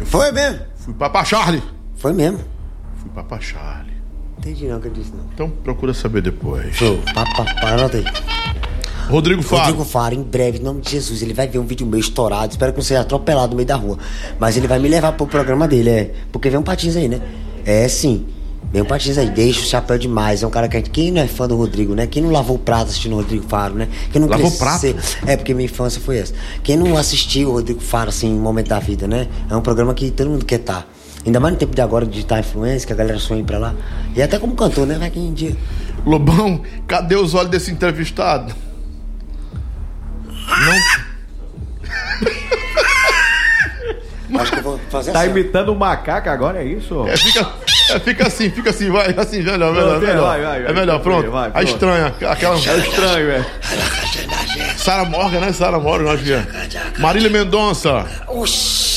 Foi mesmo? Fui Papa Charlie. Foi mesmo. Fui Papa Charlie. Entendi não que eu disse não. Então procura saber depois. Show. Papa, anota aí. Rodrigo Faro. Rodrigo Faro, em breve, em nome de Jesus, ele vai ver um vídeo meu estourado. Espero que não seja atropelado no meio da rua. Mas ele vai me levar pro programa dele, é. Porque vem um patins aí, né? É sim. Vem um patins aí, deixa o chapéu demais. É um cara que a gente. Quem não é fã do Rodrigo, né? Quem não lavou o prato assistindo o Rodrigo Faro, né? Quem não Lavou cresceu- É, porque minha infância foi essa. Quem não assistiu o Rodrigo Faro, assim, em um momento da vida, né? É um programa que todo mundo quer estar. Ainda mais no tempo de agora, de digital influência, que a galera sonha em ir pra lá. E até como cantor, né? Vai que um dia. Lobão, cadê os olhos desse entrevistado? Acho que eu vou fazer Tá assim. imitando o macaco agora, é isso? É, fica, é, fica assim, fica assim, vai, assim, melhor, melhor, Pronto, é, melhor. vai, vai, vai. é melhor, pronto. Vai, a pronto. estranha, aquela. É estranho, é. Sara Morgan, né? Sara Morgan, acho que é. Marília Mendonça.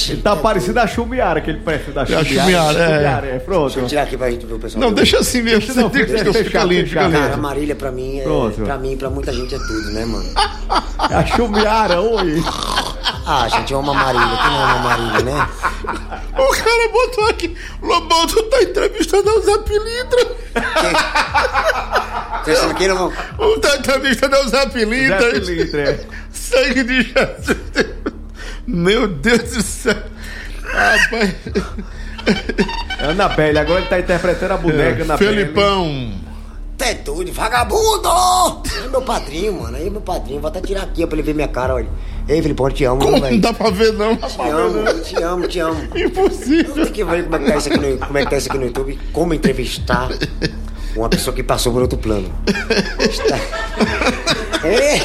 Ele tá parecido a Chumiara, aquele perfil da É a Chumiara. Chumiara, é. Chumiara, é. Pronto. Deixa eu tirar aqui pra gente ver o pessoal. Não, deixa assim mesmo. Não, você tem que deixa fica lindo, fica fechar. Cara, a lindo. Marília pra mim, é, Pronto. pra mim, pra muita gente é tudo, né, mano? É a Chumiara, oi. Ah, gente, eu amo a Marília. Quem não ama a Marília, né? O cara botou aqui. Lobão, tu tá entrevistando o Zé Achando que não O tá entrevistando o Zé Pilintra. Zé Pilintra, é. Sangue de Jesus. Meu Deus do céu. Rapaz. É Ana Pele, agora ele tá interpretando a boneca É, na Felipão. Doido, vagabundo! É meu padrinho, mano. Aí é meu padrinho. Vou até tirar aqui ó, pra ele ver minha cara, olha. Ei, Felipão, eu te amo, Como não dá pra ver, não? Te amo, te amo, te amo. Impossível. Tem que ver como é que tá isso aqui no, como é que tá isso aqui no YouTube. Como entrevistar uma pessoa que passou por outro plano. Está... É.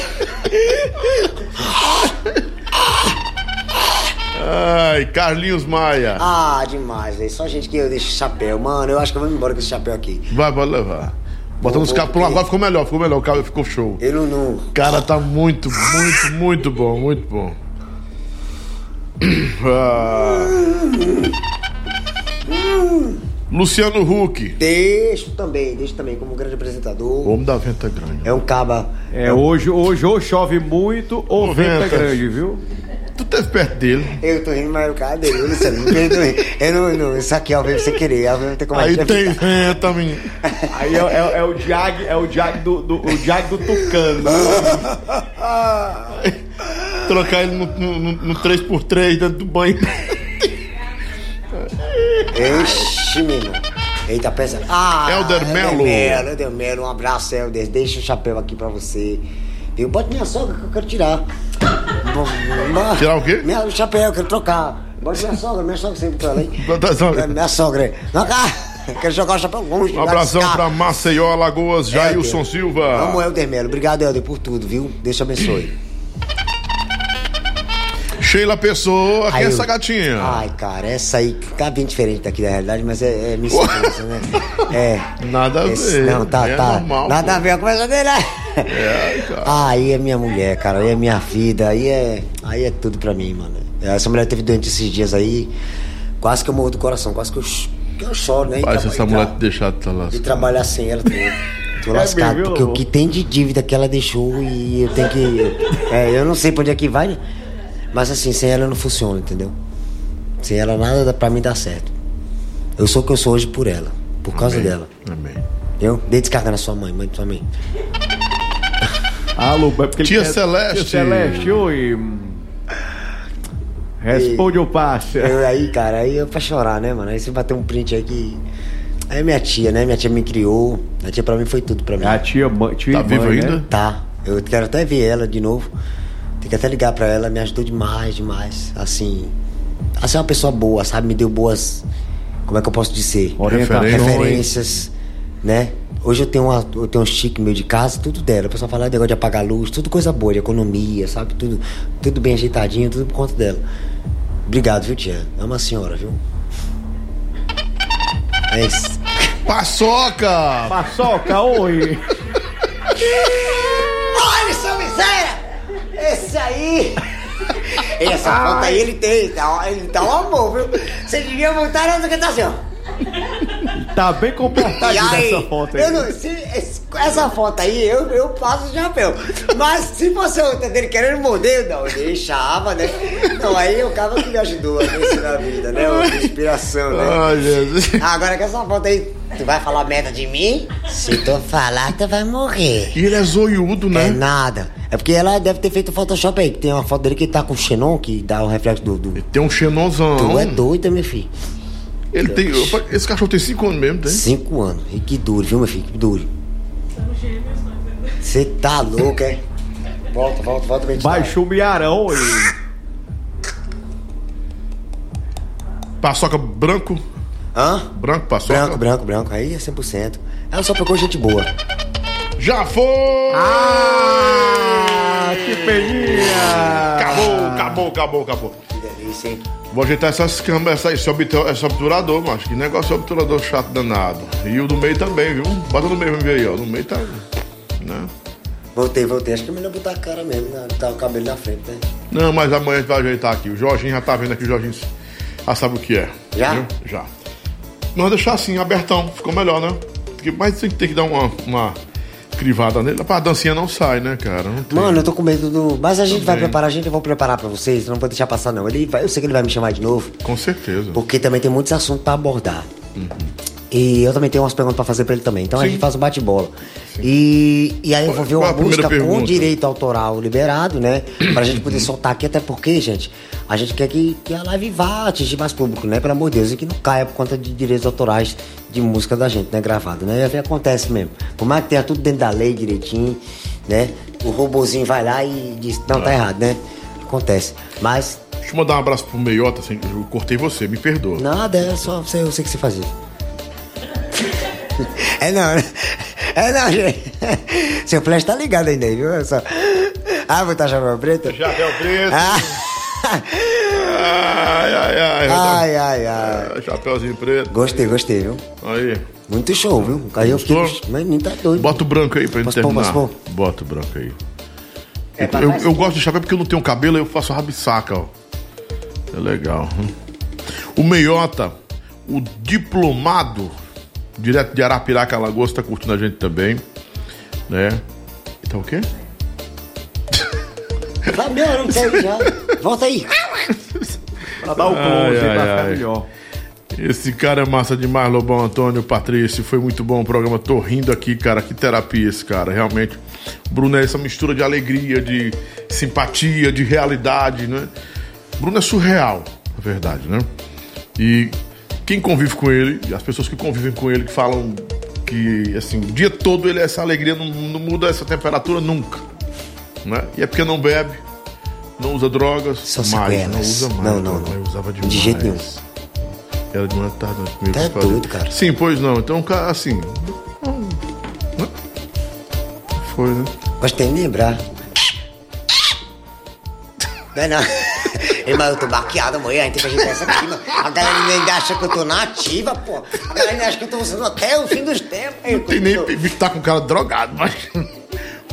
Ai, Carlinhos Maia. Ah, demais, velho. Só gente que eu deixo chapéu. Mano, eu acho que eu vou embora com esse chapéu aqui. Vai, pode levar. Botando os caras. porque- Agora ficou melhor, ficou melhor. O cara ficou show. Eu não. não... Cara, tá muito, muito, muito bom, muito bom. *clears throat* Ah. Luciano Huck. Deixo também, deixo também como grande apresentador. Homem da venta grande. É um caba. É, hoje, hoje ou chove muito ou Ô, vento é venta. grande, viu? Tu teve perto dele. Eu tô rindo, mas o cara dele, Luciano, me perdoe. Eu não, não, isso aqui é ao vivo sem querer, ao vivo não tem como Aí tem venta, menino. Aí é, é- é o Jag, é o Jag do, do, o Jag do Tucano. Trocar ele no, no, no, no 3x3 dentro do banho. Ixi, menino. Eita, pensa. Ah, Helder Melo. Helder Melo, um abraço, Helder. Deixa o chapéu aqui pra você. Viu? Bote minha sogra que eu quero tirar. *laughs* Tirar o quê? Minha, o chapéu, eu quero trocar. Bote minha sogra, minha sogra sempre pra ela aí. Bota a sogra. É, Minha sogra. Não, cá. Quero jogar o chapéu longe. Um abração pra Maceió, Alagoas, Jailson Silva. o Helder Melo. Obrigado, Helder, por tudo, viu? Deus te abençoe. Sheila Pessoa, quem é eu- essa gatinha? Ai, cara, essa aí tá bem diferente daqui da realidade, mas é, é minha esposa, né? *laughs* É. Nada a ver. Não, tá, É tá. normal, Nada pô. a ver com essa dele, né? É, cara. Aí é minha mulher, cara, aí é minha vida, aí é, aí é tudo pra mim, mano. Essa mulher teve doente esses dias aí, quase que eu morro do coração, quase que eu, que eu choro, né? Rapaz, se essa mulher te deixar, tá lá. E trabalhar sem ela, tô, *laughs* tô É lascado, mesmo, porque o que tem de dívida que ela deixou e eu tenho que. É, eu não sei pra onde é que vai, né? Mas assim, sem ela não funciona, entendeu? Sem ela nada dá- pra mim dá certo. Eu sou o que eu sou hoje por ela, por causa Amém. dela. Amém. Eu dei descarga na sua mãe, mãe de sua mãe. Alô, é porque Tia quer- Celeste. Tia Celeste, oi. Responde o passe. Eu, aí, cara, aí eu pra chorar, né, mano? Aí você bateu um print aí que. Aí é minha tia, né? Minha tia me criou. A tia pra mim foi tudo pra mim. A tia, mãe, tia Tá viva ainda? né? Tá. Eu quero até ver ela de novo. Tem que até ligar pra ela, me ajudou demais, demais. Assim. Assim, é uma pessoa boa, sabe? Me deu boas. Como é que eu posso dizer? Orientações. Referências, né? Hoje eu tenho, uma, eu tenho um chique meu de casa, tudo dela. O pessoal fala de negócio de apagar a luz, tudo coisa boa, de economia, sabe? Tudo, tudo bem ajeitadinho, tudo por conta dela. Obrigado, viu, tia? É uma senhora, viu? É isso. Paçoca! Paçoca, oi. *laughs* Olha, seu miséria! Esse aí! Essa foto aí ele tem, ele tá um amor, viu? Você devia montar essa que tá. *laughs* Tá bem E comportadinho aí, nessa foto aí. não, se, esse- essa foto aí, eu, eu passo o chapéu. Mas se fosse outra dele querendo morder, não, deixava, né? Não, aí o cara que me ajudou a vencer na vida, né? Uma inspiração, né? Ai, Jesus. Agora que essa foto aí, tu vai falar merda de mim? Se tu falar, tu vai morrer. E ele é zoiudo, É né? nada. É porque ela deve ter feito o Photoshop aí, que tem uma foto dele que tá com o Xenon, que dá o reflexo do. do... Tem um xenozão. Tu é doida, meu filho. Ele tem. opa, Esse cachorro tem 5 anos mesmo, tem? Cinco anos. E que dure, viu, meu filho? Que dure. Você tá louco, é? Volta, volta, volta bem. Baixou o Miarão, oi. Paçoca branco. Hã? Branco, paçoca. Branco, branco, branco. Aí é 100%. Ela só pegou gente boa. Já foi! Ah, que peninha. Acabou, acabou, acabou, acabou. Vou ajeitar essas câmeras, essa- esse, obtu- esse obturador, macho. Que negócio de obturador chato danado. E o do meio também, viu? Bota no meio, aí, ó. No meio tá. Né? Voltei, voltei. Acho que é melhor botar a cara mesmo, né? Botar o cabelo na frente, né? Não, mas amanhã a gente vai ajeitar aqui. O Jorginho já tá vendo aqui, o Jorginho já sabe o que é. Já? Já. Não, deixar assim, abertão. Ficou melhor, né? Porque- Mas tem que ter que dar uma, uma crivada nele. Pra dancinha não sai, né, cara? Mano, eu tô com medo do. Mas a gente vai Também. preparar, a gente vai preparar pra vocês, não vou deixar passar, não. Ele vai... Eu sei que ele vai me chamar de novo, Com certeza. porque também tem muitos assuntos pra abordar. E eu também tenho umas perguntas pra fazer pra ele também. Então a. Sim. gente faz um bate-bola. E, e aí eu vou ver uma a música com direito autoral liberado, né? Pra gente poder soltar aqui, até porque, gente, a gente quer que, que a live vá atingir mais público, né? Pelo amor de Deus, e que não caia por conta de direitos autorais de música da gente, né? Gravado, né? E aí acontece mesmo. Por mais que tenha tudo dentro da lei direitinho, né? O robozinho vai lá e diz, não, tá errado, né? Acontece. Mas Deixa eu mandar um abraço pro Meiota, assim, eu cortei você, me perdoa. Nada, é só você, eu sei que você fazia. É não, né? É não, gente. Seu flash tá ligado ainda aí, viu? É só... Ah, vou estar chapéu preto? Chapéu preto. Ah. Ai, ai, ai. Ai, ai, ai. Ah, Chapéuzinho preto. Gostei, gostei, viu? Aí. Muito show, viu? Aí eu fiquei. Mas nem tá doido. Bota o branco aí pra gente Posso pôr, terminar. posso Bota o branco aí. É eu, trás? eu gosto de chapéu porque eu não tenho cabelo, eu faço rabisaca, ó. É legal. O Meiota, o diplomado, direto de Arapiraca, Alagoas, tá curtindo a gente também. Né? Tá o quê? Tá meu, não sei já. Volta aí. Pra dar o close, Ai, pra ficar melhor. Esse cara é massa demais, Lobão Antônio, Patrício. Foi muito bom o programa. Tô rindo aqui, cara. Que terapia esse cara, realmente. Bruno é essa mistura de alegria, de simpatia, de realidade, né? Bruno é surreal, na verdade, né? E quem convive com ele, as pessoas que convivem com ele, que falam que, assim, o dia todo ele é essa alegria, não, não muda essa temperatura nunca, né? E é porque não bebe, não usa drogas, Só mais, sequelas. não usa mais. Não, não, não. usava De demais. jeito nenhum. Era de uma tarde comigo. Tá doido, cara. Sim, pois não. Então, assim. né? Foi, né? Gostei de lembrar. Não é não. Ei, mas eu tô baqueado amanhã, tem que ajeitar essa aqui, mano. A galera ainda acha que eu tô na ativa, pô. A galera ainda acha que eu tô usando até o fim dos tempos. Ei, Tem nem bicho tá com cara drogado, mas.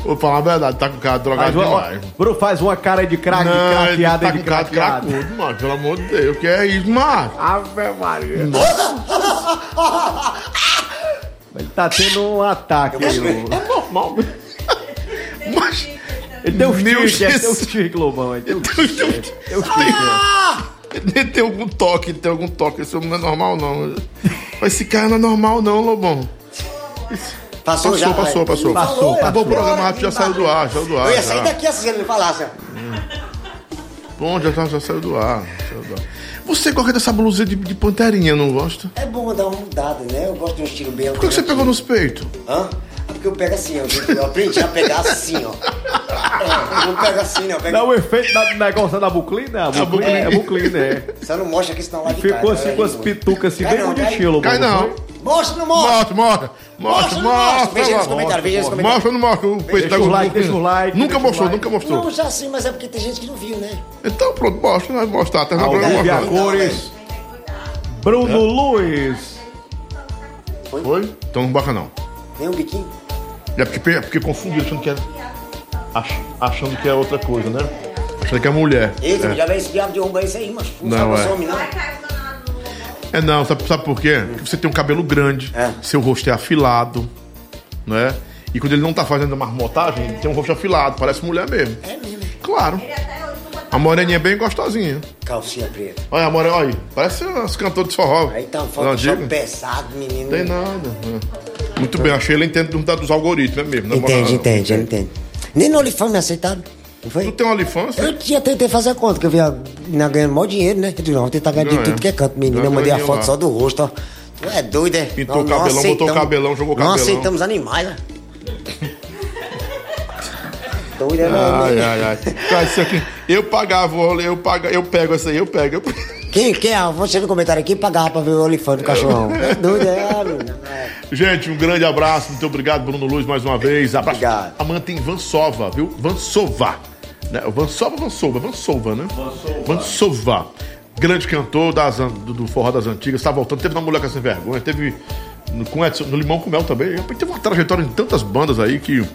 Vou falar a verdade, tá com cara drogado Faz uma, demais. Bruno, faz uma cara de craque, de Não, ele craqueada tá de com cara de craqueada. cracudo, mano. Pelo amor de Deus, o que é isso, mano? Ave Maria. *laughs* Ele tá tendo um ataque aí, Lobão. É normal. *laughs* Mas... Ele tem um Meu tique, ele tem um Jesus. tique, Lobão. Ele tem um tique. Tem um. Tem. Ele tem algum toque, ele tem algum toque. Isso não é normal, não. Mas esse cara não é normal, não, Lobão. Passou, Passou, já? passou, passou. Passou, Acabou o passou. programa rápido, já saiu do ar, saiu do ar. Eu ia já. sair daqui assim, se ele me falasse. Bom, já, tá- já saiu do ar. saiu do ar. Você gosta dessa blusa de, de panterinha, não gosta? É bom dar uma mudada, né? Eu gosto de um estilo bem Por que você pegou nos peitos? Hã? É porque eu pego assim, ó. Eu aprendi a pegar assim, ó. É, eu não pego assim, não. Dá o efeito da- do negócio da buclina? A buclina, é buclina, é. Você não mostra aqui, senão lá de Ficou assim né? com as pitucas assim, bem não, cai. bonitinho, Lobão. Cai não. Mostra, não mostra. Mostra, mostra. Mostra, Mostra, não mostra. mostra. Veja aí nos mostra, comentários, veja nos mostra. Mostra ou não mostra? O peito o like, deixa o like, Nunca mostrou, nunca mostrou. Não, já sim, mas é porque tem gente que não viu, né? Então pronto, mostra, vai mostrar. Até no Ao programa vivo e a mostrar. cores. Bruno Luiz. Foi? Então não baixa não. Nem um biquinho. É porque, é porque confundiu, achando que é. ach- achando que é outra coisa, né? Achando que é mulher. Eita, É. já veio esse diabo de roubar isso aí, mas não, Não, sabe é. é. homem, não. É não, sabe, sabe por quê? Porque você tem um cabelo grande, É. seu rosto é afilado, né? E quando ele não tá fazendo a marmotagem, ele tem um rosto afilado, parece mulher mesmo. É mesmo. Claro. A moreninha é bem gostosinha. Calcinha preta. Olha a morena, olha aí. Parece as cantoras de forró. Aí tá um Não diga? pesado, menino. Tem nada. é. Muito bem, achei ela entende dos- dos algoritmos, é mesmo. na Entende, entende, ele entende. Nem no OnlyFans me aceitaram. Não foi? Tu tem um OnlyFans? Eu tinha tentei fazer a conta, que eu via menina ganhando mó dinheiro, né? Eu disse, não, vou tentar ganhar Não, é. tudo que é canto, menina. Dá Eu mandei a foto lá. só do rosto, ó. Tu é doido, é? Pintou Não, o não cabelão, botou o cabelão, jogou o Não cabelão. aceitamos animais, né? Doido, é, Ai, né? ai, ai. Cara, isso aqui, eu pagava, o eu, paga, eu pego essa aí, eu pego. Eu... Quem, quem, ah, você no comentário aqui pagava pra ver o olifante do cachorrão. É doido, é, menina. É. Gente, um grande abraço, muito obrigado, Bruno Luz, mais uma vez. Abraço. Obrigado. Amanhã tem Vansova, viu? Vansova. Né? Vansova, Vansova, Vansova, né? Vansova. Grande cantor das, do, do Forró das Antigas, tá voltando. Teve na Mulher Sem Vergonha, teve no, com Edson, no Limão com Mel também. Teve uma trajetória em tantas bandas aí que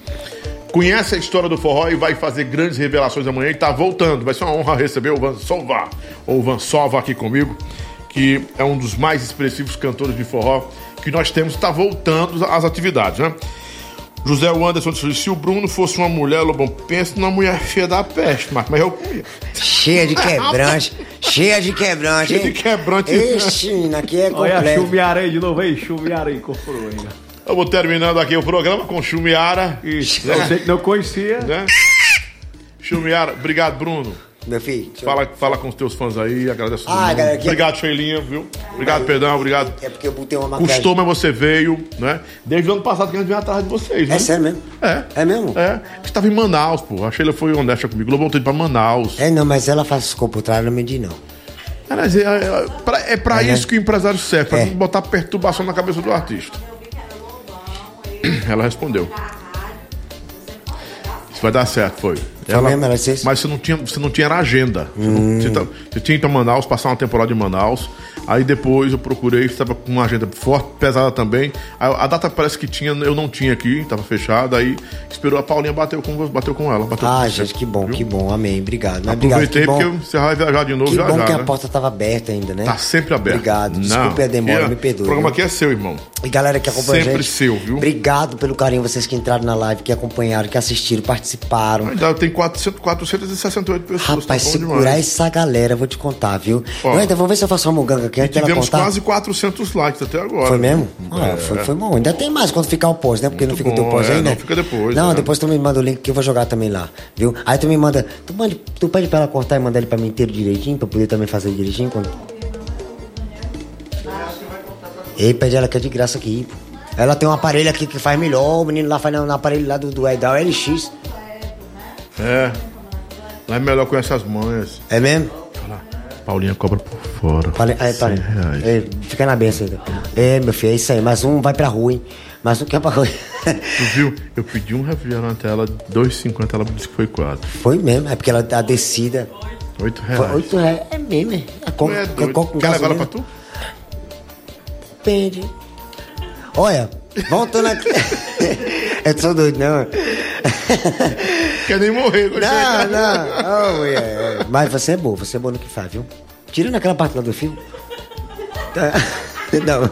conhece a história do forró e vai fazer grandes revelações amanhã e tá voltando. Vai ser uma honra receber o Vansova, ou Vansova aqui comigo, que é um dos mais expressivos cantores de forró que nós temos, tá voltando às atividades, né? José Anderson disse: se o Bruno fosse uma mulher, Lobão, pensa numa mulher feia da peste, mas, mas eu comia. Cheia de *laughs* quebrante, cheia de quebrante, Cheia de hein? quebrante. Ixi, aqui é Olha completo. chumiara aí de novo aí, chumiara aí, incorporou ainda. Eu vou terminando aqui o programa com Chumiara. Isso, você que não conhecia. Né? Chumiara, obrigado, Bruno. Meu filho, eu- Fala, fala com os teus fãs aí, agradeço. Ah, galera, que- Obrigado, Sheilinha, viu? Obrigado, Pedrão, obrigado. É porque eu botei uma maquiagem. Custou, mas você veio, né? Desde o ano passado que a gente veio atrás de vocês, né? É sério mesmo? É. É mesmo? É. Você estava em Manaus, pô. A Sheila foi honesta comigo. Lobão teve pra Manaus. É, não, mas ela faz ficou por trás, não me diz não. É, é, pra, é pra É, né? isso que o empresário serve, pra É. não botar perturbação na cabeça do artista. *clears throat* Ela respondeu. Isso vai dar certo, foi. mesmo, ela isso? mas você não tinha, você não tinha agenda. Você, não- Hum. você tá- você tinha ido pra Manaus, passar uma temporada em Manaus. Aí depois eu procurei, estava com uma agenda forte, pesada também. A, a data parece que tinha, eu não tinha aqui, estava fechada. Aí esperou a Paulinha bateu com, bateu com ela. Bateu Ah, com gente, você. que bom, Viu? que bom, amém, obrigado. Mas obrigado, Aproveitei bom, porque você vai viajar de novo que já bom já, que a né? porta tava aberta ainda, né? Tá sempre aberto. Obrigado, desculpe Não, a demora, é- me perdoe. O programa viu? aqui é seu, irmão. E galera que acompanha a Sempre gente. seu, viu? Obrigado pelo carinho, vocês que entraram na live, que acompanharam, que assistiram, participaram. Ainda tem 400, 468 pessoas. Rapaz, tá bom segurar demais. essa galera, vou te contar, viu? Ó. eu ainda vou ver se eu faço uma muganga aqui antes dela contar. quase 400 likes até agora. Foi mesmo? Ah, É. foi, foi bom. Ainda tem mais quando ficar o pós, né? Porque não fica o teu bom, pós é, né? não fica depois, Não, né? depois tu me manda o link que eu vou jogar também lá, viu? Aí tu me manda. Tu, manda, tu pede pra ela cortar e mandar ele pra mim inteiro direitinho, pra eu poder também fazer direitinho. Quando... Ei, pede ela que é de graça aqui. Ela tem um aparelho aqui que faz melhor, o menino lá faz no, no aparelho lá do, do, da LX. É. Lá é melhor com essas manhas. É mesmo? Paulinha cobra por fora. Falei, aí, parei. 100 reais. É, fica na benção ainda. É, meu filho, é isso aí. Mais um vai pra rua, hein? Mais um que é pra rua. Tu viu? Eu pedi um refrigerante a ela, 2,50, ela disse que foi 4. Foi mesmo, é porque ela, a descida 8 foi reais. 8 reais. É mesmo, é. É doido. coca com Quer levar ela gasolina. pra tu? Depende. Olha, voltando aqui. *laughs* eu sou doido, não. Quer nem morrer, gostei. Não, não. Oh, mulher. Mas você é boa, você é boa no que faz, viu? Tirando aquela parte lá do filme. Tá. *laughs* Não.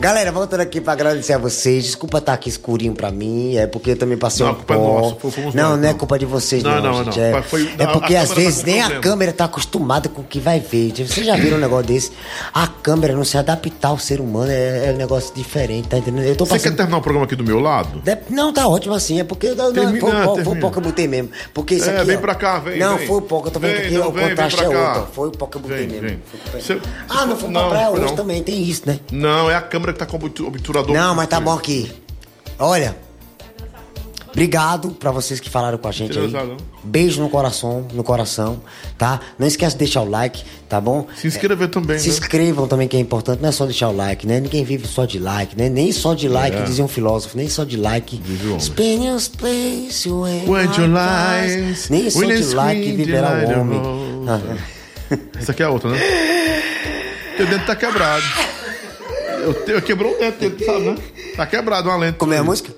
Galera, voltando aqui pra agradecer a vocês. Desculpa estar aqui escurinho pra mim. É porque eu também passei Não, um culpa é pó. nossa, foi- Não, nós, não é culpa de vocês, Não, não. não, gente. não. É, Foi- é porque às vezes tá com nem a câmera tá acostumada com o que vai ver. Vocês já viram um negócio desse? A câmera não se adaptar ao ser humano é, é um negócio diferente, tá entendendo? Eu tô Você quer passando. terminar o programa aqui do meu lado? De- Não, tá ótimo assim, é porque não, não, Termina, foi, foi o pó que eu botei mesmo. Porque isso É, aqui. vem ó, pra cá, vem, Não, vem. foi o pó que eu tô vendo aqui o contraste é outro. Foi o pó que eu botei mesmo. Ah, não foi pra praia hoje também, tem isso, né? Não, é a câmera que tá com o obtu- obturador. Não, mas tá bom aqui. Olha. Obrigado pra vocês que falaram com a gente aí. Beijo no coração, no coração, tá? Não esquece de deixar o like, tá bom? Se inscrever também, Se né? inscrevam também, que é importante. Não é só deixar o like, né? Ninguém vive só de like, né? Nem só de like, É. dizia um filósofo, nem só de like. Vive o homem. Spin your space when When you lies. Nem só de like viverá o homem. Essa aqui é a outra, né? Teu dente tá quebrado. Eu, eu quebrou o dente dele, sabe, né? Tá quebrado uma lente. Como é a música?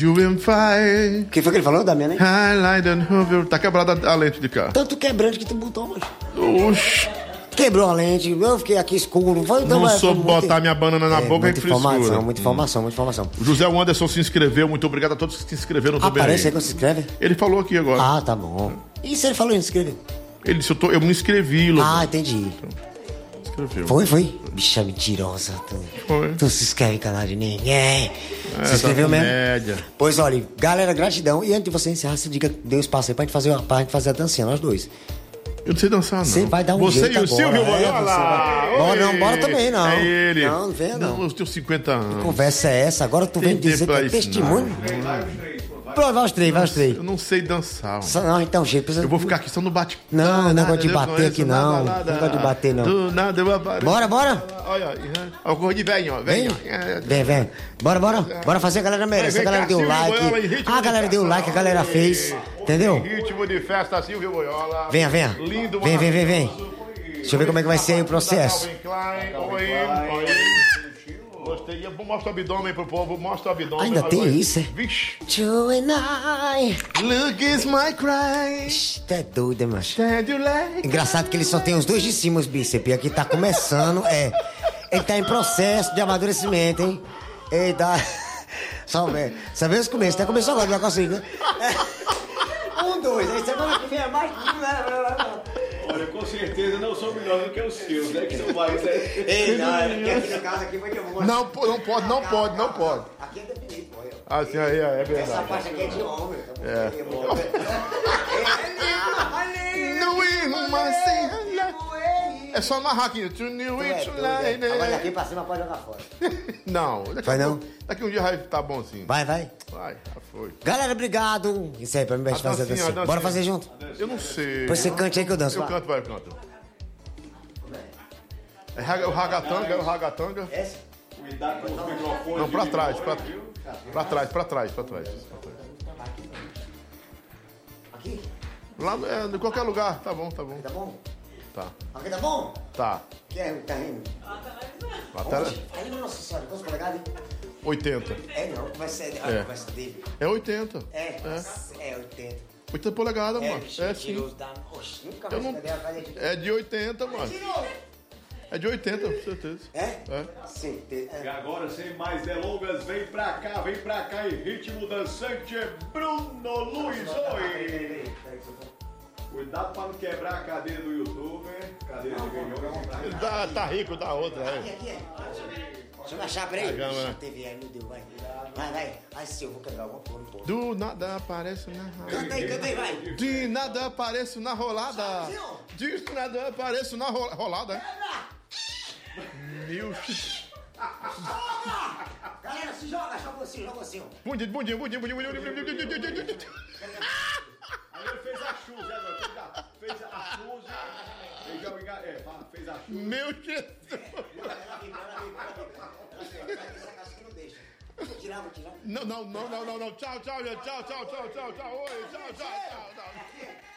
You and fire. Quem foi que ele falou, Damiano? hein? Highlight and hover. Tá quebrada a lente de cá. Tanto quebrante que tu botou, mano. Oxi. Quebrou a lente, eu fiquei aqui escuro. Foi, então, Não soube botar minha banana na É, boca, muita é frescura. informação, muita informação, muita informação. O José Anderson se inscreveu. Muito obrigado a todos que se inscreveram também. Aparece aí quando se inscreve? Ele falou aqui agora. Ah, tá bom. E se ele falou em inscrever? Ele disse, eu, tô, eu me inscrevi, Lobo. Ah, entendi. Inscreveu. Foi, foi? Bicha mentirosa. Tu, Foi. tu se inscreve canal de ninguém. É, se inscreveu mesmo? Média. Pois olha, galera, gratidão. E antes de você encerrar, você diga, dê um espaço aí pra gente fazer, pra gente fazer a dancinha, nós dois. Eu não sei dançar, não. Você vai dar um Você jeito e o agora, Silvio é, Boiola. Bora, não, bora também, não. É ele. Não, não venha, não. Os teus 50 anos. Conversa é essa? Agora tu Tem vem dizer que é testemunho? Pronto, vai os três, vai os três. Eu não sei dançar. Só- Não, então, gente, precisa... Eu vou ficar aqui só no bate. Não, Nada, negócio de bater conheço aqui nada, não. nada. Negócio de bater não. Do nada eu apareço. Bora, bora? Olha, olha. O cor de velho, ó. Vem, Velho. vem, vem. Bora, bora. Bora fazer, a galera merece. A galera deu like. A galera deu like, a galera fez. Entendeu? Ritmo de festa, Silvio Boiola. Venha, venha. Lindo, Vem, vem, vem, vem. Deixa eu ver como é que vai ser aí o processo. Calvin Klein. Gostei. Mostra o abdômen pro povo, mostra o abdômen. Ainda tem olha. isso, é? Vixe. You and I. Look is my cry. Tu é doido, hein, macho? Like. Engraçado que ele só tem os dois de cima, os bíceps. E aqui tá começando, é. Ele tá em processo de amadurecimento, hein? Ele tá. Só vê. Só vê os começos, até começou agora, não consigo, né? Um, dois, aí semana que vem é mais. Olha, com certeza não sou melhor do que os seus, né? Que são mais. Né? Ei, não, aqui, aqui no caso aqui que eu vou. Não, não pode, não pode, não pode. Aqui é definido, pô. eu- Assim, aí, é Essa verdade. parte aqui é de homem. tá bom? *laughs* É. É. No way, my É só amarrar aqui. To new Tu é it doido, é. Agora daqui pra cima pode jogar fora. *laughs* Não, daqui, Vai a não? pouco- daqui um dia vai estar bom sim. Vai, vai. Vai, já foi. Galera, obrigado. Isso aí, pra mim vai A fazer a dancinha, dancinha. a dancinha. Bora fazer junto? Eu não sei. Depois você cante aí que eu danço. Eu vai. canto, vai, eu canto. É raga- o ragatanga, é o ragatanga. Essa? Cuidado com os microfones. Não, pra trás, pra, microfone, viu? pra trás, pra trás, pra trás. pra trás. Aqui? Lá, é, em qualquer lugar, tá bom, tá bom. Tá bom? Tá, Aqui tá bom? tá. Que é, tá rindo? Até Aí, nossa senhora, quantos polegadas? 80. É, não, conversa é, É. conversa dele. É 80. É, É. é 80. 80 polegadas, É, mano. bicho, É sim. da... Oxe, nunca mais não- de... É de 80, mano. É de 80, com certeza. É? É. Sim, te- E é. agora, sem mais delongas, vem pra cá, vem pra cá em ritmo dançante, Bruno Luiz, oi! Cuidado pra não quebrar a cadeira do YouTube, hein? Cadeira de ganhou. Tá, tá rico da outra, Aqui, é. aqui, é. Deixa eu achar, peraí. A câmera. Ixi, TV aí, meu Deus, vai. Vai, vai. Ai, se eu vou quebrar alguma coisa, pô. Do nada aparece na Canta aí, canta aí, vai. De nada apareço na rolada. De nada apareço na ro- rolada. Meu. Galera, se joga, joga assim, joga assim. Bundinho, bundinho, bundinho, bundinho, bundinho, bundinho, bundinho, bundinho. Aí ele fez a chuva, né, agora? Fez a chuva. Fez a. É, fez a chuva. Meu Jesus! Tirava, tirava. Não, não, não, não, não, não. Tchau, tchau, gente. Tchau, tchau, tchau, tchau, tchau. Oi, tchau, tchau, tchau. tchau.